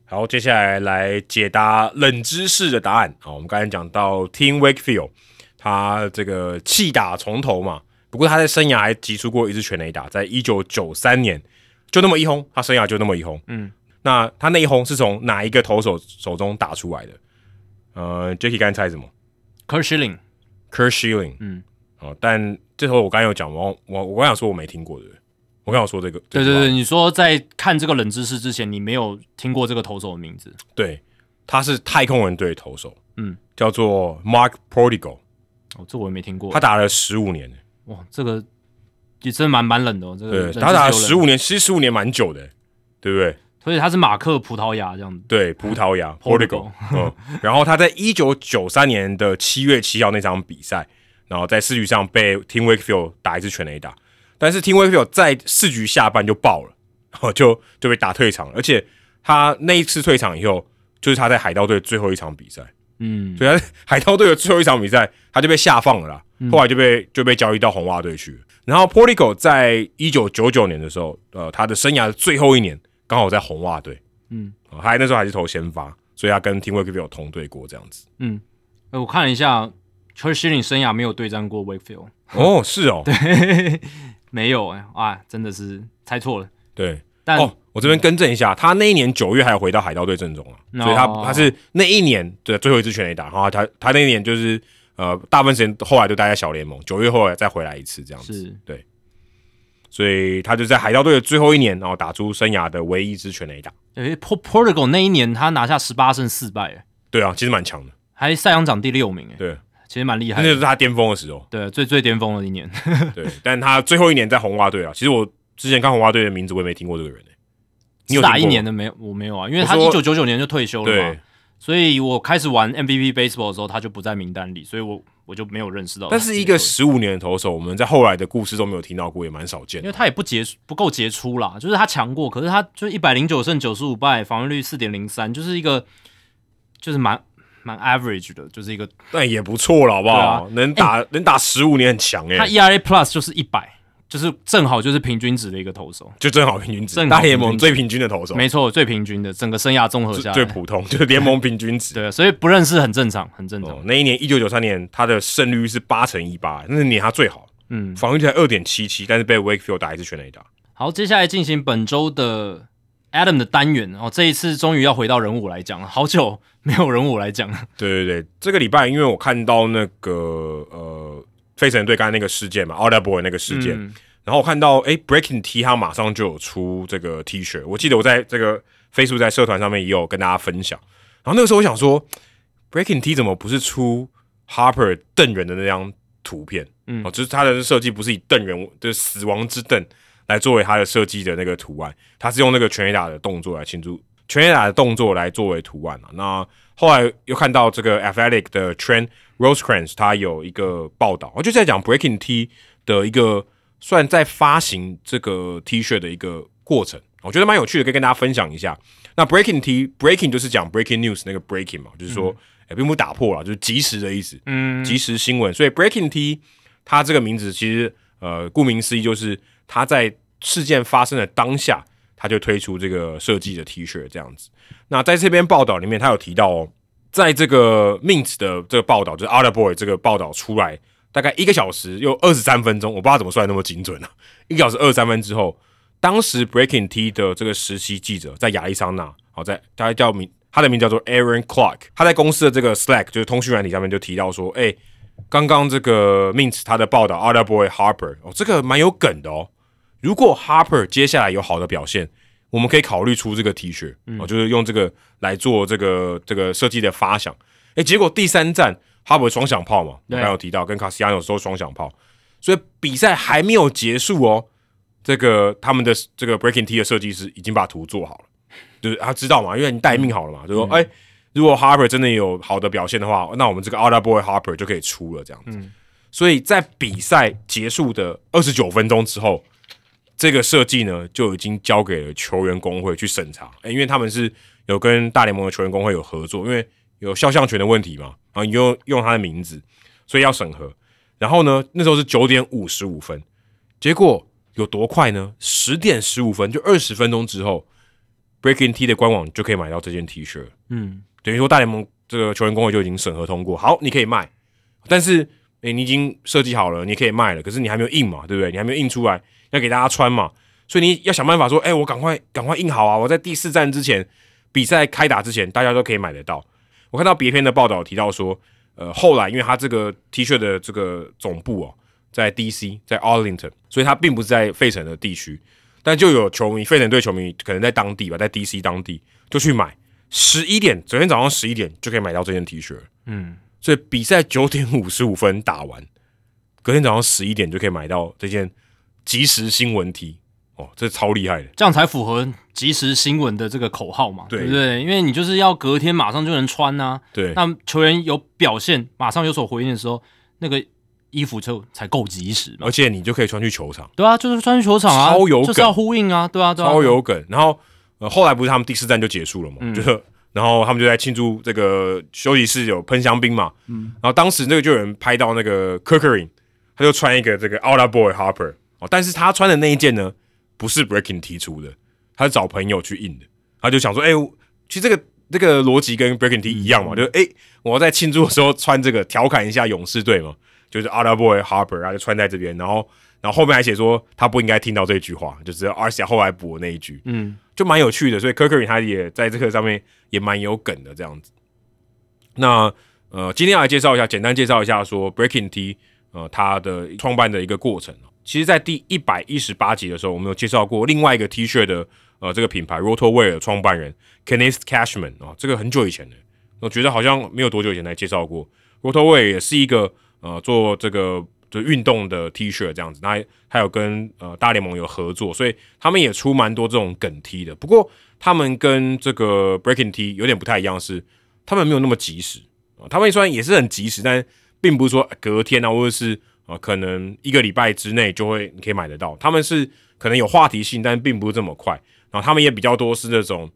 好，接下来来解答冷知识的答案。好，我们刚才讲到 Tim Wakefield，他这个弃打从头嘛，不过他在生涯还击出过一次全垒打，在一九九三年就那么一轰，他生涯就那么一轰。嗯，那他那一轰是从哪一个投手手中打出来的？呃，Jacky 刚才猜什么 Schilling。嗯，好，但这头我刚才有讲，我我我刚想说我没听过的，我刚有说这个，对对对，你说在看这个冷知识之前，你没有听过这个投手的名字？对，他是太空人队投手，嗯，叫做 Mark Portigo，哦，这我也没听过。他打了十五年，哇，这个也真的蛮蛮冷的哦。这个对他打了十五年，其实十五年蛮久的，对不对？所以他是马克葡萄牙这样子。对，葡萄牙 Portugal，嗯，然后他在一九九三年的七月七号那场比赛，然后在四局上被 Tim Wakefield 打一次全垒打，但是 Tim Wakefield 在四局下半就爆了，然 后就就被打退场，而且他那一次退场以后，就是他在海盗队最后一场比赛，嗯，所以他 海盗队的最后一场比赛他就被下放了啦，后来就被就被交易到红袜队去。然后 Portico 在一九九九年的时候，呃，他的生涯的最后一年刚好在红袜队，嗯，他还那时候还是投先发，所以他跟 Tim Wakefield 同队过这样子。嗯，呃我看了一下 c h a r s h i l l i 生涯没有对战过 Wakefield，哦，是哦，没有哎、啊，真的是猜错了。对。但、哦，我这边更正一下，他那一年九月还有回到海盗队阵中啊，哦所以他他是那一年的最后一支全垒打，然后他他那一年就是呃大部分时间后来都待在小联盟，九月后来再回来一次这样子，对。所以他就在海盗队的最后一年，然后打出生涯的唯一一支全垒打。诶 Port Portugal 那一年他拿下十八胜四败、诶。对啊，其实蛮强的，还赛扬奖第六名、诶。对，其实蛮厉害那就。是他巅峰的时候，对，最最巅峰的一年。对，但他最后一年在红袜队啊，其实我之前看红袜队的名字我也没听过这个人、欸、你有是打一年的没有？我没有啊，因为他一九九九年就退休了嘛，，所以我开始玩 MVP baseball 的时候，他就不在名单里，所以我我就没有认识到。但是一个十五年的投手，我们在后来的故事都没有听到过，也蛮少见的。因为他也不杰不够杰出啦，就是他强过，可是他就一百零九胜九十五败，防御率四点零三，就是一个就是蛮蛮 average 的，就是一个但也不错了，好不好？能打、能打十五年很强哎、他 ERA plus 就是一百，就是正好就是平均值的一个投手，就正好平均值，大联盟最平均的投手，没错，最平均的整个生涯综合下来，最最普通，就是联盟平均值。对，所以不认识很正常，很正常。哦，那一年一九九三年，他的胜率是八乘一八，那年他最好，嗯，防御率才二点七七，但是被 Wakefield 打一次全垒打。好，接下来进行本周的 Adam 的单元哦，这一次终于要回到人物来讲了，好久没有人物来讲了。对对对，这个礼拜因为我看到那个呃费城队刚才那个事件嘛 o l d e r Boy 那个事件，嗯然后我看到诶 Breaking T 他马上就有出这个 T 恤，我记得我在这个 Facebook 在社团上面也有跟大家分享。然后那个时候我想说，Breaking T 怎么不是出 Harper 瞪人的那张图片？嗯哦，就是他的设计不是以瞪人的死亡之瞪来作为他的设计的那个图案，他是用那个全垒打的动作来庆祝全垒打的动作来作为图案啊。那后来又看到这个 Athletic 的 Trent Rosecrans 他有一个报道，我就在讲 Breaking T 的一个算在发行这个 T 恤的一个过程，我觉得蛮有趣的，可以跟大家分享一下。那 Breaking T Breaking 就是讲 Breaking News 那个 Breaking 嘛，就是说，哎、并不打破了，就是及时的意思。嗯，即时新闻，所以 Breaking T 它这个名字其实呃，顾名思义就是他在事件发生的当下，他就推出这个设计的 T 恤这样子。那在这篇报道里面，他有提到哦，在这个 Mint 的这个报道，就是 Other Boy 这个报道出来大概一个小时又二十三分钟，我不知道怎么算那么精准啊，一个小时二十三分之后，当时 Breaking T 的这个实习记者在亚利桑那，好在他叫名他的名叫做 Aaron Clark，他在公司的这个 Slack 就是通讯软体上面就提到说，哎、刚刚这个 Mint 他的报道 Other Boy Harper 哦，这个蛮有梗的哦。如果 Harper 接下来有好的表现，我们可以考虑出这个 T 恤、哦，就是用这个来做这个这个设计的发想。哎，结果第三站 Harper 双响炮嘛，我刚刚有提到跟卡西亚诺都双响炮，所以比赛还没有结束哦。这个他们的这个 Breaking T 的设计师已经把图做好了，就是他知道嘛，因为你待命好了嘛，就说哎、如果 Harper 真的有好的表现的话，那我们这个 Other Boy Harper 就可以出了这样子。所以在比赛结束的二十九分钟之后，这个设计呢就已经交给了球员工会去审查，诶因为他们是有跟大联盟的球员工会有合作，因为有肖像权的问题嘛，然后你用用他的名字，所以要审核。然后呢，那时候是九点五十五分，结果有多快呢？十点十五分，就二十分钟之后，Breaking T 的官网就可以买到这件 T 恤。嗯，等于说大联盟这个球员工会就已经审核通过，好，你可以卖，但是诶、你已经设计好了，你可以卖了，可是你还没有印嘛，对不对？你还没有印出来，要给大家穿嘛，所以你要想办法说，哎、我赶快赶快印好啊！我在第四站之前，比赛开打之前，大家都可以买得到。我看到别篇的报道提到说，呃，后来因为他这个 T 恤的这个总部哦，在 DC，在 Arlington，所以他并不是在费城的地区，但就有球迷，费城队球迷可能在当地吧，在 DC 当地就去买，十一点，昨天早上十一点就可以买到这件 T 恤。嗯，所以比赛九点五十五分打完，隔天早上十一点就可以买到这件即时新闻 T，哦，这超厉害的。这样才符合即时新闻的这个口号嘛，对对不对？因为你就是要隔天马上就能穿呐、对，那球员有表现，马上有所回应的时候，那个衣服就才够及时嘛而。且你就可以穿去球场，对啊，就是穿去球场啊，超有梗就是要呼应啊，对啊，对啊，超有梗。然后呃，后来不是他们第四站就结束了嘛，嗯就是然后他们就在庆祝这个休息室有喷香槟嘛，嗯，然后当时那个就有人拍到那个 k i r k e r i n 他就穿一个这个 Outer Boy Harper 哦，但是他穿的那一件呢，不是 Breaking 提出的，他是找朋友去印的，他就想说，哎、其实这个这个逻辑跟 Breaking T 一样嘛，就是哎、我要在庆祝的时候穿这个调侃一下勇士队嘛，就是 Outer Boy Harper，然后就穿在这边，然后然后后面还写说他不应该听到这句话，就是而且后来补的那一句，嗯，就蛮有趣的，所以 k i r k e r i 他也在这个上面也蛮有梗的这样子。那呃，今天要来介绍一下，简单介绍一下说 Breaking T 呃它的创办的一个过程。其实，在第一百一十八集的时候，我们有介绍过另外一个 T 恤的呃这个品牌 Rotowear 的创办人 Kenneth Cashman 啊、这个很久以前的，我觉得好像没有多久以前才介绍过。Rotowear 也是一个呃做这个就运动的 T 恤这样子，那还有跟呃大联盟有合作，所以他们也出蛮多这种梗 T 的。不过他们跟这个 Breaking T 有点不太一样是，他们没有那么及时啊、他们虽然也是很及时，但并不是说隔天啊，或者是啊、可能一个礼拜之内就会你可以买得到。他们是可能有话题性，但并不是这么快。然后他们也比较多是那种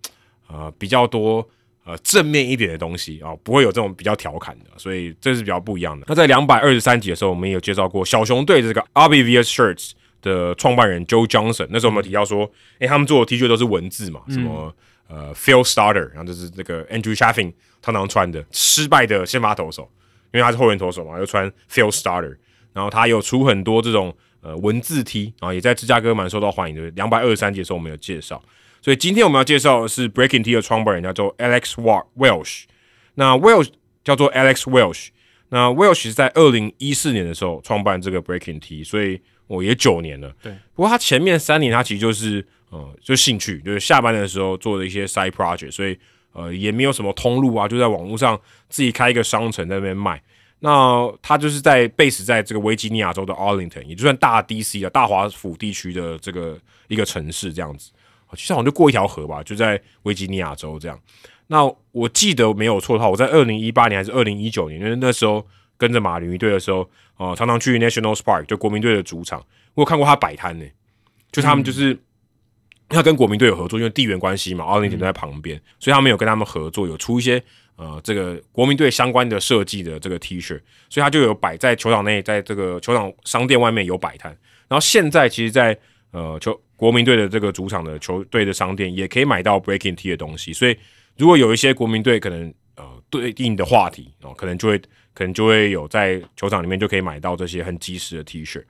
呃比较多呃正面一点的东西啊、不会有这种比较调侃的，所以这是比较不一样的。那在两百二十三集的时候，我们也有介绍过小熊队这个 RBVS Shirts 的创办人 Joe Johnson，那时候我们提到说，诶、他们做的 T 恤都是文字嘛，什么。呃，Phil Starter，然后就是这个 Andrew Chaffin 常常穿的失败的先发投手，因为他是后援投手嘛，又穿 Phil Starter，然后他有出很多这种呃文字 T，然后也在芝加哥蛮受到欢迎的。两百二十三集的时候我们有介绍，所以今天我们要介绍的是 Breaking T 的创办人叫做 Alex Wa- Welsh，那 Welsh 叫做 Alex Welsh，那 Welsh 是在二零一四年的时候创办这个 Breaking T，所以我、也九年了。对，不过他前面三年他其实就是呃就兴趣，就是下班的时候做的一些 side project，所以呃也没有什么通路啊，就在网络上自己开一个商城在那边卖。那他就是在 base 在这个维吉尼亚州的 Arlington，也就算大 DC 啊大华府地区的这个一个城市这样子。其实好像就过一条河吧，就在维吉尼亚州这样。那我记得没有错的话，我在二零一八年还是二零一九年，因为那时候跟着马林鱼队的时候，呃，常常去 National Park 就国民队的主场，我有看过他摆摊呢，就他们就是。他跟国民队有合作，因为地缘关系嘛，奥林匹克在旁边，所以他们有跟他们合作，有出一些呃这个国民队相关的设计的这个 T 恤，所以他就有摆在球场内，在这个球场商店外面有摆摊。然后现在其实在，呃球国民队的这个主场的球队的商店也可以买到 Breaking T 的东西，所以如果有一些国民队可能呃对应的话题哦，可能就会可能就会有在球场里面就可以买到这些很及时的 T 恤。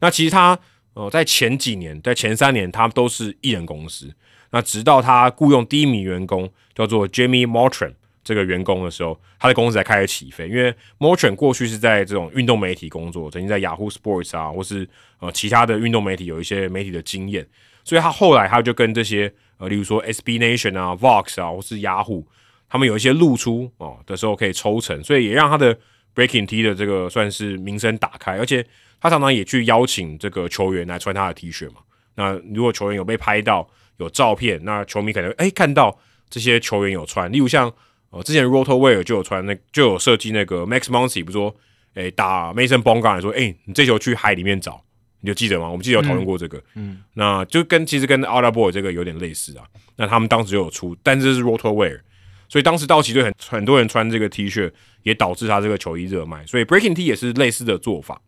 那其实他呃在前几年，在前三年，他都是艺人公司。那直到他雇佣第一名员工叫做 Jamie Mortran 这个员工的时候，他的公司才开始起飞。因为 Mortran 过去是在这种运动媒体工作，曾经在 Yahoo Sports 啊，或是呃其他的运动媒体有一些媒体的经验，所以他后来他就跟这些呃，例如说 SB Nation 啊、Vox 啊，或是 Yahoo，他们有一些露出哦的时候可以抽成，所以也让他的 Breaking T 的这个算是名声打开，而且他常常也去邀请这个球员来穿他的 T 恤嘛。那如果球员有被拍到有照片，那球迷可能哎看到这些球员有穿，例如像呃之前 Rotowear 就有穿那就有设计那个 Max Muncy 不是说哎打 Mason b o n g a 说哎你这球去海里面找，你就记得吗？我们记得有讨论过这个，嗯，那就跟其实跟 Outer Boy 这个有点类似啊。那他们当时就有出，但这是 Rotowear，所以当时道奇队很很多人穿这个 T 恤，也导致他这个球衣热卖。所以 Breaking T 也是类似的做法。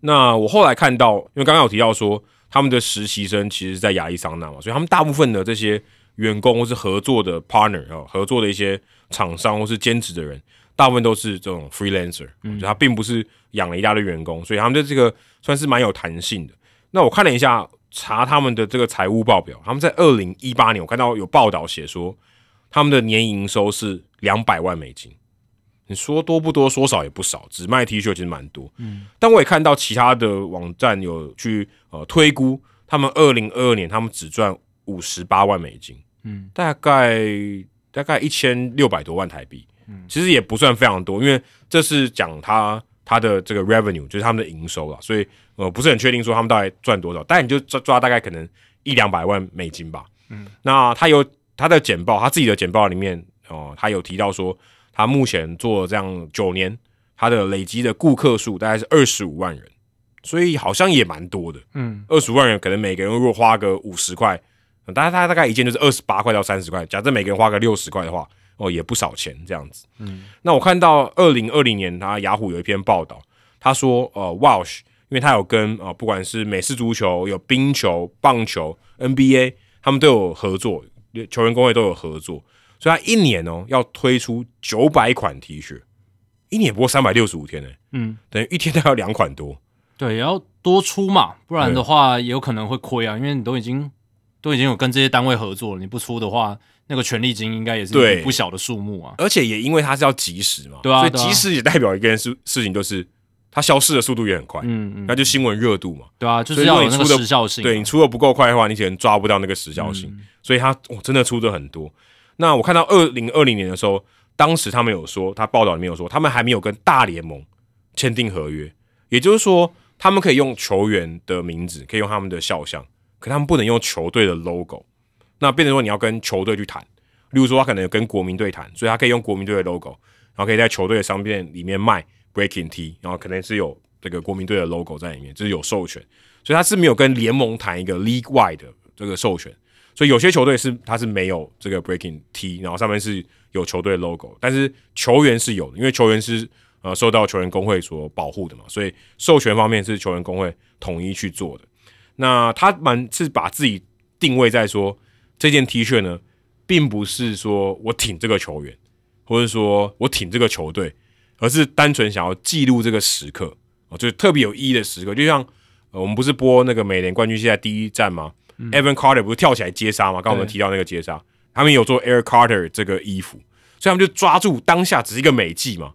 那我后来看到，因为刚刚有提到说他们的实习生其实是在亚利桑那嘛，所以他们大部分的这些员工或是合作的 partner 啊、合作的一些厂商或是兼职的人，大部分都是这种 freelancer，嗯，就他并不是养了一大堆员工，所以他们的这个算是蛮有弹性的。那我看了一下，查他们的这个财务报表，他们在二零一八年，我看到有报道写说，他们的年营收是两百万美金。你说多不多？说少也不少，只卖 T 恤其实蛮多。嗯，但我也看到其他的网站有去呃推估，他们二零二二年他们只赚五十八万美金，嗯，大概大概一千六百多万台币，嗯，其实也不算非常多，因为这是讲他他的这个 revenue，就是他们的营收了，所以呃不是很确定说他们到底赚多少，但你就抓抓大概可能一两百万美金吧，嗯，那他有他的简报，他自己的简报里面哦、他有提到说。他目前做了这样九年，他的累积的顾客数大概是二十五万人，所以好像也蛮多的。嗯，二十五万人，可能每个人如果花个五十块，大概大概大概一件就是二十八块到三十块。假设每个人花个六十块的话，哦，也不少钱这样子。嗯，那我看到二零二零年，他雅虎有一篇报道，他说，呃，Walsh，因为他有跟呃不管是美式足球、有冰球、棒球、NBA，他们都有合作，球员工会都有合作，所以他一年哦要推出九百款 T 恤，一年不过三百六十五天呢，嗯，等于一天都要两款多。对，也要多出嘛，不然的话也有可能会亏啊，因为你都已经都已经有跟这些单位合作了，你不出的话，那个权利金应该也是不小的数目啊。而且也因为它是要及时嘛，对啊所以及时也代表一件事事情，就是它消失的速度也很快，嗯嗯，那就新闻热度嘛。对啊，就是要有那个如果你出的时效性啊。对你出的不够快的话，你可能抓不到那个时效性，嗯所以它哦真的出的很多。那我看到二零二零年的时候，当时他们有说，他报道里面有说，他们还没有跟大联盟签订合约，也就是说，他们可以用球员的名字，可以用他们的肖像，可他们不能用球队的 logo。那变成说你要跟球队去谈，例如说他可能有跟国民队谈，所以他可以用国民队的 logo，然后可以在球队的商店里面卖 Breaking T，然后可能是有这个国民队的 logo 在里面，就是有授权，所以他是没有跟联盟谈一个 league wide 的这个授权。所以有些球队是他是没有这个 Breaking T，然后上面是有球队 logo，但是球员是有的，因为球员是呃受到球员工会所保护的嘛，所以授权方面是球员工会统一去做的。那他们是把自己定位在说这件 T 恤呢，并不是说我挺这个球员，或者说我挺这个球队，而是单纯想要记录这个时刻哦，就是特别有意义的时刻。就像、呃、我们不是播那个美联冠军赛第一站吗、e v a n Carter 不是跳起来接杀吗？刚刚我们提到那个接杀，他们有做 Air Carter 这个衣服，所以他们就抓住当下只是一个美技嘛。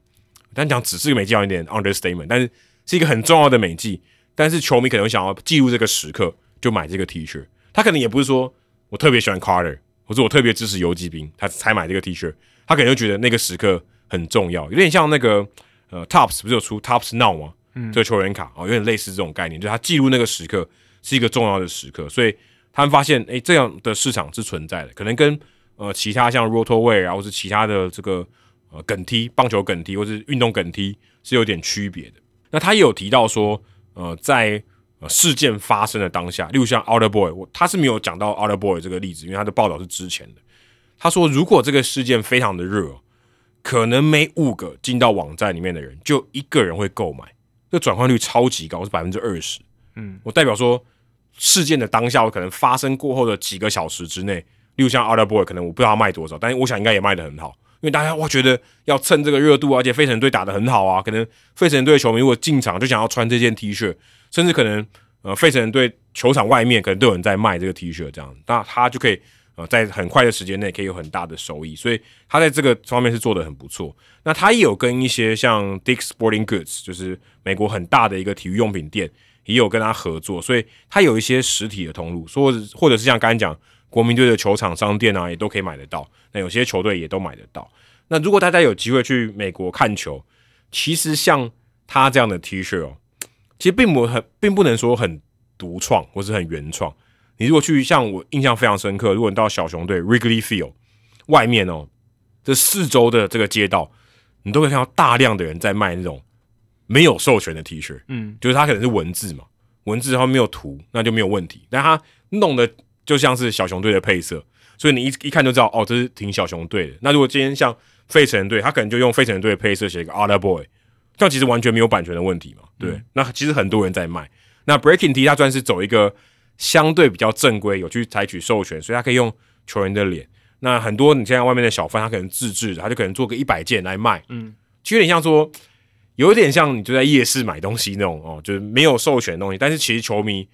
但讲只是个美技，有一点 understatement，但是是一个很重要的美技。但是球迷可能想要记录这个时刻，就买这个 T 恤。他可能也不是说我特别喜欢 Carter，或者我特别支持游击兵，他才买这个 T 恤。他可能就觉得那个时刻很重要，有点像那个呃 Tops 不是有出 Tops Now 吗？嗯，这个球员卡哦，有点类似这种概念，就是他记录那个时刻是一个重要的时刻，所以他们发现诶这样的市场是存在的，可能跟呃其他像 Rotowear 啊，或是其他的这个呃梗踢、棒球梗踢或是运动梗踢是有点区别的。那他也有提到说，呃，在呃事件发生的当下，例如像 Outer Boy，我他是没有讲到 Outer Boy 这个例子，因为他的报道是之前的。他说，如果这个事件非常的热哦，可能每五个进到网站里面的人，就一个人会购买，这转换率超级高，是百分之二十。嗯，我代表说，事件的当下，我可能发生过后的几个小时之内，例如像 Outer Boy，可能我不知道他卖多少，但是我想应该也卖的很好，因为大家哇觉得要趁这个热度，而且费城队打得很好啊，可能费城队的球迷如果进场就想要穿这件 T 恤，甚至可能呃费城队球场外面可能都有人在卖这个 T 恤，这样，那他就可以呃在很快的时间内可以有很大的收益，所以他在这个方面是做得很不错。那他也有跟一些像 Dick Sporting Goods，就是美国很大的一个体育用品店，也有跟他合作，所以他有一些实体的通路，说或者是像刚才讲国民队的球场商店啊，也都可以买得到。那有些球队也都买得到。那如果大家有机会去美国看球，其实像他这样的 T 恤哦，其实并不很，并不能说很独创或是很原创。你如果去像我印象非常深刻，如果你到小熊队 Wrigley Field 外面哦，这四周的这个街道，你都会看到大量的人在卖那种没有授权的 T 恤，嗯，就是它可能是文字嘛，文字它没有图，那就没有问题。但它弄的就像是小熊队的配色，所以你一一看就知道，哦，这是挺小熊队的。那如果今天像费城队，他可能就用费城队的配色写一个 Other Boy，这样其实完全没有版权的问题嘛，对。那其实很多人在卖。那 Breaking T 它算是走一个相对比较正规，有去采取授权，所以他可以用球员的脸。那很多你现在外面的小贩，他可能自制的，他就可能做个一百件来卖，嗯，就有点像说，有点像你就在夜市买东西那种哦，就是没有授权的东西，但是其实球迷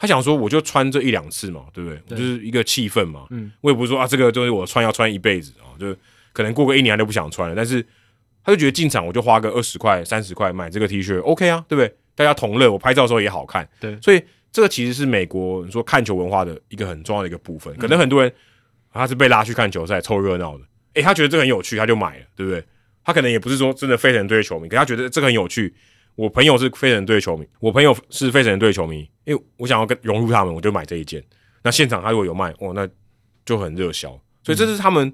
他想说，我就穿这一两次嘛，对不对？对就是一个气氛嘛，嗯，我也不是说啊，这个就是我穿要穿一辈子啊、哦，就可能过个一年他就不想穿了，但是他就觉得进场我就花个二十块、三十块买这个 T 恤，OK 啊，对不对？大家同乐，我拍照的时候也好看，对所以这个其实是美国你说看球文化的一个很重要的一个部分。可能很多人他是被拉去看球赛凑热闹的，诶，他觉得这个很有趣，他就买了，对不对？他可能也不是说真的费城队的球迷，可他觉得这个很有趣。我朋友是费城队的球迷，我朋友是费城队的球迷，因为我想要跟融入他们，我就买这一件。那现场他如果有卖，哦，那就很热销。所以这是他们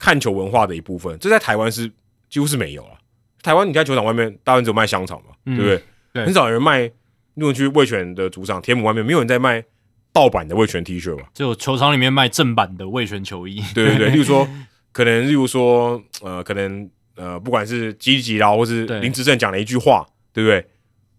看球文化的一部分，这在台湾是几乎是没有了。台湾你在球场外面，大部分只有卖香肠嘛，对不对？对很少有人卖。如果去味全的主场天母外面，没有人在卖盗版的味全 T 恤吧？就球场里面卖正版的味全球衣。对对对，例如说，可能例如说，呃，可能呃，不管是积极啦或是林志正讲了一句话，对不对？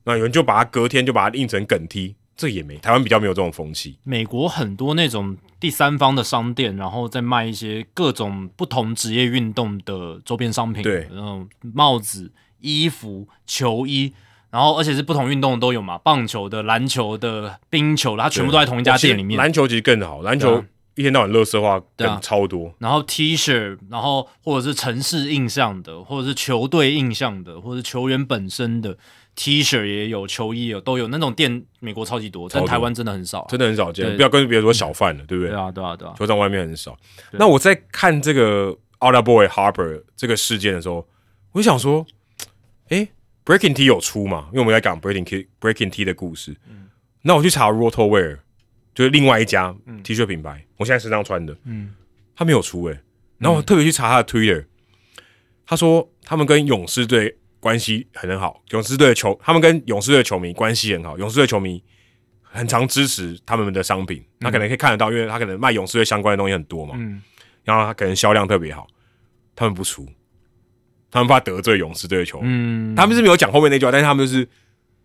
那有人就把它隔天就把它印成梗 T，这也没台湾比较没有这种风气。美国很多那种第三方的商店，然后再卖一些各种不同职业运动的周边商品，对，然后帽子、衣服、球衣。然后，而且是不同运动都有嘛，棒球的、篮球的、冰球的，它全部都在同一家店里面。篮球其实更好，篮球一天到晚乐色化更超多。然后 T 恤，然后或者是城市印象的，或者是球队印象的，或者是球员本身的 T 恤也有，球衣有都有那种店，美国超级多，但台湾真的很少，真的很少见。不要跟别人说小贩了，对不对？对啊，对啊，对啊。球场外面很少。那我在看这个 o l d Boy Harper 这个事件的时候，我就想说，哎。Breaking T 有出嘛？因为我们在讲 Breaking T Breaking T 的故事。嗯，那我去查 Rotowear，就是另外一家 T 恤品牌，我现在身上穿的。嗯，他没有出诶。然后我特别去查他的 Twitter，他说他们跟勇士队关系很好，勇士队的球，他们跟勇士队的球迷关系很好，勇士队球迷很常支持他们的商品。他可能可以看得到，因为他可能卖勇士队相关的东西很多嘛。嗯，然后他可能销量特别好，他们不出。他们怕得罪勇士队的球迷，他们是没有讲后面那句话，但是他们就是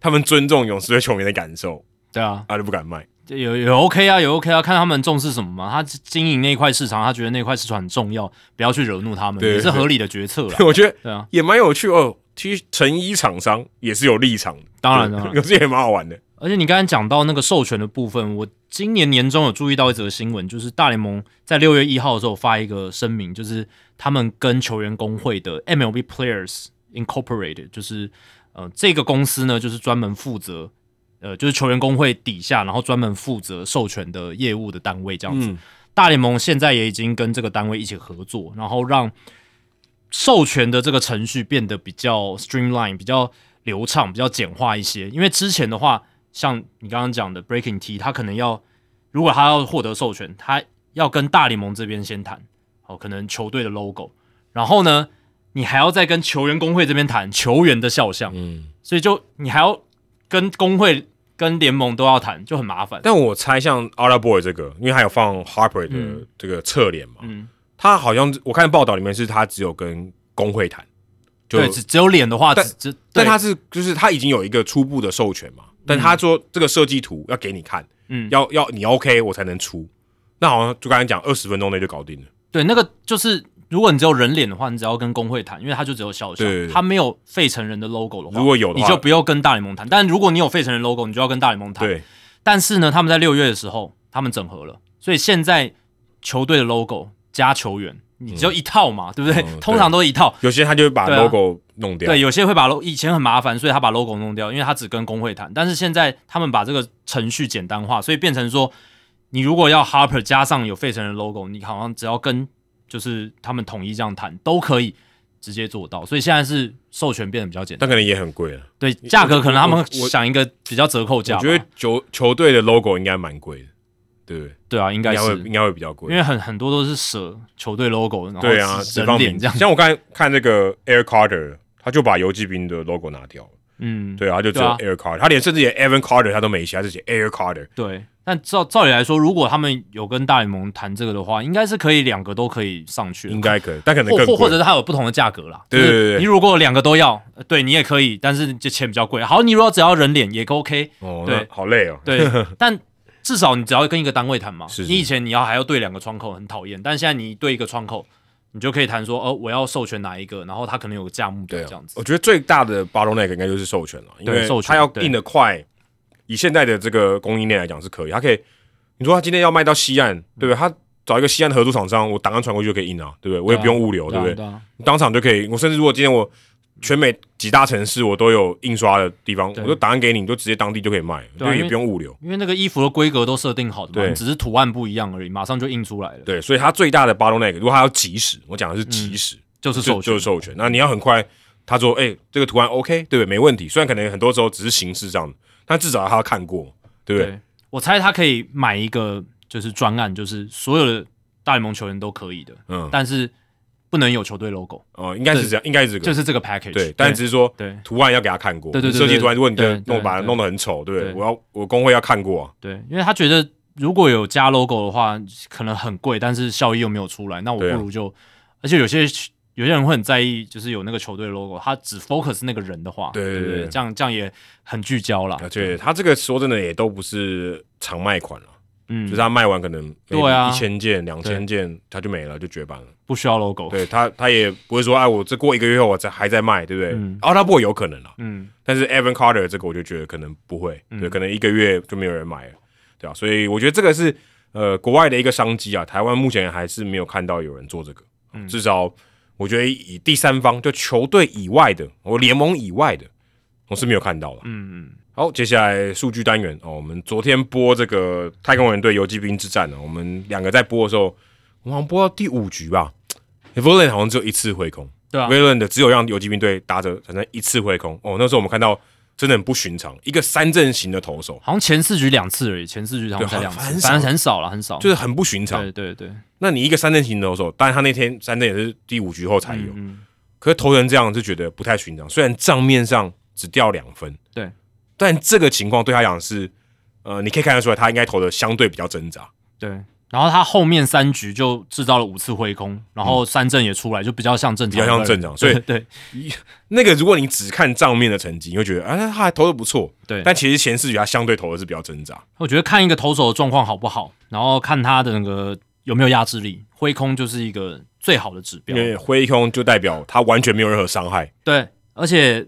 他们尊重勇士队球迷的感受，对啊，他就不敢卖，有有 OK 啊，有 OK 啊，看他们重视什么嘛，他经营那块市场，他觉得那块市场很重要，不要去惹怒他们，也是合理的决策了。我觉得对啊，也蛮有趣哦。其实成衣厂商也是有立场的，当然了，有些也蛮好玩的。而且你刚才讲到那个授权的部分，我今年年中有注意到一则新闻，就是大联盟在六月一号的时候发一个声明，就是他们跟球员工会的 MLB Players Incorporated，就是呃这个公司呢，就是专门负责呃就是球员工会底下，然后专门负责授权的业务的单位这样子。大联盟现在也已经跟这个单位一起合作，然后让授权的这个程序变得比较 streamline，比较流畅，比较简化一些。因为之前的话。像你刚刚讲的 Breaking T，他可能要，如果他要获得授权，他要跟大联盟这边先谈，哦，可能球队的 logo，然后呢，你还要再跟球员工会这边谈球员的肖像，嗯，所以就你还要跟工会、跟联盟都要谈，就很麻烦。但我猜像 a l a Boy 这个，因为还有放 Harper 的这个侧脸嘛，嗯，他好像我看报道里面是他只有跟工会谈，对，只只有脸的话，但但他是就是他已经有一个初步的授权嘛。但他说这个设计图要给你看，嗯，要要你 OK 我才能出。那好像就刚才讲二十分钟内就搞定了。对，那个就是如果你只有人脸的话，你只要跟工会谈，因为他就只有肖像，他没有费城人的 logo 的话，如果有你就不要跟大联盟谈。但如果你有费城人 logo，你就要跟大联盟谈。对。但是呢，他们在六月的时候，他们整合了，所以现在球队的 logo 加球员。你只有一套嘛，对不对？通常都是一套。有些他就会把 logo 弄掉。对，有些会把 logo 以前很麻烦，所以他把 logo 弄掉，因为他只跟工会谈。但是现在他们把这个程序简单化，所以变成说，你如果要 Harper 加上有费城人 logo，你好像只要跟就是他们统一这样谈，都可以直接做到。所以现在是授权变得比较简单，但可能也很贵了。对，价格可能他们想一个比较折扣价。我觉得球球队的 logo 应该蛮贵的。对对啊，应该是应该会比较贵，因为很很多都是舍球队 logo，然后对啊，人脸这样。像我刚才看这个 Air Carter，他就把游击兵的 logo 拿掉了。嗯，对啊，他就只有 Air Carter，他连甚至连 Evan Carter 他都没写，他是写 Air Carter。对，但照照理来说，如果他们有跟大联盟谈这个的话，应该是可以两个都可以上去，应该可以，但可能或或者是它有不同的价格啦。对对对，你如果两个都要，对你也可以，但是就钱比较贵。好，你如果只要人脸也 OK。哦，对，好累哦。对，但。至少你只要跟一个单位谈嘛，你以前你要还要对两个窗口很讨厌，但现在你对一个窗口，你就可以谈说，哦，我要授权哪一个，然后他可能有个价目表这样子。我觉得最大的 bottleneck 应该就是授权了，因为他要印的快，以现在的这个供应链来讲是可以，他可以，你说他今天要卖到西岸，对不对？他找一个西岸的合作厂商，我档案传过去就可以印啊，对不对？我也不用物流，对不对？当场就可以，我甚至如果今天我。全美几大城市我都有印刷的地方，我就档案给你，你就直接当地就可以卖，对，也不用物流，因为那个衣服的规格都设定好的嘛，只是图案不一样而已，马上就印出来了。对，所以它最大的 bottleneck，如果它要及时，我讲的是及时，就是授就是授权。那你要很快，他说，哎，这个图案 OK，对不对？没问题。虽然可能很多时候只是形式上的，但至少他看过，对不对？我猜他可以买一个就是专案，就是所有的大联盟球员都可以的，嗯，但是。不能有球队 logo，哦，应该是这样，应该是这个，就是这个 package。对，但只是说对图案要给他看过，对对对设计图案，如果你对的弄把它弄得很丑，对不对？对。我要我工会要看过。啊，对，因为他觉得如果有加 logo 的话，可能很贵，但是效益又没有出来，那我不如就，而且有些有些人会很在意，就是有那个球队 logo，他只 focus 那个人的话，对不对对对这样这样也很聚焦了。而且他这个说真的也都不是常卖款了，嗯，就是他卖完可能对啊一千件、两千件他就没了，就绝版了。不需要 logo。对他，他也不会说，哎，我这过一个月后我再还在卖，对不对？嗯哦，他不会有可能了。嗯，但是 Evan Carter 这个我就觉得可能不会，对，可能一个月就没有人买了，对啊，所以我觉得这个是呃国外的一个商机啊，台湾目前还是没有看到有人做这个，嗯至少我觉得以第三方就球队以外的，我联盟以外的，我是没有看到的。嗯嗯，好，接下来数据单元哦，我们昨天播这个太空人对游击兵之战呢，我们两个在播的时候，我们好像播到第五局吧 v o l a n 好像只有一次挥空。对啊 v，a l a n 的只有让游击兵队打者产生一次挥空哦，那时候我们看到真的很不寻常，一个三阵型的投手好像前四局两次而已，前四局好像才两次，反正很少了，很少。就是很不寻常。对对对，那你一个三振型的投手，当然他那天三振也是第五局后才有，嗯，可是投成这样就觉得不太寻常。虽然账面上只掉两分，对，但这个情况对他讲是，呃，你可以看得出来他应该投的相对比较挣扎。对。然后他后面三局就制造了五次挥空，然后三振也出来，就比较像正常，比较像正常所以对对那个如果你只看账面的成绩，你会觉得啊，他还投的不错，对。但其实前四局他相对投的是比较挣扎。我觉得看一个投手的状况好不好，然后看他的那个有没有压制力，挥空就是一个最好的指标因。为挥空就代表他完全没有任何伤害，对，而且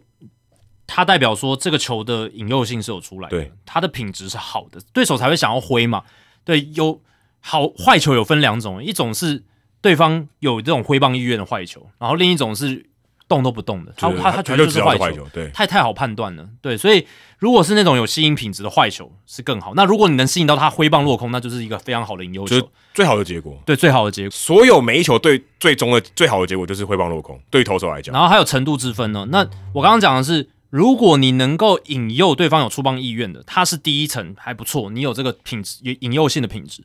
它代表说这个球的引诱性是有出来的，对，它的品质是好的，对手才会想要挥嘛。对，有好坏球有分两种，一种是对方有这种挥棒意愿的坏球，然后另一种是动都不动的，他就是他他绝就对是坏球。知道是坏球，对，太太好判断了，对，所以如果是那种有吸引品质的坏球是更好。那如果你能吸引到他挥棒落空，那就是一个非常好的引诱就是球，最好的结果。对，最好的结果。所有每一球对最终的最好的结果就是挥棒落空，对于投手来讲，然后还有程度之分呢。那我刚刚讲的是，如果你能够引诱对方有出棒意愿的，他是第一层还不错，你有这个品质引引诱性的品质。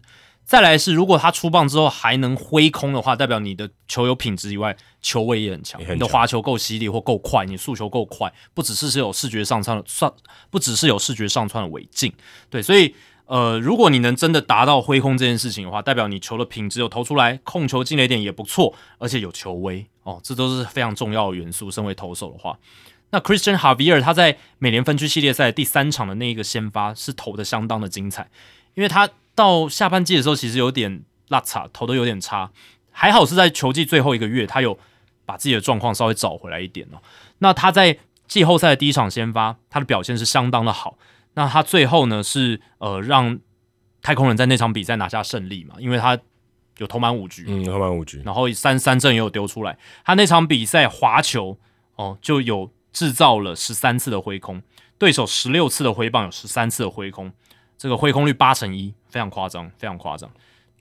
再来是，如果他出棒之后还能挥空的话，代表你的球有品质以外，球位也很强，你的滑球够犀利或够快，你速球够快，不只是是有视觉上窜的上，不只是有视觉上窜的违禁，对，所以呃，如果你能真的达到挥空这件事情的话，代表你球的品质有投出来，控球进垒点也不错，而且有球威哦，这都是非常重要的元素。身为投手的话，那 Christian Javier 他在美联分区系列赛第三场的那一个先发是投的相当的精彩，因为他到下半季的时候其实有点落差，投的有点差，还好是在球季最后一个月，他有把自己的状况稍微找回来一点哦。那他在季后赛的第一场先发，他的表现是相当的好。那他最后呢是呃让太空人在那场比赛拿下胜利嘛，因为他有投满五局，嗯，投满五局，然后三三振也有丢出来。他那场比赛滑球哦就有制造了十三次的挥空，对手十六次的挥棒有十三次的挥空，这个挥空率八成一，非常夸张，非常夸张。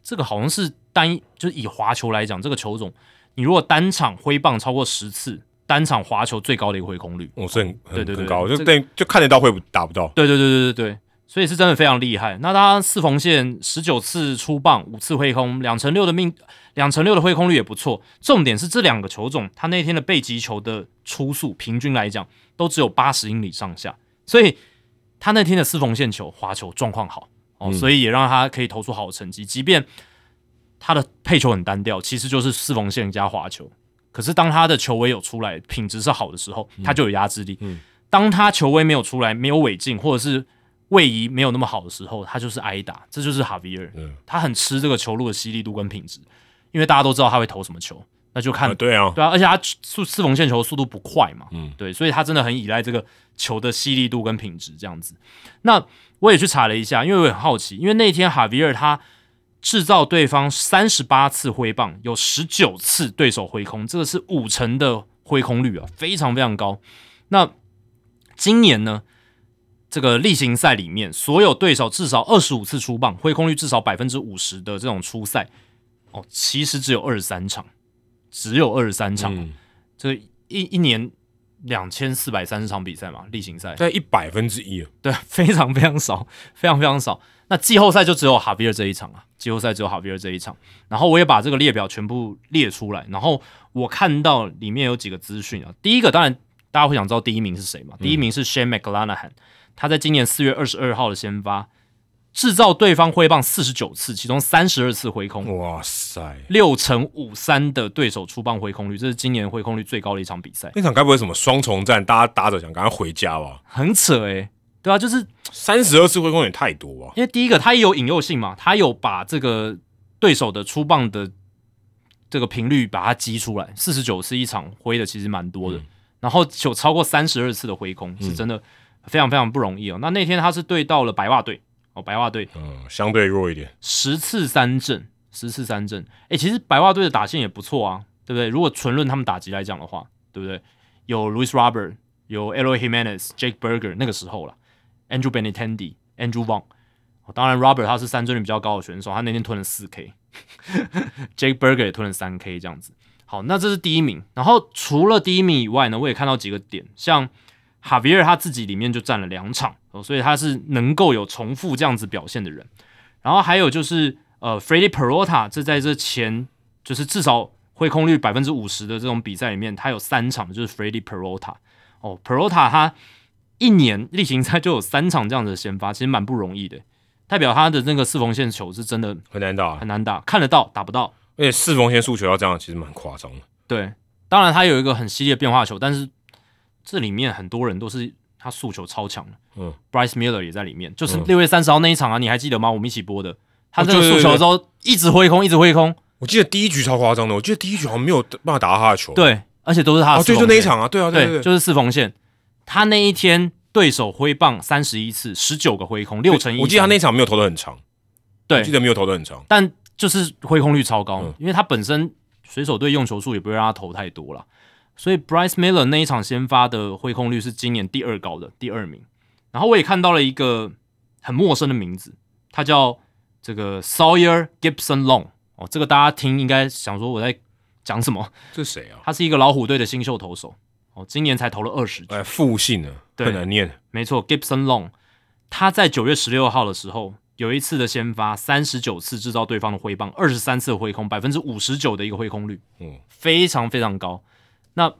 这个好像是单一就是以滑球来讲，这个球种你如果单场挥棒超过十次，单场滑球最高的一个挥空率。我、是很对对对很很高，就这对就看得到会不打不到，对对对对对对，所以是真的非常厉害。那他四缝线十九次出棒，五次挥空，两成六的命，两成六的挥空率也不错。重点是这两个球种，他那天的背击球的出速，平均来讲都只有八十英里上下，所以他那天的四缝线球滑球状况好哦，所以也让他可以投出好的成绩。即便他的配球很单调，其实就是四缝线加滑球。可是当他的球威有出来，品质是好的时候，他就有压制力。当他球威没有出来，没有尾劲，或者是位移没有那么好的时候，他就是挨打。这就是哈维尔，嗯他很吃这个球路的犀利度跟品质，因为大家都知道他会投什么球，那就看、啊对啊，对啊，而且他速四缝线球速度不快嘛，嗯对，所以他真的很依赖这个球的犀利度跟品质这样子。那我也去查了一下，因为我很好奇，因为那天哈维尔他制造对方三十八次挥棒，有十九次对手挥空，这个是五成的挥空率啊，非常非常高。那今年呢，这个例行赛里面，所有对手至少二十五次出棒，挥空率至少百分之五十的这种出赛，哦，其实只有二十三场，只有二十三场。嗯，这一一年两千四百三十场比赛嘛，例行赛在一百分之一，对，非常非常少，非常非常少。那季后赛就只有哈比尔这一场啊，季后赛只有哈比尔这一场。然后我也把这个列表全部列出来，然后我看到里面有几个资讯啊。第一个当然大家会想知道第一名是谁嘛？第一名是 Shane McClanahan，他在今年四月二十二号的先发。制造对方挥棒四十九次，其中三十二次挥空。哇塞，六乘五三的对手出棒挥空率，这是今年挥空率最高的一场比赛。那场该不会什么双重战，大家打着想赶快回家吧？很扯诶，对啊，就是三十二次挥空也太多啊。因为第一个他也有引诱性嘛，他有把这个对手的出棒的这个频率把它激出来，四十九次一场挥的其实蛮多的，然后有超过三十二次的挥空，是真的非常非常不容易哦。那那天他是对到了白袜队。白袜队，嗯，相对弱一点，十次三振，十次三振，哎，其实白袜队的打线也不错啊，对不对？如果纯论他们打击来讲的话，对不对？有 Louis Robert，有 Eloy Jimenez，Jake Berger 那个时候了，Andrew Benintendi，Andrew Vaughn，当然 Robert 他是三振率比较高的选手，他那天吞了四 K，Jake Berger 也吞了三 K 这样子。好，那这是第一名。然后除了第一名以外呢，我也看到几个点，像。哈维尔他自己里面就占了两场哦，所以他是能够有重复这样子表现的人。然后还有就是呃，Freddie Perota，这在这前就是至少挥空率百分之五十的这种比赛里面，他有三场就是 Freddie Perota 哦，Perota 他一年例行赛就有三场这样的先发，其实蛮不容易的，代表他的那个四缝线球是真的很难打，很难打，看得到打不到，而且四缝线速球要这样，其实蛮夸张的。对，当然他有一个很犀利的变化球，但是。这里面很多人都是他诉求超强的，嗯，Bryce Miller 也在里面，就是六月三十号那一场啊，你还记得吗？我们一起播的，他这个诉求的时候一直挥空，一直挥空。我记得第一局超夸张的，我记得第一局好像没有办法打到他的球，对，而且都是他哦，对，就那一场啊，对啊，对，就是四缝线。他那一天对手挥棒三十一次，十九个挥空，六成一。我记得他那场没有投的很长，对，记得没有投的很长，但就是挥空率超高，因为他本身水手队用球数也不会让他投太多了。所以 Bryce Miller 那一场先发的挥空率是今年第二高的第二名，然后我也看到了一个很陌生的名字，他叫这个 Sawyer Gibson Long 哦，这个大家听应该想说我在讲什么？这谁啊？他是一个老虎队的新秀投手哦，今年才投了二十局，哎，复姓的，很难念。没错，Gibson Long，他在九月十六号的时候有一次的先发，三十九次制造对方的挥棒，二十三次挥空，百分之五十九的一个挥空率，嗯，非常非常高。那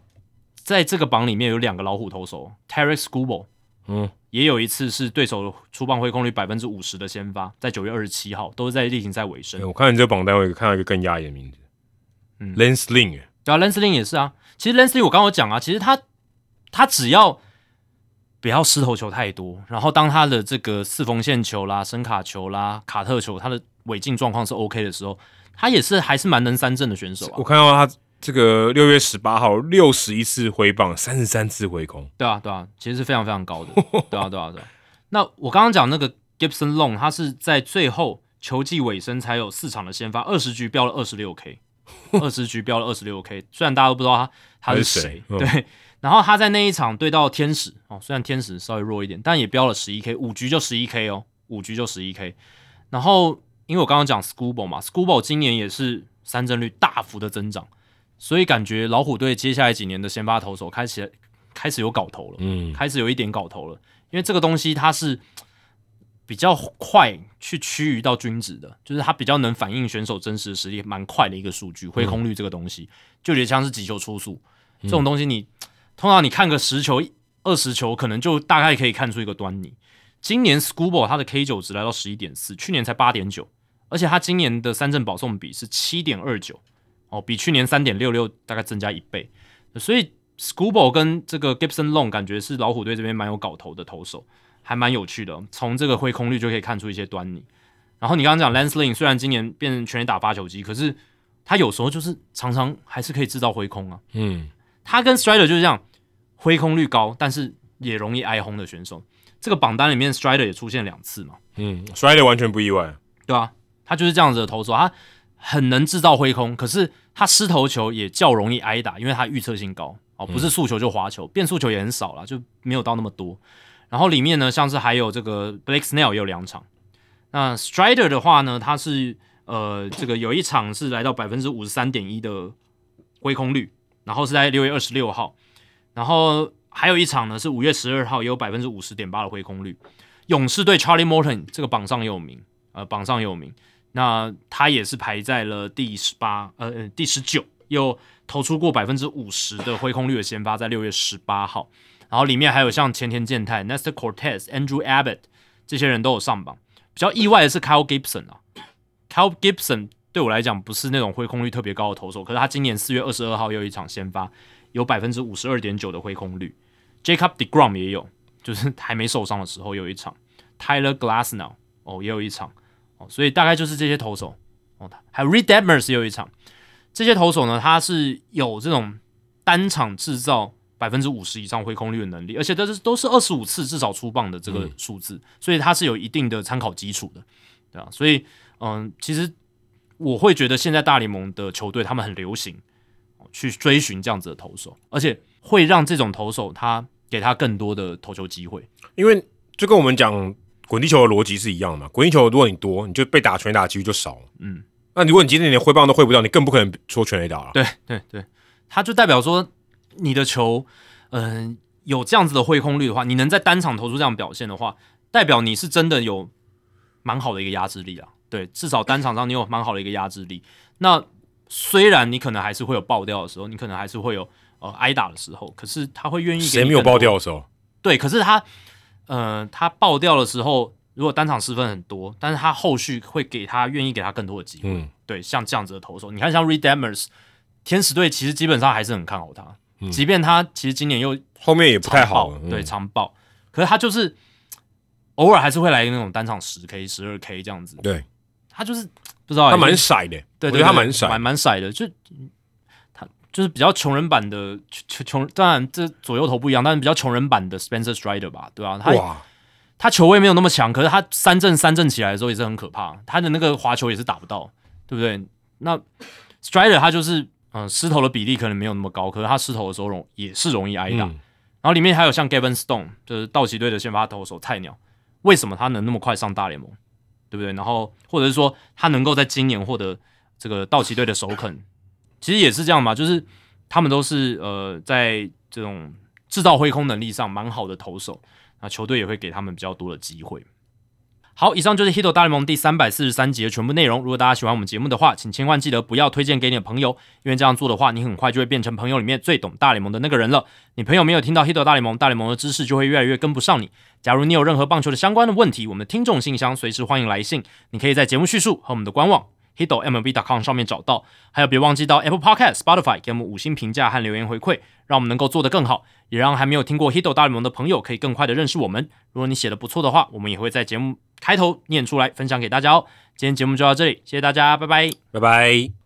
在这个榜里面有两个老虎投手，Terry s c o o b l 嗯，也有一次是对手出棒挥空率百分之五十的先发，在九月二十七号，都是在例行赛尾声。我看你这个榜单，我看到一个更压抑的名字，嗯，Lance Lynn，对啊，Lance Lynn 也是啊。其实 Lance Lynn 我刚刚讲啊，其实他他只要不要失头球太多，然后当他的这个四缝线球啦、深卡球啦、卡特球，他的尾劲状况是 OK 的时候，他也是还是蛮能三振的选手啊。我看到他。这个六月十八号六十一次挥棒，三十三次挥空，对啊，对啊，其实是非常非常高的，对啊，对啊，对。那我刚刚讲那个 Gibson Long，他是在最后球季尾声才有四场的先发，二十局飙了二十六 K，二十局飙了二十六 K。虽然大家都不知道他他是谁，对。然后他在那一场对到天使哦，虽然天使稍微弱一点，但也飙了十一 K，五局就十一 K 哦，五局就十一 K。然后因为我刚刚讲 Schoolball 嘛，Schoolball 今年也是三振率大幅的增长。所以感觉老虎队接下来几年的先发投手开始开始有搞头了，嗯，开始有一点搞头了。因为这个东西它是比较快去趋于到均值的，就是它比较能反映选手真实的实力，蛮快的一个数据。挥空率这个东西，就有点像是击球出速这种东西，你通常你看个十球、二十球，可能就大概可以看出一个端倪。今年 Schoolball 它的 K 九值来到十一点四，去年才八点九，而且他今年的三振保送比是七点二九。哦，比去年三点六六大概增加一倍，所以 Schoolball 跟这个 Gibson Long 感觉是老虎队这边蛮有搞头的投手，还蛮有趣的。从这个挥空率就可以看出一些端倪。然后你刚刚讲 Lance Lynn 虽然今年变成全垒打发球机，可是他有时候就是常常还是可以制造挥空啊。嗯，他跟 Strider 就是这样，挥空率高，但是也容易挨轰的选手。这个榜单里面 Strider 也出现两次嘛。嗯，Strider 完全不意外，对啊？他就是这样子的投手，他。很能制造挥空，可是他失头球也较容易挨打，因为他预测性高哦，不是速球就滑球，变速球也很少了，就没有到那么多。然后里面呢，像是还有这个 Blake Snell 也有两场。那 Strider 的话呢，他是呃这个有一场是来到百分之五十三点一的挥空率，然后是在六月二十六号。然后还有一场呢是五月十二号，也有百分之五十点八的挥空率。勇士队 Charlie Morton 这个榜上也有名，呃，榜上也有名。那他也是排在了第十八，呃，第十九，又投出过百分之五十的挥空率的先发，在六月十八号。然后里面还有像前田健太、Nestor Cortez、Andrew Abbott 这些人都有上榜。比较意外的是 Kyle Gibson 啊，Kyle Gibson 对我来讲不是那种挥空率特别高的投手，可是他今年四月二十二号又一场先发，有百分之五十二点九的挥空率。Jacob Degrom 也有，就是还没受伤的时候有一场。Tyler Glasnow 哦也有一场哦，所以大概就是这些投手哦，还有 Reed Detmers 也有一场。这些投手呢，他是有这种单场制造。百分之五十以上挥空率的能力，而且都是都是二十五次至少出棒的这个数字，所以它是有一定的参考基础的，对啊？所以，嗯，其实我会觉得现在大联盟的球队他们很流行去追寻这样子的投手，而且会让这种投手他给他更多的投球机会，因为就跟我们讲滚地球的逻辑是一样的嘛。滚地球如果你多，你就被打全垒打几率就少，嗯，那如果你今天连挥棒都挥不到，你更不可能说全垒打了。对对对，它就代表说。你的球，嗯，有这样子的挥空率的话，你能在单场投出这样表现的话，代表你是真的有蛮好的一个压制力啊。对，至少单场上你有蛮好的一个压制力。那虽然你可能还是会有爆掉的时候，你可能还是会有呃挨打的时候，可是他会愿意。谁没有爆掉的时候？对，可是他，呃，他爆掉的时候，如果单场失分很多，但是他后续会给他愿意给他更多的机会。嗯，对，像这样子的投手，你看像 Redeemers 天使队，其实基本上还是很看好他。即便他其实今年又后面也不太好，对长爆，可是他就是偶尔还是会来那种单场十 K、十二 K 这样子。对，他就是不知道他蛮甩的，对我觉得，他蛮甩，蛮蛮甩的，就他就是比较穷人版的穷穷，当然这左右头不一样，但是比较穷人版的 Spencer Strider 吧，对吧？他他球位没有那么强，可是他三振三振起来的时候也是很可怕，他的那个滑球也是打不到，对不对？那 Strider 他就是。嗯，失投的比例可能没有那么高，可是他失投的时候容也是容易挨打。然后里面还有像 Gavin Stone，就是道奇队的先发投手菜鸟，为什么他能那么快上大联盟？对不对？然后或者是说他能够在今年获得这个道奇队的首肯，其实也是这样嘛，就是他们都是呃在这种制造挥空能力上蛮好的投手，那球队也会给他们比较多的机会。好，以上就是《Hito 大联盟》第三百四十三集的全部内容。如果大家喜欢我们节目的话，请千万记得不要推荐给你的朋友，因为这样做的话，你很快就会变成朋友里面最懂大联盟的那个人了。你朋友没有听到《Hito 大联盟》，大联盟的知识就会越来越跟不上你。假如你有任何棒球的相关的问题，我们的听众信箱随时欢迎来信，你可以在节目叙述和我们的官网 Hito MLB.com 上面找到。还有，别忘记到 Apple Podcast、Spotify 给我们五星评价和留言回馈，让我们能够做得更好，也让还没有听过《Hito 大联盟》的朋友可以更快的认识我们。如果你写的不错的话，我们也会在节目。开头念出来，分享给大家哦。今天节目就到这里，谢谢大家，拜拜，拜拜。